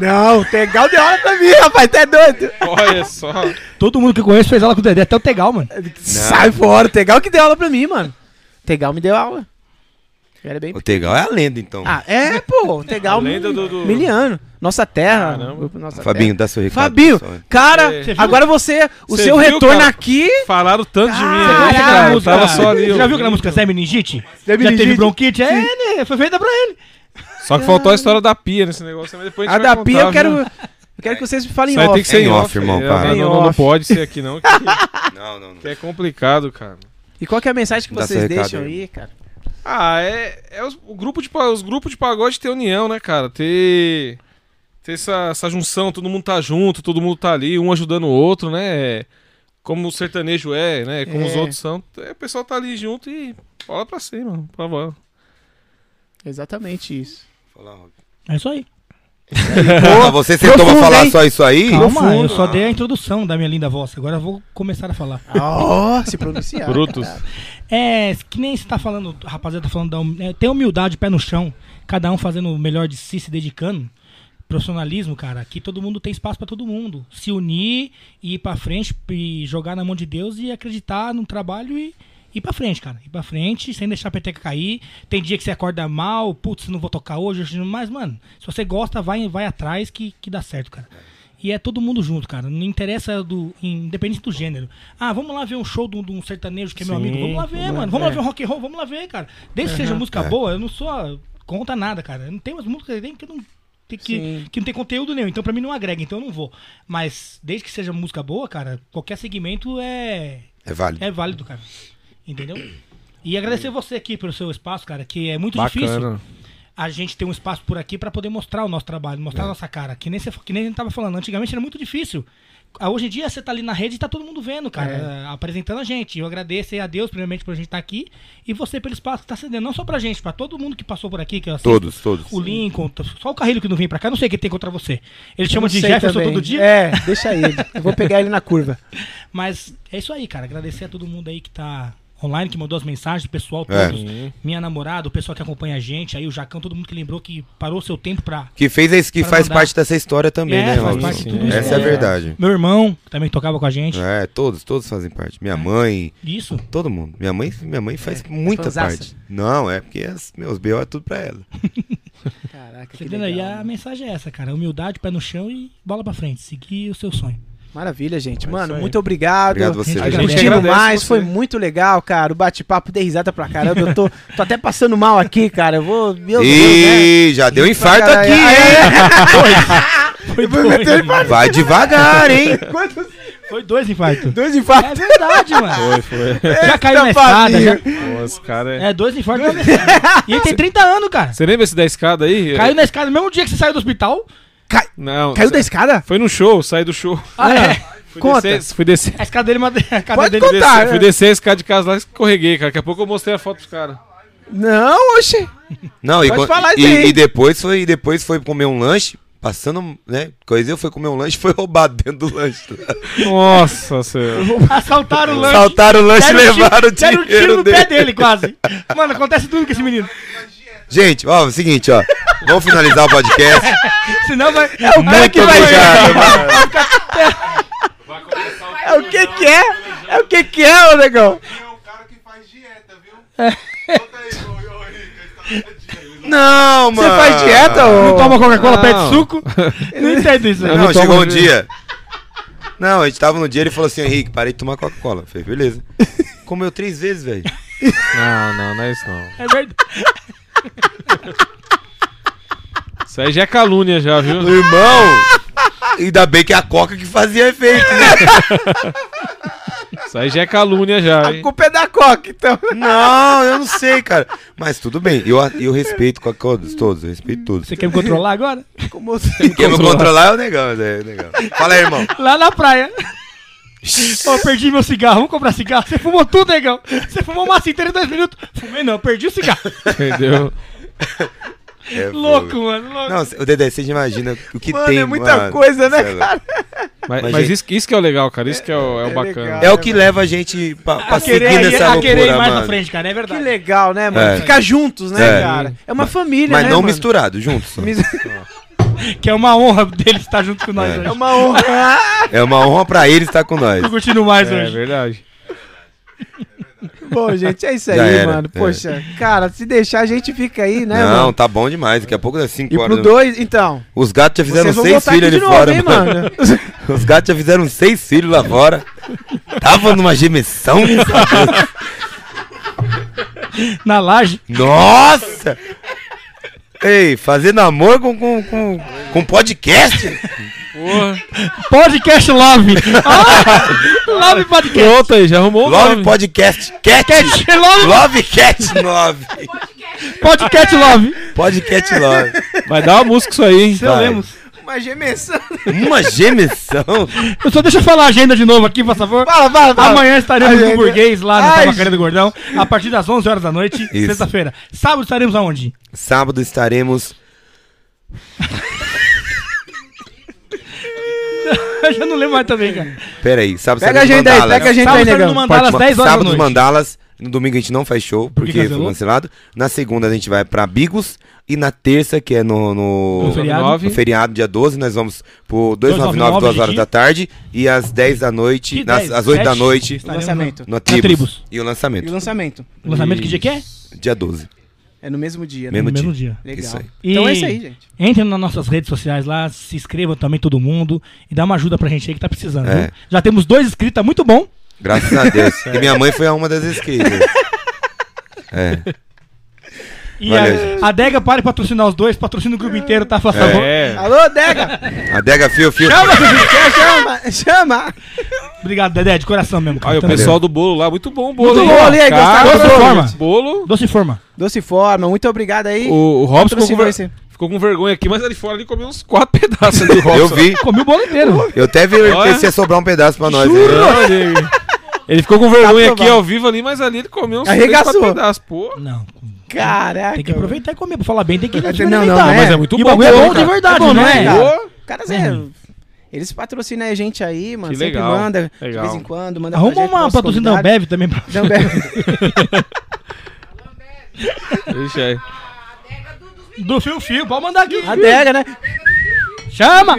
Não, Tegal deu hora pra mim, rapaz, tá doido. Olha só. Todo mundo que eu conheço fez aula com o Dedé, até o Tegal, mano. Sai fora, Tegal que deu aula pra mim, mano. Tegal me deu aula. Era bem... O Tegal é a lenda, então. Ah, é, pô, Tegal A lenda do- do- miliano. Nossa terra. Caramba. grupo Nossa Fabinho, Terra. dá seu recado. Fabinho, pessoal. cara, Você viu? agora você, o Você seu viu, retorno cara? aqui... Falaram tanto de mim Ah, aí, é, cara. Eu tava só ali. Você já viu aquela música Zé Meningite? Já Meningite. teve bronquite? É, né? Foi feita pra ele. Só que faltou a história da pia nesse negócio, mas depois a A gente vai da Pia contar, eu quero... viu? Eu quero que vocês me falem Isso aí off. tem que ser Em off, off, irmão, é, para. Não, Em não, não off. pode ser aqui não, que, [LAUGHS] Não, não, não. que é complicado, cara. E qual que é a mensagem que Dá vocês seu recado deixam aí. aí, cara? Ah, é, é os, o grupo de, os grupos de pagode ter união, né, cara? Ter, ter essa, essa junção, todo mundo tá junto, todo mundo tá ali, um ajudando o outro, né? Como o sertanejo é, né? Como os É. outros são. É, o pessoal tá ali junto e bola pra cima, por favor. Exatamente isso. Fala, Rob. É isso aí. Ah, você sentou pra falar hein? só isso aí? Calma, eu só dei a introdução da minha linda voz. Agora eu vou começar a falar. Ó, se pronunciar. Brutos. cara. É, que nem você tá falando, rapaziada tá falando da hum- é, ter humildade, pé no chão, cada um fazendo o melhor de si, se dedicando. Profissionalismo, cara, que todo mundo tem espaço pra todo mundo. Se unir e ir pra frente e jogar na mão de Deus e acreditar no trabalho e ir pra frente, cara. Ir pra frente, sem deixar a peteca cair. Tem dia que você acorda mal, putz, não vou tocar hoje, mas, mano, se você gosta, vai, vai atrás que, que dá certo, cara. E é todo mundo junto, cara. Não interessa do. Independente do gênero. Ah, vamos lá ver um show de um, sertanejo que é meu Sim, amigo. Vamos lá ver, vamos mano. Vamos lá ver. um rock and roll, vamos lá ver, cara. Desde que seja música boa, eu não sou contra nada, cara. Não tem umas músicas aí que não. tem Que, Sim. que não tem conteúdo nenhum, então pra mim não agrega, então eu não vou. Mas desde que seja música boa, cara, qualquer segmento é, É válido. é válido, cara. Entendeu? E agradecer você aqui pelo seu espaço, cara, que é muito difícil Bacana. a gente ter um espaço por aqui pra poder mostrar o nosso trabalho, mostrar a nossa cara. Que nem, você, que nem a gente tava falando, antigamente era muito difícil. Ah, Hoje em dia você tá ali na rede e tá todo mundo vendo, cara, ah, apresentando a gente. Eu agradeço a Deus, primeiramente, por a gente estar aqui e você pelo espaço que tá cedendo, não só pra gente, pra todo mundo que passou por aqui, que eu assisto. Todos, todos. O Lincoln, só o Carrilho que não vem pra cá, não sei o que tem contra você. Ele chama de Jefferson também. todo dia. É, [LAUGHS] deixa ele. Eu vou pegar ele na curva. Mas é isso aí, cara. Agradecer a todo mundo aí que tá online, que mandou as mensagens, o pessoal É. todos. Minha namorada, o pessoal que acompanha a gente, aí o Jacão, todo mundo que lembrou que parou seu tempo pra. Que fez esse, que faz mandar. parte dessa história também, É, né, faz parte de tudo isso. Essa é a verdade. Meu irmão, que também tocava com a gente. É, todos, todos fazem parte. Minha mãe, Isso. todo mundo. Minha mãe, minha mãe faz muita fanzaça. parte. Não, é porque as- meus B.O. é tudo pra ela. Caraca, Você que? E legal. a mensagem é essa, cara. Humildade, pé no chão e bola pra frente. Seguir o seu sonho. Maravilha, gente. Mano, isso aí. muito obrigado. Obrigado você. A gente Curtindo mais, você. foi muito legal, cara. O bate-papo dei risada pra caramba. Eu tô, tô até passando mal aqui, cara. Eu vou. Meu Deus, né? Ih, já deu infarto aqui, hein? [LAUGHS] Vai devagar, hein? Quantos, Foi dois infartos. Dois É infartos. verdade, mano. Foi, foi. Já caiu na escada, já. Esse cara é... É, dois infartos. E ele tem 30 anos, cara. Você lembra esse da escada aí? Caiu na escada no mesmo dia que você saiu do hospital. Não. Caiu da escada? Foi no show, saí do show. Ah, é. [LAUGHS] Fui Conta. descer, fui descer. A escada dele, made- [LAUGHS] a escada Pode dele. contar. descer- fui descer a escada de casa lá e escorreguei, cara. Daqui a pouco eu mostrei a foto pros caras. Não, oxe. Não, e, Pode falar e, isso e depois foi e depois foi comer um lanche, passando, né? Coisa eu fui comer um lanche, [LAUGHS] foi roubado dentro do lanche. Nossa senhora. Assaltaram o lanche. Saltaram o lanche e um tiro- levaram o deram um tiro dinheiro no pé dele. dele, quase. Mano, acontece tudo com esse menino. Gente, ó, é o seguinte, ó. Vamos finalizar o podcast. [LAUGHS] Senão vai. É o [LAUGHS] cara que Muito vai. obrigado, mano. É o que que é? É o que que é, ô negão? [LAUGHS] Não, Você mano. faz dieta, ô? Não toma Coca-Cola, Não. pede suco. Não entendo isso. Não, não chegou um dia. Não, a gente tava no dia ele falou assim, Henrique, parei de tomar Coca-Cola. Eu Falei, beleza. Comeu três vezes, velho. Não, não, não é isso não. É verdade. Isso aí já é calúnia já, viu? Irmão! Ainda bem que é a Coca que fazia efeito, né? Isso aí já é calúnia já, A hein? culpa é da Coca, então. Não, eu não sei, cara. Mas tudo bem, eu, eu respeito com todos, todos, eu respeito todos. Você quer me controlar agora? Como você... Quem me controlar é o negão, é o negão. Fala aí, irmão. Lá na praia. Ô, perdi meu cigarro. Vamos comprar cigarro. Você fumou tudo, negão. Você fumou uma massa inteira em dois minutos. Fumei não, perdi o cigarro. Entendeu? É, [LAUGHS] louco, mano, louco. Não, o Dedé, você imagina o que Mano, tem, é muita mano. coisa, né, é cara? Mas, Mas, mas gente- isso, isso que é o legal, cara. Isso que é o, é o é bacana. legal. É o que leva a gente pra, pra a querer, seguir nessa a loucura, querer ir mais mano. pra frente, cara. É Que verdade. legal, né, mano? É. Ficar juntos, né, É. cara? É uma família, Mas né, não mano? misturado, juntos. [LAUGHS] Que é uma honra dele estar junto com nós É. É hoje. uma honra. É uma honra pra ele estar com nós. Tô curtindo mais É hoje. verdade. Bom, gente, é isso aí, Já era, mano. é. Poxa, cara, se deixar a gente fica aí, né, não, mano? tá bom demais. Daqui a pouco das 5 E horas. pro dois, então. Os gatos já fizeram seis filhos ali de novo, fora, hein, mano. mano? [LAUGHS] Os gatos já fizeram seis filhos lá fora. Tava numa gemessão. [LAUGHS] Na laje. Nossa! Ei, fazer namoro com, com, com, com podcast? Porra. Podcast Love. [LAUGHS] Ah, love Podcast. Pronto aí, já arrumou o Love nome. Podcast Cat. Cat Love. Love Cat 9. Podcast Love. Podcast Love. Vai dar uma música isso aí, hein? Seu Vai. Lemos. Uma gemessão. Uma gemessão. Eu só deixa eu falar a agenda de novo aqui, por favor. Fala, fala, fala. Amanhã estaremos no Burguês, lá na Ai, Tabacaria do Gordão, a partir das 11 horas da noite, sexta-feira. Sábado estaremos aonde? Sábado estaremos. [LAUGHS] Eu já não lembro mais também, cara. Pera aí, sábado Pega a estaremos agenda aí, Mandalas. pega a agenda Sábado aí, estaremos no negão. Mandalas, Pode- 10 horas sábado da noite. Mandalas. No domingo a gente não faz show, porque foi cancelado. Na segunda a gente vai pra Bigos. E na terça, que é no, no, No feriado. no feriado, dia 12, nós vamos pro 299, 299, 2 horas da tarde. E às 10 da noite, nas, 10? às 8 da noite, Estaremos lançamento. no Tribus. Tribus. E o E lançamento, o lançamento. no- Lançamento que dia que é? dia 12. É no mesmo dia, né? Mesmo, No mesmo dia. dia. Legal. Isso aí. Então E é isso aí, gente. Entrem nas nossas redes sociais lá, se inscrevam também todo mundo e dá uma ajuda pra gente aí que tá precisando. É. viu? Já temos dois inscritos, tá muito bom. Graças a Deus. e minha mãe foi a uma das inscritas. É. E Valeu, a, a Dega para de patrocinar os dois, patrocina o grupo inteiro, tá? Por favor. É. Alô, Dega! A Dega Fio Fio. Chama, chama, chama! Obrigado, Dedé, de coração mesmo. cara. Olha, o pessoal do bolo lá, muito bom o bolo. Muito bom ali, aí, Cara, gostaram? Doce forma. Bolo. Doce forma. Doce forma, muito obrigado aí. O, o Robson ficou com, ver- ficou com vergonha aqui, mas ali fora ele comeu uns quatro pedaços do Robson. Eu vi. Comi o bolo inteiro. Eu até vi se ia sobrar um pedaço pra nós. Não, ele, ele ficou com vergonha aqui aprovado. ao vivo ali, mas ali ele comeu uns Arregaçou. pedaços. Pô. Não, Caraca. tem que aproveitar e comer. Pra falar bem, tem que [LAUGHS] Não, não, não, mas é muito e bom, o bagulho é bom cara. de verdade, É bom, não não é, é? cara? Pô. Caras, É é, ruim. eles patrocinam a gente aí, mano. Que sempre legal, manda, de legal. vez em quando, manda Arruma pra gente, uma patrocínio da. Ambev também pra... Também. Deixa [LAUGHS] aí. Do Fio Fio, pode mandar aqui. A Dega, né? Chama!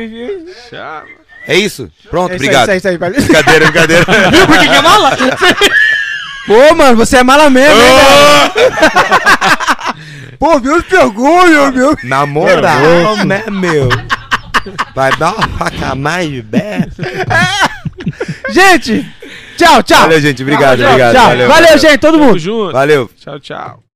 Tchau. É isso? Pronto, É isso aí, obrigado. isso aí, isso aí. Brincadeira, brincadeira. [LAUGHS] Viu por que que é mala? [LAUGHS] Pô, mano, você é mala mesmo, hein, velho? Pô, viu esse orgulho, viu? Na moral, né, meu? Vai dar uma faca mais de berro. [LAUGHS] Gente, tchau, tchau. Valeu, gente. Obrigado, Tchau, obrigado. tchau. Valeu, valeu, valeu. gente, todo Tamo mundo. junto. Valeu. Tchau, tchau.